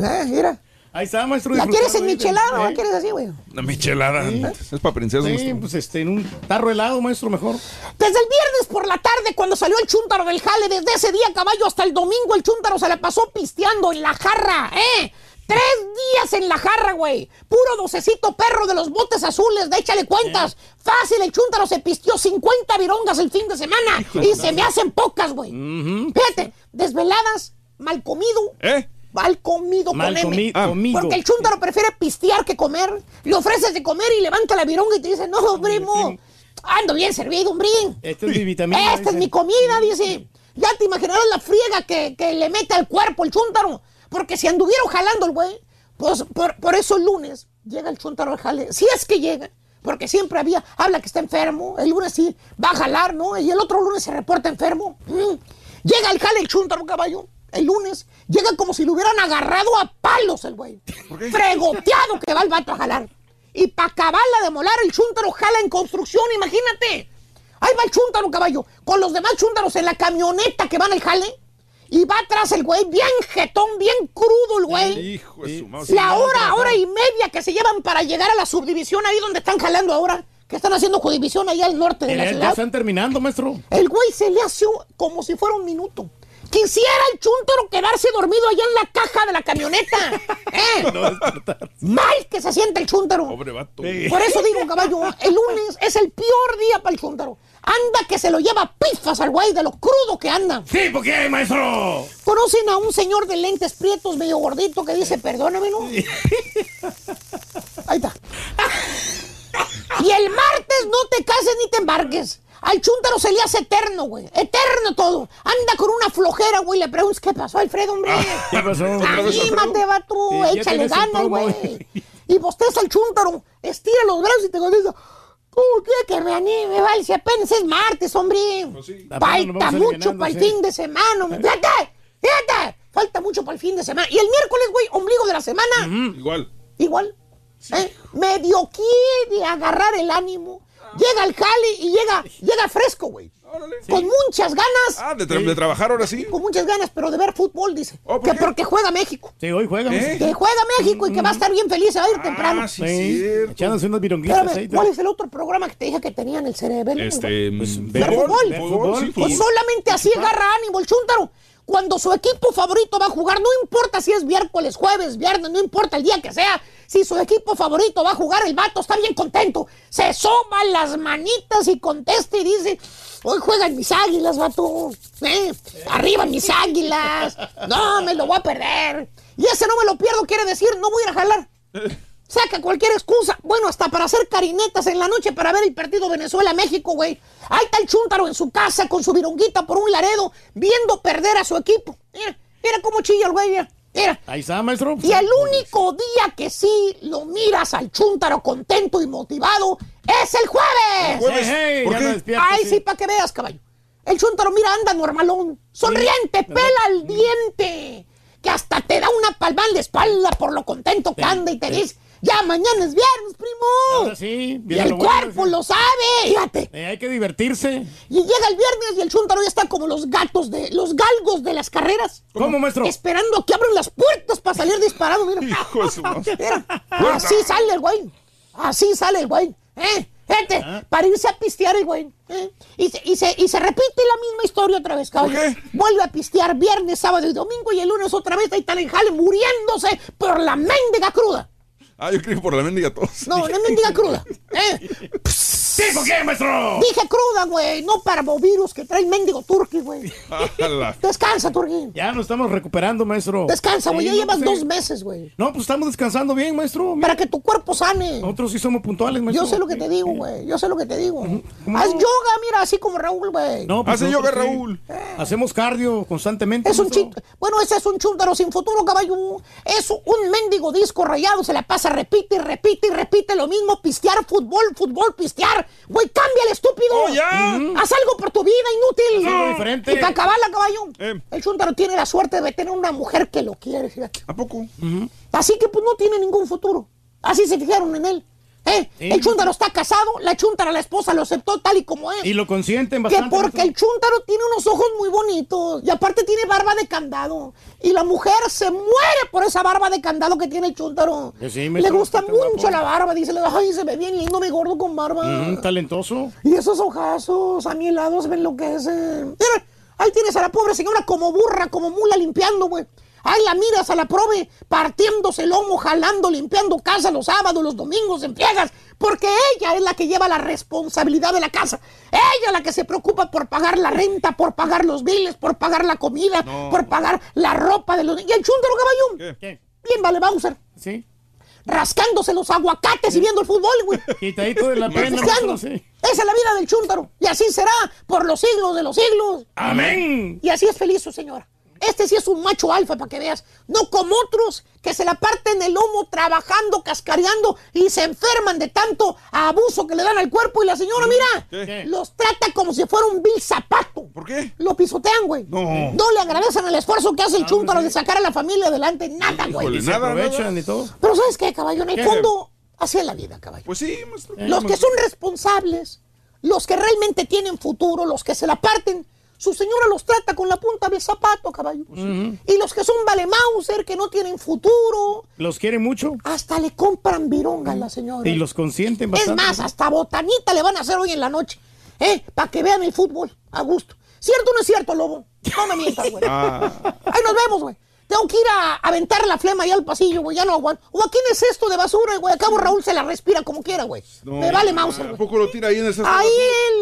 Eh, mira. Ahí está, maestro. ¿La quieres en michelada o la quieres así, güey? Una michelada. Es para princesas. Sí, maestro. pues este, en un tarro helado, maestro, mejor. Desde el viernes por la tarde, cuando salió el chúntaro del jale, desde ese día, caballo, hasta el domingo, el chúntaro se la pasó pisteando en la jarra, ¿eh? Tres días en la jarra, güey. Puro docecito perro de los botes azules, de échale cuentas. Fácil, el chúntaro se pistió 50 virongas el fin de semana. Hijo y se me hacen pocas, güey. Fíjate, desveladas, mal comido. ¿Eh? Mal comido Mal con M. comi- Ah. comido. Porque el chúntaro prefiere pistear que comer. Le ofreces de comer y levanta la vironga y te dice, no, primo, ando bien servido, hombre. Esta es mi vitamina. Esta es mi comida, dice. Ya te imaginarás la friega que, que le mete al cuerpo el chúntaro. Porque si anduvieron jalando el güey, pues por, por eso el lunes llega el chúntaro al jale. Si es que llega. Porque siempre había, habla que está enfermo. El lunes sí va a jalar, ¿no? Y el otro lunes se reporta enfermo. Mm. Llega al jale el chúntaro, caballo. El lunes llega como si lo hubieran agarrado a palos el güey. Fregoteado que va el vato a jalar. Y para acabarla de molar, el chúntaro jala en construcción, imagínate. Ahí va el chúntaro, caballo, con los demás chúntaros en la camioneta que van al jale. Y va atrás el güey, bien jetón, bien crudo el güey. Hijo de su madre. La hora, hora y media que se llevan para llegar a la subdivisión ahí donde están jalando ahora. Que están haciendo jurisdicción allá al norte de la Eh, ya ciudad. están terminando, maestro. El güey se le hace como si fuera un minuto. Quisiera el chúntaro quedarse dormido allá en la caja de la camioneta. ¿Eh? Mal que se siente el chúntaro. Pobre vato. Por eso digo, caballo, el lunes es el peor día para el chúntaro. Anda que se lo lleva pifas al güey de lo crudo que anda. Sí, ¿por qué, maestro? ¿Conocen a un señor de lentes prietos medio gordito que dice, perdóname, no? Ahí está. Y el martes no te cases ni te embarques. Al chúntaro se le hace eterno, güey. Eterno todo. Anda con una flojera, güey. Le preguntas, ¿qué pasó, Alfredo, hombre? ¿Qué pasó? Anímate. Sí, ya Échale ganas, güey. Y bosteza al chúntaro. Estira los brazos y te contesta. ¿Cómo quiere que me anime, vale? Si apenas es martes, hombre. Apenas Falta mucho para el sí. fin de semana. hombre. Fíjate, fíjate. Falta mucho para el fin de semana. Y el miércoles, güey, ombligo de la semana. Igual. Igual. ¿eh? Medio quiere agarrar el ánimo. Llega al jale y llega, llega fresco, güey. Con muchas ganas. Ah, de, tra- de trabajar ahora sí. Con muchas ganas, pero de ver fútbol, dice. Oh, ¿por que qué? porque juega México. Sí, hoy juega. ¿Eh? Que juega México y que va a estar bien feliz, se va a ir temprano. Ah, sí, Sí, cierto. echándose unas vironguitas Espérame, ahí. ¿cuál es el otro programa que te dije que tenía en el cerebelo? Este, Pues, mm, ver fútbol. ver fútbol, sí, Pues solamente así agarra ánimo el chúntaro. Cuando su equipo favorito va a jugar, no importa si es miércoles, jueves, viernes, no importa el día que sea, si su equipo favorito va a jugar, el vato está bien contento. Se soma las manitas y contesta y dice, hoy juegan mis águilas, vato. ¿Eh? Arriba mis águilas. No, me lo voy a perder. Y ese no me lo pierdo quiere decir, no voy a ir a jalar. Saca cualquier excusa. Bueno, hasta para hacer carinetas en la noche para ver el partido Venezuela-México, güey. Ahí está el chúntaro en su casa con su vironguita por un laredo, viendo perder a su equipo. Mira, mira cómo chilla el güey, mira. mira. Ahí está, maestro. Y el único día que sí lo miras al chúntaro contento y motivado es el jueves. Jueves. Hey, Ay, sí, para que veas, caballo. El chúntaro, mira, anda normalón, sonriente, pela al diente, que hasta te da una palmada en la espalda por lo contento que anda y te dice, ya mañana es viernes, primo. Ahora sí, y el lo cuerpo lo sabe, fíjate. Eh, hay que divertirse. Y llega el viernes y el chúntaro ya está como los gatos de, los galgos de las carreras. ¿Cómo, maestro? Esperando a que abran las puertas para salir disparado, mira. Hijo de su. Mira, así sale el güey. Así sale el güey. ¿Eh? Fíjate, Ah. para irse a pistear el güey. ¿eh? Y, se, y, se, y se repite la misma historia otra vez, cabrón. Vuelve a pistear viernes, sábado y domingo y el lunes otra vez ahí está en jale muriéndose por la mendiga cruda. Ah, yo creo por la mendiga todos. No, es mendiga cruda. ¿eh? Pss, ¿Tipo qué, maestro? Dije cruda, güey, no parvovirus que trae el mendigo turqui, güey. Descansa, turqui. Ya nos estamos recuperando, maestro. Descansa, güey, Sí, ya no, llevas dos meses, güey. No, pues estamos descansando bien, maestro. Para que tu cuerpo sane. Nosotros sí somos puntuales, maestro. Yo sé lo que te digo, güey. Yo sé lo que te digo. Haz yoga, mira, así como Raúl, güey. No, pues nosotros sí. Hacemos cardio constantemente. Es un chito. Bueno, ese es un chúntaro sin futuro, caballo. Es un mendigo disco rayado. Se la pasa, repite y repite y repite lo mismo. Pistear, fútbol, fútbol, pistear. Güey, cámbiale, estúpido. Oh, ya. Haz algo por tu vida, inútil. Algo diferente. Y cacabala, caballo. Eh. El chúntaro tiene la suerte de tener una mujer que lo quiere, fíjate. ¿A poco? Así que pues no tiene ningún futuro. Así se fijaron en él. ¿Eh? El chúntaro está casado, la chúntara, la esposa, lo aceptó tal y como es. Y lo consienten Que bastante. porque el chúntaro tiene unos ojos muy bonitos y aparte tiene barba de candado. Y la mujer se muere por esa barba de candado que tiene el chúntaro. Que sí, Le gusta mucho la barba. Dice, ay, se ve bien lindo mi gordo con barba. Mm, talentoso. Y esos ojazos a mi lado se ven lo que es. Mira, ahí tienes a la pobre señora como burra, como mula limpiando, güey. Ahí la miras a la prove partiéndose el lomo, jalando, limpiando casa los sábados, los domingos en friegas, porque ella es la que lleva la responsabilidad de la casa. Ella es la que se preocupa por pagar la renta, por pagar los biles, por pagar la comida, No. por pagar la ropa de los niños. Y el chúntaro caballón. ¿Qué? Bien, vale, Bowser. Sí. Rascándose los aguacates y viendo el fútbol, güey. Quitadito de la pena, sí. Esa es la vida del chúntaro. Y así será por los siglos de los siglos. Amén. Y así es feliz su señora. Este sí es un macho alfa para que veas. No como otros que se la parten el lomo trabajando, cascareando y se enferman de tanto abuso que le dan al cuerpo. Y la señora, mira, ¿Qué? los trata como si fuera un vil zapato. ¿Por qué? Lo pisotean, güey. No. No le agradecen el esfuerzo que hace el chúntaro de sacar a la familia adelante. Nada, güey. Híjole, Y se nada, aprovechan nada. y todo. Pero ¿sabes qué, caballo? En el ¿Qué? fondo, así es la vida, caballo. Pues sí, maestro. Los que son responsables, los que realmente tienen futuro, los que se la parten, su señora los trata con la punta del zapato, caballo. Y los que son valemauser, que no tienen futuro, Los quieren mucho hasta le compran vironga a la señora. y los consienten es bastante. más, hasta botanita le van a hacer hoy en la noche, ¿eh? Para que vean el fútbol a gusto. ¿Cierto o no es cierto, lobo? No me mientas, güey. Ah. Ahí nos vemos, güey. Tengo que ir a aventar la flema allá al pasillo, güey. Ya no aguanto. O aquí en el cesto de basura, güey. Acabo Raúl se la respira como quiera, güey. Me vale Mauser, ¿A güey. poco lo tira ahí en el cesto? Ahí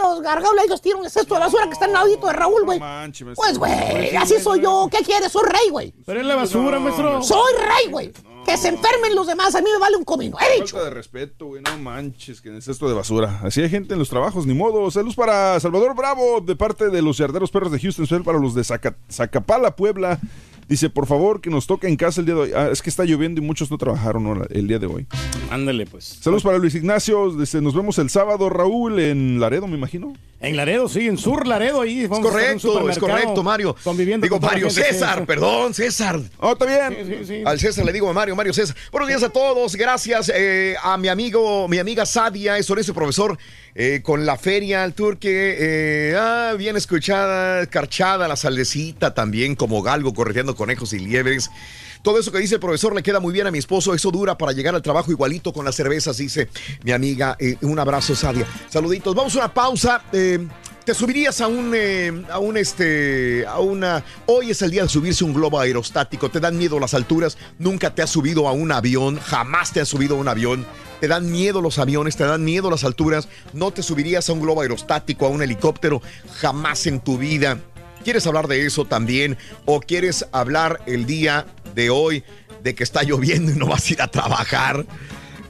los gargaules, ellos tiran el cesto de basura que está al ladito de Raúl, güey. maestro. Pues, güey, así soy yo. ¿Qué quieres? Soy rey, güey. Pero es la basura, maestro. Soy rey, güey. Que se enfermen los demás. A mí me vale un comino. He dicho. Falta de respeto, güey, no manches, que en el cesto de basura. Así hay gente en los trabajos, ni modo. Saludos para Salvador Bravo, de parte de los Yarderos Perros de Houston, para los de Zaca- Zacapala, Puebla. Dice, por favor, que nos toque en casa el día de hoy. Ah, es que está lloviendo y muchos no trabajaron ¿no? el día de hoy. Ándale, pues. Saludos para Luis Ignacio. Dice, nos vemos el sábado, Raúl, en Laredo, me imagino. En Laredo, sí, en Sur Laredo, ahí. Es a correcto, es correcto, Mario. Conviviendo Digo, Mario que- César, perdón, César. Oh, está bien. Sí, sí, sí. Al César le digo a Mario, Mario César. Buenos días a todos, gracias eh, a mi amigo, mi amiga Sadia, es honesto profesor, eh, con la feria al turque, eh, ah, bien escuchada, escarchada, la saldecita también, como galgo correteando conejos y liebres. Todo eso que dice el profesor le queda muy bien a mi esposo, eso dura para llegar al trabajo igualito con las cervezas, dice mi amiga. Eh, un abrazo, Sadia. Saluditos, vamos a una pausa. ¿Te subirías a un, eh, a un, este, a una... Hoy es el día de subirse a un globo aerostático, te dan miedo las alturas, nunca te has subido a un avión, jamás te has subido a un avión, te dan miedo los aviones, te dan miedo las alturas, no te subirías a un globo aerostático, a un helicóptero, jamás en tu vida. ¿Quieres hablar de eso también? ¿O quieres hablar el día de hoy de que está lloviendo y no vas a ir a trabajar?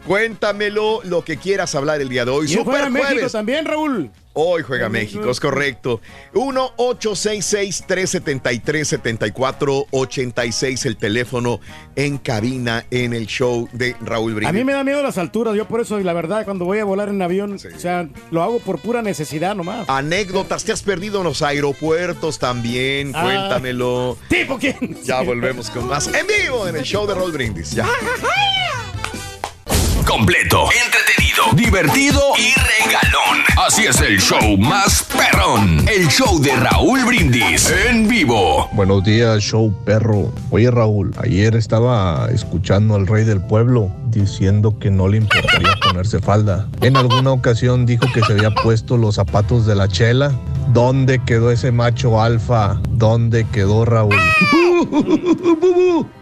Cuéntamelo lo que quieras hablar el día de hoy. Y Super juega México jueves. también, Raúl. Hoy juega México, es correcto. 1-866-373-7486, el teléfono en cabina en el show de Raúl A Brindis. mí me da miedo las alturas, yo por eso, y la verdad, cuando voy a volar en avión, o sea, lo hago por pura necesidad nomás. Anécdotas, te has perdido en los aeropuertos también, Ah. cuéntamelo. ¿Tipo quién? Ya volvemos con más en vivo en el show de Raúl Brindis. Ya. Completo, entretenido, divertido y regalón. Así es el show más perrón. El show de Raúl Brindis en vivo. Buenos días, show perro. Oye, Raúl, ayer estaba escuchando al rey del pueblo diciendo que no le importaría ponerse falda. En alguna ocasión dijo que se había puesto los zapatos de la chela. ¿Dónde quedó ese macho alfa? ¿Dónde quedó Raúl?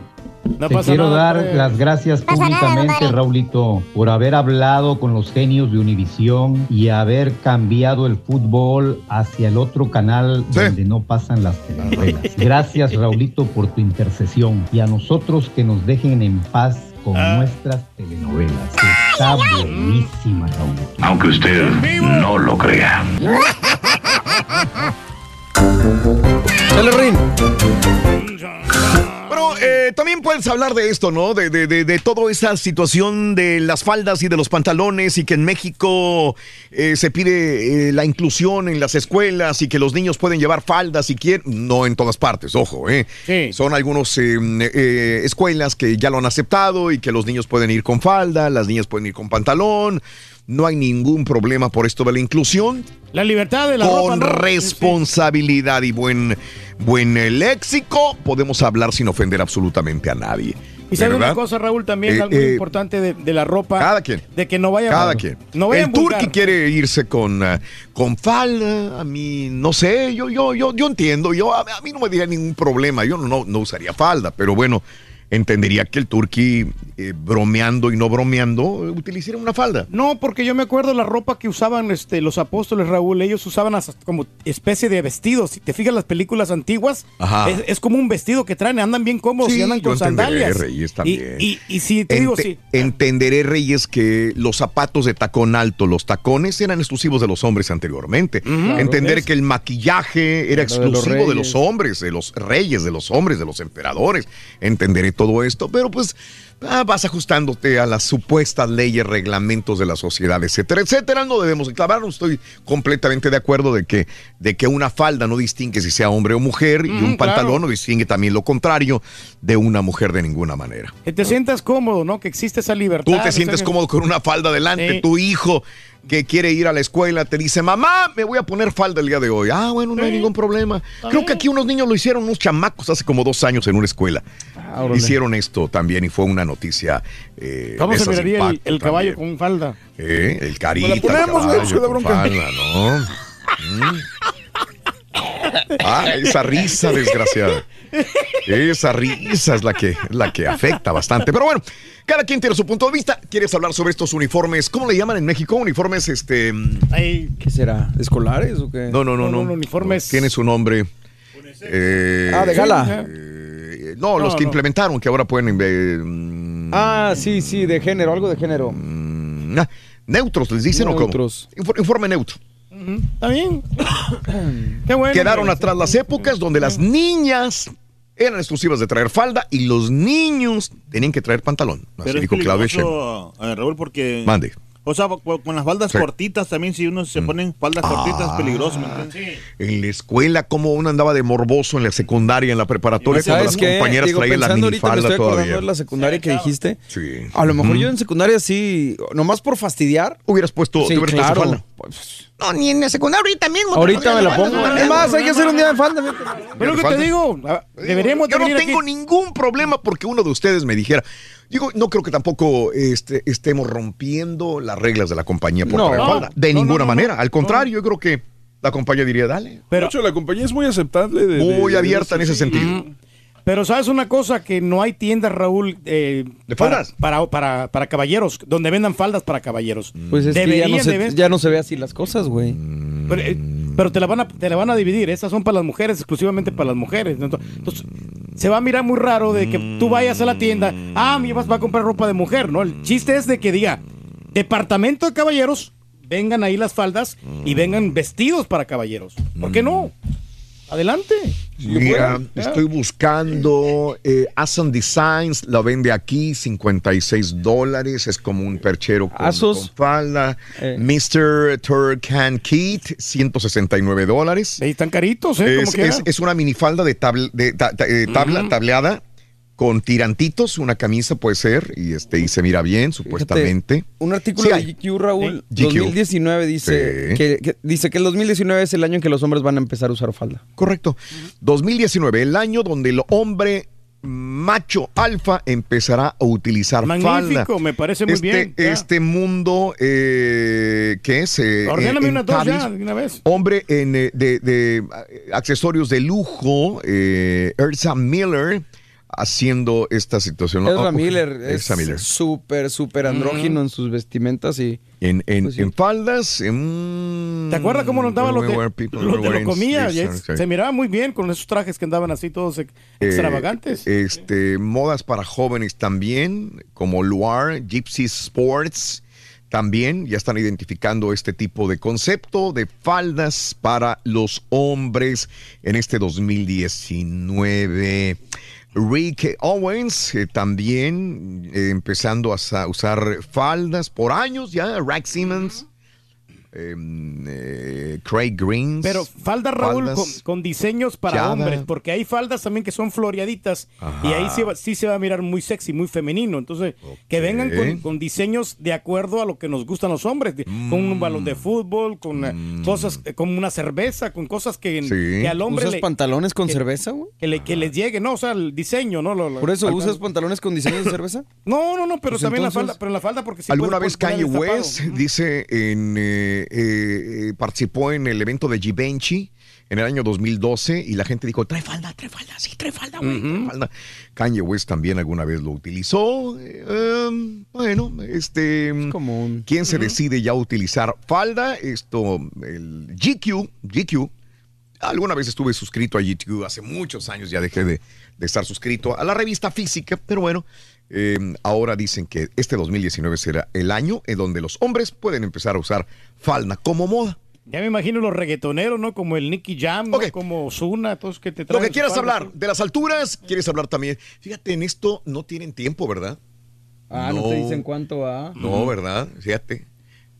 No Te quiero nada, dar hombre. las gracias No pasa nada, públicamente. Raulito, por haber hablado con los genios de Univisión y haber cambiado el fútbol hacia el otro canal donde no pasan las telenovelas. Gracias, Raulito, por tu intercesión y a nosotros que nos dejen en paz con Ah. nuestras telenovelas. Está buenísima, Raulito. Aunque usted no lo crea. Dale, Bueno, eh, también puedes hablar de esto, ¿no? De, de, de, de toda esa situación de las faldas y de los pantalones y que en México eh, se pide eh, la inclusión en las escuelas y que los niños pueden llevar faldas si quieren. No en todas partes, ojo, ¿eh? Son algunas escuelas que ya lo han aceptado y que los niños pueden ir con falda, las niñas pueden ir con pantalón. No hay ningún problema por esto de la inclusión La libertad de la con ropa, ¿no? responsabilidad y buen, buen eh, léxico, podemos hablar sin ofender absolutamente a nadie. Y sabes una cosa, Raúl, también Eh, algo eh, importante de, de la ropa. Cada quien. De que no vaya Cada quien. No vaya el turqui quiere irse con, ah, con falda, a mí, no sé, yo, yo, yo, yo entiendo, yo, a, a mí no me diría ningún problema, yo no, no usaría falda, pero bueno, entendería que el turqui, eh, bromeando y no bromeando, utilizara una falda. No, porque yo me acuerdo la ropa que usaban este, los apóstoles, Raúl. Ellos usaban hasta como especie de vestidos. Si te fijas las películas antiguas, es, es como un vestido que traen, andan bien cómodos Sí, y andan con entenderé, sandalias. Reyes, y, también. y, y si te digo, sí. Entenderé, Reyes, que los zapatos de tacón alto, los tacones eran exclusivos de los hombres anteriormente. Claro, Entender que el maquillaje era Lo de los exclusivo de los, hombres, de los reyes, de los hombres, de los emperadores. Entenderé todo esto, pero pues ah, vas ajustándote a las supuestas leyes, reglamentos de la sociedad, etcétera, etcétera. No debemos clavarnos. Estoy completamente de acuerdo de que, de que una falda no distingue si sea hombre o mujer y un claro. pantalón no distingue también lo contrario de una mujer de ninguna manera. Que te sientas cómodo, ¿no? Que existe esa libertad. Tú te o sientes sea, cómodo con una falda delante, Sí. tu hijo que quiere ir a la escuela te dice, mamá, me voy a poner falda el día de hoy. Ah, bueno, no hay ningún problema. Creo que aquí unos niños lo hicieron, unos chamacos, hace como dos años en una escuela. órale. hicieron esto también y fue una noticia. eh, ¿Cómo se miraría el, el caballo también. con falda? Eh, el carita, el la ponemos, caballo se da con bronca. falda, ¿no? Mm. Ah, esa risa desgraciada. Esa risa es la que, la que afecta bastante. Pero bueno, cada quien tiene su punto de vista. ¿Quieres hablar sobre estos uniformes? ¿Cómo le llaman en México? Uniformes, este. ¿Qué será? ¿Escolares o qué? No, no, no, no. uniformes. Tiene su nombre. Eh, Ah, de gala. eh, no, los que no. implementaron, que ahora pueden. eh, mm, Ah, sí, sí, de género, algo de género. ah, neutros, les dicen Neutros. o cómo? Infor- Informe neutro. Está bien. Qué bueno. Quedaron que- atrás las épocas donde las niñas eran exclusivas de traer falda y los niños tenían que traer pantalón. Así Pero es dijo Claudio Sheinbaum. peligroso, eh, Raúl, porque... Mande. O sea, con las faldas Sí. Mm. cortitas también, si uno se pone faldas cortitas, es peligroso, ¿me entiendes? En la escuela, como uno andaba de morboso en la secundaria, en la preparatoria, cuando ¿Sabes las qué? compañeras Digo, traían la minifalda todavía. la secundaria que dijiste. Sí. A lo mejor yo en secundaria sí, nomás por fastidiar. Hubieras puesto, sí, te hubieras puesto claro. falda. No, ni en la secundaria ahorita mismo. Ahorita me la pongo. Es más, hay que hacer un día de falda. Pero lo que te digo, ah, deberíamos Yo no tengo ningún problema porque uno de ustedes me dijera. Digo, no creo que tampoco este, estemos rompiendo las reglas de la compañía por No. traer No, falda. De no, ninguna no, no, manera. Al contrario, yo creo que la compañía diría, dale. de hecho, la compañía es muy aceptable. de- de- Muy de- abierta en ese sentido. Pero sabes una cosa, que no hay tiendas, Raúl, eh, ¿De faldas? para, para, para caballeros, donde vendan faldas para caballeros. Pues es que ya no, se, ya no se ve así las cosas, güey. Pero, eh, pero te la van a te la van a dividir. Esas son para las mujeres, exclusivamente para las mujeres. Entonces, se va a mirar muy raro de que tú vayas a la tienda. Ah, mi vas va a comprar ropa de mujer, ¿no? El chiste es de que diga departamento de caballeros, vengan ahí las faldas y vengan vestidos para caballeros. ¿Por qué no? Adelante. Mira, estoy buscando eh, Designs, la vende aquí, 56 dólares, es como un perchero con, Asos. con falda. Mr. Turkan Kit, 169 dólares. Ahí están caritos, ¿eh? Es, quiera. es- es una minifalda de, tabl- de ta- ta- eh, tabla, tableada con tirantitos, una camisa puede ser, y este y se mira bien, supuestamente. Un artículo Sí de. GQ, Raúl, Sí. GQ. 2019 dice, Sí. que, que- dice que el 2019 es el año en que los hombres van a empezar a usar falda. Correcto. 2019, el año donde el hombre macho alfa empezará a utilizar Magnífico, falda. me parece muy este, bien, ya. Este mundo eh, que es eh, Ordéname en unas dos ya, una vez. hombre en, eh, de, de, eh, accesorios de lujo, eh, Erza Miller. Haciendo esta situación. Ezra Oh, Miller Ezra es Miller. súper, súper andrógino en sus vestimentas y... En, en, Pues sí. en faldas, en... ¿Te acuerdas cómo lo que, people lo, te lo comía? se miraba muy bien con esos trajes que andaban así todos ex- Eh, extravagantes. Este, modas para jóvenes también, como Luar, Gypsy Sports, también ya están identificando este tipo de concepto de faldas para los hombres en este 2019. Rick Owens eh, también eh, empezando a sa- usar faldas por años ya, Rack Simmons, em, eh, Craig Greens. Pero falda, Raúl, faldas. con, con diseños para Chada. hombres, porque hay faldas también que son floreaditas y ahí sí, va- sí se va a mirar muy sexy, muy femenino. Entonces, que vengan con, con diseños de acuerdo a lo que nos gustan los hombres, con un balón Mm. de fútbol, con eh, cosas, eh, con una cerveza, con cosas que, que al hombre ¿Usas le- pantalones con cerveza, güey? que, le, que les llegue, no, o sea, el diseño, ¿no? Lo- lo- ¿Por eso usas pantalones con diseño de cerveza? No, no, no, pero Pues también entonces- la falda, pero en la falda porque sí ¿Alguna vez Kanye. West dice en eh, eh, participó en el evento de Givenchy en el año 2012 y la gente dijo trae falda, trae falda, sí trae falda, güey, trae falda. Kanye West también alguna vez lo utilizó. eh, um, bueno, este, ¿quién se decide ya utilizar falda? Esto, el GQ, GQ. Alguna vez estuve suscrito a GQ hace muchos años, ya dejé de, de estar suscrito a la revista física, pero bueno, eh, ahora dicen que este 2019 será el año en donde los hombres pueden empezar a usar falda como moda. Ya me imagino los reggaetoneros, ¿no? Como el Nicky Jam, ¿no? como Zuna, todos que te Lo traen que su quieras hablar de las alturas, quieres hablar también. Fíjate, en esto no tienen tiempo, ¿verdad? Ah, no, te dicen cuánto va. No, ¿verdad? Fíjate.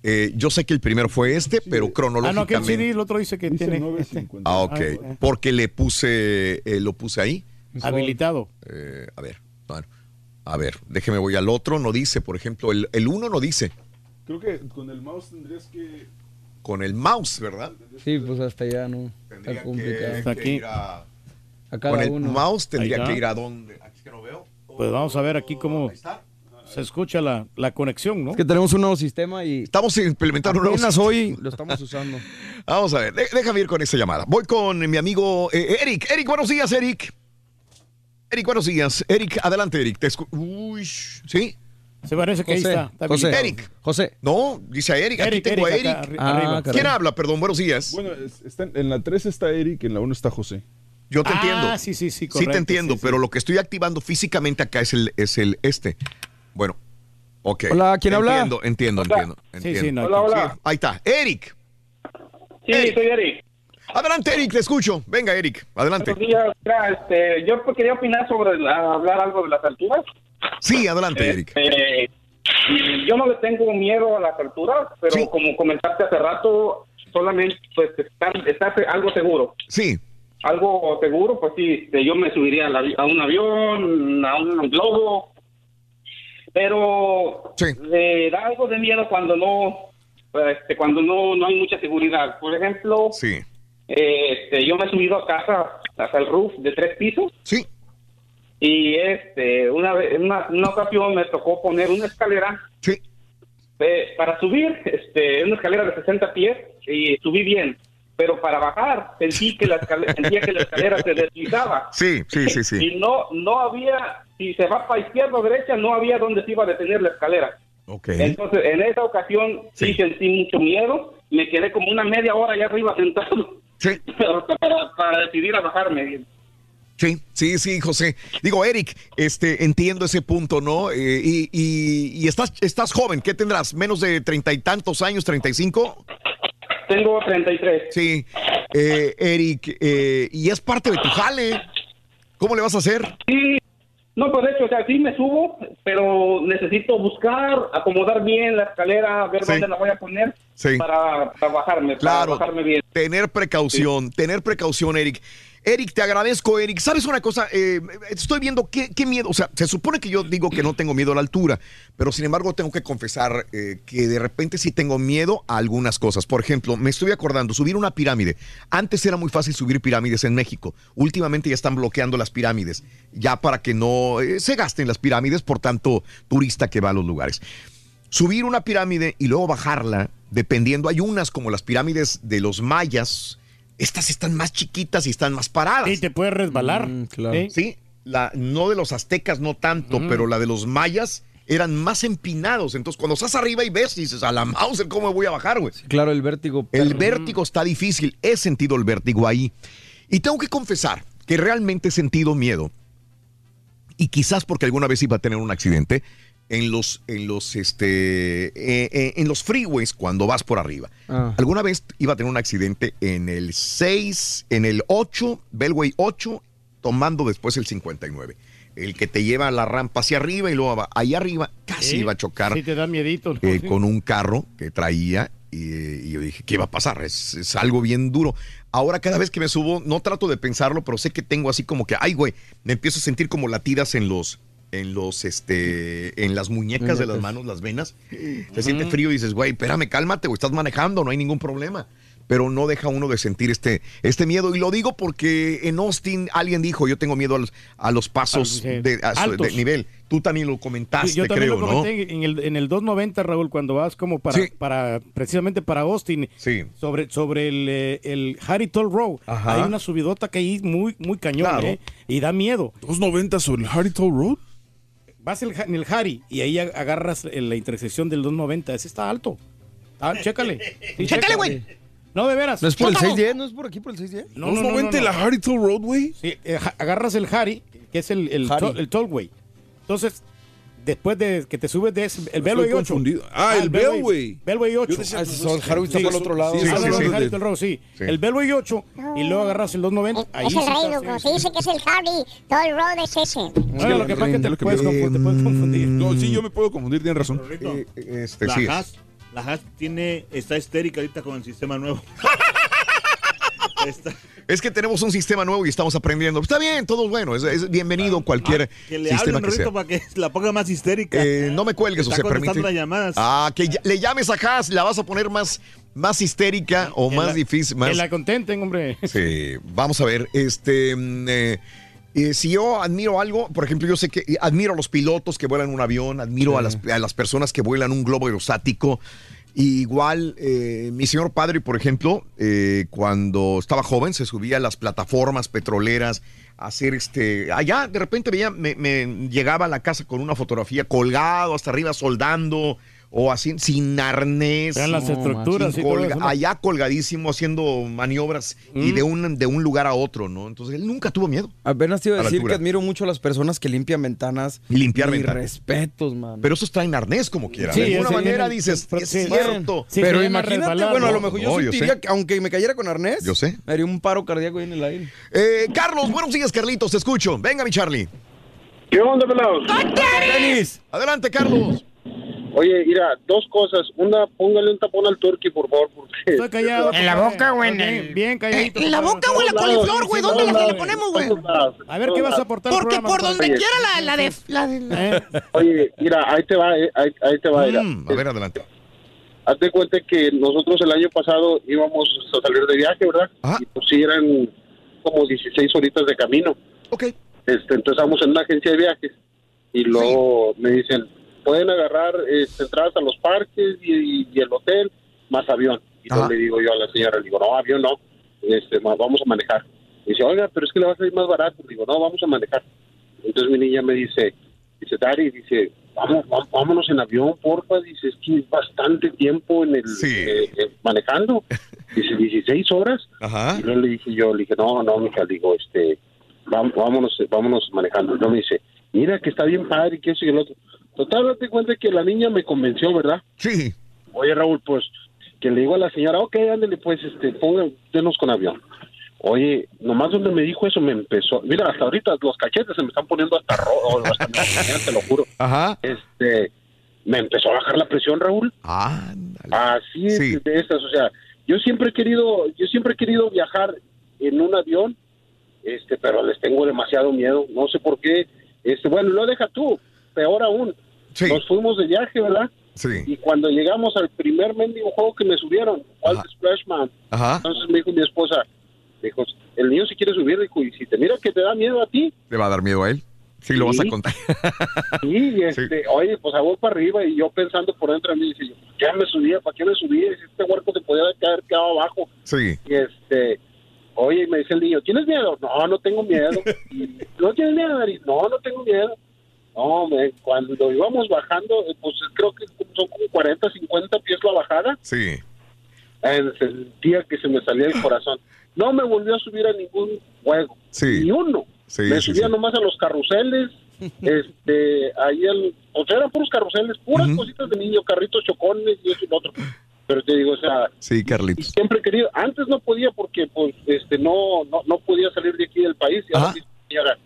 Eh, yo sé que el primero fue este, pero Ah, no, cronológicamente. aquel CD, el otro dice que tiene este, Ah, ok. Ah, Porque le puse, eh, lo puse ahí. habilitado. Eh, a ver, a ver, déjeme voy al otro. No dice, por ejemplo, el, el uno no dice. Creo que con el mouse tendrías que. Con el mouse, ¿verdad? Sí, pues hasta allá no. Está complicado. que- que ir a- A cada con el uno. mouse tendría que ir a donde. Aquí que no veo. Pues vamos a ver aquí cómo se escucha la, la conexión, ¿no? Es que tenemos un nuevo sistema y. Estamos implementando un nuevo Apenas sistema. hoy lo estamos usando. Vamos a ver, de- déjame ir con esta llamada. Voy con mi amigo eh, Eric. Eric, buenos días, Eric. Eric, buenos días. Eric, adelante, Eric. Te escu- Uy, ¿sí? Se parece que ahí José, está. está José. Eric. José. No, dice a Eric. Aquí tengo Eric, a Eric. caray. ¿Quién habla? Perdón, buenos días. Bueno, está- en la 3 está Eric, en la 1 está José. Yo te Ah, entiendo. sí, sí, sí, Sí correcto, te entiendo, sí, sí. pero lo que estoy activando físicamente acá es el, es el este. Bueno, ok. Hola, ¿quién habla? Entiendo, entiendo, entiendo. Sí, sí, entiendo. no, Hola, hola. Sí, ahí está. Eric. Sí, Eric. soy Eric. Adelante, Eric, te escucho. Venga, Eric, adelante. Buenos días. Este, yo quería opinar sobre la- hablar algo de las alturas. Sí, adelante, Eric. Eh, yo no le tengo miedo a las alturas, pero como comentaste hace rato, solamente pues está, está algo seguro. Sí. Algo seguro, pues sí, este, yo me subiría a, la- a un avión, a un globo, pero me da algo de miedo cuando no, este, cuando no, no hay mucha seguridad. Por ejemplo, Sí. Eh, este, yo me he subido a casa hasta el roof de tres pisos. Sí. Y este, una vez, en una, una ocasión me tocó poner una escalera. Sí. para subir, este, una escalera de 60 pies y subí bien. Pero para bajar sentí que la escalera, sentía que la escalera se deslizaba. Sí, sí, sí, sí. Y no, no había, si se va para izquierda o derecha, no había donde se iba a detener la escalera. Ok. Entonces, en esa ocasión sí. sentí mucho miedo. Me quedé como una media hora allá arriba sentado. Sí. para, para decidir a bajarme. Sí, sí, sí, José. Digo, Eric, este, entiendo ese punto, ¿no? Eh, y y- y estás, estás joven, ¿qué tendrás? ¿Menos de treinta y tantos años, treinta y cinco? Tengo 33. Sí. Eh, Eric, eh, y es parte de tu jale. ¿Cómo le vas a hacer? Sí, no, pues de hecho, o sea, sí me subo, pero necesito buscar, acomodar bien la escalera, ver Sí. dónde la voy a poner Sí. para, para bajarme, Claro, para bajarme bien. tener precaución, tener precaución, Eric. Eric, te agradezco, Eric. ¿Sabes una cosa? Eh, estoy viendo qué, miedo. O sea, se supone que yo digo que no tengo miedo a la altura, pero sin embargo tengo que confesar eh, que de repente sí tengo miedo a algunas cosas. Por ejemplo, me estoy acordando, subir una pirámide. Antes era muy fácil subir pirámides en México. Últimamente ya están bloqueando las pirámides, ya para que no eh, se gasten las pirámides por tanto turista que va a los lugares subir una pirámide y luego bajarla, dependiendo, hay unas como las pirámides de los mayas, estas están más chiquitas y están más paradas. Y te puedes resbalar. claro. ¿sí? Sí, la, no de los aztecas, no tanto, pero la de los mayas eran más empinados. Entonces, cuando estás arriba y ves, dices, a la Mauser, ¿cómo me voy a bajar, güey? Claro, el vértigo. El vértigo está difícil. He sentido el vértigo ahí. Y tengo que confesar que realmente he sentido miedo. Y quizás porque alguna vez iba a tener un accidente en los, en los, este, eh, eh, en los freeways cuando vas por arriba. Ah. Alguna vez iba a tener un accidente en el 6, en el 8, Bellway 8, tomando después el 59. El que te lleva la rampa hacia arriba y luego ahí arriba casi Sí, iba a chocar Sí, te da miedito. ¿no? eh, con un carro que traía y, y yo dije, ¿qué va a pasar? Es, es algo bien duro. Ahora cada vez que me subo, no trato de pensarlo, pero sé que tengo así como que, ay, güey, me empiezo a sentir como latidas en los, en los, este, en las muñecas de las manos, las venas. Se siente frío y dices, güey, espérame, cálmate, güey, estás manejando, no hay ningún problema. Pero no deja uno de sentir este, este miedo. Y lo digo porque en Austin alguien dijo, yo tengo miedo a los, a los pasos sí. de, a de nivel. Tú también lo comentaste, Sí, yo también creo, lo ¿no? comenté en el, en el 290, Raúl, cuando vas como para, Sí. para precisamente para Austin, Sí. sobre, sobre el, eh, el Harry Toll Road. Ajá. Hay una subidota que ahí muy, muy cañón, Claro. ¿eh? Y da miedo. 290 sobre el Harry Toll Road. Vas el, en el Harry y ahí ag- agarras en la intersección del 290. Ese está alto. Ah, chécale. Sí, Chécale, güey. No, de veras. ¿No es por el Chécale. 610? ¿No es por aquí por el 610? No, no, no, no, 290 no. la Harry Toll Road, güey. Sí, eh, agarras el Harry, que es el, el, el tollway. Entonces, después de que te subes de ese, el Estoy Bellway 8. confundido. Ah, el Bellway. Bellway 8. Yo decía, Ah, el Harry está Sí, por el otro lado. sí, Ah, sí, sí, el Harry Toll Road, sí. Sí. El Bellway 8 y luego agarras el 290. Ahí es el rey, Se dice que es el Harry. Todo el road es ese. Bueno, lo que pasa es que te lo que puedes, confundir. No, sí, yo me puedo confundir, tienes razón. Eh, este, la sí la Haas tiene, está histérica ahorita con el sistema nuevo. Está- Es que tenemos un sistema nuevo y estamos aprendiendo. Está bien, todo es bueno. Es, es bienvenido cualquier Ah, que le sistema hablen, que sea. Para que la ponga más histérica. Eh, no me cuelgues, o Está se contestando permite. las llamadas. Ah, que ya- le llames a Haas, la vas a poner más, más histérica o Que más la- difícil. Que Más... la contenten, hombre. Sí, vamos a ver. Este, mm, eh, eh, si yo admiro algo, por ejemplo, yo sé que admiro a los pilotos que vuelan un avión, admiro a, las, a las personas que vuelan un globo aerostático. Igual, eh, mi señor padre, por ejemplo, eh, cuando estaba joven, se subía a las plataformas petroleras a hacer este. Allá, de repente veía, me, me llegaba a la casa con una fotografía colgado hasta arriba, soldando. O así, sin arnés. Vean las estructuras y todo colga- eso, ¿no? Allá colgadísimo, haciendo maniobras y Mm. de un, de un lugar a otro, ¿no? Entonces él nunca tuvo miedo. Apenas te iba A decir que admiro mucho a las personas que limpian ventanas. Y limpiar Mis ventanas. respetos, man. Pero esos traen arnés como quiera. Sí, de alguna manera viene- dices, pero es sí, cierto. Sí, pero imagínate, resbalar, bueno, a lo mejor yo No, yo sentiría que aunque me cayera con arnés, Yo sé. me haría un paro cardíaco ahí en el aire. Eh, Carlos, buenos días, Carlitos, te escucho. Venga, mi Charlie. ¿Qué onda, pelados? Denis. Adelante, Carlos. Oye, mira, dos cosas. Una, póngale un tapón al turkey, por favor. Porque Estoy callado. ¿En la boca o en Ok, el- Bien calladito. ¿En la boca o en la coliflor, güey? ¿Dónde la ponemos, güey? A ver qué vas a aportar Porque por donde quiera la, la de... La de la- ¿Eh? Oye, mira, ahí te va, eh, ahí, ahí te va. mira. Mm, a ver, adelante. Hazte cuenta que nosotros el año pasado íbamos a salir de viaje, ¿verdad? Ajá. Y pues sí, eran como 16 horitas de camino. Ok. Este, empezamos en una agencia de viajes y luego me dicen, pueden agarrar este, entradas a los parques y, y el hotel más avión. Y luego le digo yo a la señora, le digo, no, avión no, este, vamos a manejar. Y dice, oiga, pero es que le va a salir más barato. Le digo, no, vamos a manejar. Entonces mi niña me dice, dice, Dari, dice, vamos, vam- vámonos en avión, porfa. Dice, es que es bastante tiempo en el Sí. eh, eh, manejando. Dice, 16 horas. Ajá. Y luego le dije yo, le dije, no, no, mija, digo, este, vámonos, vámonos manejando. Y luego me dice, mira que está bien padre y que eso y el otro. Total, date cuenta que la niña me convenció, ¿verdad? Sí. Oye, Raúl, pues, que le digo a la señora, ok, ándale, pues, este, ponga, denos con avión. Oye, nomás donde me dijo eso me empezó, mira, hasta ahorita los cachetes se me están poniendo hasta rojo, hasta te lo juro. Ajá. Este, me empezó a bajar la presión, Raúl. Ándale. Así es Sí. de estas, o sea, yo siempre he querido, yo siempre he querido viajar en un avión, este, pero les tengo demasiado miedo, no sé por qué. Este, bueno, lo deja tú, peor aún. Sí. Nos fuimos de viaje, ¿verdad? Sí. Y cuando llegamos al primer mendigo juego que me subieron, Ajá. Splashman, Ajá. entonces me dijo mi esposa, dijo, el niño si quiere subir, dijo, y si te mira que te da miedo a ti, ¿Le va a dar miedo a él? Sí, lo vas a Sí. contar. Sí, este, oye, pues a voy para arriba y yo pensando por dentro de mí, dice, ¿qué me subía? ¿Para qué me subía? Si este huerco se podía caer quedado abajo. Sí. Y este, oye, me dice el niño, ¿tienes miedo? No, no tengo miedo. y ¿no tienes miedo, Daris? No, no tengo miedo. No, me- cuando íbamos bajando, eh, pues creo que son como 40, 50 pies la bajada, Sí. eh, sentía que se me salía el corazón. No me volvió a subir a ningún juego, Sí. ni uno. Sí, me sí, subía sí. nomás a los carruseles, este, ahí el, o sea, eran puros carruseles, puras cositas de niño, carritos chocones y eso y lo otro. Pero te digo, o sea, Sí, Carlitos. siempre he querido, antes no podía porque pues este no no, no podía salir de aquí del país y ahora.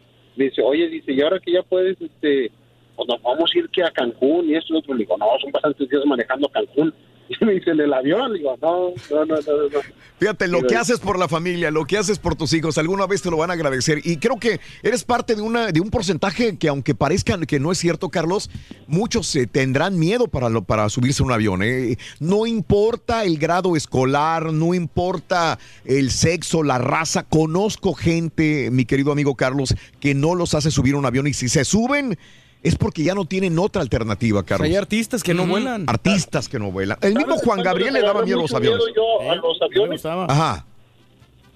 Dice, oye, dice, y ahora que ya puedes, este, pues vamos a ir que a Cancún y esto y otro, le digo, no, son bastantes días manejando Cancún. Y me dice, en el avión, digo, no, no, no, no, no. Fíjate, lo que haces por la familia, lo que haces por tus hijos, alguna vez te lo van a agradecer. Y creo que eres parte de, una, de un porcentaje que, aunque parezca que no es cierto, Carlos, muchos se tendrán miedo para, lo- para subirse a un avión. ¿eh? No importa el grado escolar, no importa el sexo, la raza. Conozco gente, mi querido amigo Carlos, que no los hace subir a un avión y si se suben es porque ya no tienen otra alternativa, Carlos. hay artistas que no vuelan. Artistas que no vuelan. El mismo ¿Sabes Juan Gabriel les le daba miedo a los aviones. miedo yo a los aviones? Ajá.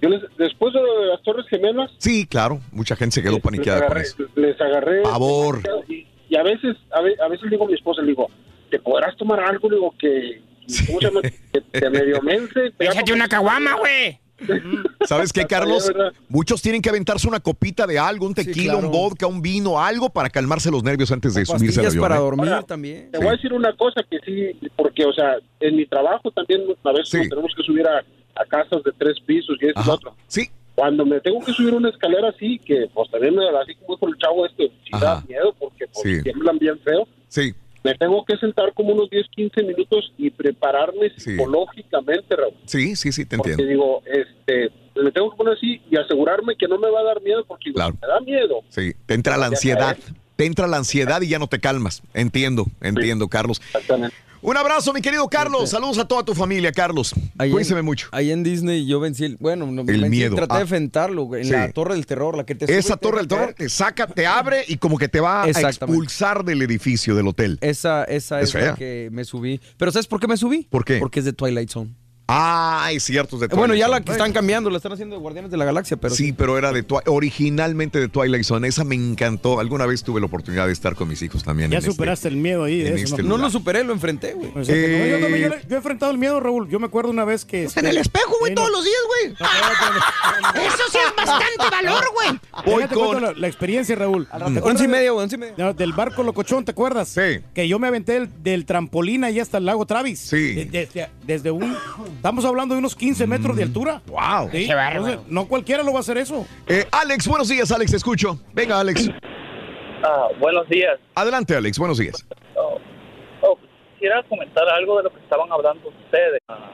Yo les- después de lo de las Torres Gemelas, Sí, claro, mucha gente se quedó les paniqueada con agarré, eso. les agarré Pavor. y, y a veces a, ve- a veces le digo a mi esposa le digo te podrás tomar algo le digo que ¿cómo se llama? que, que medio mense Échate una caguama, güey. ¿Sabes qué, Carlos? Muchos tienen que aventarse una copita de algo, un tequila, claro. un vodka, un vino, algo para calmarse los nervios antes de subirse al avión. para ¿eh? dormir Ahora, también. Te voy a decir una cosa que sí, porque, o sea, en mi trabajo también a veces nos tenemos que subir a, a casas de tres pisos y esto y otro. Sí. Cuando me tengo que subir una escalera así, que pues también me así como por el chavo este, sí da miedo porque pues, Sí. tiemblan bien feo. Sí. Me tengo que sentar como unos 10, 15 minutos y prepararme psicológicamente, Raúl. Sí, sí, sí, te Porque entiendo. digo, este, me tengo que poner así y asegurarme que no me va a dar miedo porque Claro. me da miedo. Sí, te entra la ansiedad. Te entra la ansiedad y ya no te calmas. Entiendo, entiendo, Carlos. Un abrazo, mi querido Carlos. Saludos a toda tu familia, Carlos. Cuídense en- mucho. Ahí en Disney yo vencí el, bueno, no, El vencí, miedo. traté Ah. de enfrentarlo, güey, en Sí. la Torre del Terror, la que te Esa torre del terror te saca, te abre y como que te va a expulsar del edificio, del hotel. Esa, esa Es es, la que me subí. Pero ¿sabes por qué me subí? ¿Por qué? Porque es de Twilight Zone. Ah, es cierto. es de Eh, bueno, ya la que están cambiando, la están haciendo de Guardianes de la Galaxia, pero sí, pero era de originalmente de Twilight Zone. Esa me encantó. Alguna vez tuve la oportunidad de estar con mis hijos también. Ya en este- superaste el miedo ahí de en eso, este ¿no? no lugar. lo superé, lo enfrenté, güey. O sea que no, yo, también, yo, Eh, yo he enfrentado el miedo, Raúl. Yo me acuerdo una vez que... En el espejo, güey, Sí, no. todos los días, güey. Eso sí es bastante valor, güey. Voy con la, la experiencia, Raúl. ¿Te acuerdas Once y media, güey, once y media. No, del barco Locochón, ¿te acuerdas? Sí. Que yo me aventé del, del trampolín ahí hasta el lago Travis. Sí. De- desde, desde un... Estamos hablando de unos 15 metros de altura. Wow. Sí, Qué bárbaro. entonces, no cualquiera lo va a hacer eso. Eh, Alex, buenos días, Alex, te escucho. Venga, Alex. Ah, buenos días. Adelante, Alex, buenos días. Oh, oh, quisiera comentar algo de lo que estaban hablando ustedes. Ah,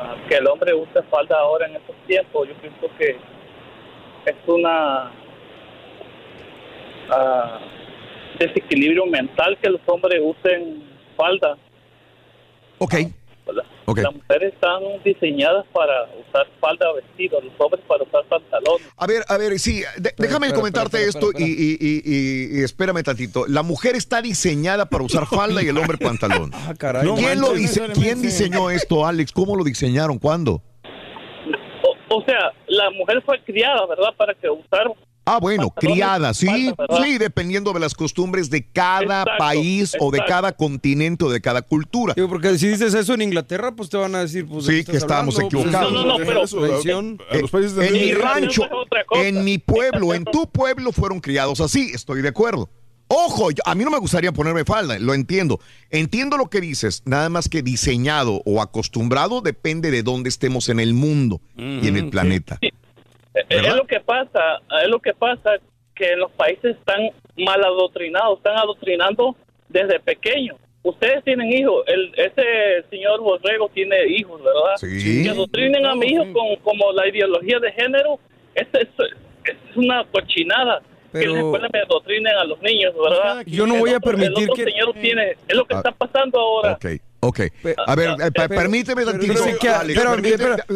ah, que el hombre use falda ahora en estos tiempos. Yo pienso que es una ah, desequilibrio mental que los hombres usen falda. Ok. Las mujeres están diseñadas para usar falda o vestido, los hombres para usar pantalones. A ver, a ver, sí, de- déjame comentarte esto y- Y, y- y- y espérame tantito. La mujer está diseñada para usar falda y el hombre pantalón. Ah, caray. ¿Quién, No lo manches, dise- ¿Quién diseñó esto, Alex? ¿Cómo lo diseñaron? ¿Cuándo? O, o sea, la mujer fue criada, ¿verdad? Para que usar Ah, bueno, criada, sí, sí, dependiendo de las costumbres de cada Exacto, país o de cada continente o de cada cultura. Digo, porque si dices eso en Inglaterra, pues te van a decir, pues. ¿de Sí, que estábamos hablando? Pues, equivocados. No, no, no, pero- países de En mi Sí, rancho, en mi pueblo, en tu pueblo fueron criados así, estoy de acuerdo. Ojo, yo- a mí no me gustaría ponerme falda, lo entiendo. Entiendo lo que dices, nada más que diseñado o acostumbrado depende de dónde estemos en el mundo y en el planeta. Eh, Es lo que pasa, es lo que pasa que los países están mal adoctrinados, están adoctrinando desde pequeños. Ustedes tienen hijos, el, ese señor Borrego tiene hijos, ¿verdad? Sí. Que adoctrinen a mi hijo con como la ideología de género, es, es, es una cochinada. Que en la Pero- escuela me adoctrinen a los niños, ¿verdad? Yo no voy a El otro- permitir el otro que- señor tiene, es lo que Ah. está pasando ahora. Ok. Ok. A ver, eh, Pero- permíteme tantito,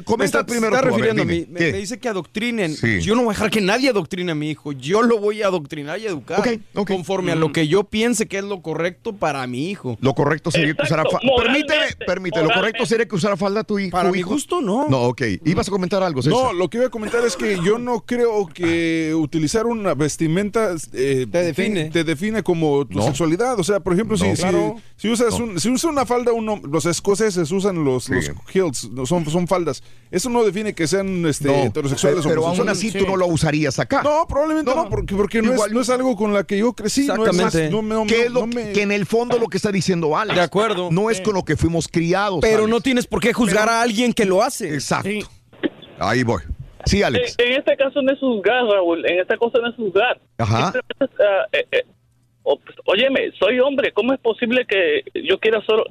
comenta primero está tú, a ver, refiriendo a mí. Me, dice que adoctrinen. Sí. Yo no voy a dejar que nadie adoctrine a mi hijo. Yo lo voy a adoctrinar y educar conforme a lo que yo piense que es lo correcto para mi hijo. Lo correcto sería que usara falda. Permíteme, permíteme, lo correcto sería que usara falda tu, hi- Para mi hijo. gusto, no. No, ok. Ibas a comentar algo, César. No, lo que iba a comentar es que yo no creo que utilizar una vestimenta eh, te define. te, define como tu No. sexualidad. O sea, por ejemplo, No. si, si- Claro. si, usas No. un- si usa una falda, uno, los escoceses usan los, los heels, no, son, son faldas. Eso no define que sean este, No, heterosexuales pero o aún así tú no lo usarías acá. No, probablemente no, porque, porque no, es, no es algo con la que yo crecí. no es- Exactamente. no me- no- ¿Qué es lo no me- que en el fondo lo que está diciendo Alex? De acuerdo. No es con lo que fuimos criados. Pero Alex. no tienes por qué juzgar a alguien que lo hace. Exacto. Ahí voy. Sí, Alex. En, en este caso no es juzgar, Raúl. En esta cosa no es juzgar. Ajá. Ah, eh, eh, o- pues, óyeme, soy hombre. ¿Cómo es posible que yo quiera solo...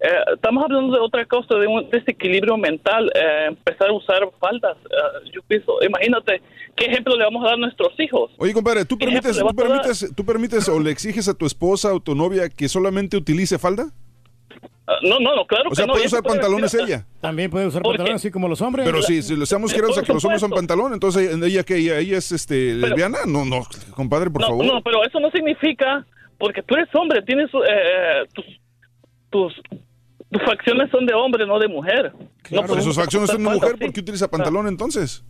eh, estamos hablando de otra cosa, de un desequilibrio mental. eh, empezar a usar faldas. Ah, yo pienso, imagínate, ¿qué ejemplo le vamos a dar a nuestros hijos? Oye, compadre, ¿tú ¿Qué permites, tú permites, tú permites o le exiges a tu esposa o tu novia que solamente utilice falda? Ah, no, no, no, claro O sea, que no. puede usar pantalones ella. También puede usar pantalones así como los hombres. Pero si, si le estamos queriendo a que los hombres usan pantalón, entonces ella que ella, ella es este lesbiana, no, no, compadre, por no, favor. no, pero eso no significa, porque tú eres hombre, tienes eh, tus, tus, tus facciones son de hombre, no de mujer. No Claro, podemos sus facciones son de mujer, ¿por qué utiliza pantalón entonces?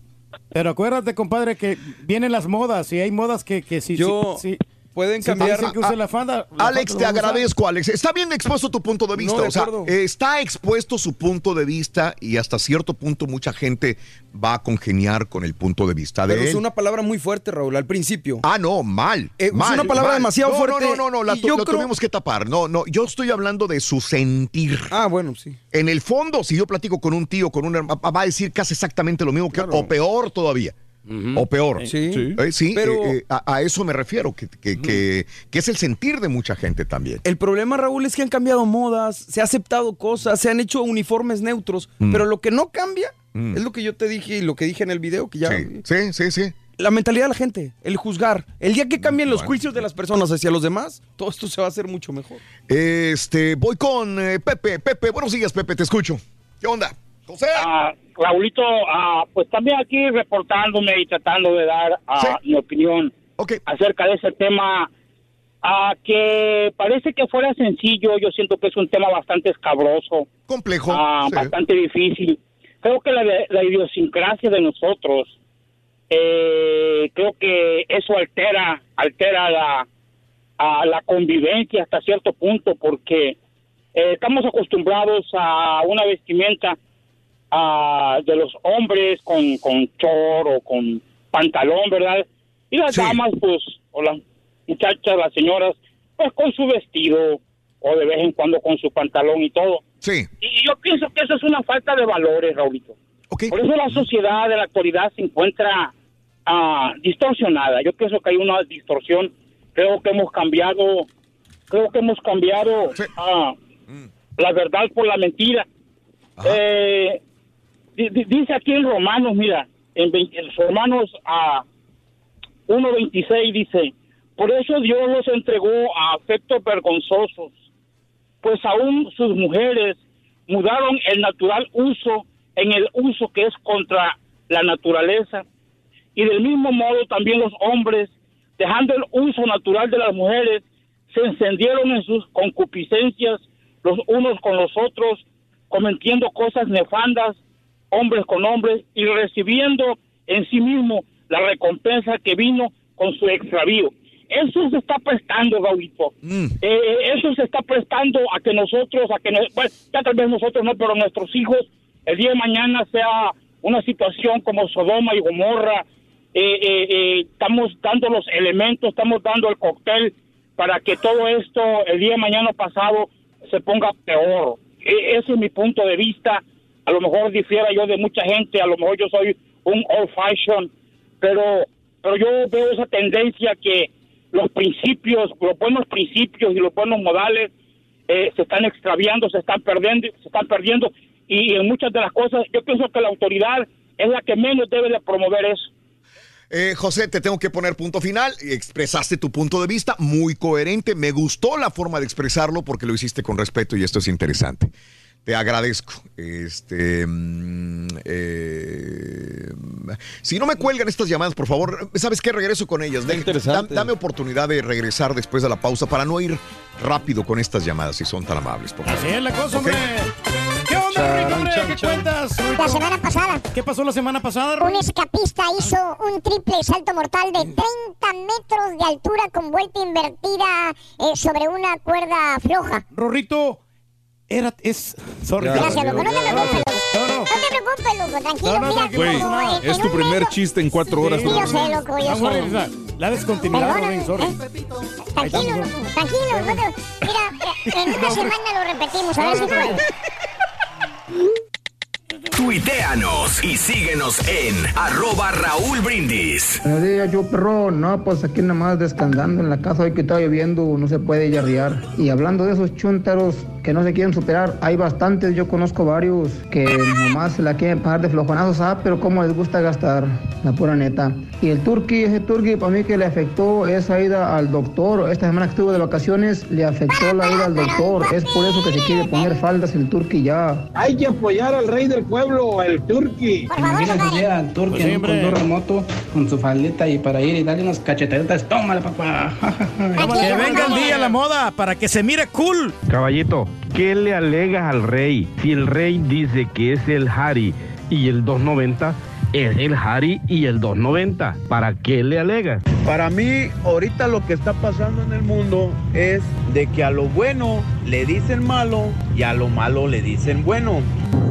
Pero acuérdate, compadre, que vienen las modas y hay modas que, que si, Yo- si- si- Pueden cambiar. dicen que use la falda. la Alex, te agradezco, Alex. Está bien expuesto tu punto de vista. No, de o sea, está expuesto su punto de vista y hasta cierto punto mucha gente va a congeniar con el punto de vista de Pero es él. una palabra muy fuerte, Raúl, al principio. Ah, no, mal. Eh, es mal, una palabra mal. demasiado No, fuerte. No, no, no, no, la yo lo creo- tuvimos que tapar. No, no, yo estoy hablando de su sentir. Ah, bueno, sí. En el fondo, si yo platico con un tío, con un hermano, va a decir casi exactamente lo mismo que o peor todavía. O peor. Sí. Sí. Eh, sí, Pero- eh, eh, a, a eso me refiero, que, que- que- que es el sentir de mucha gente también. El problema, Raúl, es que han cambiado modas, se ha aceptado cosas, se han hecho uniformes neutros, Mm. pero lo que no cambia Mm. es lo que yo te dije y lo que dije en el video, que ya... Sí, sí, sí, sí. La mentalidad de la gente, el juzgar. El día que cambien los juicios de las personas hacia los demás, todo esto se va a hacer mucho mejor. Este, voy con eh, Pepe. Pepe, buenos días, Pepe, te escucho. ¿Qué onda? José. Ah, Raulito, ah, pues también aquí reportándome y tratando de dar ah, mi opinión acerca de ese tema, ah, que parece que fuera sencillo, yo siento que es un tema bastante escabroso. Complejo. ah, sí. Bastante difícil. Creo que la, la idiosincrasia de nosotros, eh, creo que eso altera, altera la, a la convivencia hasta cierto punto, porque eh, estamos acostumbrados a una vestimenta ah, de los hombres con, con chor o con pantalón, ¿verdad? Y las damas, pues, o las muchachas, las señoras, pues con su vestido o de vez en cuando con su pantalón y todo. Sí. Y yo pienso que eso es una falta de valores, Raulito. Por eso la sociedad de la actualidad se encuentra ah, distorsionada. Yo pienso que hay una distorsión. Creo que hemos cambiado, creo que hemos cambiado ah, la verdad por la mentira. Eh, dice aquí en Romanos, mira, en, Romanos a 1.26 dice, por eso Dios los entregó a afectos vergonzosos, pues aún sus mujeres mudaron el natural uso en el uso que es contra la naturaleza. Y del mismo modo también los hombres, dejando el uso natural de las mujeres, se encendieron en sus concupiscencias los unos con los otros, cometiendo cosas nefandas, hombres con hombres, y recibiendo en sí mismo la recompensa que vino con su extravío. Eso se está prestando, Raulito. Eh, eso se está prestando a que nosotros, a que, no- bueno, ya tal vez nosotros no, pero nuestros hijos, el día de mañana sea una situación como Sodoma y Gomorra. Eh, eh, eh, estamos dando los elementos, estamos dando el cóctel para que todo esto el día de mañana pasado se ponga peor. Ese es mi punto de vista. A lo mejor difiera yo de mucha gente, a lo mejor yo soy un old fashion, pero, pero yo veo esa tendencia que los principios, los buenos principios y los buenos modales eh, se están extraviando, se están perdiendo, se están perdiendo y en muchas de las cosas yo pienso que la autoridad es la que menos debe de promover eso. Eh, José, te tengo que poner punto final. Expresaste tu punto de vista muy coherente. Me gustó la forma de expresarlo porque lo hiciste con respeto y esto es interesante. Te agradezco. Este, mm, eh, si no me cuelgan estas llamadas, por favor, ¿sabes qué? Regreso con ellas. Interesante. dam- dame oportunidad de regresar después de la pausa para no ir rápido con estas llamadas, si son tan amables. Por favor. Así es la cosa, hombre. ¿Qué onda, hombre? chan, ¿Qué chan. cuentas? La semana pasada. ¿Qué pasó la semana pasada, Un escapista hizo un triple salto mortal de 30 metros de altura con vuelta invertida eh, sobre una cuerda floja. Rorrito, era, es... Sorry. Gracias, loco. No te preocupes, loco. No, no. No te preocupes, loco. Tranquilo, No, no, mira. tranquilo, Güey, es en tu primer chiste en cuatro horas. Sí, yo sé, loco, yo sé. la, la descontinuidad, Rorín, sorry. ¿eh? Tranquilo, loco, tranquilo. no te- Mira, mira, en una semana lo repetimos, a ver si puedes. Tuiteanos y síguenos en arroba Raúl Brindis. Buenos días, yo perro. No, pues aquí nada más descansando en la casa. Hoy que está lloviendo, no se puede arriar. Y hablando de esos chúntaros que no se quieren superar, hay bastantes. Yo conozco varios que nomás se la quieren pagar de flojonazos, ah, pero cómo les gusta gastar, la pura neta. Y el turqui, ese turqui, para mí que le afectó esa ida al doctor. Esta semana que estuvo de vacaciones, le afectó la ida al doctor. Es por eso que se quiere poner faldas el turqui ya. Hay que apoyar al rey del pueblo, el turqui. Imagínate al turqui Pues en sí, un remoto con su faldita y para ir y darle unas cachetaditas. Tómale, papá. Que venga el día la moda para que se mire cool. Caballito, ¿qué le alegas al rey? Si el rey dice que es el Harry y el 290, es el Harry y el 290. ¿Para qué le alegas? Para mí, ahorita lo que está pasando en el mundo es de que a lo bueno le dicen malo y a lo malo le dicen bueno.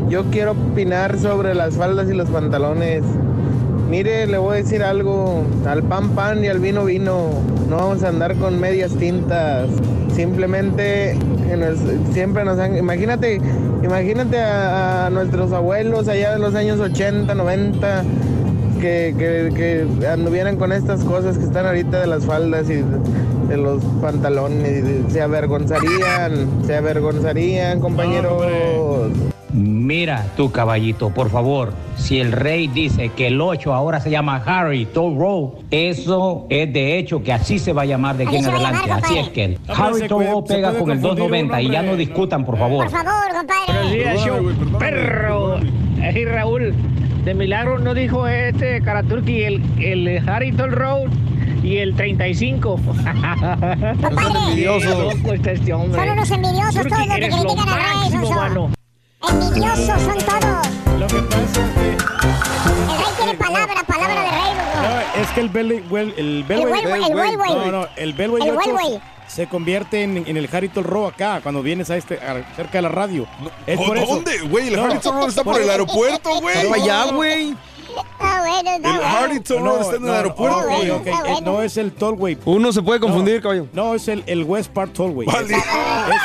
Yo quiero opinar sobre las faldas y los pantalones. Mire, le voy a decir algo, al pan pan y al vino vino, no vamos a andar con medias tintas. Simplemente siempre nos han, imagínate, imagínate a, a nuestros abuelos allá de los años 80, 90 que, que, que anduvieran con estas cosas que están ahorita de las faldas y de, los pantalones, se avergonzarían, se avergonzarían, compañeros. Mira, tu caballito, por favor, si el rey dice que el 8 ahora se llama Harry Toll Road, eso es de hecho que así se va a llamar de aquí en adelante. Así es que el Harry pega con el confundir 290 y ya no discutan, por favor. Por favor, compadre. Buenos días, show perro. Ey, Raúl, de milagro no dijo este Karaturki el, el Harrington Road y el 35. envidiosos. Qué loco está este hombre. Son unos envidiosos todos los que eres lo critican a Rey, máximo, son- mano. Envidiosos son todos. Lo que pasa es que... El rey tiene palabra, palabra de rey. No, es que el Bellway, well, el Bellway, Bellway, el Bellway. no, no, el Bellway El 8 Bellway. se convierte en, en el Harrington Row acá cuando vienes a este a- cerca de la radio. Es ¿Dó- por dónde, güey? El Harrington Road está por el aeropuerto, güey. Pero allá, güey. Ah, bueno, está El. Harrington Road está en el aeropuerto. ok, güey. ok, eh, no es el Tollway. Uno se puede confundir, caballo. No, es el, el West Park Tollway. Vale. Es,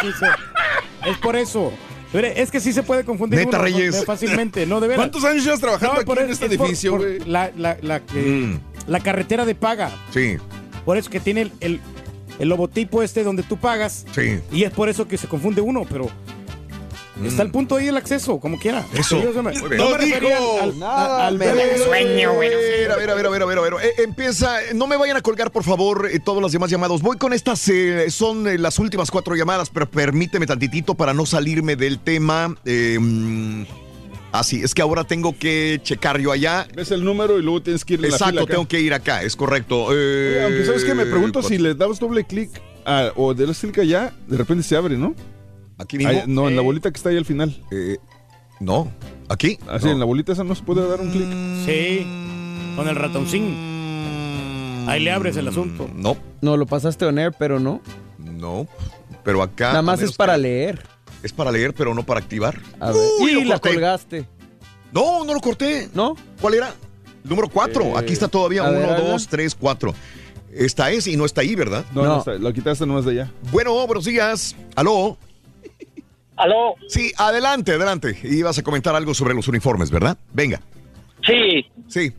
es- es- es por eso. Es que sí se puede confundir Neta, uno, Reyes. no, fácilmente, no de veras. ¿Cuántos años llevas trabajando aquí por en este es edificio, por güey? La, la, la, que- la carretera de paga. Sí, Por eso que tiene el, el, el logotipo este donde tú pagas. sí. Y es por eso que se confunde uno, pero está el punto ahí el acceso, como quiera. Eso. Yo se me- Muy bien. no No me dijo al, al, nada, al me bebé. da sueño, güey. A ver, a ver, a ver, a ver, a ver. Eh, empieza, no me vayan a colgar, por favor, eh, todos los demás llamados. Voy con estas, eh, son eh, las últimas cuatro llamadas, pero permíteme tantitito para no salirme del tema. Eh, mm, así, es que ahora tengo que checar yo allá. Ves el número y luego tienes que ir en la fila Exacto, acá. tengo que ir acá, es correcto. Eh, Oye, Aunque sabes que me pregunto si le dabas doble clic o le das clic allá, de repente se abre, ¿no? Aquí mismo. Ahí- no, en la Eh, bolita que está ahí al final. no, aquí. Así, No. en la bolita esa no se puede dar un clic. Sí, con el ratoncín. Ahí le abres el asunto. No. No, lo pasaste on air, pero no. No, pero acá. Nada más es para que- leer. Es para leer, pero no para activar. A ver. Uy, y lo la corté. colgaste. No, no lo corté. ¿No? ¿Cuál era? El número 4. Eh, Aquí está todavía. a ver, 1, hazla. 2, 3, 4. Esta es y no está ahí, ¿verdad? No, no, está, lo quitaste nomás de allá. Bueno, buenos días. ¿Aló? ¿Aló? Sí, adelante, adelante. Ibas a comentar algo sobre los uniformes, ¿verdad? Venga. Sí. Sí.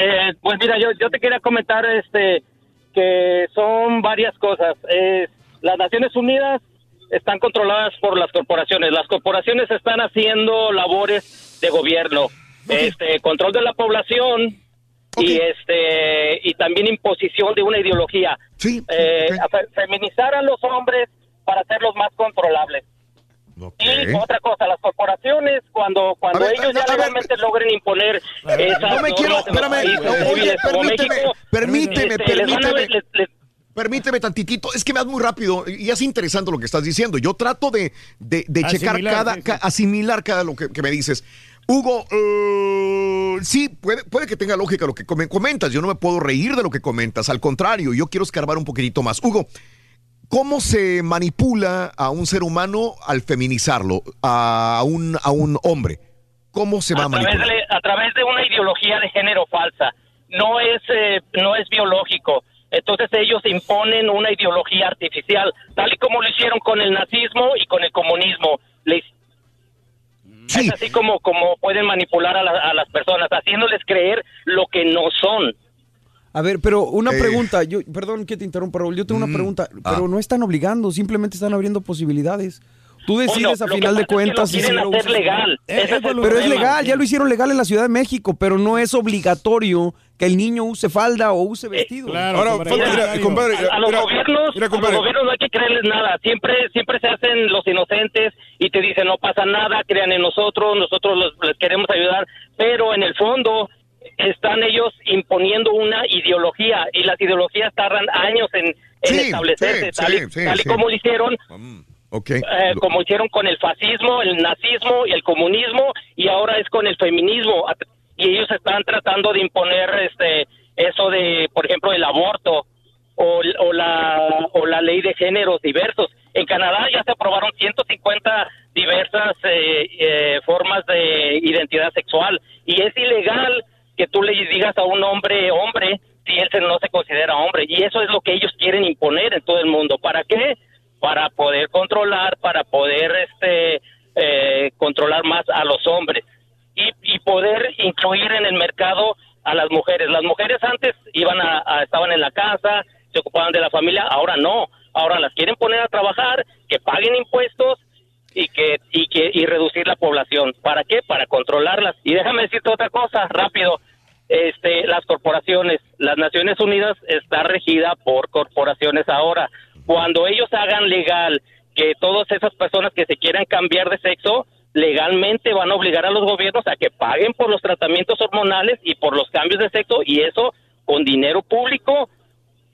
Eh, pues mira, yo, yo te quería comentar este que son varias cosas. Las Naciones Unidas están controladas por las corporaciones. Las corporaciones están haciendo labores de gobierno. Este control de la población y este y también imposición de una ideología. Sí. Eh, fe- feminizar a los hombres para hacerlos más controlables. Y otra cosa, las corporaciones cuando cuando ver, ellos no, ya ver. legalmente logren imponer esas No me quiero, espérame, oye, permíteme, México, permíteme, este, les permíteme. les- les- Permíteme tantitito, es que me das muy rápido y es interesante lo que estás diciendo. Yo trato de, de, de checar cada, sí, sí. ca- asimilar cada lo que, que me dices. Hugo, eh, sí, puede, puede que tenga lógica lo que come- comentas. Yo no me puedo reír de lo que comentas. Al contrario, yo quiero escarbar un poquitito más. Hugo, ¿cómo se manipula a un ser humano al feminizarlo, a un, a un hombre? ¿Cómo se va a manipular? de, a través de una ideología de género falsa. No es, eh, no es biológico. Entonces ellos imponen una ideología artificial, tal y como lo hicieron con el nazismo y con el comunismo. Le- Es así como, como pueden manipular a, la- a las personas, haciéndoles creer lo que no son. A ver, pero una Eh. pregunta, yo, perdón que te interrumpa, Raúl, yo tengo una Mm, pregunta, ah. pero no están obligando, simplemente están abriendo posibilidades. Tú decides Bueno, a final de pasa es que cuentas lo quieren hacer legal. Es el pero es legal, ya lo hicieron legal en la Ciudad de México, pero no es obligatorio que el niño use falda o use vestido. Ahora, Mira, mira, compadre, a, a los mira, gobiernos, mira, a los compadre. gobiernos no hay que creerles nada. Siempre, siempre se hacen los inocentes y te dicen no pasa nada, crean en nosotros, nosotros los, les queremos ayudar, pero en el fondo están ellos imponiendo una ideología y las ideologías tardan años en, en Sí, establecerse, sí, tal, y, sí, sí, tal y sí. como lo hicieron Ok. eh, como hicieron con el fascismo, el nazismo y el comunismo y ahora es con el feminismo y ellos están tratando de imponer este eso de por ejemplo el aborto o, o la o la ley de géneros diversos. En Canadá ya se aprobaron 150 diversas eh, eh, formas de identidad sexual y es ilegal que tú le digas a un hombre hombre si él no se considera hombre y eso es lo que ellos quieren imponer en todo el mundo. ¿Para qué? Para poder controlar, para poder este eh, controlar más a los hombres y, y poder incluir en el mercado a las mujeres. Las mujeres antes iban a- estaban en la casa, se ocupaban de la familia, ahora no. Ahora las quieren poner a trabajar, que paguen impuestos y que y que y reducir la población. ¿Para qué? Para controlarlas. Y déjame decirte otra cosa rápido. Este, las corporaciones, las Naciones Unidas está regida por corporaciones ahora. Cuando ellos hagan legal que todas esas personas que se quieran cambiar de sexo legalmente van a obligar a los gobiernos a que paguen por los tratamientos hormonales y por los cambios de sexo y eso con dinero público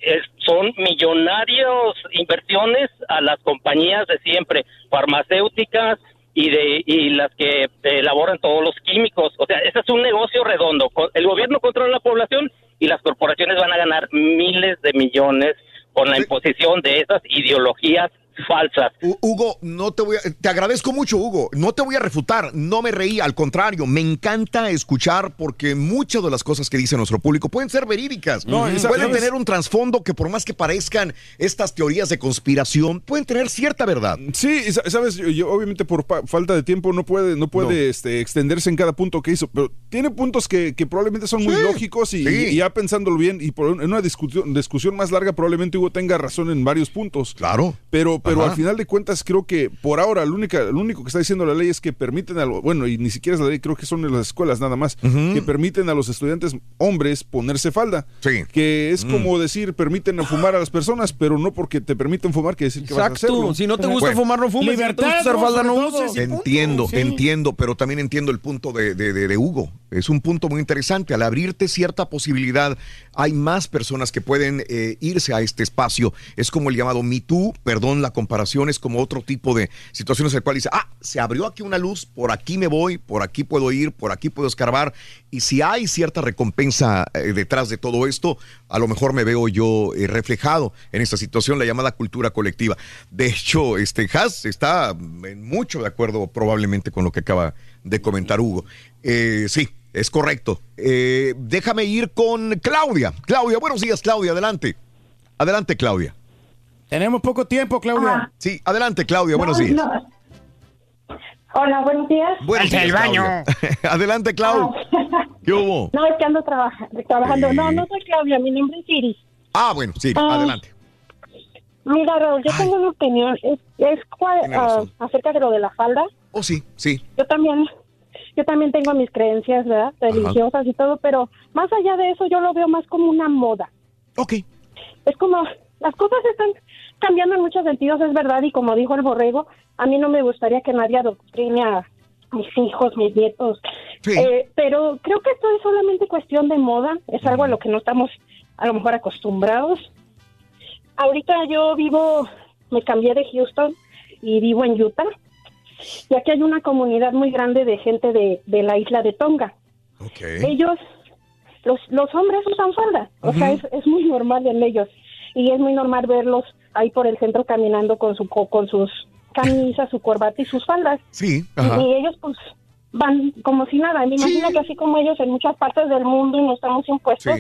es- son millonarios inversiones a las compañías de siempre, farmacéuticas y de y las que eh, elaboran todos los químicos. O sea, ese es un negocio redondo. El gobierno controla la población y las corporaciones van a ganar miles de millones con la imposición de esas ideologías falsas. Hu- Hugo, no te voy a, te agradezco mucho, Hugo. No te voy a refutar, no me reí, al contrario, me encanta escuchar porque muchas de las cosas que dice nuestro público pueden ser verídicas. No, pueden sabes- tener un trasfondo que por más que parezcan estas teorías de conspiración, pueden tener cierta verdad. Sí, sabes, yo, yo, obviamente por falta de tiempo no puede, no puede No. Este, extenderse en cada punto que hizo, pero tiene puntos que, que probablemente son muy Sí, lógicos y, sí. y ya pensándolo bien y por en una discusión, discusión más larga probablemente Hugo tenga razón en varios puntos. Claro. Pero, pero Ajá. al final de cuentas creo que por ahora lo, única, lo único que está diciendo la ley es que permiten a lo- bueno, y ni siquiera es la ley, creo que son en las escuelas nada más, que permiten a los estudiantes hombres ponerse falda. Sí. Que es Mm. como decir, permiten fumar a las personas, pero no porque te permiten fumar quiere decir que vas a Exacto, hacerlo. si no te gusta Bueno. fumar no fumes, si no te Libertad, gusta usar ¿no? falda no uses. Entiendo, sí. entiendo, pero también entiendo el punto de, de- de- de Hugo. Es un punto muy interesante. Al abrirte cierta posibilidad, hay más personas que pueden eh, irse a este espacio. Es como el llamado Me Too, perdón, la comparación es como otro tipo de situaciones en el cual dice, ah, se abrió aquí una luz, por aquí me voy, por aquí puedo ir, por aquí puedo escarbar. Y si hay cierta recompensa eh, detrás de todo esto, a lo mejor me veo yo eh, reflejado en esta situación, la llamada cultura colectiva. De hecho, este Haas está en mucho de acuerdo probablemente con lo que acaba de comentar Hugo. Sí, es correcto. Eh, déjame ir con Claudia. Claudia, buenos días, Claudia, adelante. Adelante, Claudia. Tenemos poco tiempo, Claudia. Sí, adelante, Claudia, buenos No, días. no. Hola, buenos días. Buenos días, Claudia. adelante, Clau. ¿Qué hubo? No, es que ando trabaja- trabajando. No, no soy Claudia, mi nombre es Iris. Ah, bueno, sí, Ah. adelante. Mira, Raúl, yo tengo una opinión. Es, es ah, acerca de lo de la falda. Oh, sí, sí. Yo también, yo también tengo mis creencias, ¿verdad? Religiosas y todo, pero más allá de eso yo lo veo más como una moda. Ok. Es como, las cosas están cambiando en muchos sentidos, es verdad, y como dijo el borrego, a mí no me gustaría que nadie adoctrine a mis hijos, mis nietos, Eh, pero creo que esto es solamente cuestión de moda, es algo a lo que no estamos a lo mejor acostumbrados. Ahorita yo vivo, me cambié de Houston y vivo en Utah, y aquí hay una comunidad muy grande de gente de, de la isla de Tonga. Ellos, los, los hombres usan falda, o sea, es, es muy normal en ellos, y es muy normal verlos ahí por el centro caminando con su co- con sus camisas, su corbata y sus faldas. Sí, Y, y ellos pues van como si nada. Me imagino que así como ellos en muchas partes del mundo y no estamos impuestos,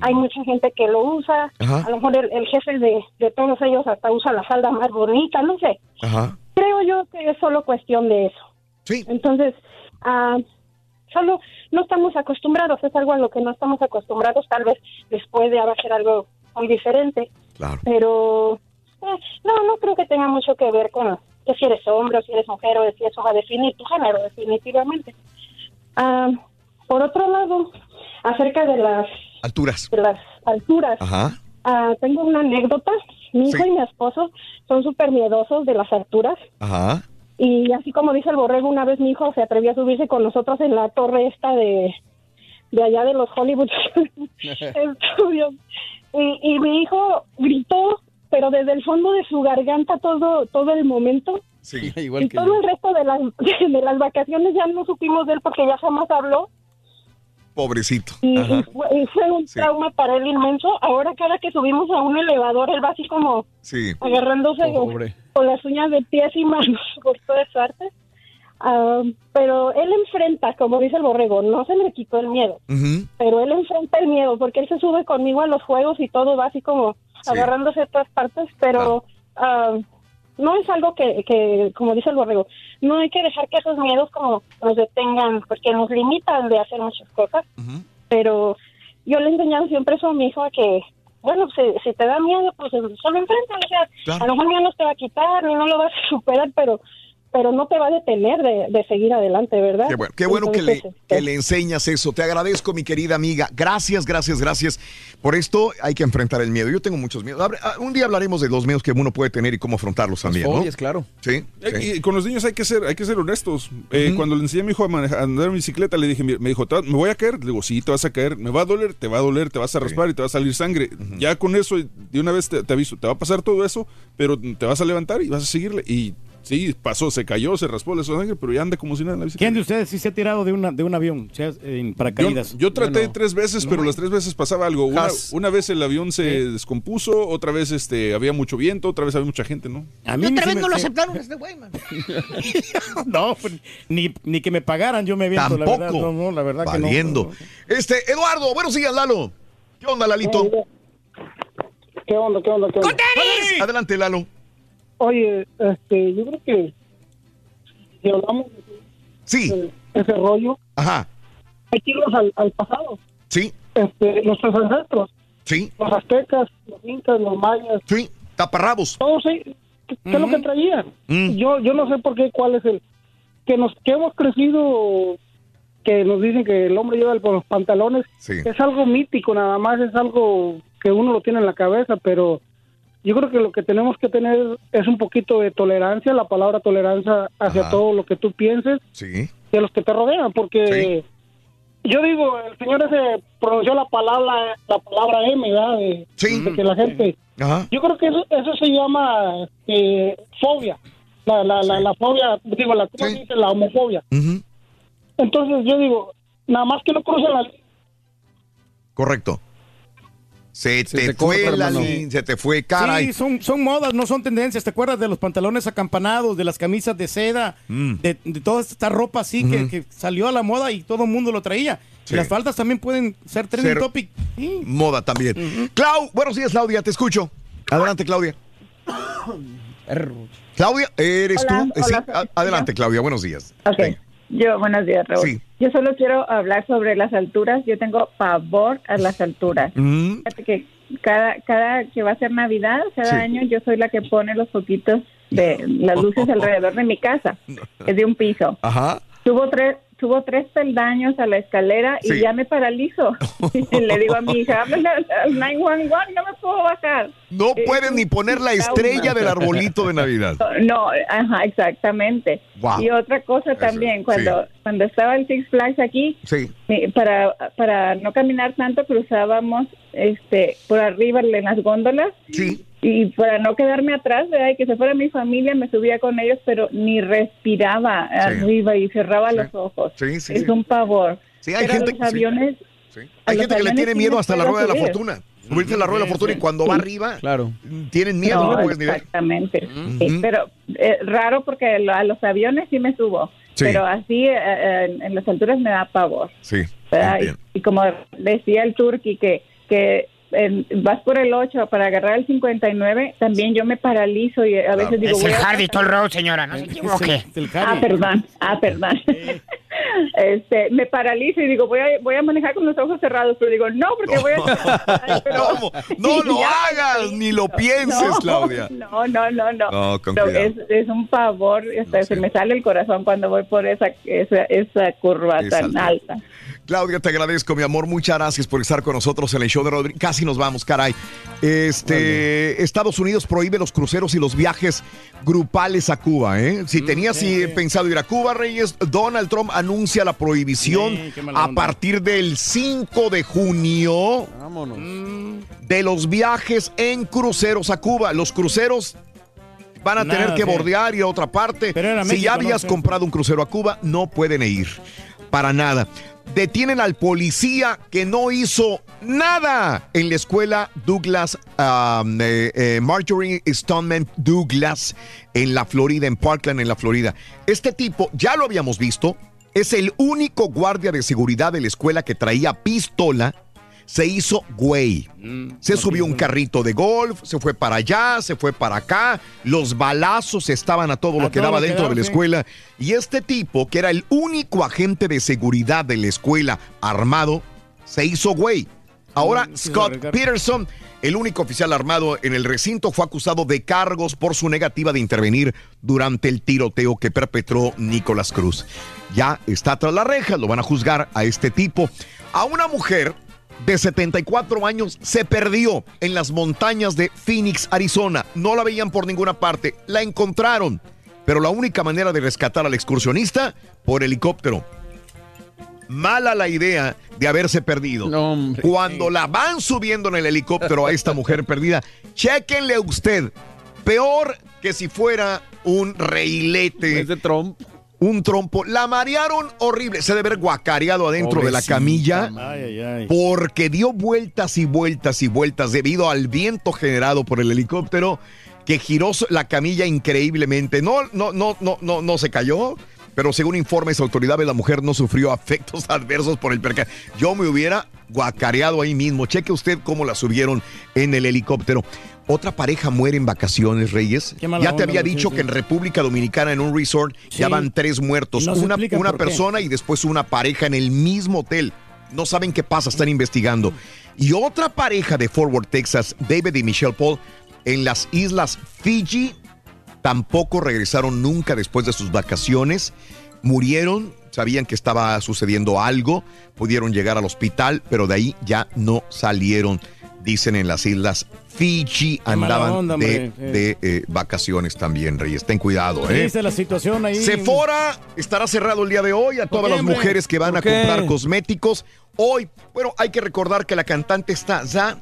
hay mucha gente que lo usa. Ajá. A lo mejor el, el jefe de, de todos ellos hasta usa la falda más bonita, no sé. Ajá. Creo yo que es solo cuestión de eso. Sí. Entonces, ah, solo no estamos acostumbrados, es algo a lo que no estamos acostumbrados. Tal vez después de ser algo muy diferente. Claro. Pero eh, no, no creo que tenga mucho que ver con que si eres hombre o si eres mujer o si eso va a definir tu género, definitivamente. Ah, por otro lado, acerca de las, Alturas. de las alturas, Ajá. ah, tengo una anécdota. Mi hijo Sí. y mi esposo son súper miedosos de las alturas. Ajá. Y así como dice el borrego, una vez mi hijo se atrevió a subirse con nosotros en la torre esta de, de allá de los Hollywood Studios. Y, y mi hijo gritó, pero desde el fondo de su garganta todo, todo el momento. Sí, y todo el resto de las, de las vacaciones ya no supimos de él porque ya jamás habló. Pobrecito. Y, fue, y fue un Sí. trauma para él inmenso. Ahora cada que subimos a un elevador, él va así como Sí. agarrándose Pobre. con las uñas de pies y manos por todas partes. Ah, pero él enfrenta, como dice el borrego, no se le quitó el miedo, pero él enfrenta el miedo porque él se sube conmigo a los juegos y todo va así como agarrándose de todas partes, pero ah, no es algo que, que, como dice el borrego, no hay que dejar que esos miedos como nos detengan porque nos limitan de hacer muchas cosas, pero yo le he enseñado siempre eso a mi hijo a que bueno, si, si te da miedo, pues solo enfrenta, o sea, Claro. a lo mejor ya no te va a quitar, no lo vas a superar, pero pero no te va a detener de, de seguir adelante, ¿verdad? Qué bueno, qué bueno que, le, Entonces, que le enseñas eso. Te agradezco, mi querida amiga. Gracias, gracias, gracias. Por esto hay que enfrentar el miedo. Yo tengo muchos miedos. Ah, Un día hablaremos de los miedos que uno puede tener y cómo afrontarlos también, ¿no? fobias, claro. Sí. Eh, sí. Y con los niños hay que ser, hay que ser honestos. Eh, Cuando le enseñé a mi hijo a, manejar- a andar en bicicleta, le dije, me dijo, "¿Te- ¿me voy a caer? Le digo, sí, te vas a caer. ¿Me va a doler? Te va a doler, te vas a raspar y te va a salir sangre. Ya con eso, de una vez te, te aviso, te va a pasar todo eso, pero te vas a levantar y vas a seguirle. Y sí, pasó, se cayó, se raspó, hizo sangre, pero ya anda como si nada en la bicicleta. ¿Quién de ustedes sí se ha tirado de, una, de un avión? Sea, en paracaídas. Yo, yo traté no. tres veces, pero las tres veces pasaba algo. Una, vez el avión se descompuso, otra vez este había mucho viento, otra vez había mucha gente, ¿no? A Y mí otra vez me- no lo aceptaron este güey, man. No, pues, ni, ni que me pagaran, yo me aviento, la verdad. Tampoco. No, no, la verdad Valiendo. Este, Eduardo, buenos días, Lalo. ¿Qué onda, Lalito? ¿Qué onda, qué onda, qué onda? Adelante, Lalo. Oye, este, yo creo que si hablamos sí. de ese rollo, Ajá. hay que irnos al, al pasado. Sí. Este, nuestros ancestros, Sí. los aztecas, los incas, los mayas. Sí, taparrabos. Todos, sí. ¿Qué, qué es lo que traían? Mm. Yo, yo no sé por qué, cuál es el... Que nos que hemos crecido, que nos dicen que el hombre lleva por los pantalones, Sí. es algo mítico nada más, es algo que uno lo tiene en la cabeza, pero yo creo que lo que tenemos que tener es un poquito de tolerancia, la palabra tolerancia hacia Ajá. todo lo que tú pienses Sí. y a los que te rodean, porque yo digo, el señor ese pronunció la palabra la palabra M, ¿verdad? De, de que la gente... Ajá. Yo creo que eso, eso se llama eh, fobia, la, la, la, la fobia, digo, la, ¿cómo dice? la homofobia. Entonces yo digo, nada más que no crucen la Correcto. Se, te, te fue corta, la se te fue, caray. Sí, son, son modas, no son tendencias. ¿Te acuerdas de los pantalones acampanados, de las camisas de seda, Mm. de, de toda esta ropa así que, salió a la moda y todo el mundo lo traía? Sí. Las faldas también pueden ser trending Ser- topic. Moda también. Clau, buenos días, Claudia, te escucho. Adelante, Claudia. Claudia, ¿eres Hola, tú? Eh, sí, hola, a- adelante, Claudia, buenos días. Ok, yo, buenos días, Raúl. Sí. Yo solo quiero hablar sobre las alturas. Yo tengo pavor a las alturas. Mm. Fíjate que cada, cada que va a ser Navidad, cada Sí. año, yo soy la que pone los foquitos de las luces alrededor de mi casa. Es de un piso. Ajá. Subo tres, subo tres peldaños a la escalera y ya me paralizo. Y le digo a mi hija, háblale al al 911, no me puedo bajar. No Es pueden ni poner la estrella del arbolito de Navidad. No, ajá, exactamente. Wow. Y otra cosa también, cuando, cuando estaba el Six Flags aquí, Sí. para, para no caminar tanto, cruzábamos este por arriba en las góndolas. Sí. Y para no quedarme atrás, ¿verdad? y que se fuera mi familia, me subía con ellos, pero ni respiraba arriba y cerraba los ojos. Sí, sí, es sí. un pavor. Sí, hay Pero gente los aviones... Hay los gente que le tiene miedo hasta la rueda de la fortuna. Subirse a la rueda de la fortuna y cuando va arriba, claro. tienen miedo, no, No, le puedes ni ver. exactamente. Sí, pero eh, raro porque lo- a los aviones sí me subo, Sí. pero así eh, eh, en, en las alturas me da pavor. Sí. Y, y como decía el turqui que, que en- vas por el 8 para agarrar el 59, también yo me paralizo y a veces digo... Es el Hardy Toll Road, señora, no se equivoque. Ah, perdón, ah, perdón. este, me paralizo y digo, voy a, voy a manejar con los ojos cerrados, pero digo, no, porque voy a... ¿Cómo? No lo hagas, ni lo pienses, No, Claudia. No, no, no, no. No, Pero es, es un pavor, hasta se me sale el corazón cuando voy por esa, esa, esa curva Es tan alta. alta. Claudia, te agradezco, mi amor. Muchas gracias por estar con nosotros en el show de Rodríguez. Casi nos vamos, caray. Este, Estados Unidos prohíbe los cruceros y los viajes grupales a Cuba, ¿eh? Si tenías eh, pensado ir a Cuba, Reyes, Donald Trump anuncia la prohibición Sí, a onda. partir del 5 de junio Vámonos. de los viajes en cruceros a Cuba. Los cruceros van a Nada, tener que sí. bordear y a otra parte. Pero si México, ya habías comprado un crucero a Cuba, no pueden ir. Para nada. Detienen al policía que no hizo nada en la escuela Douglas, um, eh, eh, Marjorie Stoneman Douglas, en la Florida, en Parkland, en la Florida. Este tipo, ya lo habíamos visto, es el único guardia de seguridad de la escuela que traía pistola. Se hizo güey. Se subió un carrito de golf, se fue para allá, se fue para acá. Los balazos estaban a todo lo que daba dentro de la escuela. Y este tipo, que era el único agente de seguridad de la escuela armado, se hizo güey. Ahora Mm, Scott. Peterson, el único oficial armado en el recinto, fue acusado de cargos por su negativa de intervenir durante el tiroteo que perpetró Nicolás Cruz. Ya está tras la reja, lo van a juzgar a este tipo. A una mujer de 74 años se perdió en las montañas de Phoenix, Arizona. No la veían por ninguna parte. La encontraron. Pero la única manera de rescatar al excursionista por helicóptero. Mala la idea de haberse perdido. Cuando la van subiendo en el helicóptero a esta mujer perdida, chéquenle usted. Peor que si fuera un reilete. de Trump. Un trompo. La marearon horrible. Se debe haber guacareado adentro de la camilla. Ay, ay, ay. Porque dio vueltas y vueltas y vueltas debido al viento generado por el helicóptero que giró la camilla increíblemente. No, no, no, no, no, no se cayó. Pero según informes autoridades, la mujer no sufrió afectos adversos por el percance. Yo me hubiera guacareado ahí mismo. Cheque usted cómo la subieron en el helicóptero. Otra pareja muere en vacaciones, Reyes. Ya te onda, había dicho sí. que en República Dominicana, en un resort, ya van tres muertos. No una qué. persona y después una pareja en el mismo hotel. No saben qué pasa, están investigando. Y otra pareja de Forward, Texas, David y Michelle Paul, en las islas Fiji, tampoco regresaron nunca después de sus vacaciones. Murieron, sabían que estaba sucediendo algo, pudieron llegar al hospital, pero de ahí ya no salieron, dicen en las islas Fiji. Andaban onda, de, hombre. de, eh, vacaciones también, Reyes. Ten cuidado, ¿eh? Triste la situación ahí. Sephora estará cerrado el día de hoy a todas qué, las mujeres que van ¿Por a comprar cosméticos. Hoy, bueno, hay que recordar que la cantante está ya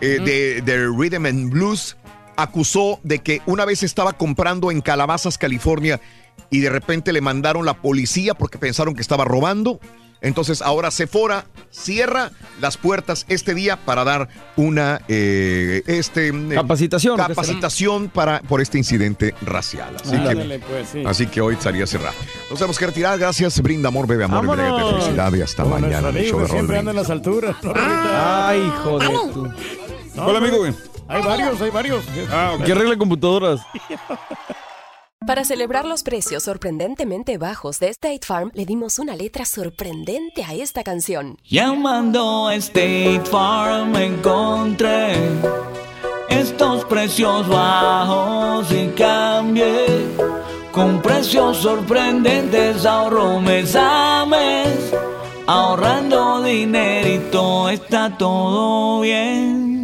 eh, de, de Rhythm and Blues acusó de que una vez estaba comprando en Calabazas, California, y de repente le mandaron la policía porque pensaron que estaba robando. Entonces ahora Sephora cierra las puertas este día para dar una eh, este, eh, Capacitación, capacitación para, por este incidente racial. Así, que, pues, sí. así que hoy estaría cerrado. Nos tenemos que retirar. Gracias, Brinda Amor, Bebe Amor, embriágate de felicidad y hasta Como mañana. show de siempre anda en las alturas. Ay, hijo de tu. No, Hola, amigo. Hay varios, hay varios. Ah, ¿Qué arregla computadoras? Para celebrar los precios sorprendentemente bajos de State Farm, le dimos una letra sorprendente a esta canción. Llamando a State Farm encontré estos precios bajos y cambié Con precios sorprendentes ahorro mes a mes. Ahorrando dinerito está todo bien.